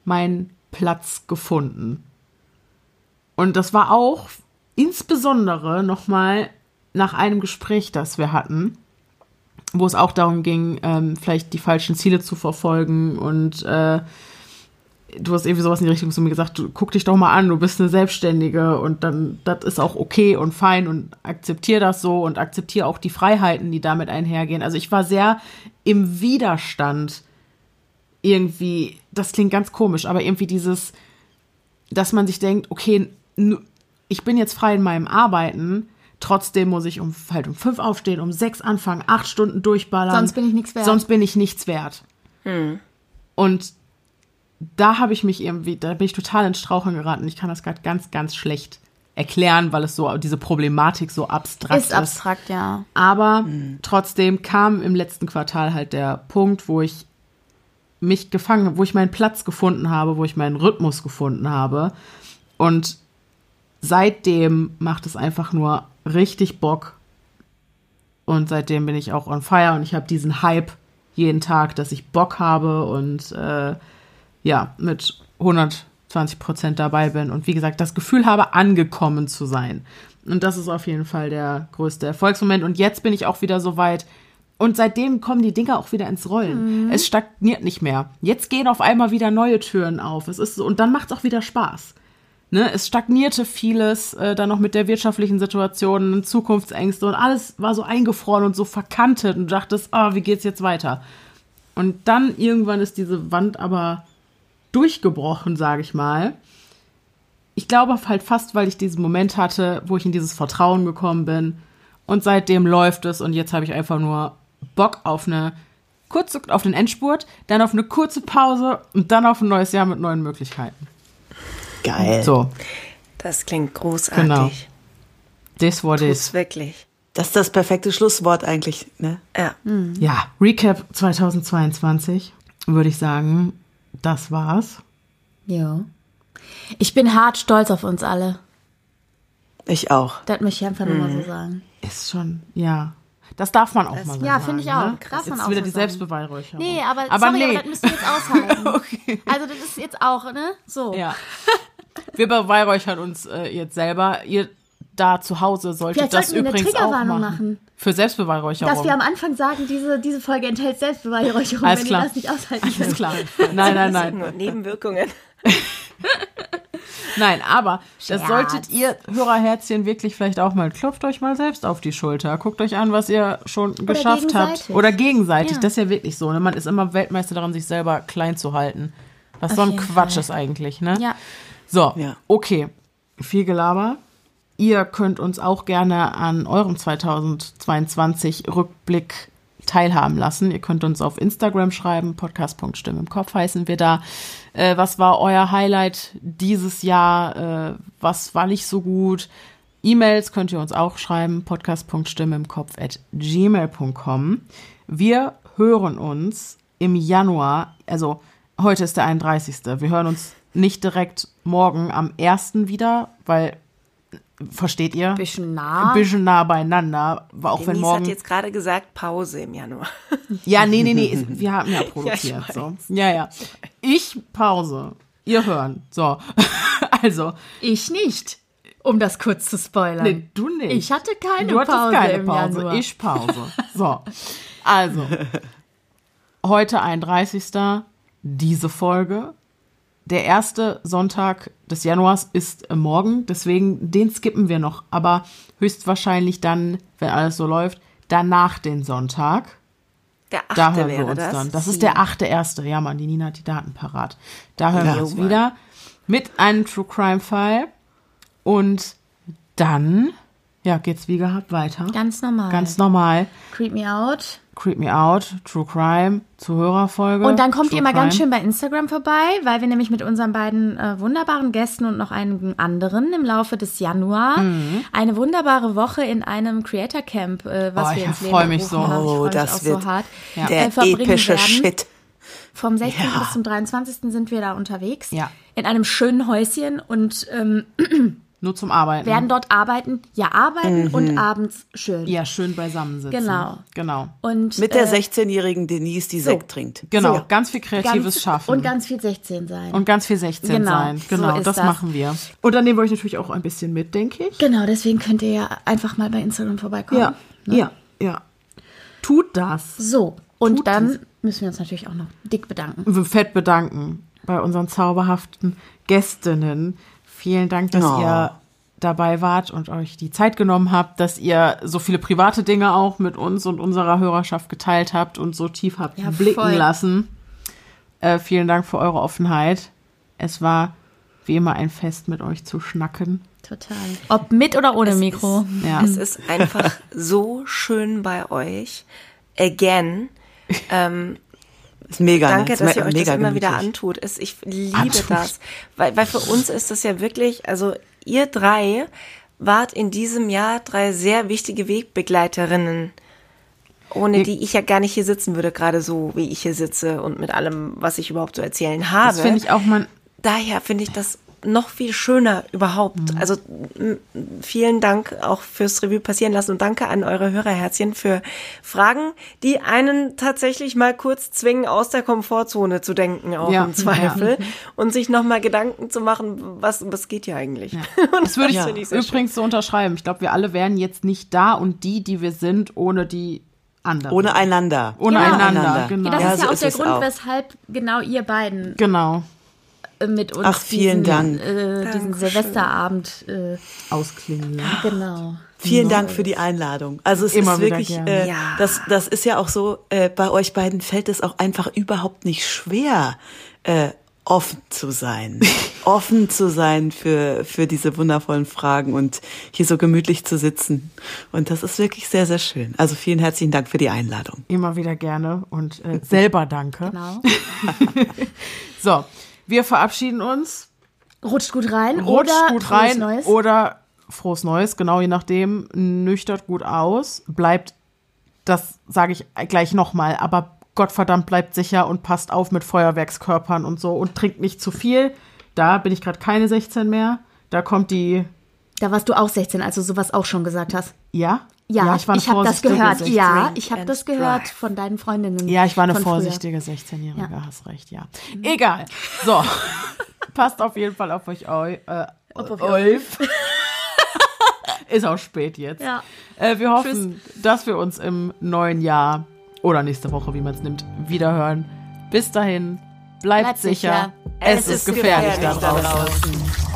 Speaker 1: meinen Platz gefunden. Und das war auch insbesondere nochmal nach einem Gespräch, das wir hatten, wo es auch darum ging, ähm, vielleicht die falschen Ziele zu verfolgen und äh, du hast irgendwie sowas in die Richtung zu mir gesagt, du guck dich doch mal an, du bist eine Selbstständige und dann, das ist auch okay und fein und akzeptier das so und akzeptiere auch die Freiheiten, die damit einhergehen. Also ich war sehr im Widerstand irgendwie, das klingt ganz komisch, aber irgendwie dieses, dass man sich denkt, okay, ich bin jetzt frei in meinem Arbeiten, trotzdem muss ich um halt um fünf aufstehen, um sechs anfangen, acht Stunden durchballern.
Speaker 2: Sonst bin ich nichts wert.
Speaker 1: Sonst bin ich nichts wert. Und da habe ich mich irgendwie, da bin ich total ins Straucheln geraten. Ich kann das gerade ganz, ganz schlecht erklären, weil es so diese Problematik so abstrakt ist.
Speaker 2: Ist abstrakt, ja.
Speaker 1: Aber trotzdem kam im letzten Quartal halt der Punkt, wo ich mich gefangen, wo ich meinen Platz gefunden habe, wo ich meinen Rhythmus gefunden habe. Und seitdem macht es einfach nur richtig Bock. Und seitdem bin ich auch on fire und ich habe diesen Hype jeden Tag, dass ich Bock habe und äh, ja, mit 120 Prozent dabei bin und wie gesagt, das Gefühl habe, angekommen zu sein. Und das ist auf jeden Fall der größte Erfolgsmoment. Und jetzt bin ich auch wieder so weit. Und seitdem kommen die Dinge auch wieder ins Rollen. Es stagniert nicht mehr. Jetzt gehen auf einmal wieder neue Türen auf. Es ist so, und dann macht es auch wieder Spaß. Ne, es stagnierte vieles, äh, dann noch mit der wirtschaftlichen Situation, Zukunftsängste und alles war so eingefroren und so verkantet und dachtest, ah, wie geht's jetzt weiter? Und dann irgendwann ist diese Wand aber durchgebrochen, sage ich mal. Ich glaube halt fast, weil ich diesen Moment hatte, wo ich in dieses Vertrauen gekommen bin. Und seitdem läuft es und jetzt habe ich einfach nur Bock auf eine kurze, auf den Endspurt, dann auf eine kurze Pause und dann auf ein neues Jahr mit neuen Möglichkeiten.
Speaker 4: Geil.
Speaker 1: So,
Speaker 3: Das klingt großartig.
Speaker 1: Genau. this what
Speaker 3: Tut's
Speaker 1: is.
Speaker 3: wirklich.
Speaker 4: Das ist das perfekte Schlusswort eigentlich, ne?
Speaker 3: Ja.
Speaker 1: Ja, Recap 2022 würde ich sagen, das war's.
Speaker 2: Ja. Ich bin hart stolz auf uns alle.
Speaker 4: Ich auch.
Speaker 2: Das möchte ich einfach nur mal so sagen.
Speaker 1: Ist schon, ja. Das darf man auch mal so
Speaker 2: ja,
Speaker 1: sagen.
Speaker 2: finde ich
Speaker 1: ne?
Speaker 2: auch.
Speaker 1: Das
Speaker 2: Darf
Speaker 1: ist
Speaker 2: man
Speaker 1: jetzt
Speaker 2: auch
Speaker 1: wieder
Speaker 2: so
Speaker 1: die
Speaker 2: sagen.
Speaker 1: Selbstbeweihräucherung.
Speaker 2: Nee, aber,
Speaker 1: aber
Speaker 2: sorry,
Speaker 1: nee.
Speaker 2: aber das müsst ihr jetzt aushalten.
Speaker 1: okay.
Speaker 2: Also das ist jetzt auch, ne? So.
Speaker 1: Ja. Wir beweihräuchern uns äh, jetzt selber. Ihr da zu Hause solltet
Speaker 2: Vielleicht
Speaker 1: das
Speaker 2: sollten wir eine
Speaker 1: übrigens auch
Speaker 2: Triggerwarnung
Speaker 1: machen.
Speaker 2: machen.
Speaker 1: Für Selbstbeweihräucherung.
Speaker 2: Dass wir am Anfang sagen, diese, diese Folge enthält Selbstbeweihräucherung,
Speaker 1: Alles
Speaker 2: wenn
Speaker 1: klar.
Speaker 2: ihr das nicht aushalten
Speaker 1: Alles
Speaker 2: könnt.
Speaker 1: klar. Nein, nein,
Speaker 3: Das sind
Speaker 1: nein.
Speaker 3: nur Nebenwirkungen.
Speaker 1: Nein, aber das
Speaker 2: Scherz.
Speaker 1: solltet ihr Hörerherzchen wirklich vielleicht auch mal. Klopft euch mal selbst auf die Schulter. Guckt euch an, was ihr schon geschafft habt. Oder gegenseitig.
Speaker 2: Ja.
Speaker 1: Das ist ja wirklich so. Ne? Man ist immer Weltmeister daran, sich selber klein zu halten. Was
Speaker 2: Auf
Speaker 1: so ein Quatsch
Speaker 2: Fall.
Speaker 1: ist eigentlich, ne?
Speaker 2: Ja.
Speaker 1: So,
Speaker 4: Ja.
Speaker 1: okay. Viel Gelaber. Ihr könnt uns auch gerne an eurem 2022 Rückblick teilhaben lassen. Ihr könnt uns auf Instagram schreiben, podcast.stimme im Kopf heißen wir da. Äh, was war euer Highlight dieses Jahr? Äh, was war nicht so gut? E-Mails könnt ihr uns auch schreiben, podcast.stimme im Kopf at gmail.com. Wir hören uns im Januar, also heute ist der 31. Wir hören uns nicht direkt morgen am 1. wieder, weil, versteht ihr?
Speaker 2: Bisschen nah.
Speaker 1: Ein bisschen nah beieinander, auch wenn
Speaker 3: Denise
Speaker 1: morgen.
Speaker 3: hat jetzt gerade gesagt Pause im Januar.
Speaker 1: Ja, nee, nee, nee, wir haben ja produziert.
Speaker 3: weiß.
Speaker 1: so. Ja, ja. Ich Pause. Ihr hören. So. Also,
Speaker 2: Ich nicht. Um das kurz zu spoilern.
Speaker 1: nee, du nicht.
Speaker 2: Ich hatte keine
Speaker 1: du hattest
Speaker 2: Pause
Speaker 1: keine
Speaker 2: im
Speaker 1: Pause.
Speaker 2: Januar.
Speaker 1: Ich Pause. So. Also, heute 31. Diese Folge. Der erste Sonntag des Januars ist äh, morgen, deswegen den skippen wir noch, aber höchstwahrscheinlich dann, wenn alles so läuft, danach den Sonntag.
Speaker 3: Der achte
Speaker 1: Da hören wir uns
Speaker 3: das.
Speaker 1: dann. Das ist der achte erste. Ja, Mann, die Nina hat die Daten parat. Da hören
Speaker 4: Ja,
Speaker 1: wir uns
Speaker 3: Mann.
Speaker 1: wieder mit einem True Crime Fall. Und dann, ja, geht's wie gehabt weiter.
Speaker 2: Ganz normal.
Speaker 1: Ganz normal.
Speaker 2: Creep me out.
Speaker 1: Creep Me Out, True Crime, Zuhörerfolge.
Speaker 2: Und dann kommt
Speaker 1: True
Speaker 2: ihr mal
Speaker 1: Crime.
Speaker 2: ganz schön bei Instagram vorbei, weil wir nämlich mit unseren beiden äh, wunderbaren Gästen und noch einigen anderen im Laufe des Januar
Speaker 1: Mhm.
Speaker 2: eine wunderbare Woche in einem Creator Camp, äh, was
Speaker 1: Oh,
Speaker 2: wir
Speaker 1: ich
Speaker 2: ins Leben
Speaker 1: freu mich so.
Speaker 2: haben. Ich
Speaker 4: Oh, das
Speaker 2: auch
Speaker 4: wird
Speaker 2: so hart.
Speaker 1: Ja.
Speaker 4: der
Speaker 2: äh,
Speaker 4: epische
Speaker 2: werden.
Speaker 4: Shit.
Speaker 2: Vom 16.
Speaker 4: Ja.
Speaker 2: bis zum 23. sind wir da unterwegs.
Speaker 1: Ja.
Speaker 2: In einem schönen Häuschen und ähm,
Speaker 1: Nur zum Arbeiten.
Speaker 2: werden dort arbeiten. Ja, arbeiten und abends schön.
Speaker 1: ja, schön beisammensitzen.
Speaker 2: Genau.
Speaker 1: Genau.
Speaker 2: Und,
Speaker 4: Mit der
Speaker 2: äh,
Speaker 4: 16-jährigen Denise, die Sekt trinkt.
Speaker 1: Genau.
Speaker 2: So.
Speaker 1: Ganz viel kreatives
Speaker 2: ganz,
Speaker 1: Schaffen.
Speaker 2: Und ganz viel 16 sein.
Speaker 1: Und ganz viel 16
Speaker 2: Genau,
Speaker 1: sein.
Speaker 2: so
Speaker 1: Genau,
Speaker 2: ist
Speaker 1: das,
Speaker 2: das.
Speaker 1: machen wir. Und dann nehmen wir euch natürlich auch ein bisschen mit, denke ich.
Speaker 2: genau, deswegen könnt ihr ja einfach mal bei Instagram vorbeikommen.
Speaker 1: Ja, ja, ja. Tut das.
Speaker 2: So, und
Speaker 1: Tut
Speaker 2: dann
Speaker 1: es.
Speaker 2: müssen wir uns natürlich auch noch dick bedanken.
Speaker 1: Fett bedanken bei unseren zauberhaften Gästinnen. Vielen Dank, dass
Speaker 4: Oh.
Speaker 1: ihr dabei wart und euch die Zeit genommen habt, dass ihr so viele private Dinge auch mit uns und unserer Hörerschaft geteilt habt und so tief habt
Speaker 2: Ja,
Speaker 1: blicken
Speaker 2: voll.
Speaker 1: lassen. Äh, vielen Dank für eure Offenheit. Es war wie immer ein Fest, mit euch zu schnacken.
Speaker 2: Total. Ob mit oder ohne Mikro.
Speaker 1: Ja.
Speaker 3: Es ist einfach so schön bei euch. Again. Ähm,
Speaker 4: Ist mega.
Speaker 3: danke,
Speaker 4: ne? Ist
Speaker 3: dass ihr euch das immer wieder antut. Es, ich liebe
Speaker 1: Antut.
Speaker 3: das. Weil, weil für uns ist das ja wirklich, also ihr drei wart in diesem Jahr drei sehr wichtige Wegbegleiterinnen. ohne die ich ja gar nicht hier sitzen würde, gerade so wie ich hier sitze und mit allem, was ich überhaupt zu erzählen habe.
Speaker 1: Das finde ich auch man.
Speaker 3: Daher finde ich das noch viel schöner überhaupt.
Speaker 1: Mhm.
Speaker 3: Also vielen Dank auch fürs Revue passieren lassen und danke an eure Hörerherzchen für Fragen, die einen tatsächlich mal kurz zwingen, aus der Komfortzone zu denken, auch
Speaker 1: Ja.
Speaker 3: im Zweifel, und sich nochmal Gedanken zu machen, was, was geht hier eigentlich? Und
Speaker 1: Das würde ich,
Speaker 3: sehr schön.
Speaker 1: übrigens so unterschreiben. Ich glaube, wir alle wären jetzt nicht da und die, die wir sind, ohne die anderen.
Speaker 4: Ohne einander.
Speaker 1: Ohne
Speaker 2: Ja.
Speaker 1: einander, genau.
Speaker 2: Ja, das
Speaker 4: Ja,
Speaker 2: ist
Speaker 4: so
Speaker 2: ja auch
Speaker 4: ist
Speaker 2: der Grund,
Speaker 4: auch.
Speaker 2: weshalb genau ihr beiden
Speaker 1: Genau.
Speaker 2: Äh, mit uns
Speaker 4: Ach, vielen
Speaker 2: diesen,
Speaker 4: Dank.
Speaker 2: Äh, diesen. Silvesterabend äh,
Speaker 1: Ausklingen. lassen.
Speaker 2: genau.
Speaker 4: Vielen Dank für die Einladung. Also es
Speaker 1: Immer
Speaker 4: ist wirklich, äh,
Speaker 3: Ja.
Speaker 4: das, das ist ja auch so, äh, bei euch beiden fällt es auch einfach überhaupt nicht schwer, äh, offen zu sein. offen zu sein für, für diese wundervollen Fragen und hier so gemütlich zu sitzen. Und das ist wirklich sehr, sehr schön. Also vielen herzlichen Dank für die Einladung.
Speaker 1: Immer wieder gerne und äh, selber danke.
Speaker 2: Genau.
Speaker 1: So, wir verabschieden uns.
Speaker 2: Rutscht gut rein
Speaker 1: Rutscht
Speaker 2: oder
Speaker 1: gut
Speaker 2: frohes
Speaker 1: rein
Speaker 2: Neues.
Speaker 1: oder frohes Neues, genau je nachdem. Nüchtert gut aus. Bleibt, das sage ich gleich nochmal, aber Gottverdammt bleibt sicher und passt auf mit Feuerwerkskörpern und so und trinkt nicht zu viel. Da bin ich gerade keine 16 mehr. Da kommt die,
Speaker 2: Da warst du auch 16, als du sowas auch schon gesagt hast.
Speaker 1: ja?
Speaker 2: Ja,
Speaker 1: ich war eine
Speaker 2: ich habe das
Speaker 1: vorsichtige
Speaker 2: gehört.
Speaker 1: 16.
Speaker 2: Ja, ich habe das gehört
Speaker 3: drive.
Speaker 2: von deinen Freundinnen.
Speaker 1: Ja, ich war eine vorsichtige 16-Jährige,
Speaker 2: Ja.
Speaker 1: hast recht, ja. Egal. So, passt auf jeden Fall auf euch eu, äh,
Speaker 2: auf.
Speaker 1: Ist auch spät jetzt.
Speaker 2: Ja.
Speaker 1: Äh, wir hoffen, dass wir uns im neuen Jahr oder nächste Woche, wie man es nimmt, wiederhören. Bis dahin, bleibt,
Speaker 2: Bleibt
Speaker 1: sicher.
Speaker 2: sicher.
Speaker 1: Es, ist gefährlich, da draußen.
Speaker 3: draußen.